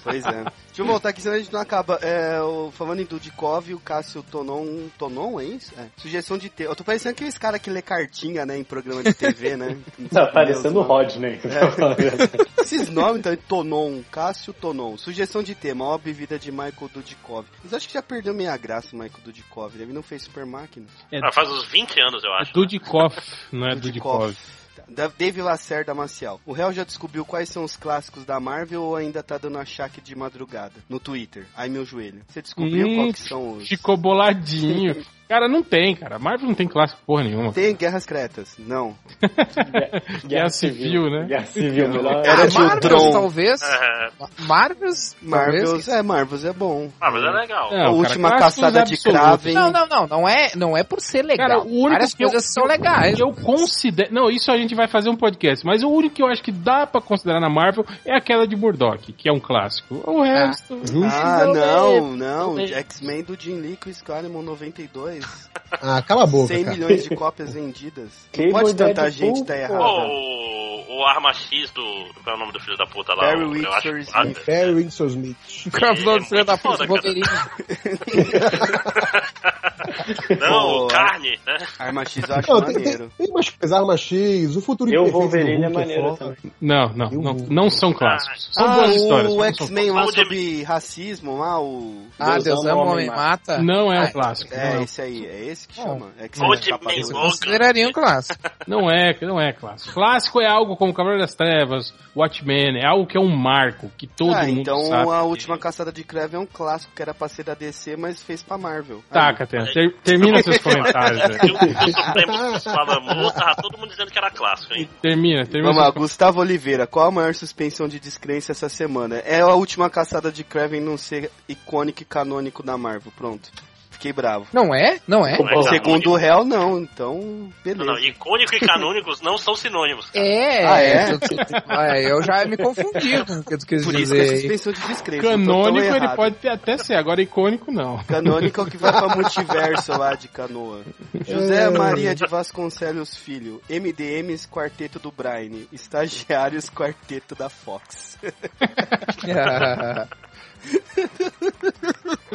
Pois é. Deixa eu voltar aqui, senão a gente não acaba. É, o, falando em Dudikov, o Cássio Tonon. Tonon, é isso? É. Sugestão de ter. Eu tô parecendo aqueles caras que lê cartinha, né, em programa de TV, né? Tá parecendo o Rodney. É. Esses nomes, então, Tonon, Cássio Tonon. Sugestão de tema, óbvio vida de Michael Dudikov. Mas acho que já perdeu meia graça o Michael Dudikov. Ele não fez Super Máquina. Ah, faz uns 20 anos, eu acho. Dudikoff, não é Dudikov. Da- Dave Lacerda Maciel. O réu já descobriu quais são os clássicos da Marvel ou ainda tá dando achaque de madrugada? No Twitter. Ai meu joelho. Você descobriu Hum, qual que são os. Ficou boladinho. Cara, não tem, cara. Marvel não tem clássico porra nenhuma. Tem Guerras Cretas? Não. Guerra Civil, né? Guerra Civil, melhor. Era de Marvels, Ultron. talvez. Marvels, Marvels, talvez. é, Marvels é bom. ah, mas é legal. Não, a cara, última clássicos caçada de. Kraven. Não, não, não, não é, não é por ser legal. Cara, o único Várias que eu- coisas são legais. Eu considero. Não, isso a gente vai fazer um podcast. Mas o único que eu acho que dá pra considerar na Marvel é aquela de Murdoch, que é um clássico. O resto. Ah, não, não. Não. X-Men do Jim Lee com Scalimon 92. Ah, cala a boca, 100 cara. milhões de cópias vendidas. Não Cable pode tanta gente tá pô. errada. O, o Arma X do. Qual é o nome do filho da puta lá? Barry O- Windsor ah, Smith. Barry Windsor Smith. É filho da puta, Wolverine. Não, carne, né? Arma X eu acho Não, tem, tem, maneiro. tem umas coisas, Arma X, o futuro Eu, do Wolverine é maneiro também. Não, não, não, não são clássicos. São ah, boas histórias. o são X-Men lá sobre racismo, lá o... Ah, Deus ama, ama, homem mata. Não é um Ah, clássico. É, não. esse aí, é esse que Ah. chama. Capa Man dura. Logan. Consideraria um clássico. Não é, não é clássico. Clássico é algo como Cavaleiro das Trevas, Watchmen, é algo que é um marco, que todo ah, mundo então sabe. a última caçada de Kraven é um clássico que era pra ser da DC, mas fez pra Marvel. Tá, Aí. Catena, ter- termina seus comentários. E o, Supremo Salamur, tava todo mundo dizendo que era clássico, hein? Termina, termina. Vamos lá, Gustavo Oliveira, qual a maior suspensão de descrença essa semana? É a última caçada de Kraven não ser icônico e canônico da Marvel, pronto. Fiquei bravo. Não é? Não é? Não é Segundo o réu, não, então, Não, beleza. não, icônico e canônicos não são sinônimos. cara. É. Ah, é? Eu, ah, eu já me confundi com o que tu quis Por isso que é dizer. aí. suspensão de descrença. não tô tão Canônico ele pode ter até ser, agora icônico não. Canônico é o que vai pra multiverso lá de canoa. José Maria de Vasconcelos Filho, MDMs Quarteto do Brian, Estagiários Quarteto da Fox.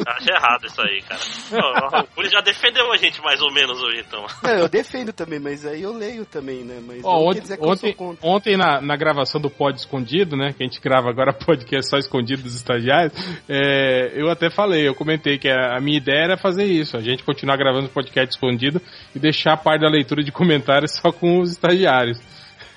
Acho errado isso aí, cara. Não, o Curi já defendeu a gente mais ou menos hoje, então. Não, eu defendo também, mas aí eu leio também, né? Mas quer ontem, dizer que eu ontem, sou contra. ontem na, na gravação do Pod Escondido, né? Que a gente grava agora podcast só escondido dos estagiários, é, eu até falei, eu comentei que a, a minha ideia era fazer isso, a gente continuar gravando o podcast escondido e deixar a parte da leitura de comentários só com os estagiários.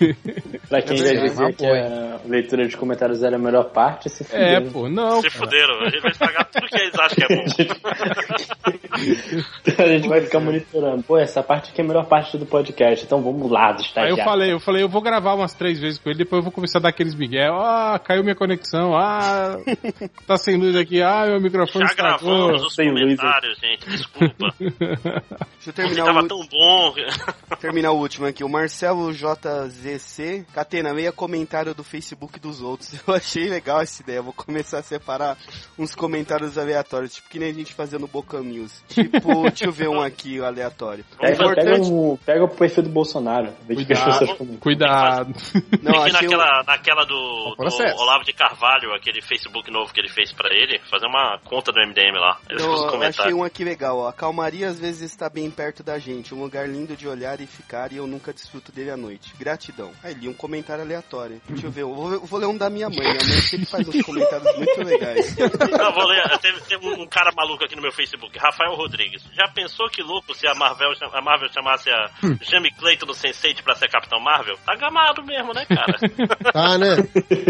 Pra quem É já dizia que a leitura de comentários era a melhor parte, se É, fuderam. pô, não. Se cara. fuderam, a gente vai estragar tudo que eles acham que é bom. a gente vai ficar monitorando. Pô, essa parte aqui é a melhor parte do podcast, então vamos lá, dos Aí eu falei, eu falei, eu vou gravar umas três vezes com ele, depois eu vou começar a dar aqueles miguel. Ah, caiu minha conexão. Ah, tá sem luz aqui. Ah, meu microfone Já estragou. gravamos os Sem luz comentários, gente, desculpa. Deixa eu terminar tava o, tão bom. terminar o último aqui. O Marcelo JZC. Catena, meia comentário do Facebook dos outros. Eu achei legal essa ideia. Eu vou começar a separar uns comentários aleatórios, tipo que nem a gente fazia no Boca News. Tipo, deixa eu ver um aqui aleatório. É Pega, pega, Importante. o, pega o perfil do Bolsonaro. Cuidado, cuidado. Não, achei um- naquela, naquela do, do processo. Olavo de Carvalho, aquele Facebook novo que ele fez pra ele, fazer uma conta do MDM lá. Eles Eu, achei um aqui legal, ó. A calmaria às vezes está bem perto da gente, um lugar lindo de olhar e ficar e eu nunca desfruto dele à noite. Gratidão rapidão. Aí li um comentário aleatório. Deixa eu ver, eu vou, eu vou ler um da minha mãe. Minha mãe sempre faz uns comentários muito legais. Não, vou ler. Tem, tem um, cara maluco aqui no meu Facebook, Rafael Rodrigues. Já pensou que louco se a Marvel, a Marvel chamasse a Jamie Clayton do Sense8 pra ser Capitão Marvel? Tá gamado mesmo, né, cara? Tá, né?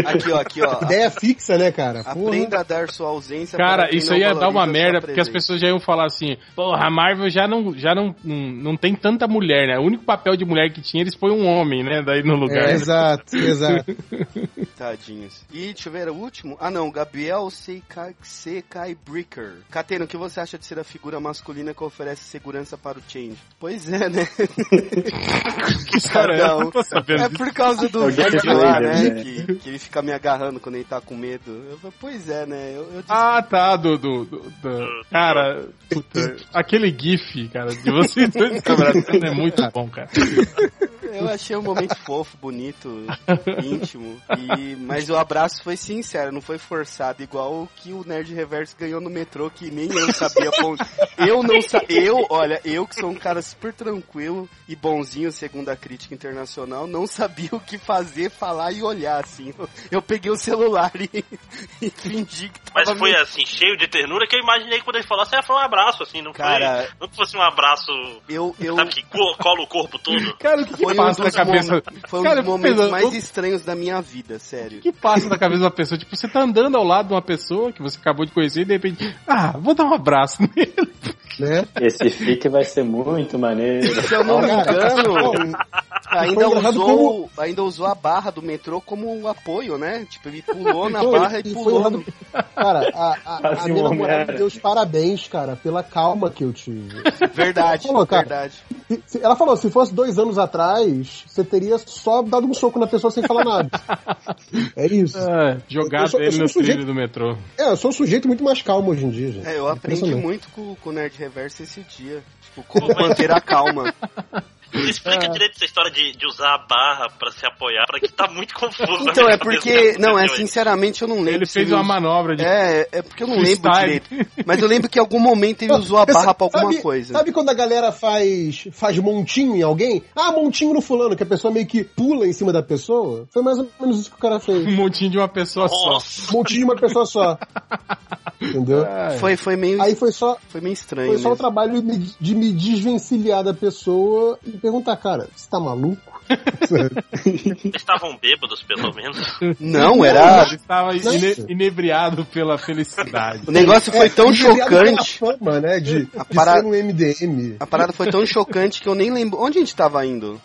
Aqui, ó, aqui, ó. Ideia fixa, né, cara? Porra. Aprenda a dar sua ausência Cara, isso aí ia dar uma merda, porque as pessoas já iam falar assim, porra, a Marvel já não, já não, não, não tem tanta mulher, né? O único papel de mulher que tinha, eles põem um homem, né? Daí no lugar. É, exato, exato. Tadinhos. E deixa eu ver, o último? Ah não, Gabriel Seikai, Sekai Bricker. Catena, o que você acha de ser a figura masculina que oferece segurança para o Change? Pois é, né? Cada um. tô sabendo É disso. por causa do É gameplay lá, né? né? Que, que ele fica me agarrando quando ele tá com medo. Eu pois é, né? Eu, eu disse- Ah, tá, do, do, do- do- Cara, puta, aquele gif, cara, de vocês dois se abraçando é muito bom, cara. Eu achei um momento fofo, bonito, íntimo. E, mas o abraço foi sincero, não foi forçado, igual o que o Nerd Reverso ganhou no metrô, que nem eu sabia. Bom, eu não sabia. Eu, olha, eu que sou um cara super tranquilo e bonzinho, segundo a crítica internacional, não sabia o que fazer, falar e olhar, assim. Eu, eu peguei o celular e, e fingi que tava. Mas foi me- assim, cheio de ternura, que eu imaginei que quando ele falasse, ah, foi um abraço, assim, não Cara, foi. Não que fosse um abraço. Eu, eu, Sabe que co- cola o corpo todo? Cara, o que, que foi um passa na dos, cabeça? Foi um Cara, dos eu fico momentos pensando, mais o- estranhos da minha vida, sério. O que passa na cabeça de uma pessoa? Tipo, você tá andando ao lado de uma pessoa que você acabou de conhecer e de repente, ah, vou dar um abraço nele. Né? Esse fic vai ser muito maneiro. Se eu não me engano, ainda usou, ainda usou a barra do metrô como um apoio, né? Tipo, ele pulou na barra e foi pulou. errado. no- Cara, a, a, a minha um namorada deu os parabéns, cara, pela calma que eu tive. Verdade, Falou, cara. verdade. Ela falou, se fosse dois anos atrás, você teria só dado um soco na pessoa sem falar nada. É isso. Ah, Eu jogado sou- eu ele sou no um sujeito- trilho do metrô. É, eu sou um sujeito muito mais calmo hoje em dia, gente. É, eu aprendi muito com, com o Nerd Reverso esse dia. Tipo, como manter a calma. Explica direito essa história de, de usar a barra pra se apoiar, pra que tá muito confuso. Então, é porque. que Não, é sinceramente eu não lembro. Ele fez uma usou- manobra de É, é porque eu não lembro direito. Mas eu lembro que em algum momento ele usou a barra pra alguma sabe, coisa. Sabe quando a galera faz, faz montinho em alguém? Ah, montinho no fulano, que a pessoa meio que pula em cima da pessoa? Foi mais ou menos isso que o cara fez. um montinho de uma pessoa só. Nossa, Montinho de uma pessoa só. Entendeu? Ai. Foi, foi meio. Aí foi só, Foi meio estranho. foi só o mesmo. trabalho de, de me desvencilhar da pessoa e perguntar, cara, você tá maluco? eles estavam bêbados, pelo menos. Não, era. Ele estava ine- inebriado pela felicidade. O negócio foi tão Inebriado pela chocante. Fama, né, de, A de para- ser um MDM. A parada foi tão chocante que eu nem lembro. Onde a gente tava indo?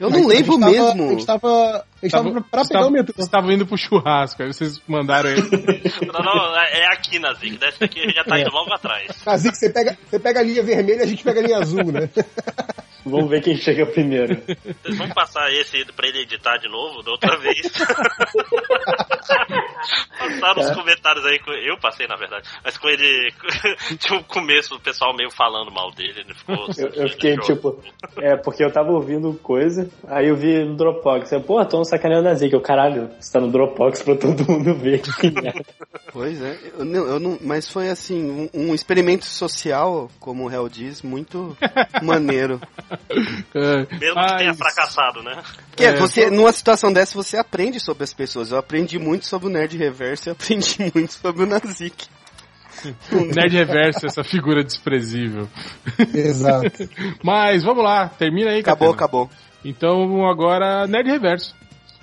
Eu não A lembro tava- mesmo. A gente tava, a gente tava pra, pra pegar o metrô. Vocês estavam indo pro churrasco, aí vocês mandaram ele. Não, não, é é aqui, Nazik. Dessa daqui já tá indo logo atrás. Que você pega, você pega a linha vermelha e a gente pega a linha azul, né? Vamos ver quem chega primeiro. Vocês vão passar esse pra ele editar de novo, da outra vez. Passaram os comentários aí, com- eu passei na verdade, mas com ele, tinha um começo o pessoal meio falando mal dele, ele ficou... Eu, eu fiquei tipo. É, porque eu tava ouvindo coisa, aí eu vi no Dropbox. Eu, pô, tô sacaneando a Zig. Eu, caralho, você tá no Dropbox pra todo mundo ver. Pois é, eu não, eu não- mas foi assim, um, um experimento social, como o Hell diz, muito maneiro. É, Mesmo que tenha mas- fracassado, né? Que é, É, você, numa situação dessa, você aprende sobre as pessoas. Eu aprendi muito sobre o Nerd Reverso e aprendi muito sobre o Nazik. Nerd Reverso, essa figura desprezível. Exato. Mas vamos lá, termina aí, Acabou, Catena. acabou. Então agora, Nerd Reverso.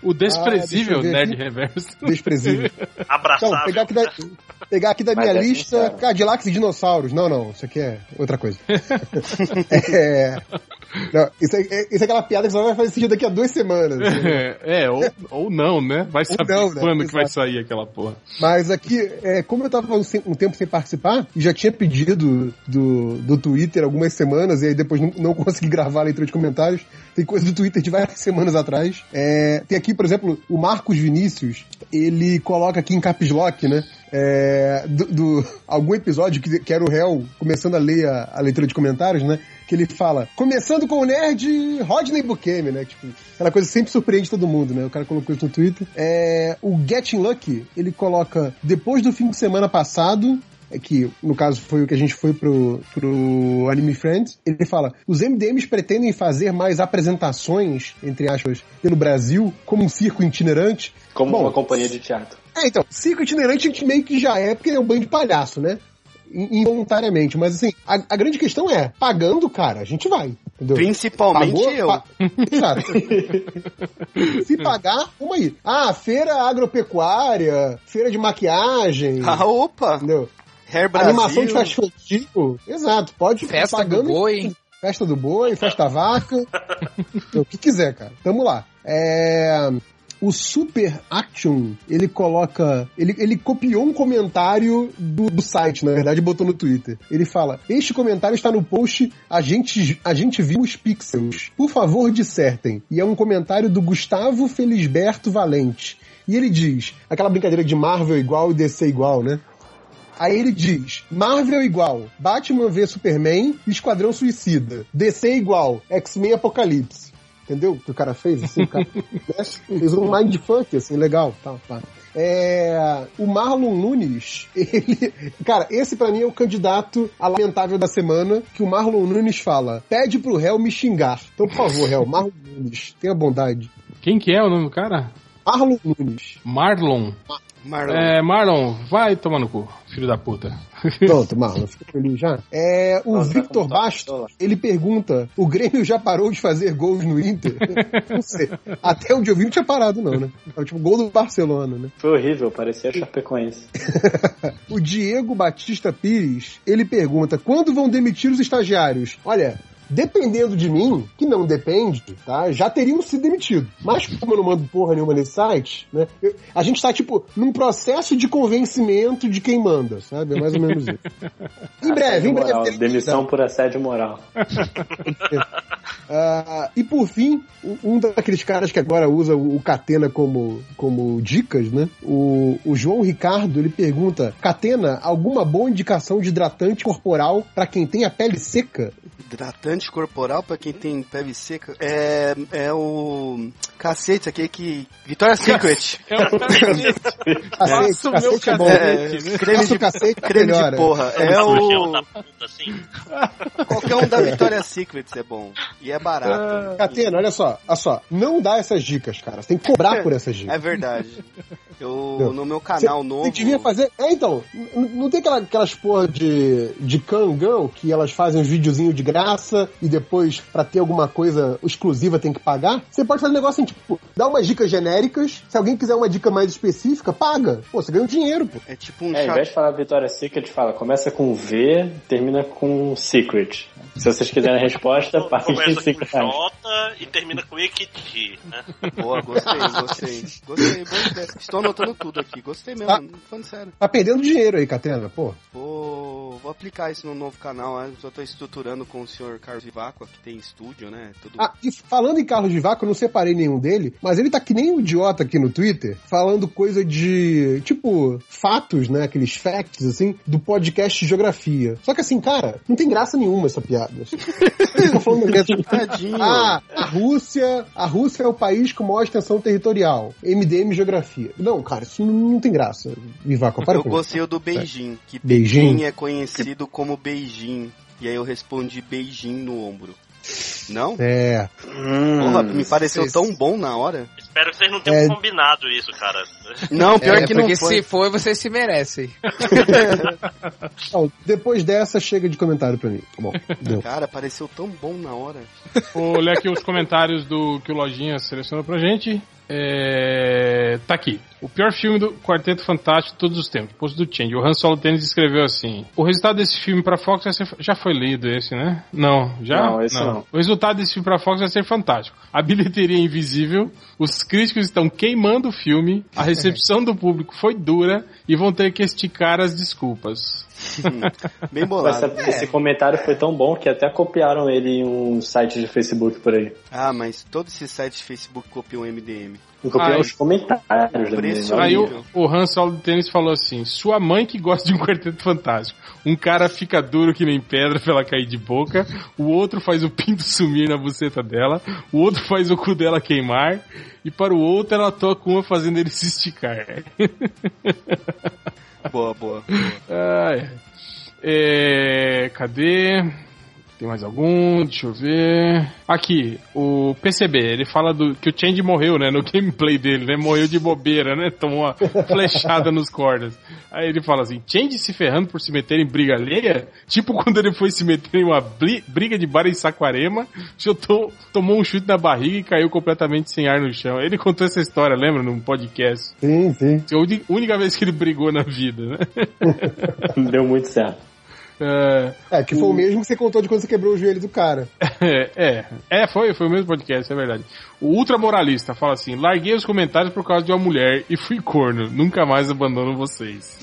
O desprezível Ah, Nerd aqui. Reverso. Desprezível. Abraçável. Então, pegar aqui da, pegar aqui da minha é lista sincero. Cadillacs e dinossauros. Não, não, isso aqui é outra coisa. é, não, isso, é, é- isso é aquela piada que só vai fazer sentido daqui a duas semanas. É, ou, ou não, né? Vai saber não, né? quando que vai Exato. sair aquela porra. Mas aqui, é, como eu tava um, um tempo sem participar, e já tinha pedido do, do Twitter algumas semanas, e aí depois não, não consegui gravar a leitura de comentários, tem coisa do Twitter de várias semanas atrás. É, tem aqui, por exemplo, o Marcos Vinícius, ele coloca aqui em caps lock, né? é, do, do- algum episódio que, que era o réu começando a ler a, a leitura de comentários, né? Que ele fala, começando com o nerd Rodney Bukemi, né? Tipo, aquela coisa sempre surpreende todo mundo, né? O cara colocou isso no Twitter. É, o Getting Lucky, ele coloca, depois do fim de semana passado, é que no caso foi o que a gente foi pro, pro Anime Friends, ele fala: os MDMs pretendem fazer mais apresentações, entre aspas, pelo Brasil, como um circo itinerante. Como Bom, uma companhia de teatro. É, então, circo itinerante a gente meio que já é, porque é um banho de palhaço, né? In- Involuntariamente. Mas assim, a, a grande questão é, pagando, cara, a gente vai. Entendeu? Principalmente Pagou, eu. pa- Exato. Se pagar, vamos aí. Ah, feira agropecuária, feira de maquiagem. Ah, opa! Entendeu? Hair Brasil. Animação de food. Exato, pode Festa do pagando. boi. Festa do boi, festa vaca. o que quiser, cara. Tamo lá. É. O Super Action, ele coloca. Ele, ele copiou um comentário do, do site, na verdade, botou no Twitter. Ele fala: Este comentário está no post A gente, a gente viu os pixels. Por favor, dissertem. E é um comentário do Gustavo Felisberto Valente. E ele diz: aquela brincadeira de Marvel igual e DC igual, né? Aí ele diz: Marvel igual, Batman v Superman, Esquadrão Suicida. DC igual, X-Men Apocalipse. Entendeu? O que o cara fez, assim, o cara né? fez um mindfuck, assim, legal. Tá, tá. É, o Marlon Nunes, ele. Cara, esse pra mim é o candidato a lamentável da semana, que o Marlon Nunes fala: pede pro réu me xingar. Então, por favor, réu, Marlon Nunes, tenha bondade. Quem que é o nome do cara? Marlon Nunes. Marlon. Marlon. É, Marlon, vai tomar no cu, filho da puta. Pronto, Marlon, fica feliz já. É, o Nossa, Victor tá? Basto, ele pergunta: o Grêmio já parou de fazer gols no Inter? não sei. Até onde eu vi não tinha parado, não, né? É o tipo gol do Barcelona, né? Foi horrível, parecia Chapecoense. O Diego Batista Pires, ele pergunta: quando vão demitir os estagiários? Olha. Dependendo de mim, que não depende, tá? Já teriam sido demitidos. Mas como eu não mando porra nenhuma nesse site, né? eu- a gente tá, tipo, num processo de convencimento de quem manda, sabe? É mais ou menos isso. Em breve, em breve. Moral, demissão por assédio moral. Ah, e por fim, um daqueles caras que agora usa o Catena como, como dicas, né? O, o João Ricardo, ele pergunta: Catena, alguma boa indicação de hidratante corporal pra quem tem a pele seca? Hidratante corporal pra quem tem pele seca. É, é o. Cacete, aquele que. Vitória Secret. É o cacete. Faça o meu cacete é cacete. né? creme de, cacete que creme melhora. de porra. É o. assim. Qualquer um da Vitória Secret é bom. E é barato. Catena, olha só, olha só, não dá essas dicas, cara. Você tem que cobrar por essas dicas. É verdade. Eu, Não. no meu canal novo. Você devia fazer. É, então. Não tem aquela, aquelas porra de, de Kangão que elas fazem uns videozinhos de graça e depois, pra ter alguma coisa exclusiva, tem que pagar? Você pode fazer um negócio assim, tipo, dar umas dicas genéricas. Se alguém quiser uma dica mais específica, paga. Pô, você ganha um dinheiro, pô. É tipo um É, ao invés de falar Vitória Secret, fala começa com V, termina com Secret. Se vocês quiserem a resposta, paguem Começa com 5 reais. J e termina com Equiti, né? Boa, gostei, gostei. Gostei, boa ideia. Estou anotando tudo aqui. Gostei mesmo, Ah. falando sério. Tá perdendo dinheiro aí, Catena, pô. Vou, vou aplicar isso no novo canal. né? Eu tô estruturando com o senhor Carlos Vivacqua, que tem estúdio, né? Tudo. Ah, e falando em Carlos de Vaca, eu não separei nenhum dele, mas ele tá que nem um idiota aqui no Twitter, falando coisa de, tipo, fatos, né? Aqueles facts, assim, do podcast Geografia. Só que assim, cara, não tem graça nenhuma essa piada. Falando mesmo. Tadinho. Ah, a Rússia, a Rússia é o país com maior extensão territorial. MDM Geografia. Não, cara, isso não, não tem graça. Vivaco, para eu gostei do Beijing, que Beijing? Beijing é conhecido como Beijing. E aí eu respondi Beijing no ombro. Não? É. Porra, me pareceu Esse- tão bom na hora. Espero que vocês não tenham É. combinado isso, cara. Não, pior É, que porque não foi. se for, você se merece. Então, depois dessa, chega de comentário pra mim. Tá bom, deu. Cara, pareceu tão bom na hora. Vou ler aqui os comentários do que o Lojinha selecionou pra gente. É, tá aqui. O pior filme do Quarteto Fantástico de todos os tempos. Posto do Change. O Han Solo Tênis escreveu assim: O resultado desse filme pra Fox vai ser. Já foi lido esse, né? Não, já? Não, esse não. O resultado desse filme pra Fox vai ser fantástico. A bilheteria é invisível, os críticos estão queimando o filme, a recepção do público foi dura e vão ter que esticar as desculpas. Bem Essa- bolado. Esse comentário foi tão bom que até copiaram ele em um site de Facebook por aí. Ah, mas todos esses sites de Facebook copiam MDM. Ai. os comentários da. Aí o, o Han Solo Tênis falou assim: Sua mãe que gosta de um quarteto fantástico. Um cara fica duro que nem pedra pra ela cair de boca, o outro faz o pinto sumir na buceta dela, o outro faz o cu dela queimar, e para o outro ela toca uma fazendo ele se esticar. Boa, boa. Ai. É, cadê? Tem mais algum? Deixa eu ver. Aqui, o PCB, ele fala do que o Change morreu, né? No gameplay dele, né? Morreu de bobeira, né? Tomou uma flechada nos cordas. Aí ele fala assim: Change se ferrando por se meter em briga alheia? Tipo quando ele foi se meter em uma bri- briga de bar em Saquarema, chutou, tomou um chute na barriga e caiu completamente sem ar no chão. Ele contou essa história, lembra? Num podcast. Sim, sim. É a única vez que ele brigou na vida, né? Deu muito certo. É, É, que foi o mesmo que você contou de quando você quebrou o joelho do cara. É, é, é, foi, foi o mesmo podcast, é verdade. O ultramoralista fala assim: larguei os comentários por causa de uma mulher e fui corno. Nunca mais abandono vocês.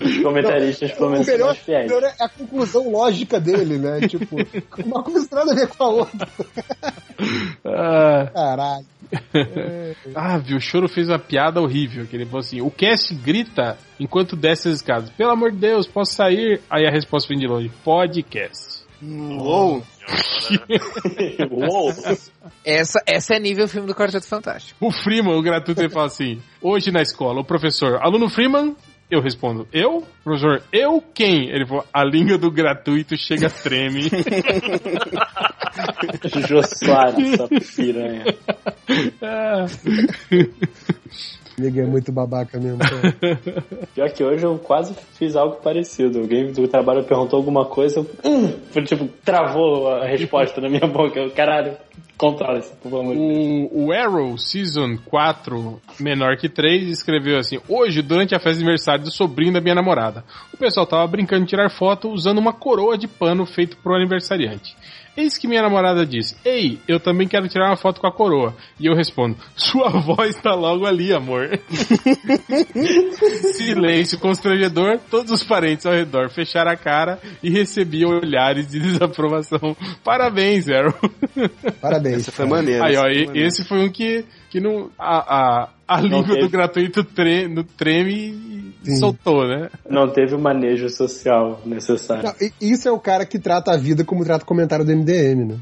Os comentaristas, pelo O menos, são melhor, mais fiéis. melhor é a conclusão lógica dele, né? Tipo, uma coisa nada a ver com a outra. ah, Caralho. ah, viu? O Choro fez uma piada horrível. Que ele falou assim: o cast grita enquanto desce as escadas: pelo amor de Deus, posso sair? Aí a resposta vem de longe: podcast. Uou! Uou! Essa, essa é nível filme do Quarteto Fantástico. O Freeman, o gratuito, ele fala assim: hoje na escola, o professor, aluno Freeman. Eu respondo, eu? Professor, eu quem? Ele falou, a língua do gratuito chega treme. Soares, essa piranha. Ah. É muito babaca mesmo. cara. Pior que hoje eu quase fiz algo parecido. Alguém do trabalho perguntou alguma coisa, eu, hum, foi, tipo, travou a resposta na minha boca. Eu, caralho, por favor. O, o Arrow Season 4, menor que 3, escreveu assim: Hoje, durante a festa de aniversário do sobrinho da minha namorada, o pessoal tava brincando de tirar foto usando uma coroa de pano feito pro aniversariante. Eis que minha namorada disse: Ei, eu também quero tirar uma foto com a coroa. E eu respondo: Sua voz tá logo ali, amor. Silêncio constrangedor, todos os parentes ao redor fecharam a cara e recebiam olhares de desaprovação. Parabéns, Arrow. Parabéns. Essa foi maneira. Aí, ó, foi maneira. esse foi um que, que não. A, a, a língua teve. do gratuito tre, no treme e Sim. soltou, né? Não teve o manejo social necessário. Não, isso é o cara que trata a vida como trata o comentário do MDM, né?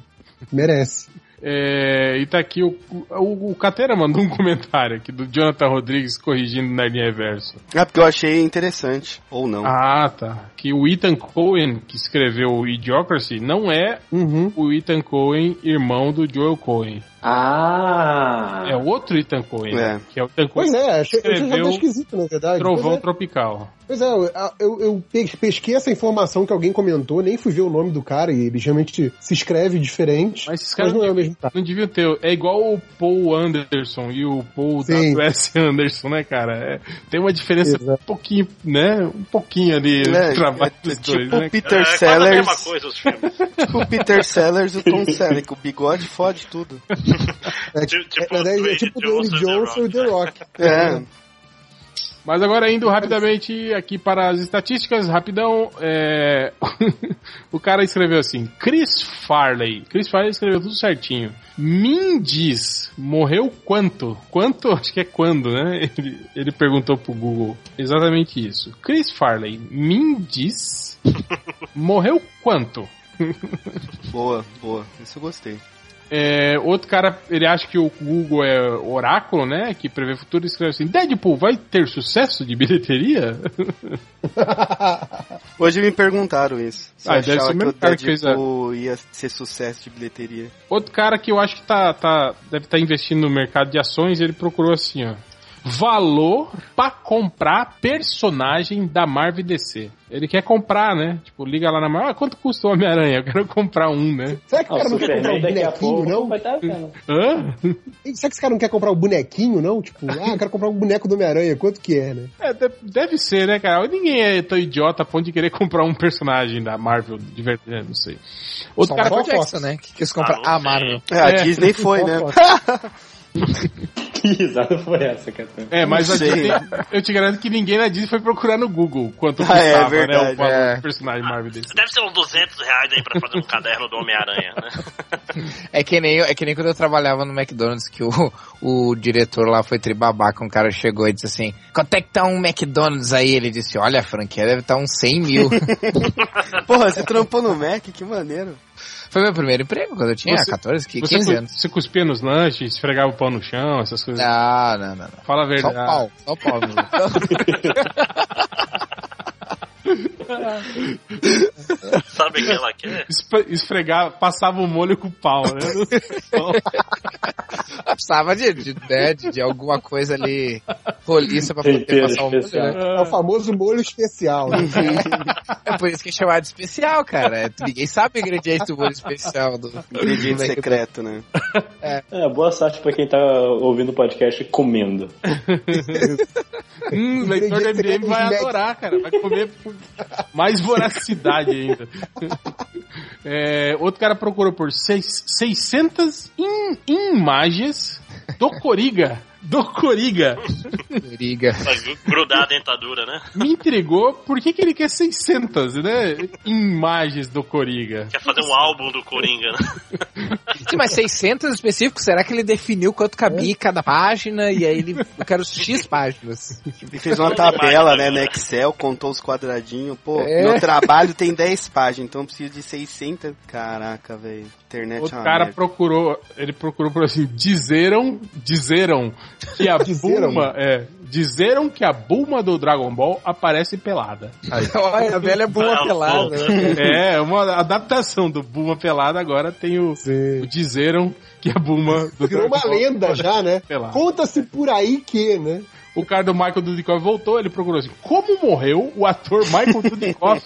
Merece. É, e tá aqui o, o, o Catera mandou um comentário aqui do Jonathan Rodrigues corrigindo o Nerdinho Reverso. Ah, porque eu achei interessante. Ou não. Ah, tá. Que o Ethan Cohen, que escreveu o Idiocracy, não é Uhum. o Ethan Cohen, irmão do Joel Cohen. Ah! É o outro Ethan Cohen, É. né? que é o Ethan Cohen Pois é, achei, eu achei escreveu até esquisito, na verdade. Trovão Pois é. Tropical. Pois é, eu, eu, eu pe- pesquei essa informação que alguém comentou, nem fui ver o nome do cara, e ele realmente se escreve diferente, Mas esses mas caras não é o mesmo cara. Não devia ter. É igual o Paul Anderson e o Paul Sim. W.S. Anderson, né, cara? É, tem uma diferença Exato. um pouquinho, né? Um pouquinho ali É, de trabalho é dos tipo dois, né? o Peter é quase a Sellers. mesma coisa os filmes. Tipo o Peter Sellers e o Tom Selleck. O bigode fode tudo. É, Tipo- tipo é, é, é tipo Dwayne e The Johnson e The Rock. É. Mas agora indo rapidamente aqui para as estatísticas, rapidão. é, o cara escreveu assim: Chris Farley. Chris Farley escreveu tudo certinho. Mindis morreu quanto? Quanto? Acho que é quando, né? Ele, ele perguntou pro Google. Exatamente isso. Chris Farley, Mindis morreu quanto? Boa, boa. Isso eu gostei. É, outro cara, ele acha que o Google é oráculo, né? Que prevê futuro e escreve assim: Deadpool vai ter sucesso de bilheteria? Hoje me perguntaram isso. Se Ah, deve ser o que mesmo o cara que fez a- Deadpool ia ser sucesso de bilheteria. Outro cara que eu acho que tá, tá deve estar investindo no mercado de ações, ele procurou assim, ó. Valor pra comprar personagem da Marvel DC. Ele quer comprar, né? Tipo, liga lá na Marvel, ah, quanto custa o Homem-Aranha? Eu quero comprar um, né? Será que o Ah, o cara não quer comprar o bonequinho, não? vai estar vendo. Hã? Será que esse cara não quer comprar o bonequinho, não? Tipo, ah, eu quero comprar um boneco do Homem-Aranha, quanto que é, né? É, de- deve ser, né, cara? Ninguém é tão idiota a ponto de querer comprar um personagem da Marvel de verdade, não sei. Outro Só cara qual Jackson, né? Que quis comprar Ah, a Marvel. É, a É. Disney foi, né? Que risada foi essa, cara? É, mas eu te garanto que ninguém na Disney foi procurar no Google quanto Ah, custava, é né? verdade, O valor é. do personagem Marvel desse. Deve ser uns 200 reais aí pra fazer um caderno do Homem-Aranha, né? É que, nem, é que nem quando eu trabalhava no McDonald's que o, o diretor lá foi tribabaca, um cara chegou e disse assim, quanto é que tá um McDonald's aí? Ele disse, olha, a franquia deve estar uns 100 mil. Porra, você trampou no Mac? Que maneiro. Foi meu primeiro emprego quando eu tinha Você- 14, que- Você, 15 cu- anos. você cuspia nos lanches, esfregava o pão no chão, essas coisas. Não, não, não. não. Fala a Só o verdade. pau, só o pau. Sabe o que ela quer? Esfregava, passava o molho com o pau, né? Precisava de, de, né, de, de alguma coisa ali roliça pra poder Tempero passar o molho, né? É o famoso molho especial. né? É por isso que é chamado de especial, cara. É, Ninguém sabe o ingrediente do molho especial do Ingrediente do secreto, né? É, boa sorte pra quem tá ouvindo o podcast comendo. Hum, o leitor do MDM vai adorar, cara. Vai comer com mais voracidade ainda. É, outro cara procurou por seis, 600 im- imagens do Coriga. Do Coriga. Pra grudar a dentadura, né? Me intrigou por que, que ele quer 600, né? Imagens do Coriga. Quer fazer um álbum do Coringa, né? Sim, mas 600 específicos, será que ele definiu quanto cabia em cada página? E aí ele, eu quero X páginas. E fez uma tabela, né, no Excel, contou os quadradinhos. Pô, É. meu trabalho tem 10 páginas, então eu preciso de 600. Caraca, velho. Internet Outro é uma cara merda. procurou, ele procurou por assim, dizeram, dizeram que a Dizeram? Bulma, é, dizeram que a Bulma do Dragon Ball aparece pelada. Aí. Olha, a velha Ah, pelada. né? É, uma adaptação do Bulma pelada, agora tem o, o dizeram que a Bulma do Virou uma Dragon Ball lenda já, né? Conta-se por aí que, né? O cara do Michael Dudikoff voltou, ele procurou assim, como morreu o ator Michael Dudikoff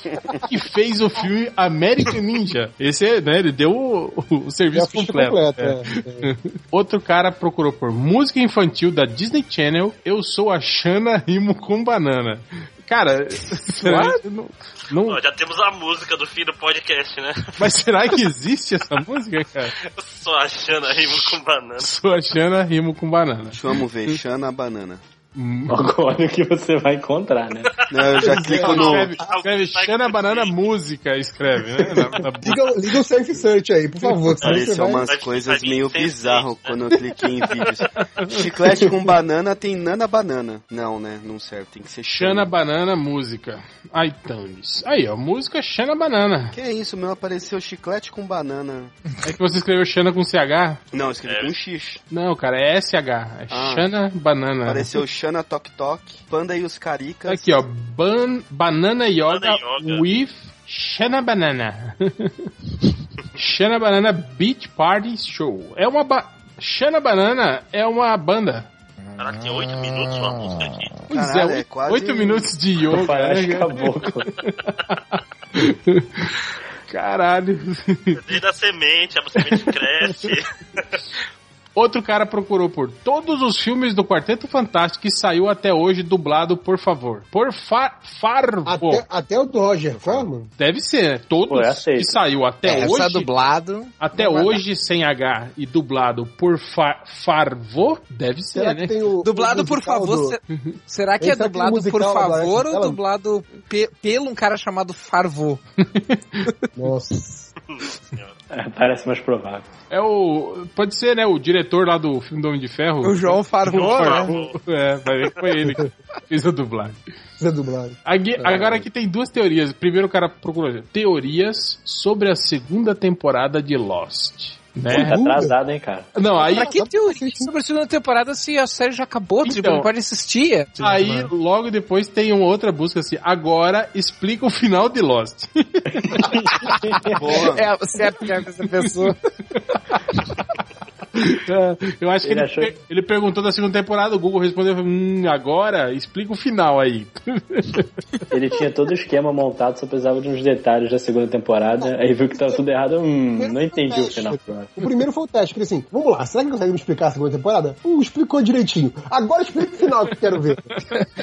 que fez o filme American Ninja? Esse, né, ele deu o, o serviço completo. completa. é. é. Outro cara procurou por música infantil da Disney Channel. Eu sou a Xana Rimo com banana. Cara, será que não, não- já temos a música do fim do podcast, né? mas será que existe essa música, cara? Eu achando a rimo com banana. Sou a Xana Rimo com banana. Vamos ver, Xana Banana. Hum. Agora o que você vai encontrar, né? Não, eu já clico no. Escreve, escreve Xana Banana Música, escreve, né? Na- na- Liga, liga o Safe Search aí, por favor. Apareceu vai... umas vai- coisas meio bizarro sempre, quando eu cliquei em vídeos. Chiclete com banana tem nana banana. Não, né? Não serve, tem que ser Xana Xana. Banana Música. iTunes. Aí, ó, música Xana Banana. Que é isso, meu? Apareceu chiclete com banana. É que você escreveu Xana com CH? Não, eu escrevi É. com X. Não, cara, é SH. É Ah. Xana Banana. Apareceu Xana Tok Tok, Panda e os Caricas. Aqui, ó. Ban Banana Yoga, Banana Yoga. with Shana Banana. Shana Banana Beach Party Show. É uma ba... Shana Banana é uma banda. Caraca, tem oito minutos uma música aqui. Pois Caralho, é, é oito, quase- oito minutos de yoga. Parece né? caboclo. Caralho. Desde a semente, a semente cresce. Outro cara procurou por todos os filmes do Quarteto Fantástico que saiu até hoje dublado, por favor. Por fa Farvo. Até, até o do Roger Corman? Deve ser, né? Todos Pô, é que saiu até Essa hoje. dublado. Até hoje sem H e dublado por fa Farvo, deve ser, Será né? o. Dublado o por favor. do- se- Será que é dublado por agora, favor ou dublado pe- pelo um cara chamado Farvô? Nossa. É, parece mais provável. É o. Pode ser, né? O diretor lá do filme do Homem de Ferro. O João João né? É, vai ver que foi ele que fez a dublagem. Precisa dublado. Agui- Agora aqui tem duas teorias. Primeiro o cara procurou teorias sobre a segunda temporada de Lost. Né? Tá atrasado, hein, cara? Não, aí, Pra que teoria sobre a segunda temporada se a série já acabou? Tipo, Então. não pode assistir. aí logo depois tem uma outra busca assim. Agora explica o final de Lost. Boa. É, certo que é essa pessoa. Eu acho que Ele ele, achou- per- ele perguntou da segunda temporada, o Google respondeu, hum, agora explica o final aí. Ele tinha todo o esquema montado, só precisava de uns detalhes da segunda temporada. Aí viu que tava tudo errado. Hum, não entendi o final. O primeiro foi o teste, que ele assim, vamos lá, será que consegue me explicar a segunda temporada? Hum, explicou direitinho. Agora explica o final que eu quero ver.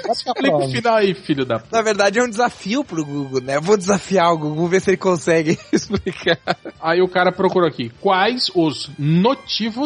Explica o final aí, filho da p. Na verdade é um desafio pro Google, né? Eu vou desafiar o Google, ver se ele consegue explicar. Aí o cara procurou aqui, quais os motivos,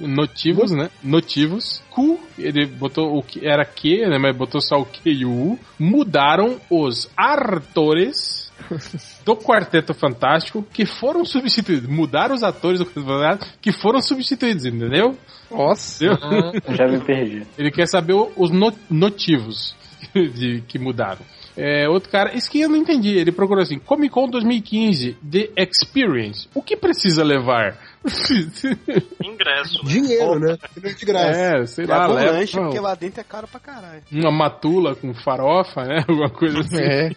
notivos, né? Notivos, Q, ele botou o que era Q, né? Mas botou só o Q e o U, mudaram os atores do Quarteto Fantástico que foram substituídos. Mudaram os atores do Quarteto Fantástico que foram substituídos, entendeu? Nossa. Entendeu? Já me perdi. Ele quer saber os no- motivos de que mudaram. É, outro cara, isso que eu não entendi. Ele procurou assim: Comic Con 2015, The Experience. O que precisa levar? Ingresso. né? Dinheiro, né? É de graça. É, sei lá, Leva um leva lanche, porque lá dentro é caro pra caralho. uma matula com farofa, né? Alguma coisa assim. É.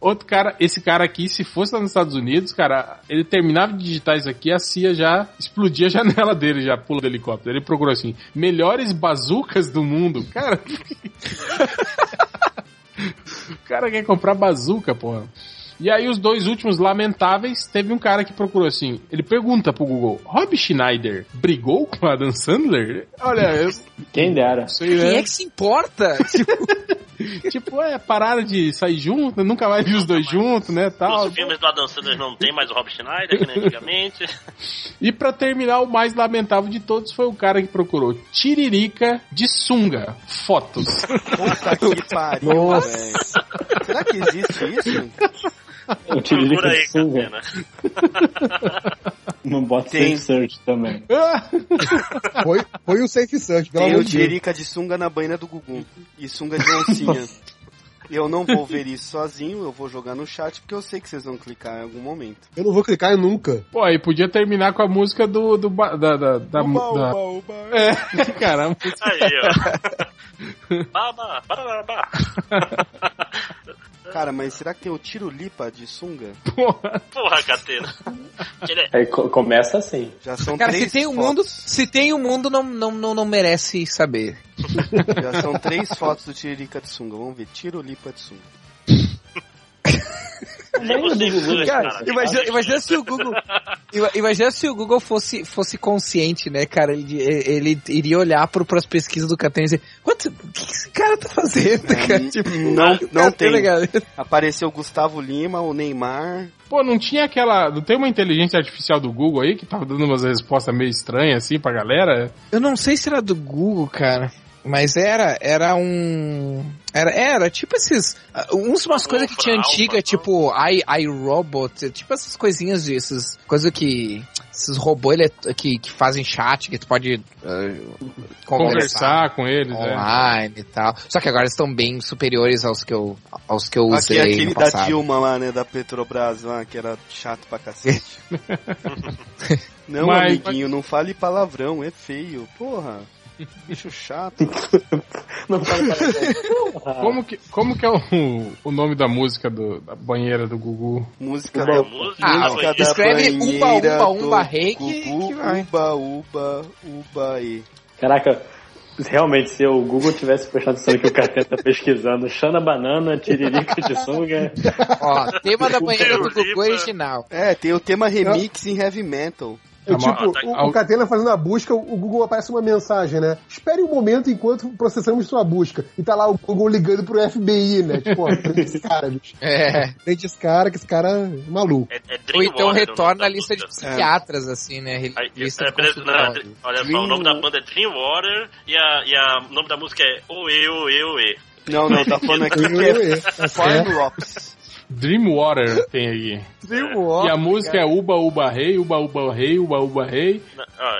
Outro cara, esse cara aqui, se fosse lá nos Estados Unidos, cara, ele terminava de digitar isso aqui, a CIA já explodia a janela dele, já pula do helicóptero. Ele procurou assim, melhores bazucas do mundo. Cara, o cara quer comprar bazuca, porra. E aí os dois últimos lamentáveis, teve um cara que procurou assim, ele pergunta pro Google, Rob Schneider brigou com a Adam Sandler? Olha, eu Quem dera. sei, Quem né? é que se importa? Tipo, é, pararam de sair junto, nunca mais vi os dois juntos, né, tal. Os filmes do Adam Sandler não tem mais o Rob Schneider, que nem antigamente. E pra terminar, o mais lamentável de todos foi o cara que procurou Tiririca de sunga. Fotos. Puta que pariu, velho. Será que existe isso? O Tiririca Procura aí, de sunga. Catena. Não bota Tem. safe search também. Foi, foi o Safe Search, pelo Tem amor o de Deus. Tiririca de sunga na banheira do Gugu. E sunga de oncinha. Eu não vou ver isso sozinho, eu vou jogar no chat porque eu sei que vocês vão clicar em algum momento. Eu não vou clicar nunca. Pô, aí podia terminar com a música do. do da, da, da, Uba, da- uba, uba. É, cara, a música- Aí, ó. Baba. Cara, mas será que tem o Tirulipa de sunga? porra. Porra, Catena. É- co- começa assim. Já são Cara, três se tem o fotos. mundo, se tem o mundo, não, não, não, não merece saber. Já são três fotos do Tiririca de sunga. Vamos ver, Tirulipa de sunga. Cara, imagina, imagina se o Google. ima- Imagina se o Google fosse, fosse consciente, né, cara? Ele, ele iria olhar pro, pras pesquisas do Catena e dizer, What? o que esse cara tá fazendo, cara? Tipo, Não, não tá tem. ligado? Apareceu o Gustavo Lima, o Neymar. Pô, não tinha aquela. Não tem uma inteligência artificial do Google aí que tava dando umas respostas meio estranhas assim pra galera? Eu não sei se era do Google, cara. Mas era, era um. Era, era tipo esses. Uns, umas coisas que tinha antiga, tipo i, iRobot, tipo essas coisinhas de essas coisas que. Esses robôs ele- que, que fazem chat, que tu pode ah, conversar Conversar com eles, é. online e tal. Só que agora estão bem superiores aos que eu, aos que eu usei Aqui, aquele no da. Dilma lá, né, da Petrobras lá, que era chato pra cacete. não, Mas- amiguinho, não fale palavrão, é feio. Porra, bicho chato. Não fala para Como que, como que é o, o nome da música do, da banheira do Gugu? Música Uba, da, música Ah, música da escreve banheira umba, umba, do rei que- Gugu, que vai. Uba, uba, uba, e. Caraca, realmente, se o Google tivesse prestado atenção que o Catena tá pesquisando, Xana Banana, Tiririca de sunga. Ó, tema da banheira do Gugu Gugu original. É, tem o tema remix em heavy metal. É Tá tipo, o, tá- o Catena fazendo a busca, o Google aparece uma mensagem, né? Espere um momento enquanto processamos sua busca. E tá lá o Google ligando pro FBI, né? Tipo, ó, prende esse cara, bicho. É. Prende esse cara, que esse cara é maluco. É, é Ou então retorna a lista de psiquiatras, assim, né? Aí, Lista é, de consultório. olha só, Dream- o nome da banda é Dreamwater e a, e a o nome da música é Oe, Oe, Oe. Não, não, tá falando aqui que é tá certo. Dreamwater tem aí. E a música é Uba Uba Rei, Uba Uba Rei, Uba Uba Rei, Na- ah.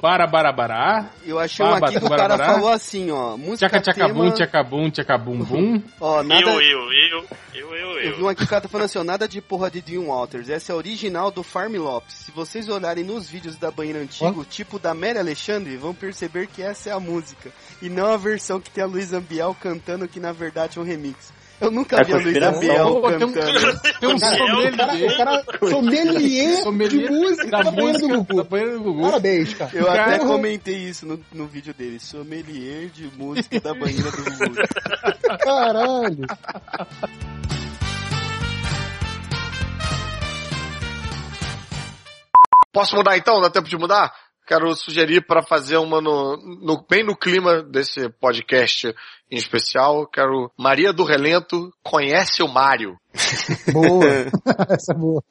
Para Barabará, Eu achei um Baba, aqui que o barabará. cara falou assim, ó. Música Tchaca Tchacabum, tema... Tchacabum, Tchacabum Bum. Ó, nada... Eu, eu, eu, eu, eu, Eu vi eu. um aqui que o cara tá falando assim, ó, nada de porra de Dream Waters. Essa é a original do Farm Lopes. Se vocês olharem nos vídeos da banheira antigo, tipo da Mary Alexandre, vão perceber que essa é a música. E não a versão que tem a Luísa Ambiel cantando, que na verdade é um remix. Eu nunca É vi a Luísa conspiração. Ambiel tem um- cantando. Tem um Cara, O cara, sommelier cara sommelier, sommelier de música da da banheira do Gugu. banheira do Gugu. Parabéns, cara. Eu até Porra. comentei isso no, no vídeo dele. Sommelier de música da banheira do Gugu. Caralho. Posso mudar então? Dá tempo de mudar? Quero sugerir para fazer uma no, no- bem no clima desse podcast em especial. Quero Maria do Relento conhece o Mário. Boa. Essa é boa.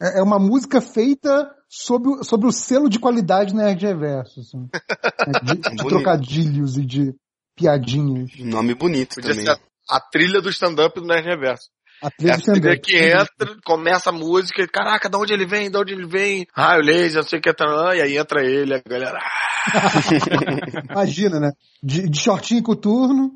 É é uma música feita sob, o- sobre o selo de qualidade Nerd Reverso. Assim. É, De, de trocadilhos e de piadinhas. Nome bonito Podia também. ser a, a trilha do stand-up do Nerd Reverso. A É a trilha que entra, começa a música, e, caraca, de onde ele vem, de onde ele vem? Raio laser, não sei o que, e aí entra ele, a galera. "Ah, Imagina, né? De, de shortinho coturno.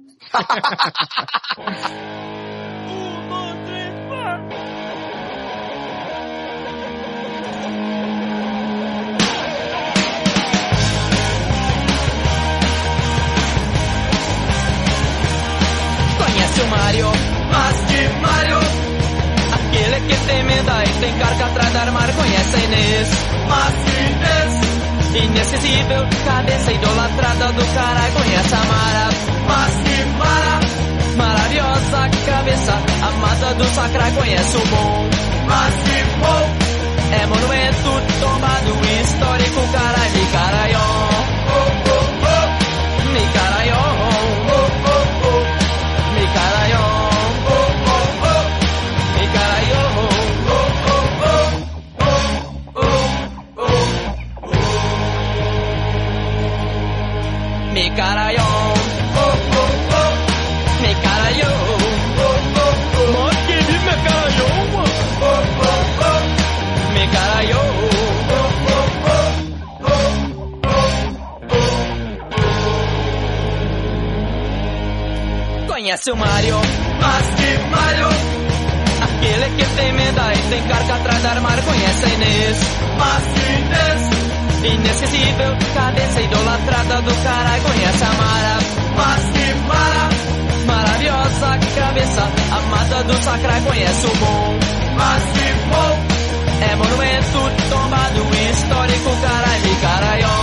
Conhece o Mario, que tem menda e tem carga atrás do armário. Conhece a Inês, mas Inês? Inacessível, cabeça idolatrada do caralho. Conhece a Mara, mas Mara? Maravilhosa cabeça, amada do sacra. Conhece o bom, mas bom? É monumento tombado histórico, caralho. Me Conhece o Mario, mas que Mario? Aquele que tem menda e tem carga atrás do armário. Conhece a Inês, mas que Inês? Inesquecível, cabeça idolatrada do caralho. Conhece a Mara, mas que Mara? Maravilhosa cabeça, amada do sacra. Conhece o bom, mas que bom? É monumento tombado histórico, caralho. Caralho,